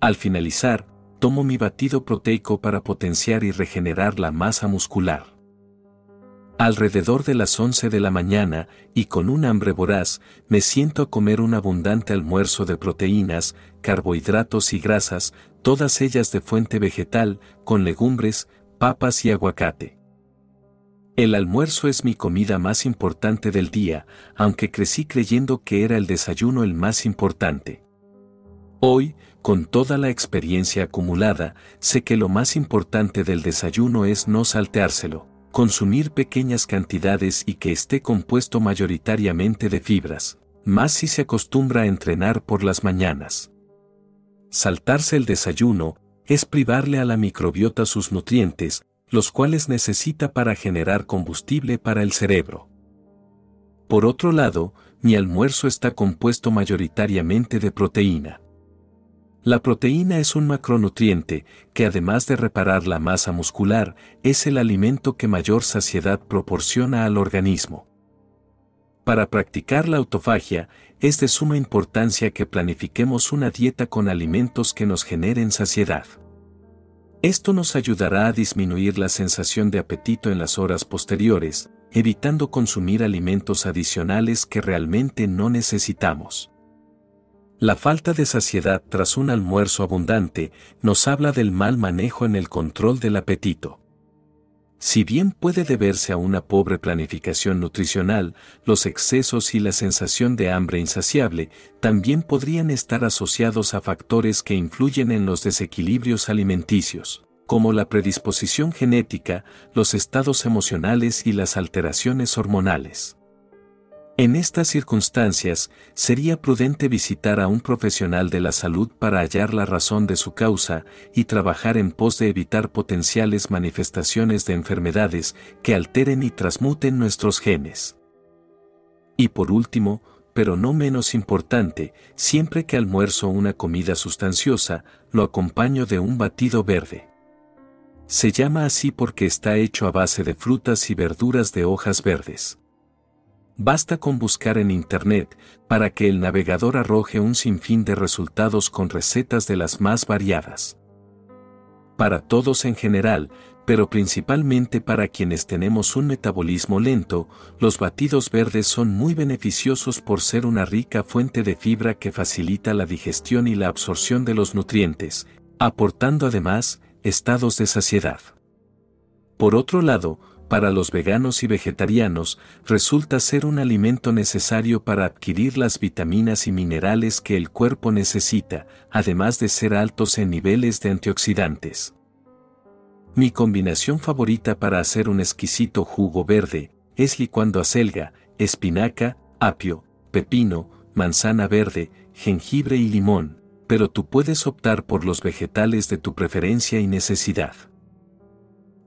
Al finalizar, tomo mi batido proteico para potenciar y regenerar la masa muscular. Alrededor de las 11 de la mañana, y con un hambre voraz, me siento a comer un abundante almuerzo de proteínas, carbohidratos y grasas, todas ellas de fuente vegetal, con legumbres, papas y aguacate. El almuerzo es mi comida más importante del día, aunque crecí creyendo que era el desayuno el más importante. Hoy, con toda la experiencia acumulada, sé que lo más importante del desayuno es no salteárselo consumir pequeñas cantidades y que esté compuesto mayoritariamente de fibras, más si se acostumbra a entrenar por las mañanas. Saltarse el desayuno es privarle a la microbiota sus nutrientes, los cuales necesita para generar combustible para el cerebro. Por otro lado, mi almuerzo está compuesto mayoritariamente de proteína. La proteína es un macronutriente que además de reparar la masa muscular, es el alimento que mayor saciedad proporciona al organismo. Para practicar la autofagia, es de suma importancia que planifiquemos una dieta con alimentos que nos generen saciedad. Esto nos ayudará a disminuir la sensación de apetito en las horas posteriores, evitando consumir alimentos adicionales que realmente no necesitamos. La falta de saciedad tras un almuerzo abundante nos habla del mal manejo en el control del apetito. Si bien puede deberse a una pobre planificación nutricional, los excesos y la sensación de hambre insaciable también podrían estar asociados a factores que influyen en los desequilibrios alimenticios, como la predisposición genética, los estados emocionales y las alteraciones hormonales. En estas circunstancias, sería prudente visitar a un profesional de la salud para hallar la razón de su causa y trabajar en pos de evitar potenciales manifestaciones de enfermedades que alteren y transmuten nuestros genes. Y por último, pero no menos importante, siempre que almuerzo una comida sustanciosa, lo acompaño de un batido verde. Se llama así porque está hecho a base de frutas y verduras de hojas verdes. Basta con buscar en Internet para que el navegador arroje un sinfín de resultados con recetas de las más variadas. Para todos en general, pero principalmente para quienes tenemos un metabolismo lento, los batidos verdes son muy beneficiosos por ser una rica fuente de fibra que facilita la digestión y la absorción de los nutrientes, aportando además estados de saciedad. Por otro lado, para los veganos y vegetarianos, resulta ser un alimento necesario para adquirir las vitaminas y minerales que el cuerpo necesita, además de ser altos en niveles de antioxidantes. Mi combinación favorita para hacer un exquisito jugo verde es licuando acelga, espinaca, apio, pepino, manzana verde, jengibre y limón, pero tú puedes optar por los vegetales de tu preferencia y necesidad.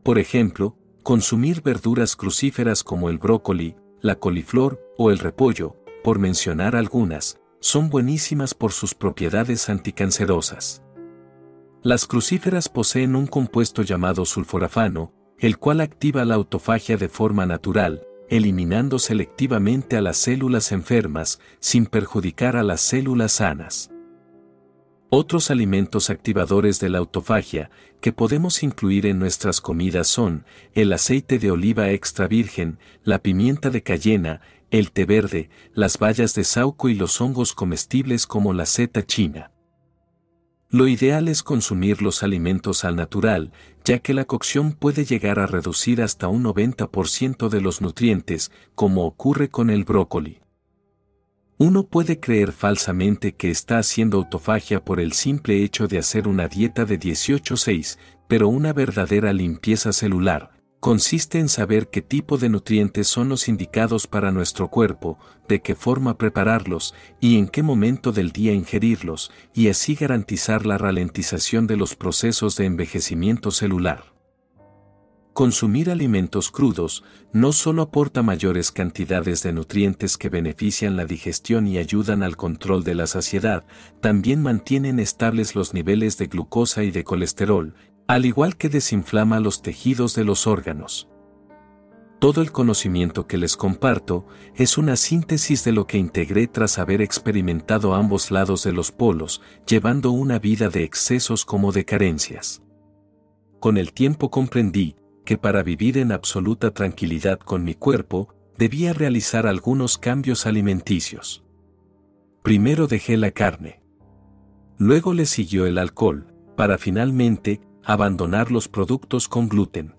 Por ejemplo, consumir verduras crucíferas como el brócoli, la coliflor o el repollo, por mencionar algunas, son buenísimas por sus propiedades anticancerosas. Las crucíferas poseen un compuesto llamado sulforafano, el cual activa la autofagia de forma natural, eliminando selectivamente a las células enfermas sin perjudicar a las células sanas. Otros alimentos activadores de la autofagia que podemos incluir en nuestras comidas son el aceite de oliva extra virgen, la pimienta de cayena, el té verde, las bayas de sauco y los hongos comestibles como la seta china. Lo ideal es consumir los alimentos al natural, ya que la cocción puede llegar a reducir hasta un 90% de los nutrientes, como ocurre con el brócoli. Uno puede creer falsamente que está haciendo autofagia por el simple hecho de hacer una dieta de 18-6, pero una verdadera limpieza celular consiste en saber qué tipo de nutrientes son los indicados para nuestro cuerpo, de qué forma prepararlos y en qué momento del día ingerirlos, y así garantizar la ralentización de los procesos de envejecimiento celular. Consumir alimentos crudos no solo aporta mayores cantidades de nutrientes que benefician la digestión y ayudan al control de la saciedad, también mantienen estables los niveles de glucosa y de colesterol, al igual que desinflama los tejidos de los órganos. Todo el conocimiento que les comparto es una síntesis de lo que integré tras haber experimentado ambos lados de los polos, llevando una vida de excesos como de carencias. Con el tiempo comprendí que para vivir en absoluta tranquilidad con mi cuerpo, debía realizar algunos cambios alimenticios. Primero dejé la carne. Luego le siguió el alcohol, para finalmente abandonar los productos con gluten.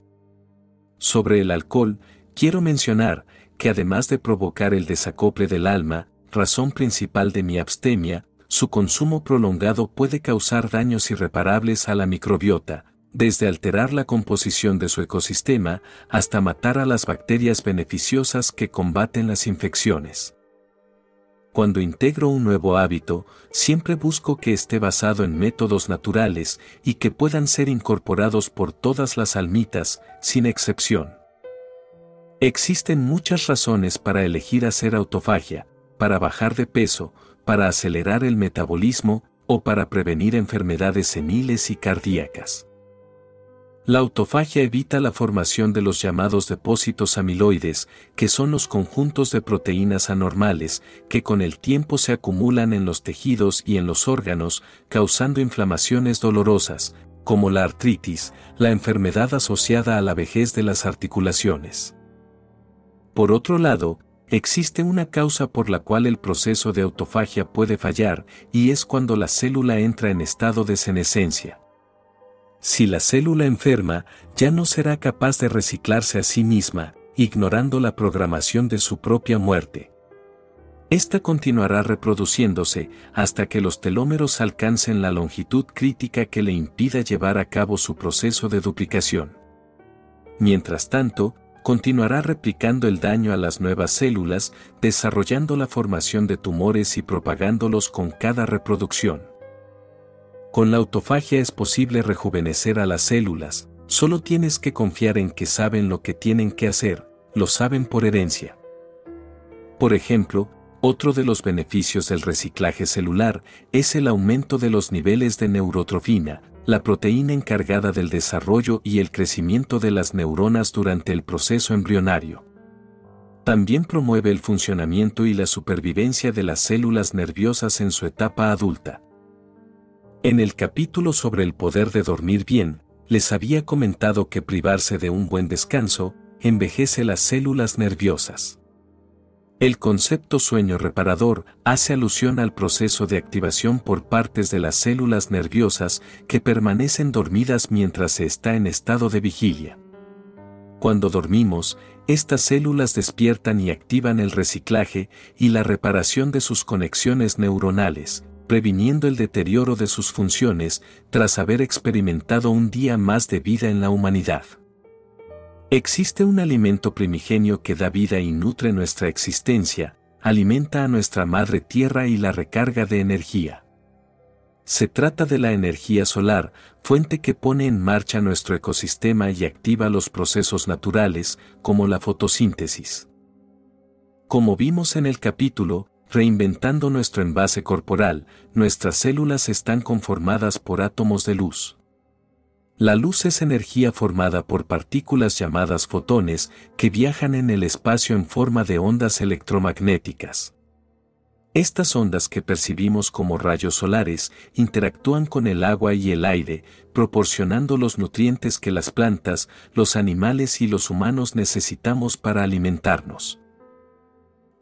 Sobre el alcohol, quiero mencionar que además de provocar el desacople del alma, razón principal de mi abstemia, su consumo prolongado puede causar daños irreparables a la microbiota, desde alterar la composición de su ecosistema hasta matar a las bacterias beneficiosas que combaten las infecciones. Cuando integro un nuevo hábito, siempre busco que esté basado en métodos naturales y que puedan ser incorporados por todas las almitas, sin excepción. Existen muchas razones para elegir hacer autofagia, para bajar de peso, para acelerar el metabolismo o para prevenir enfermedades seniles y cardíacas. La autofagia evita la formación de los llamados depósitos amiloides, que son los conjuntos de proteínas anormales que con el tiempo se acumulan en los tejidos y en los órganos, causando inflamaciones dolorosas, como la artritis, la enfermedad asociada a la vejez de las articulaciones. Por otro lado, existe una causa por la cual el proceso de autofagia puede fallar, y es cuando la célula entra en estado de senescencia. Si la célula enferma ya no será capaz de reciclarse a sí misma, ignorando la programación de su propia muerte. Esta continuará reproduciéndose hasta que los telómeros alcancen la longitud crítica que le impida llevar a cabo su proceso de duplicación. Mientras tanto, continuará replicando el daño a las nuevas células, desarrollando la formación de tumores y propagándolos con cada reproducción. Con la autofagia es posible rejuvenecer a las células, solo tienes que confiar en que saben lo que tienen que hacer, lo saben por herencia. Por ejemplo, Otro de los beneficios del reciclaje celular es el aumento de los niveles de neurotrofina, la proteína encargada del desarrollo y el crecimiento de las neuronas durante el proceso embrionario. También promueve el funcionamiento y la supervivencia de las células nerviosas en su etapa adulta. En el capítulo sobre el poder de dormir bien, les había comentado que privarse de un buen descanso envejece las células nerviosas. El concepto sueño reparador hace alusión al proceso de activación por partes de las células nerviosas que permanecen dormidas mientras se está en estado de vigilia. Cuando dormimos, estas células despiertan y activan el reciclaje y la reparación de sus conexiones neuronales, previniendo el deterioro de sus funciones tras haber experimentado un día más de vida en la humanidad. Existe un alimento primigenio que da vida y nutre nuestra existencia, alimenta a nuestra madre tierra y la recarga de energía. Se trata de la energía solar, fuente que pone en marcha nuestro ecosistema y activa los procesos naturales, como la fotosíntesis. Como vimos en el capítulo, reinventando nuestro envase corporal, nuestras células están conformadas por átomos de luz. La luz es energía formada por partículas llamadas fotones que viajan en el espacio en forma de ondas electromagnéticas. Estas ondas que percibimos como rayos solares interactúan con el agua y el aire, proporcionando los nutrientes que las plantas, los animales y los humanos necesitamos para alimentarnos.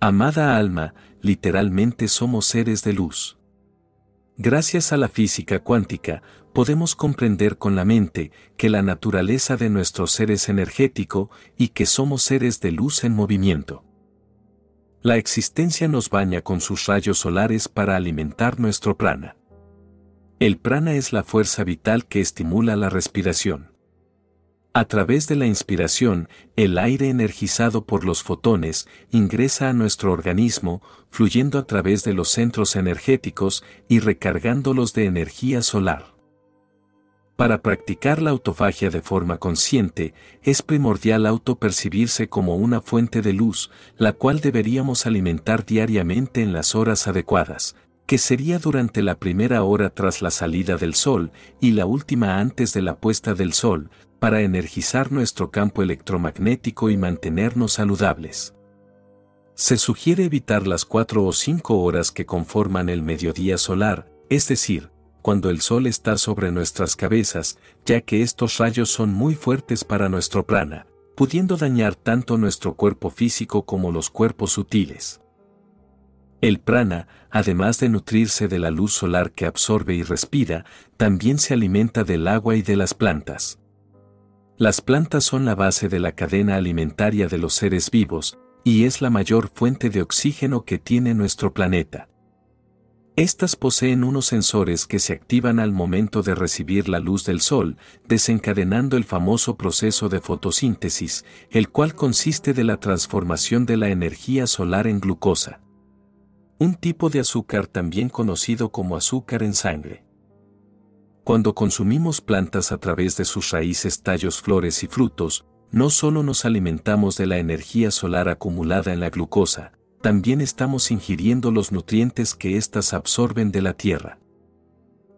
Amada alma, literalmente somos seres de luz. Gracias a la física cuántica, podemos comprender con la mente que la naturaleza de nuestro ser es energético y que somos seres de luz en movimiento. La existencia nos baña con sus rayos solares para alimentar nuestro prana. El prana es la fuerza vital que estimula la respiración. A través de la inspiración, el aire energizado por los fotones ingresa a nuestro organismo, fluyendo a través de los centros energéticos y recargándolos de energía solar. Para practicar la autofagia de forma consciente, es primordial autopercibirse como una fuente de luz, la cual deberíamos alimentar diariamente en las horas adecuadas, que sería durante la primera hora tras la salida del sol y la última antes de la puesta del sol, para energizar nuestro campo electromagnético y mantenernos saludables. Se sugiere evitar las cuatro o cinco horas que conforman el mediodía solar, es decir, cuando el sol está sobre nuestras cabezas, ya que estos rayos son muy fuertes para nuestro prana, pudiendo dañar tanto nuestro cuerpo físico como los cuerpos sutiles. El prana, además de nutrirse de la luz solar que absorbe y respira, también se alimenta del agua y de las plantas. Las plantas son la base de la cadena alimentaria de los seres vivos, y es la mayor fuente de oxígeno que tiene nuestro planeta. Estas poseen unos sensores que se activan al momento de recibir la luz del sol, desencadenando el famoso proceso de fotosíntesis, el cual consiste de la transformación de la energía solar en glucosa. Un tipo de azúcar también conocido como azúcar en sangre. Cuando consumimos plantas a través de sus raíces, tallos, flores y frutos, no solo nos alimentamos de la energía solar acumulada en la glucosa, también estamos ingiriendo los nutrientes que éstas absorben de la tierra.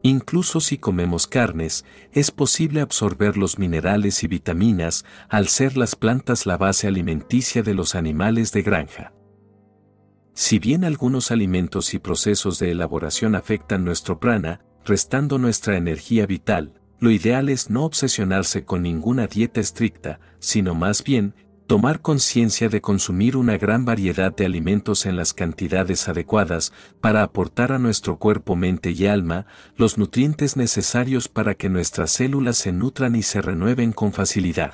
Incluso si comemos carnes, es posible absorber los minerales y vitaminas al ser las plantas la base alimenticia de los animales de granja. Si bien algunos alimentos y procesos de elaboración afectan nuestro prana, restando nuestra energía vital, lo ideal es no obsesionarse con ninguna dieta estricta, sino más bien, tomar conciencia de consumir una gran variedad de alimentos en las cantidades adecuadas para aportar a nuestro cuerpo, mente y alma los nutrientes necesarios para que nuestras células se nutran y se renueven con facilidad.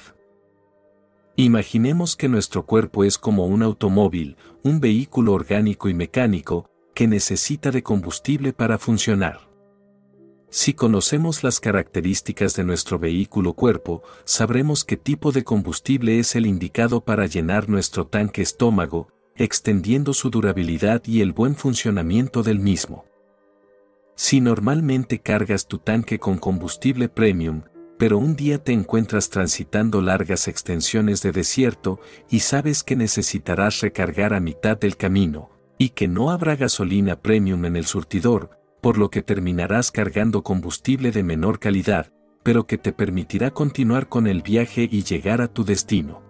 Imaginemos que nuestro cuerpo es como un automóvil, un vehículo orgánico y mecánico, que necesita de combustible para funcionar. Si conocemos las características de nuestro vehículo cuerpo, sabremos qué tipo de combustible es el indicado para llenar nuestro tanque estómago, extendiendo su durabilidad y el buen funcionamiento del mismo. Si normalmente cargas tu tanque con combustible premium, pero un día te encuentras transitando largas extensiones de desierto y sabes que necesitarás recargar a mitad del camino, y que no habrá gasolina premium en el surtidor, por lo que terminarás cargando combustible de menor calidad, pero que te permitirá continuar con el viaje y llegar a tu destino.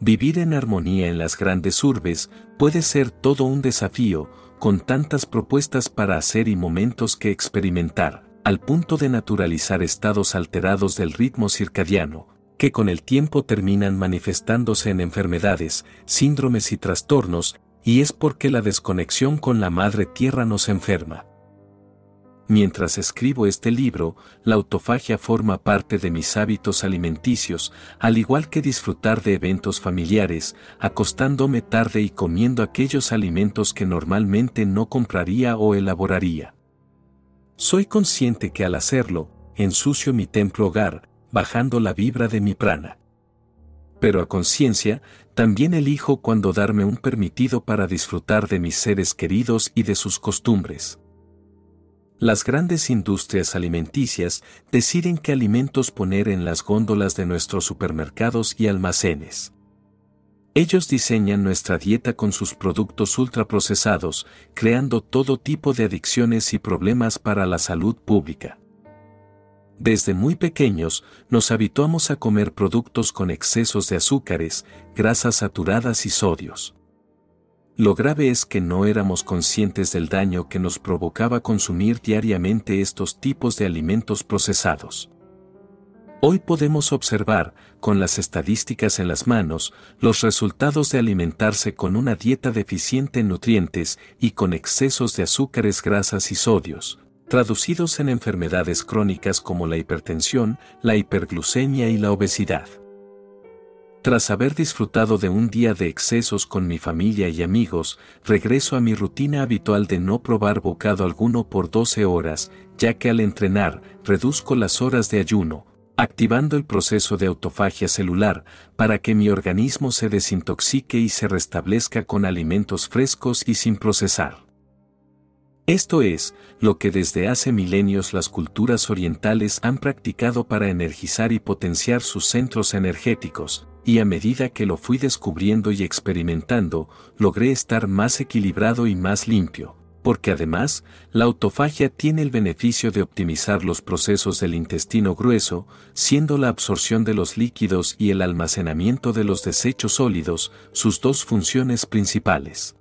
Vivir en armonía en las grandes urbes puede ser todo un desafío, con tantas propuestas para hacer y momentos que experimentar, al punto de naturalizar estados alterados del ritmo circadiano, que con el tiempo terminan manifestándose en enfermedades, síndromes y trastornos, y es porque la desconexión con la madre tierra nos enferma. Mientras escribo este libro, la autofagia forma parte de mis hábitos alimenticios, al igual que disfrutar de eventos familiares, acostándome tarde y comiendo aquellos alimentos que normalmente no compraría o elaboraría. Soy consciente que al hacerlo, ensucio mi templo hogar, bajando la vibra de mi prana. Pero a conciencia, también elijo cuando darme un permitido para disfrutar de mis seres queridos y de sus costumbres las grandes industrias alimenticias deciden qué alimentos poner en las góndolas de nuestros supermercados y almacenes. Ellos diseñan nuestra dieta con sus productos ultraprocesados, creando todo tipo de adicciones y problemas para la salud pública. Desde muy pequeños nos habituamos a comer productos con excesos de azúcares, grasas saturadas y sodios. Lo grave es que no éramos conscientes del daño que nos provocaba consumir diariamente estos tipos de alimentos procesados. Hoy podemos observar, con las estadísticas en las manos, los resultados de alimentarse con una dieta deficiente en nutrientes y con excesos de azúcares, grasas y sodios, traducidos en enfermedades crónicas como la hipertensión, la hiperglucemia y la obesidad. Tras haber disfrutado de un día de excesos con mi familia y amigos, regreso a mi rutina habitual de no probar bocado alguno por 12 horas, ya que al entrenar, reduzco las horas de ayuno, activando el proceso de autofagia celular para que mi organismo se desintoxique y se restablezca con alimentos frescos y sin procesar. Esto es, lo que desde hace milenios las culturas orientales han practicado para energizar y potenciar sus centros energéticos, y a medida que lo fui descubriendo y experimentando, logré estar más equilibrado y más limpio, porque además, la autofagia tiene el beneficio de optimizar los procesos del intestino grueso, siendo la absorción de los líquidos y el almacenamiento de los desechos sólidos sus dos funciones principales.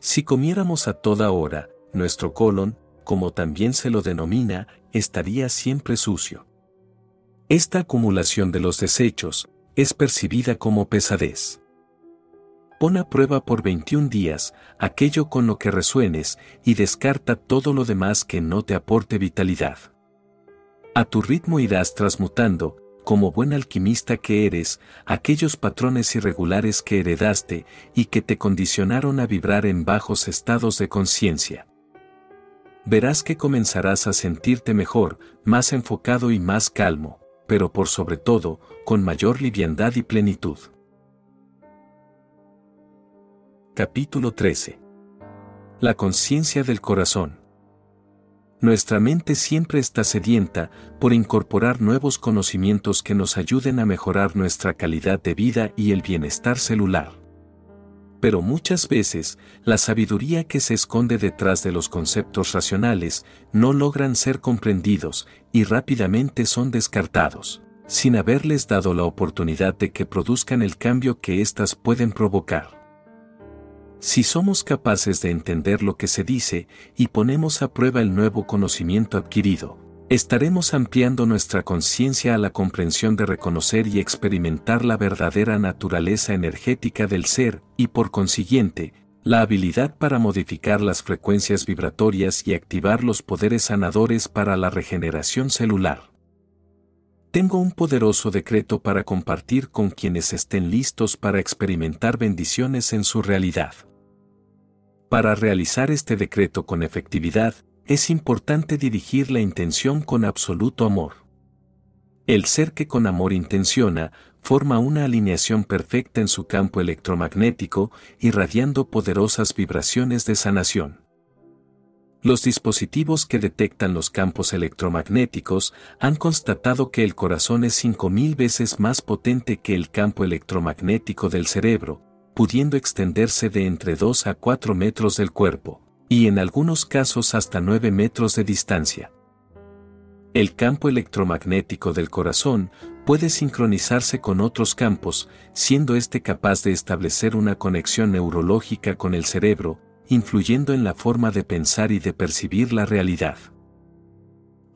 Si comiéramos a toda hora, nuestro colon, como también se lo denomina, estaría siempre sucio. Esta acumulación de los desechos, es percibida como pesadez. Pon a prueba por 21 días aquello con lo que resuenes y descarta todo lo demás que no te aporte vitalidad. A tu ritmo irás transmutando, como buen alquimista que eres, aquellos patrones irregulares que heredaste y que te condicionaron a vibrar en bajos estados de conciencia. Verás que comenzarás a sentirte mejor, más enfocado y más calmo pero por sobre todo, con mayor liviandad y plenitud. Capítulo 13. La conciencia del corazón. Nuestra mente siempre está sedienta por incorporar nuevos conocimientos que nos ayuden a mejorar nuestra calidad de vida y el bienestar celular. Pero muchas veces, la sabiduría que se esconde detrás de los conceptos racionales no logran ser comprendidos y rápidamente son descartados, sin haberles dado la oportunidad de que produzcan el cambio que éstas pueden provocar. Si somos capaces de entender lo que se dice y ponemos a prueba el nuevo conocimiento adquirido, Estaremos ampliando nuestra conciencia a la comprensión de reconocer y experimentar la verdadera naturaleza energética del ser y por consiguiente, la habilidad para modificar las frecuencias vibratorias y activar los poderes sanadores para la regeneración celular. Tengo un poderoso decreto para compartir con quienes estén listos para experimentar bendiciones en su realidad. Para realizar este decreto con efectividad, es importante dirigir la intención con absoluto amor. El ser que con amor intenciona, forma una alineación perfecta en su campo electromagnético, irradiando poderosas vibraciones de sanación. Los dispositivos que detectan los campos electromagnéticos han constatado que el corazón es 5.000 veces más potente que el campo electromagnético del cerebro, pudiendo extenderse de entre 2 a 4 metros del cuerpo, y en algunos casos hasta 9 metros de distancia. El campo electromagnético del corazón puede sincronizarse con otros campos, siendo éste capaz de establecer una conexión neurológica con el cerebro, influyendo en la forma de pensar y de percibir la realidad.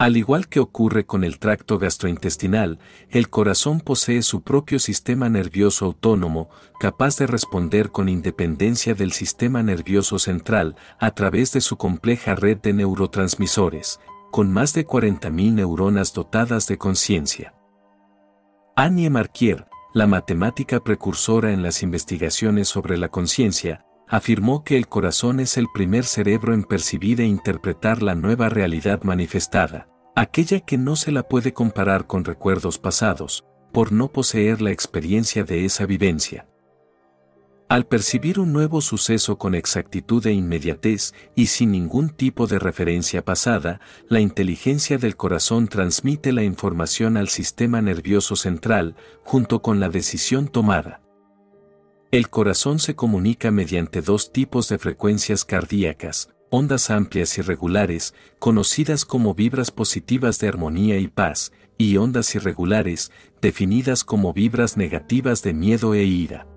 Al igual que ocurre con el tracto gastrointestinal, el corazón posee su propio sistema nervioso autónomo, capaz de responder con independencia del sistema nervioso central a través de su compleja red de neurotransmisores, con más de 40.000 neuronas dotadas de conciencia. Annie Marquier, la matemática precursora en las investigaciones sobre la conciencia, afirmó que el corazón es el primer cerebro en percibir e interpretar la nueva realidad manifestada, aquella que no se la puede comparar con recuerdos pasados, por no poseer la experiencia de esa vivencia. Al percibir un nuevo suceso con exactitud e inmediatez y sin ningún tipo de referencia pasada, la inteligencia del corazón transmite la información al sistema nervioso central, junto con la decisión tomada. El corazón se comunica mediante dos tipos de frecuencias cardíacas, ondas amplias y regulares, conocidas como vibras positivas de armonía y paz, y ondas irregulares, definidas como vibras negativas de miedo e ira.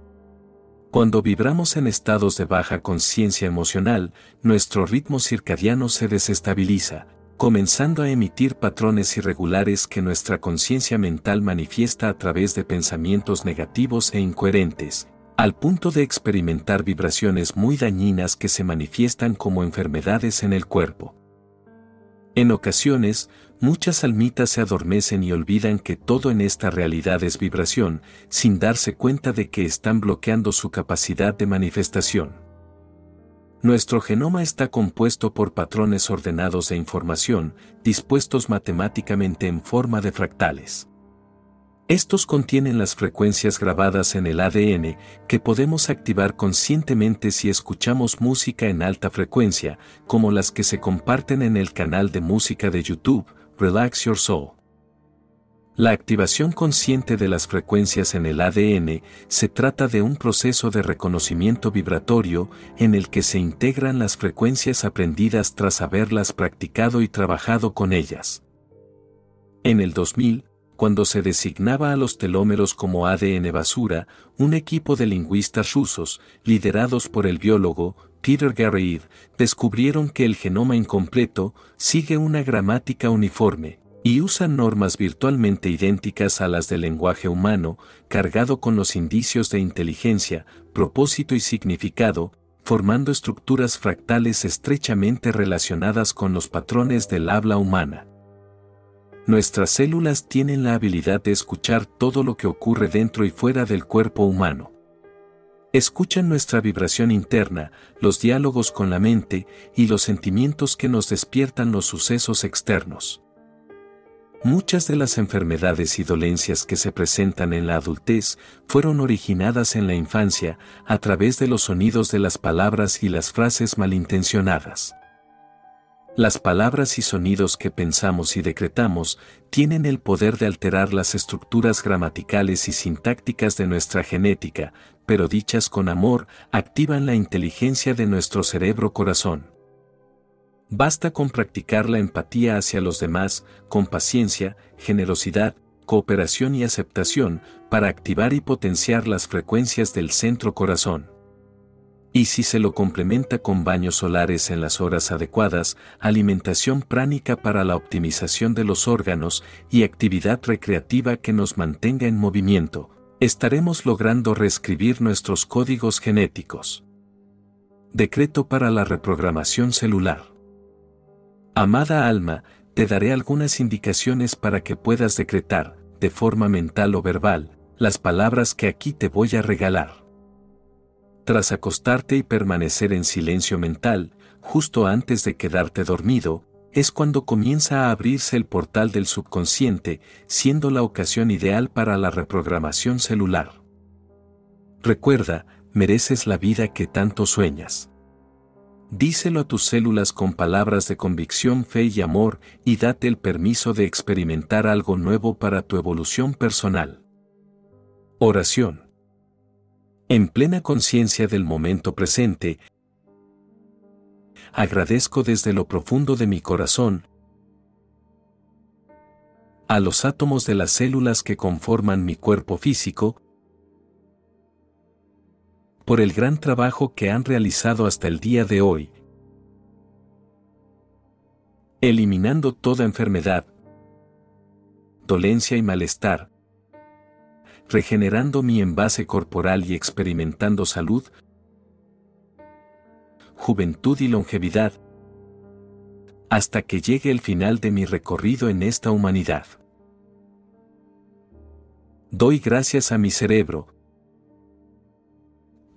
Cuando vibramos en estados de baja conciencia emocional, nuestro ritmo circadiano se desestabiliza, comenzando a emitir patrones irregulares que nuestra conciencia mental manifiesta a través de pensamientos negativos e incoherentes, al punto de experimentar vibraciones muy dañinas que se manifiestan como enfermedades en el cuerpo. En ocasiones, muchas almitas se adormecen y olvidan que todo en esta realidad es vibración, sin darse cuenta de que están bloqueando su capacidad de manifestación. Nuestro genoma está compuesto por patrones ordenados de información, dispuestos matemáticamente en forma de fractales. Estos contienen las frecuencias grabadas en el ADN que podemos activar conscientemente si escuchamos música en alta frecuencia, como las que se comparten en el canal de música de YouTube, Relax Your Soul. La activación consciente de las frecuencias en el ADN se trata de un proceso de reconocimiento vibratorio en el que se integran las frecuencias aprendidas tras haberlas practicado y trabajado con ellas. En el 2000, cuando se designaba a los telómeros como ADN basura, un equipo de lingüistas rusos, liderados por el biólogo Peter Garreid, descubrieron que el genoma incompleto sigue una gramática uniforme, y usa normas virtualmente idénticas a las del lenguaje humano, cargado con los indicios de inteligencia, propósito y significado, formando estructuras fractales estrechamente relacionadas con los patrones del habla humana. Nuestras células tienen la habilidad de escuchar todo lo que ocurre dentro y fuera del cuerpo humano. Escuchan nuestra vibración interna, los diálogos con la mente y los sentimientos que nos despiertan los sucesos externos. Muchas de las enfermedades y dolencias que se presentan en la adultez fueron originadas en la infancia a través de los sonidos de las palabras y las frases malintencionadas. Las palabras y sonidos que pensamos y decretamos tienen el poder de alterar las estructuras gramaticales y sintácticas de nuestra genética, pero dichas con amor activan la inteligencia de nuestro cerebro corazón. Basta con practicar la empatía hacia los demás, con paciencia, generosidad, cooperación y aceptación, para activar y potenciar las frecuencias del centro corazón. Y si se lo complementa con baños solares en las horas adecuadas, alimentación pránica para la optimización de los órganos y actividad recreativa que nos mantenga en movimiento, estaremos logrando reescribir nuestros códigos genéticos. Decreto para la reprogramación celular. Amada alma, te daré algunas indicaciones para que puedas decretar, de forma mental o verbal, las palabras que aquí te voy a regalar. Tras acostarte y permanecer en silencio mental, justo antes de quedarte dormido, es cuando comienza a abrirse el portal del subconsciente, siendo la ocasión ideal para la reprogramación celular. Recuerda, mereces la vida que tanto sueñas. Díselo a tus células con palabras de convicción, fe y amor, y date el permiso de experimentar algo nuevo para tu evolución personal. Oración. En plena conciencia del momento presente, agradezco desde lo profundo de mi corazón a los átomos de las células que conforman mi cuerpo físico, por el gran trabajo que han realizado hasta el día de hoy, eliminando toda enfermedad, dolencia y malestar, regenerando mi envase corporal y experimentando salud, juventud y longevidad, hasta que llegue el final de mi recorrido en esta humanidad. Doy gracias a mi cerebro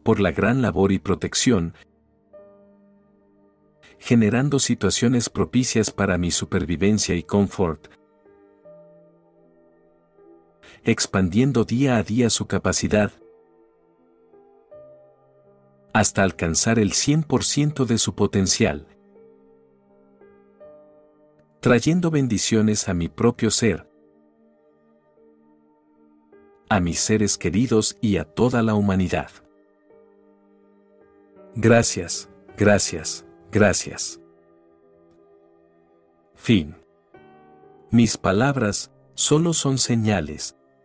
por la gran labor y protección, generando situaciones propicias para mi supervivencia y confort, expandiendo día a día su capacidad, hasta alcanzar el 100% de su potencial, trayendo bendiciones a mi propio ser, a mis seres queridos y a toda la humanidad. Gracias, gracias, gracias. Fin. Mis palabras solo son señales